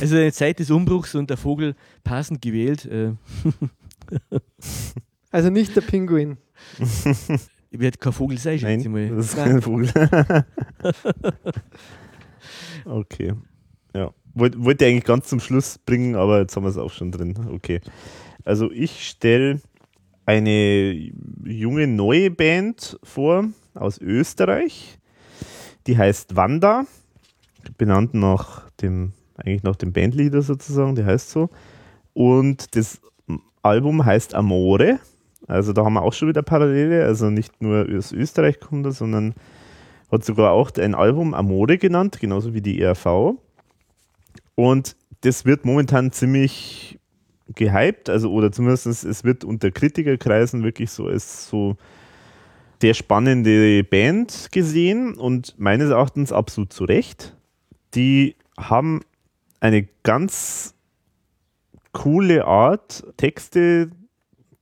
Speaker 4: Also eine Zeit des Umbruchs und der Vogel passend gewählt. Äh,
Speaker 2: Also nicht der Pinguin.
Speaker 4: wird kein Vogel sein, schätze ich
Speaker 3: Nein,
Speaker 4: mal.
Speaker 3: das ist
Speaker 2: Nein.
Speaker 3: kein Vogel. okay. Wollt- Wollte ich eigentlich ganz zum Schluss bringen, aber jetzt haben wir es auch schon drin. Okay. Also ich stelle eine junge neue Band vor aus Österreich. Die heißt Wanda. Benannt nach dem, eigentlich nach dem Bandleader sozusagen, der heißt so. Und das Album heißt Amore. Also da haben wir auch schon wieder Parallele. Also nicht nur aus Österreich kommt er, sondern hat sogar auch ein Album Amore genannt, genauso wie die ERV. Und das wird momentan ziemlich gehypt, also oder zumindest es wird unter Kritikerkreisen wirklich so als so sehr spannende Band gesehen und meines Erachtens absolut zu Recht. Die haben eine ganz coole Art, Texte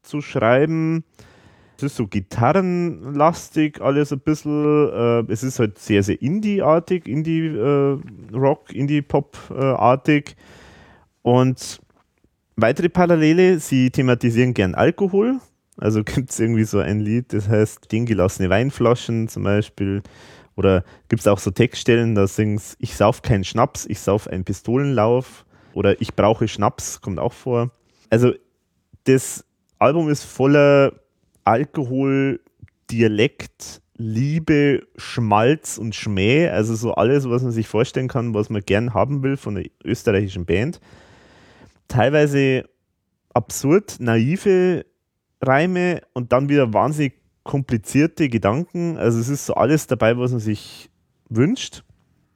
Speaker 3: zu schreiben. Es ist so gitarrenlastig, alles ein bisschen. Äh, es ist halt sehr, sehr Indie-artig, Indie-Rock, Indie-Pop-artig. Und weitere Parallele, sie thematisieren gern Alkohol. Also gibt es irgendwie so ein Lied, das heißt Stehen gelassene Weinflaschen zum Beispiel. Oder gibt es auch so Textstellen, da singst ich sauf keinen Schnaps, ich sauf einen Pistolenlauf. Oder ich brauche Schnaps, kommt auch vor. Also das Album ist voller Alkohol, Dialekt, Liebe, Schmalz und Schmäh. Also so alles, was man sich vorstellen kann, was man gern haben will von einer österreichischen Band. Teilweise absurd, naive Reime und dann wieder wahnsinnig komplizierte Gedanken. Also es ist so alles dabei, was man sich wünscht.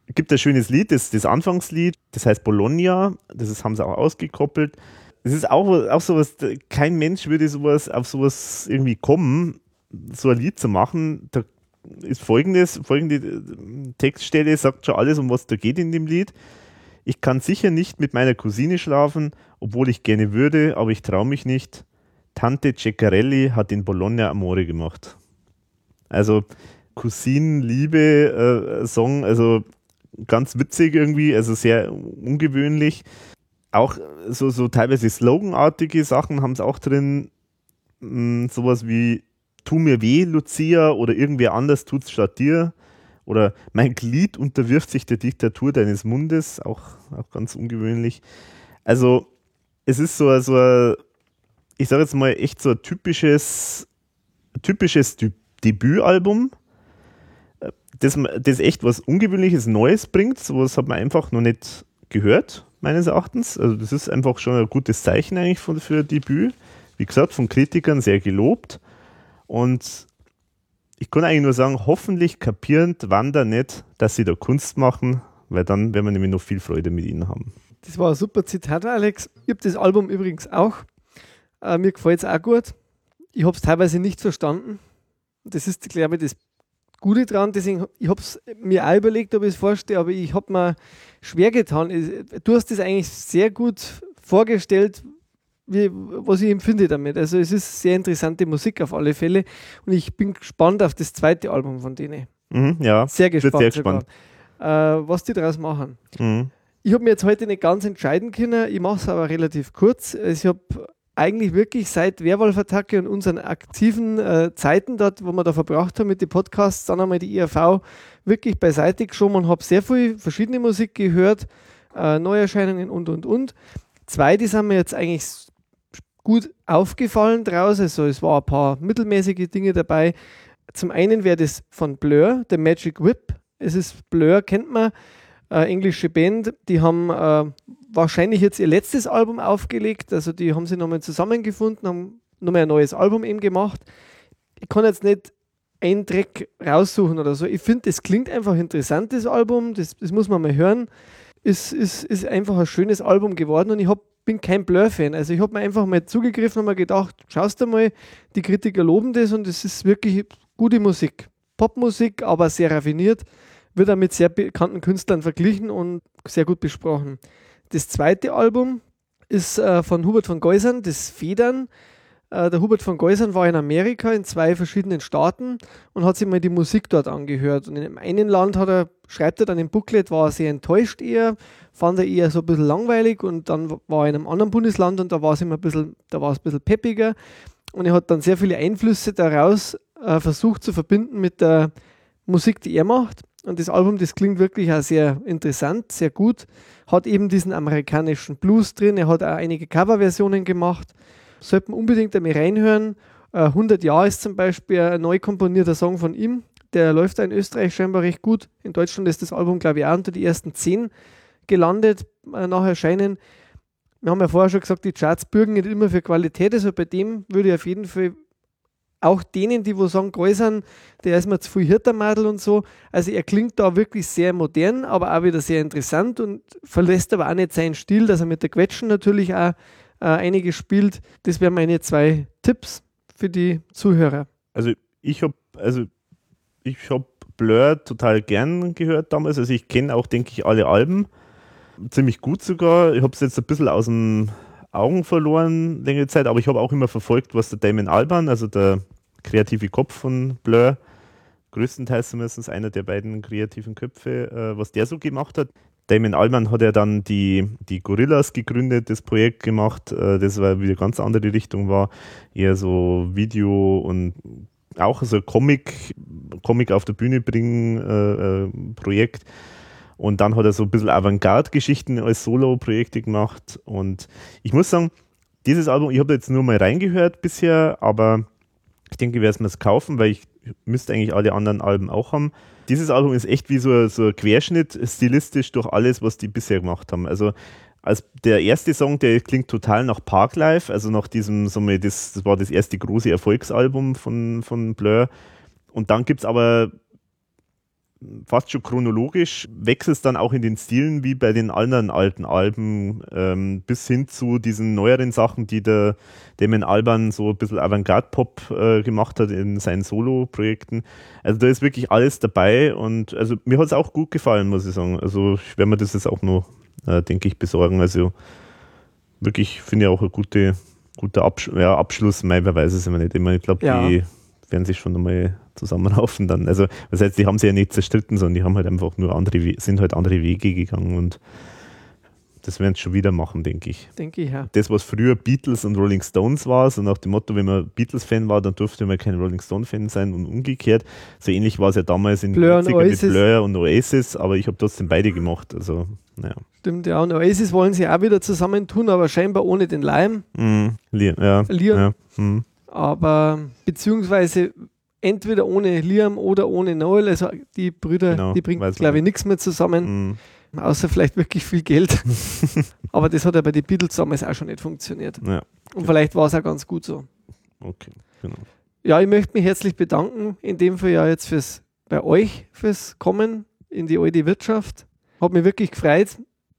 Speaker 3: Es gibt ein schönes Lied, das, das Anfangslied, das heißt Bologna, das ist, haben sie auch ausgekoppelt. Es ist auch, auch sowas, kein Mensch würde sowas auf sowas irgendwie kommen, so ein Lied zu machen. Da ist folgendes, folgende äh, Textstelle sagt schon alles, um was da geht in dem Lied. Ich kann sicher nicht mit meiner Cousine schlafen, obwohl ich gerne würde, aber ich traue mich nicht. Tante Ceccarelli hat in Bologna Amore gemacht. Also Cousinenliebe-Song, also ganz witzig irgendwie, also sehr ungewöhnlich. Auch so, so teilweise sloganartige Sachen haben es auch drin. Mm, sowas wie Tu mir weh, Lucia, oder irgendwer anders tut's statt dir. Oder mein Glied unterwirft sich der Diktatur deines Mundes, auch, auch ganz ungewöhnlich. Also, es ist so, so ein, ich sage jetzt mal, echt so ein typisches, typisches Dü Debütalbum, das, das echt was Ungewöhnliches, Neues bringt. Sowas hat man einfach noch nicht gehört, meines Erachtens. Also, das ist einfach schon ein gutes Zeichen eigentlich für, für Debüt. Wie gesagt, von Kritikern sehr gelobt. Und ich kann eigentlich nur sagen, hoffentlich kapierend Wander nicht, dass sie da Kunst machen, weil dann werden wir nämlich noch viel Freude mit ihnen haben.
Speaker 2: Das war ein super Zitat, Alex. Ich habe das Album übrigens auch. Äh, mir gefällt es auch gut. Ich habe es teilweise nicht verstanden. Das ist, glaube ich, das Gute dran. Deswegen, ich habe es mir auch überlegt, ob ich es vorstelle, aber ich habe mir schwer getan. Du hast es eigentlich sehr gut vorgestellt, wie, was ich empfinde damit. Also es ist sehr interessante Musik auf alle Fälle und ich bin gespannt auf das zweite Album von denen.
Speaker 3: Mhm, ja,
Speaker 2: Sehr gespannt.
Speaker 3: sehr gespannt.
Speaker 2: Äh, was die daraus machen.
Speaker 3: Mhm.
Speaker 2: Ich habe mir jetzt heute nicht ganz entscheiden können, ich mache es aber relativ kurz. Also Ich habe eigentlich wirklich seit Werwolf-Attacke und unseren aktiven äh, Zeiten dort, wo wir da verbracht haben mit den Podcasts, dann einmal die IRV wirklich beiseite geschoben und habe sehr viel verschiedene Musik gehört, äh, Neuerscheinungen und und und. Zwei, die sind mir jetzt eigentlich gut aufgefallen draus. Also es war ein paar mittelmäßige Dinge dabei. Zum einen wäre das von Blur, The Magic Whip. Es ist Blur, kennt man, äh, englische Band. Die haben äh, wahrscheinlich jetzt ihr letztes Album aufgelegt. Also die haben sich nochmal zusammengefunden, haben nochmal ein neues Album eben gemacht. Ich kann jetzt nicht einen Track raussuchen oder so. Ich finde, das klingt einfach interessant, das Album. Das, das muss man mal hören. Ist, ist, ist einfach ein schönes Album geworden und ich hab, bin kein Blur-Fan. Also ich habe mir einfach mal zugegriffen und mir gedacht, schaust du mal, die Kritiker loben das und es ist wirklich gute Musik. Popmusik, aber sehr raffiniert. Wird auch mit sehr bekannten Künstlern verglichen und sehr gut besprochen. Das zweite Album ist äh, von Hubert von Geusern, das Federn. Äh, der Hubert von Geusern war in Amerika in zwei verschiedenen Staaten und hat sich mal die Musik dort angehört. Und in dem einen Land hat er, schreibt er dann im Booklet, war er sehr enttäuscht eher, fand er eher so ein bisschen langweilig und dann war er in einem anderen Bundesland und da war es immer ein bisschen, da war es ein bisschen peppiger. Und er hat dann sehr viele Einflüsse daraus äh, versucht zu verbinden mit der Musik, die er macht. Und das Album, das klingt wirklich auch sehr interessant, sehr gut. Hat eben diesen amerikanischen Blues drin. Er hat auch einige Coverversionen gemacht. Sollte man unbedingt einmal reinhören. Äh, 100 Jahre ist zum Beispiel ein neu komponierter Song von ihm. Der läuft auch in Österreich scheinbar recht gut. In Deutschland ist das Album, glaube ich, auch unter die ersten 10 gelandet äh, nach Erscheinen. Wir haben ja vorher schon gesagt, die Charts bürgen nicht immer für Qualität. Also bei dem würde ich auf jeden Fall auch denen, die wo sagen, Gäusern, der ist mir zu viel Hirtermadel und so. Also er klingt da wirklich sehr modern, aber auch wieder sehr interessant und verlässt aber auch nicht seinen Stil, dass er mit der Quetschen natürlich auch äh, einige spielt. Das wären meine zwei Tipps für die Zuhörer.
Speaker 3: Also ich habe also ich habe Blur total gern gehört damals. Also ich kenne auch, denke ich, alle Alben. Ziemlich gut sogar. Ich habe es jetzt ein bisschen aus den Augen verloren, längere Zeit, aber ich habe auch immer verfolgt, was der Damon Alban, also der kreative Kopf von Blur, größtenteils zumindest einer der beiden kreativen Köpfe, äh, was der so gemacht hat. Damon Alban hat ja dann die, die Gorillas gegründet, das Projekt gemacht, äh, das war wieder ganz andere Richtung war, eher so Video und auch so Comic, Comic auf der Bühne bringen äh, äh, Projekt. Und dann hat er so ein bisschen Avantgarde-Geschichten als Solo-Projekte gemacht. Und ich muss sagen, dieses Album, ich habe jetzt nur mal reingehört bisher, aber ich denke, ich werde es mir kaufen, weil ich müsste eigentlich alle anderen Alben auch haben. Dieses Album ist echt wie so, so ein Querschnitt, stilistisch durch alles, was die bisher gemacht haben. Also als der erste Song, der klingt total nach Parklife, also nach diesem, so das, das war das erste große Erfolgsalbum von, von Blur. Und dann gibt es aber fast schon chronologisch, wechselt es dann auch in den Stilen wie bei den anderen alten Alben, ähm, bis hin zu diesen neueren Sachen, die der Damon Alban so ein bisschen Avantgarde-Pop äh, gemacht hat in seinen Solo-Projekten. Also da ist wirklich alles dabei und also mir hat es auch gut gefallen, muss ich sagen. Also ich werde mir das jetzt auch noch, äh, denke ich, besorgen. Also wirklich finde ich auch ein gute, guter Absch ja, Abschluss. Mei, wer weiß es immer nicht. Ich, meine, ich glaube,
Speaker 2: Ja.
Speaker 3: die werden sich schon einmal zusammenraufen dann. Also das heißt, die haben sich ja nicht zerstritten, sondern die haben halt einfach nur andere, sind halt andere Wege gegangen und das werden sie schon wieder machen, denke ich.
Speaker 2: denke ich ja.
Speaker 3: Das, was früher Beatles und Rolling Stones war, so nach dem Motto, wenn man Beatles-Fan war, dann durfte man kein Rolling Stone-Fan sein und umgekehrt. So ähnlich war es ja damals in
Speaker 2: Blur und
Speaker 3: den 90ern mit
Speaker 2: Oasis.
Speaker 3: Blur und Oasis, aber ich habe trotzdem beide gemacht. Also, naja.
Speaker 2: Stimmt, ja. Und Oasis wollen sie auch wieder zusammentun, aber scheinbar ohne den Lime.
Speaker 3: Mhm. Li- Ja.
Speaker 2: Liam.
Speaker 3: ja. Mhm.
Speaker 2: Aber beziehungsweise entweder ohne Liam oder ohne Noel. Also die Brüder,
Speaker 3: Genau,
Speaker 2: die bringen,
Speaker 3: man
Speaker 2: glaube ich, nichts mehr zusammen,
Speaker 3: Mhm.
Speaker 2: außer vielleicht wirklich viel Geld. aber das hat ja bei den Beatles damals auch schon nicht funktioniert.
Speaker 3: Ja,
Speaker 2: Und vielleicht war es auch ganz gut so.
Speaker 3: okay. Genau.
Speaker 2: Ja, ich möchte mich herzlich bedanken, in dem Fall ja jetzt fürs, bei euch fürs Kommen in die alte Wirtschaft. Hat mich wirklich gefreut.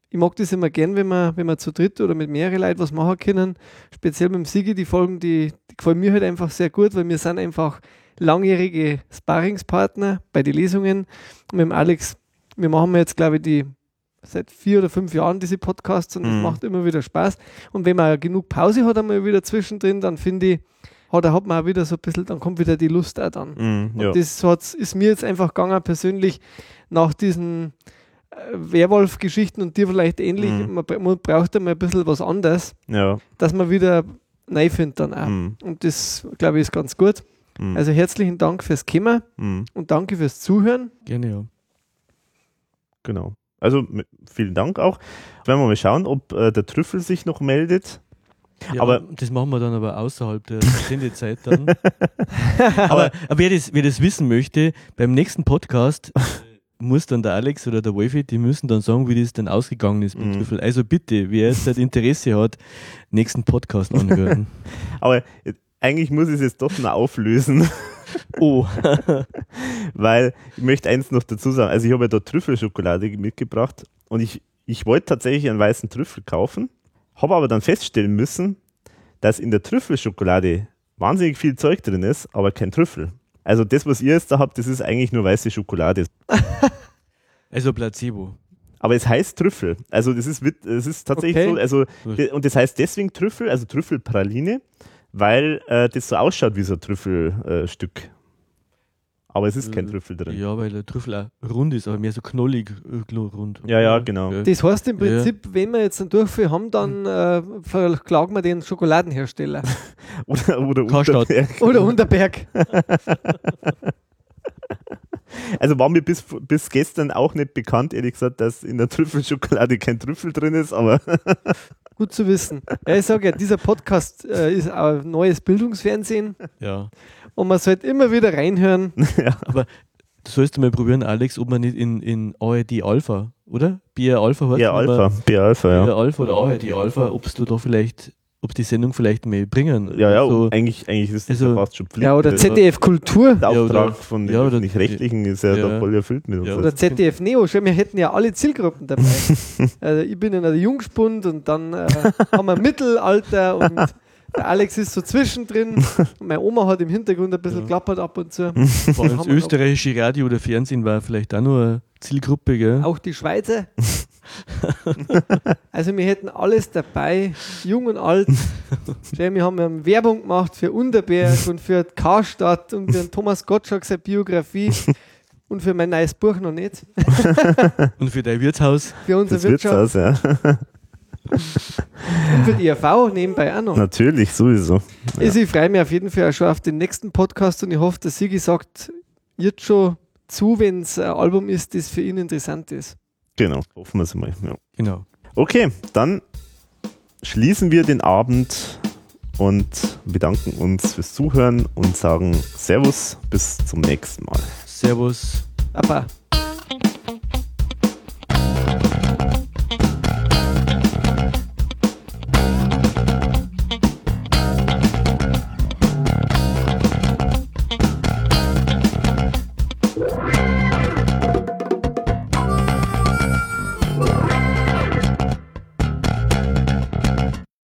Speaker 2: Ich mag das immer gern, wenn wir, wenn wir zu dritt oder mit mehreren Leuten was machen können. Speziell mit dem Sigi, die Folgen, die, die gefallen mir halt einfach sehr gut, weil wir sind einfach langjährige Sparringspartner bei den Lesungen. Mit dem Alex, wir machen jetzt, glaube ich, die seit vier oder fünf Jahren diese Podcasts und es
Speaker 3: Mhm.
Speaker 2: macht immer wieder Spaß. Und wenn man genug Pause hat, einmal wieder zwischendrin, dann finde ich, hat, hat man auch wieder so ein bisschen, dann kommt wieder die Lust auch dann.
Speaker 3: Mhm. Ja.
Speaker 2: Und das hat's, ist mir jetzt einfach gegangen, persönlich, nach diesen äh, Werwolf-Geschichten und dir vielleicht ähnlich.
Speaker 3: Mhm.
Speaker 2: Man, man braucht einmal ein bisschen was anderes,
Speaker 3: ja.
Speaker 2: dass man wieder neu findet dann auch.
Speaker 3: Mhm.
Speaker 2: Und das, glaube ich, ist ganz gut.
Speaker 3: Mhm.
Speaker 2: Also herzlichen Dank fürs Kommen
Speaker 3: Mhm.
Speaker 2: und danke fürs Zuhören.
Speaker 4: Gerne, ja.
Speaker 3: Genau. Also vielen Dank auch. Werden wir mal schauen, ob äh, der Trüffel sich noch meldet.
Speaker 4: ja
Speaker 3: Aber-
Speaker 4: das machen wir dann aber außerhalb der Sendezeit dann. aber, aber wer, das, wer das wissen möchte, beim nächsten Podcast äh, muss dann der Alex oder der Wolfi, die müssen dann sagen, wie das denn ausgegangen ist mit
Speaker 3: Mhm.
Speaker 4: Trüffel. Also bitte, wer jetzt halt Interesse hat, nächsten Podcast anhören.
Speaker 3: Aber äh, eigentlich muss ich es jetzt doch noch auflösen,
Speaker 4: oh,
Speaker 3: weil ich möchte eins noch dazu sagen. Also ich habe ja da Trüffelschokolade mitgebracht und ich, ich wollte tatsächlich einen weißen Trüffel kaufen, habe aber dann feststellen müssen, dass in der Trüffelschokolade wahnsinnig viel Zeug drin ist, aber kein Trüffel. Also das, was ihr jetzt da habt, das ist eigentlich nur weiße Schokolade.
Speaker 4: also Placebo.
Speaker 3: Aber es heißt Trüffel. Also das ist, es ist tatsächlich
Speaker 2: Okay.
Speaker 3: so, also und das heißt deswegen Trüffel, also Trüffelpraline, weil äh, das so ausschaut wie so ein Trüffelstück. Äh, aber es ist kein
Speaker 4: Äh,
Speaker 3: Trüffel drin.
Speaker 4: Ja, weil der Trüffel auch rund ist, aber mehr so knollig äh, rund.
Speaker 3: Ja, ja, genau.
Speaker 4: Ja.
Speaker 2: Das heißt im
Speaker 4: Ja.
Speaker 2: Prinzip, wenn wir jetzt einen Durchfall haben, dann äh, verklagen wir den Schokoladenhersteller.
Speaker 3: Oder, oder. Unterberg.
Speaker 2: Oder Unterberg.
Speaker 3: Also war mir bis, bis gestern auch nicht bekannt, ehrlich gesagt, dass in der Trüffelschokolade kein Trüffel drin ist, aber
Speaker 2: Gut zu wissen. Ja, ich sage ja, dieser Podcast äh, ist ein neues Bildungsfernsehen
Speaker 4: ja.
Speaker 2: und man sollte immer wieder reinhören.
Speaker 4: Du sollst mal probieren, Alex, ob man nicht in, in ARD Alpha, oder? BR Alpha hat
Speaker 3: ja, Alpha, BR Alpha, ja.
Speaker 4: BR Alpha oder ARD Alpha, ob du da vielleicht, ob die Sendung vielleicht mehr bringen.
Speaker 3: Ja, ja,
Speaker 4: So,
Speaker 3: eigentlich, eigentlich ist das
Speaker 4: Also-
Speaker 3: ja fast schon Pflicht.
Speaker 2: Ja, oder
Speaker 3: Der-
Speaker 2: ZDF Kultur
Speaker 3: Der
Speaker 4: Ja,
Speaker 3: Auftrag
Speaker 4: oder-
Speaker 3: von den
Speaker 4: ja, oder-
Speaker 3: Öffentlich-Rechtlichen ist ja,
Speaker 4: Ja.
Speaker 3: da voll erfüllt mit uns.
Speaker 4: Ja.
Speaker 2: oder ZDF Neo. Schau, wir hätten ja alle Zielgruppen dabei. also ich bin in der Jungspund und dann äh, haben wir Mittelalter und der Alex ist so zwischendrin. Meine Oma hat im Hintergrund ein bisschen
Speaker 4: Ja.
Speaker 2: klappert ab und zu.
Speaker 4: Vor allem das österreichische Radio oder Fernsehen war vielleicht auch nur eine Zielgruppe, gell?
Speaker 2: Auch die Schweizer. also wir hätten alles dabei, jung und alt. Wir haben Werbung gemacht für Unterberg und für Karstadt und für Thomas Gottschalk seine Biografie und für mein neues Buch noch nicht.
Speaker 4: Und für dein Wirtshaus.
Speaker 2: Für unsere
Speaker 3: Das wird's
Speaker 2: Wirtschaft
Speaker 3: aus, ja.
Speaker 2: und für die ERV nebenbei auch noch.
Speaker 3: Natürlich, sowieso.
Speaker 2: Also ich freue mich auf jeden Fall auch schon auf den nächsten Podcast und ich hoffe, dass Sigi sagt jetzt schon zu, wenn es ein Album ist, das für ihn interessant ist.
Speaker 3: Genau, hoffen wir es mal. Ja.
Speaker 4: Genau.
Speaker 3: Okay, dann schließen wir den Abend und bedanken uns fürs Zuhören und sagen Servus, bis zum nächsten Mal.
Speaker 4: Servus.
Speaker 2: Papa.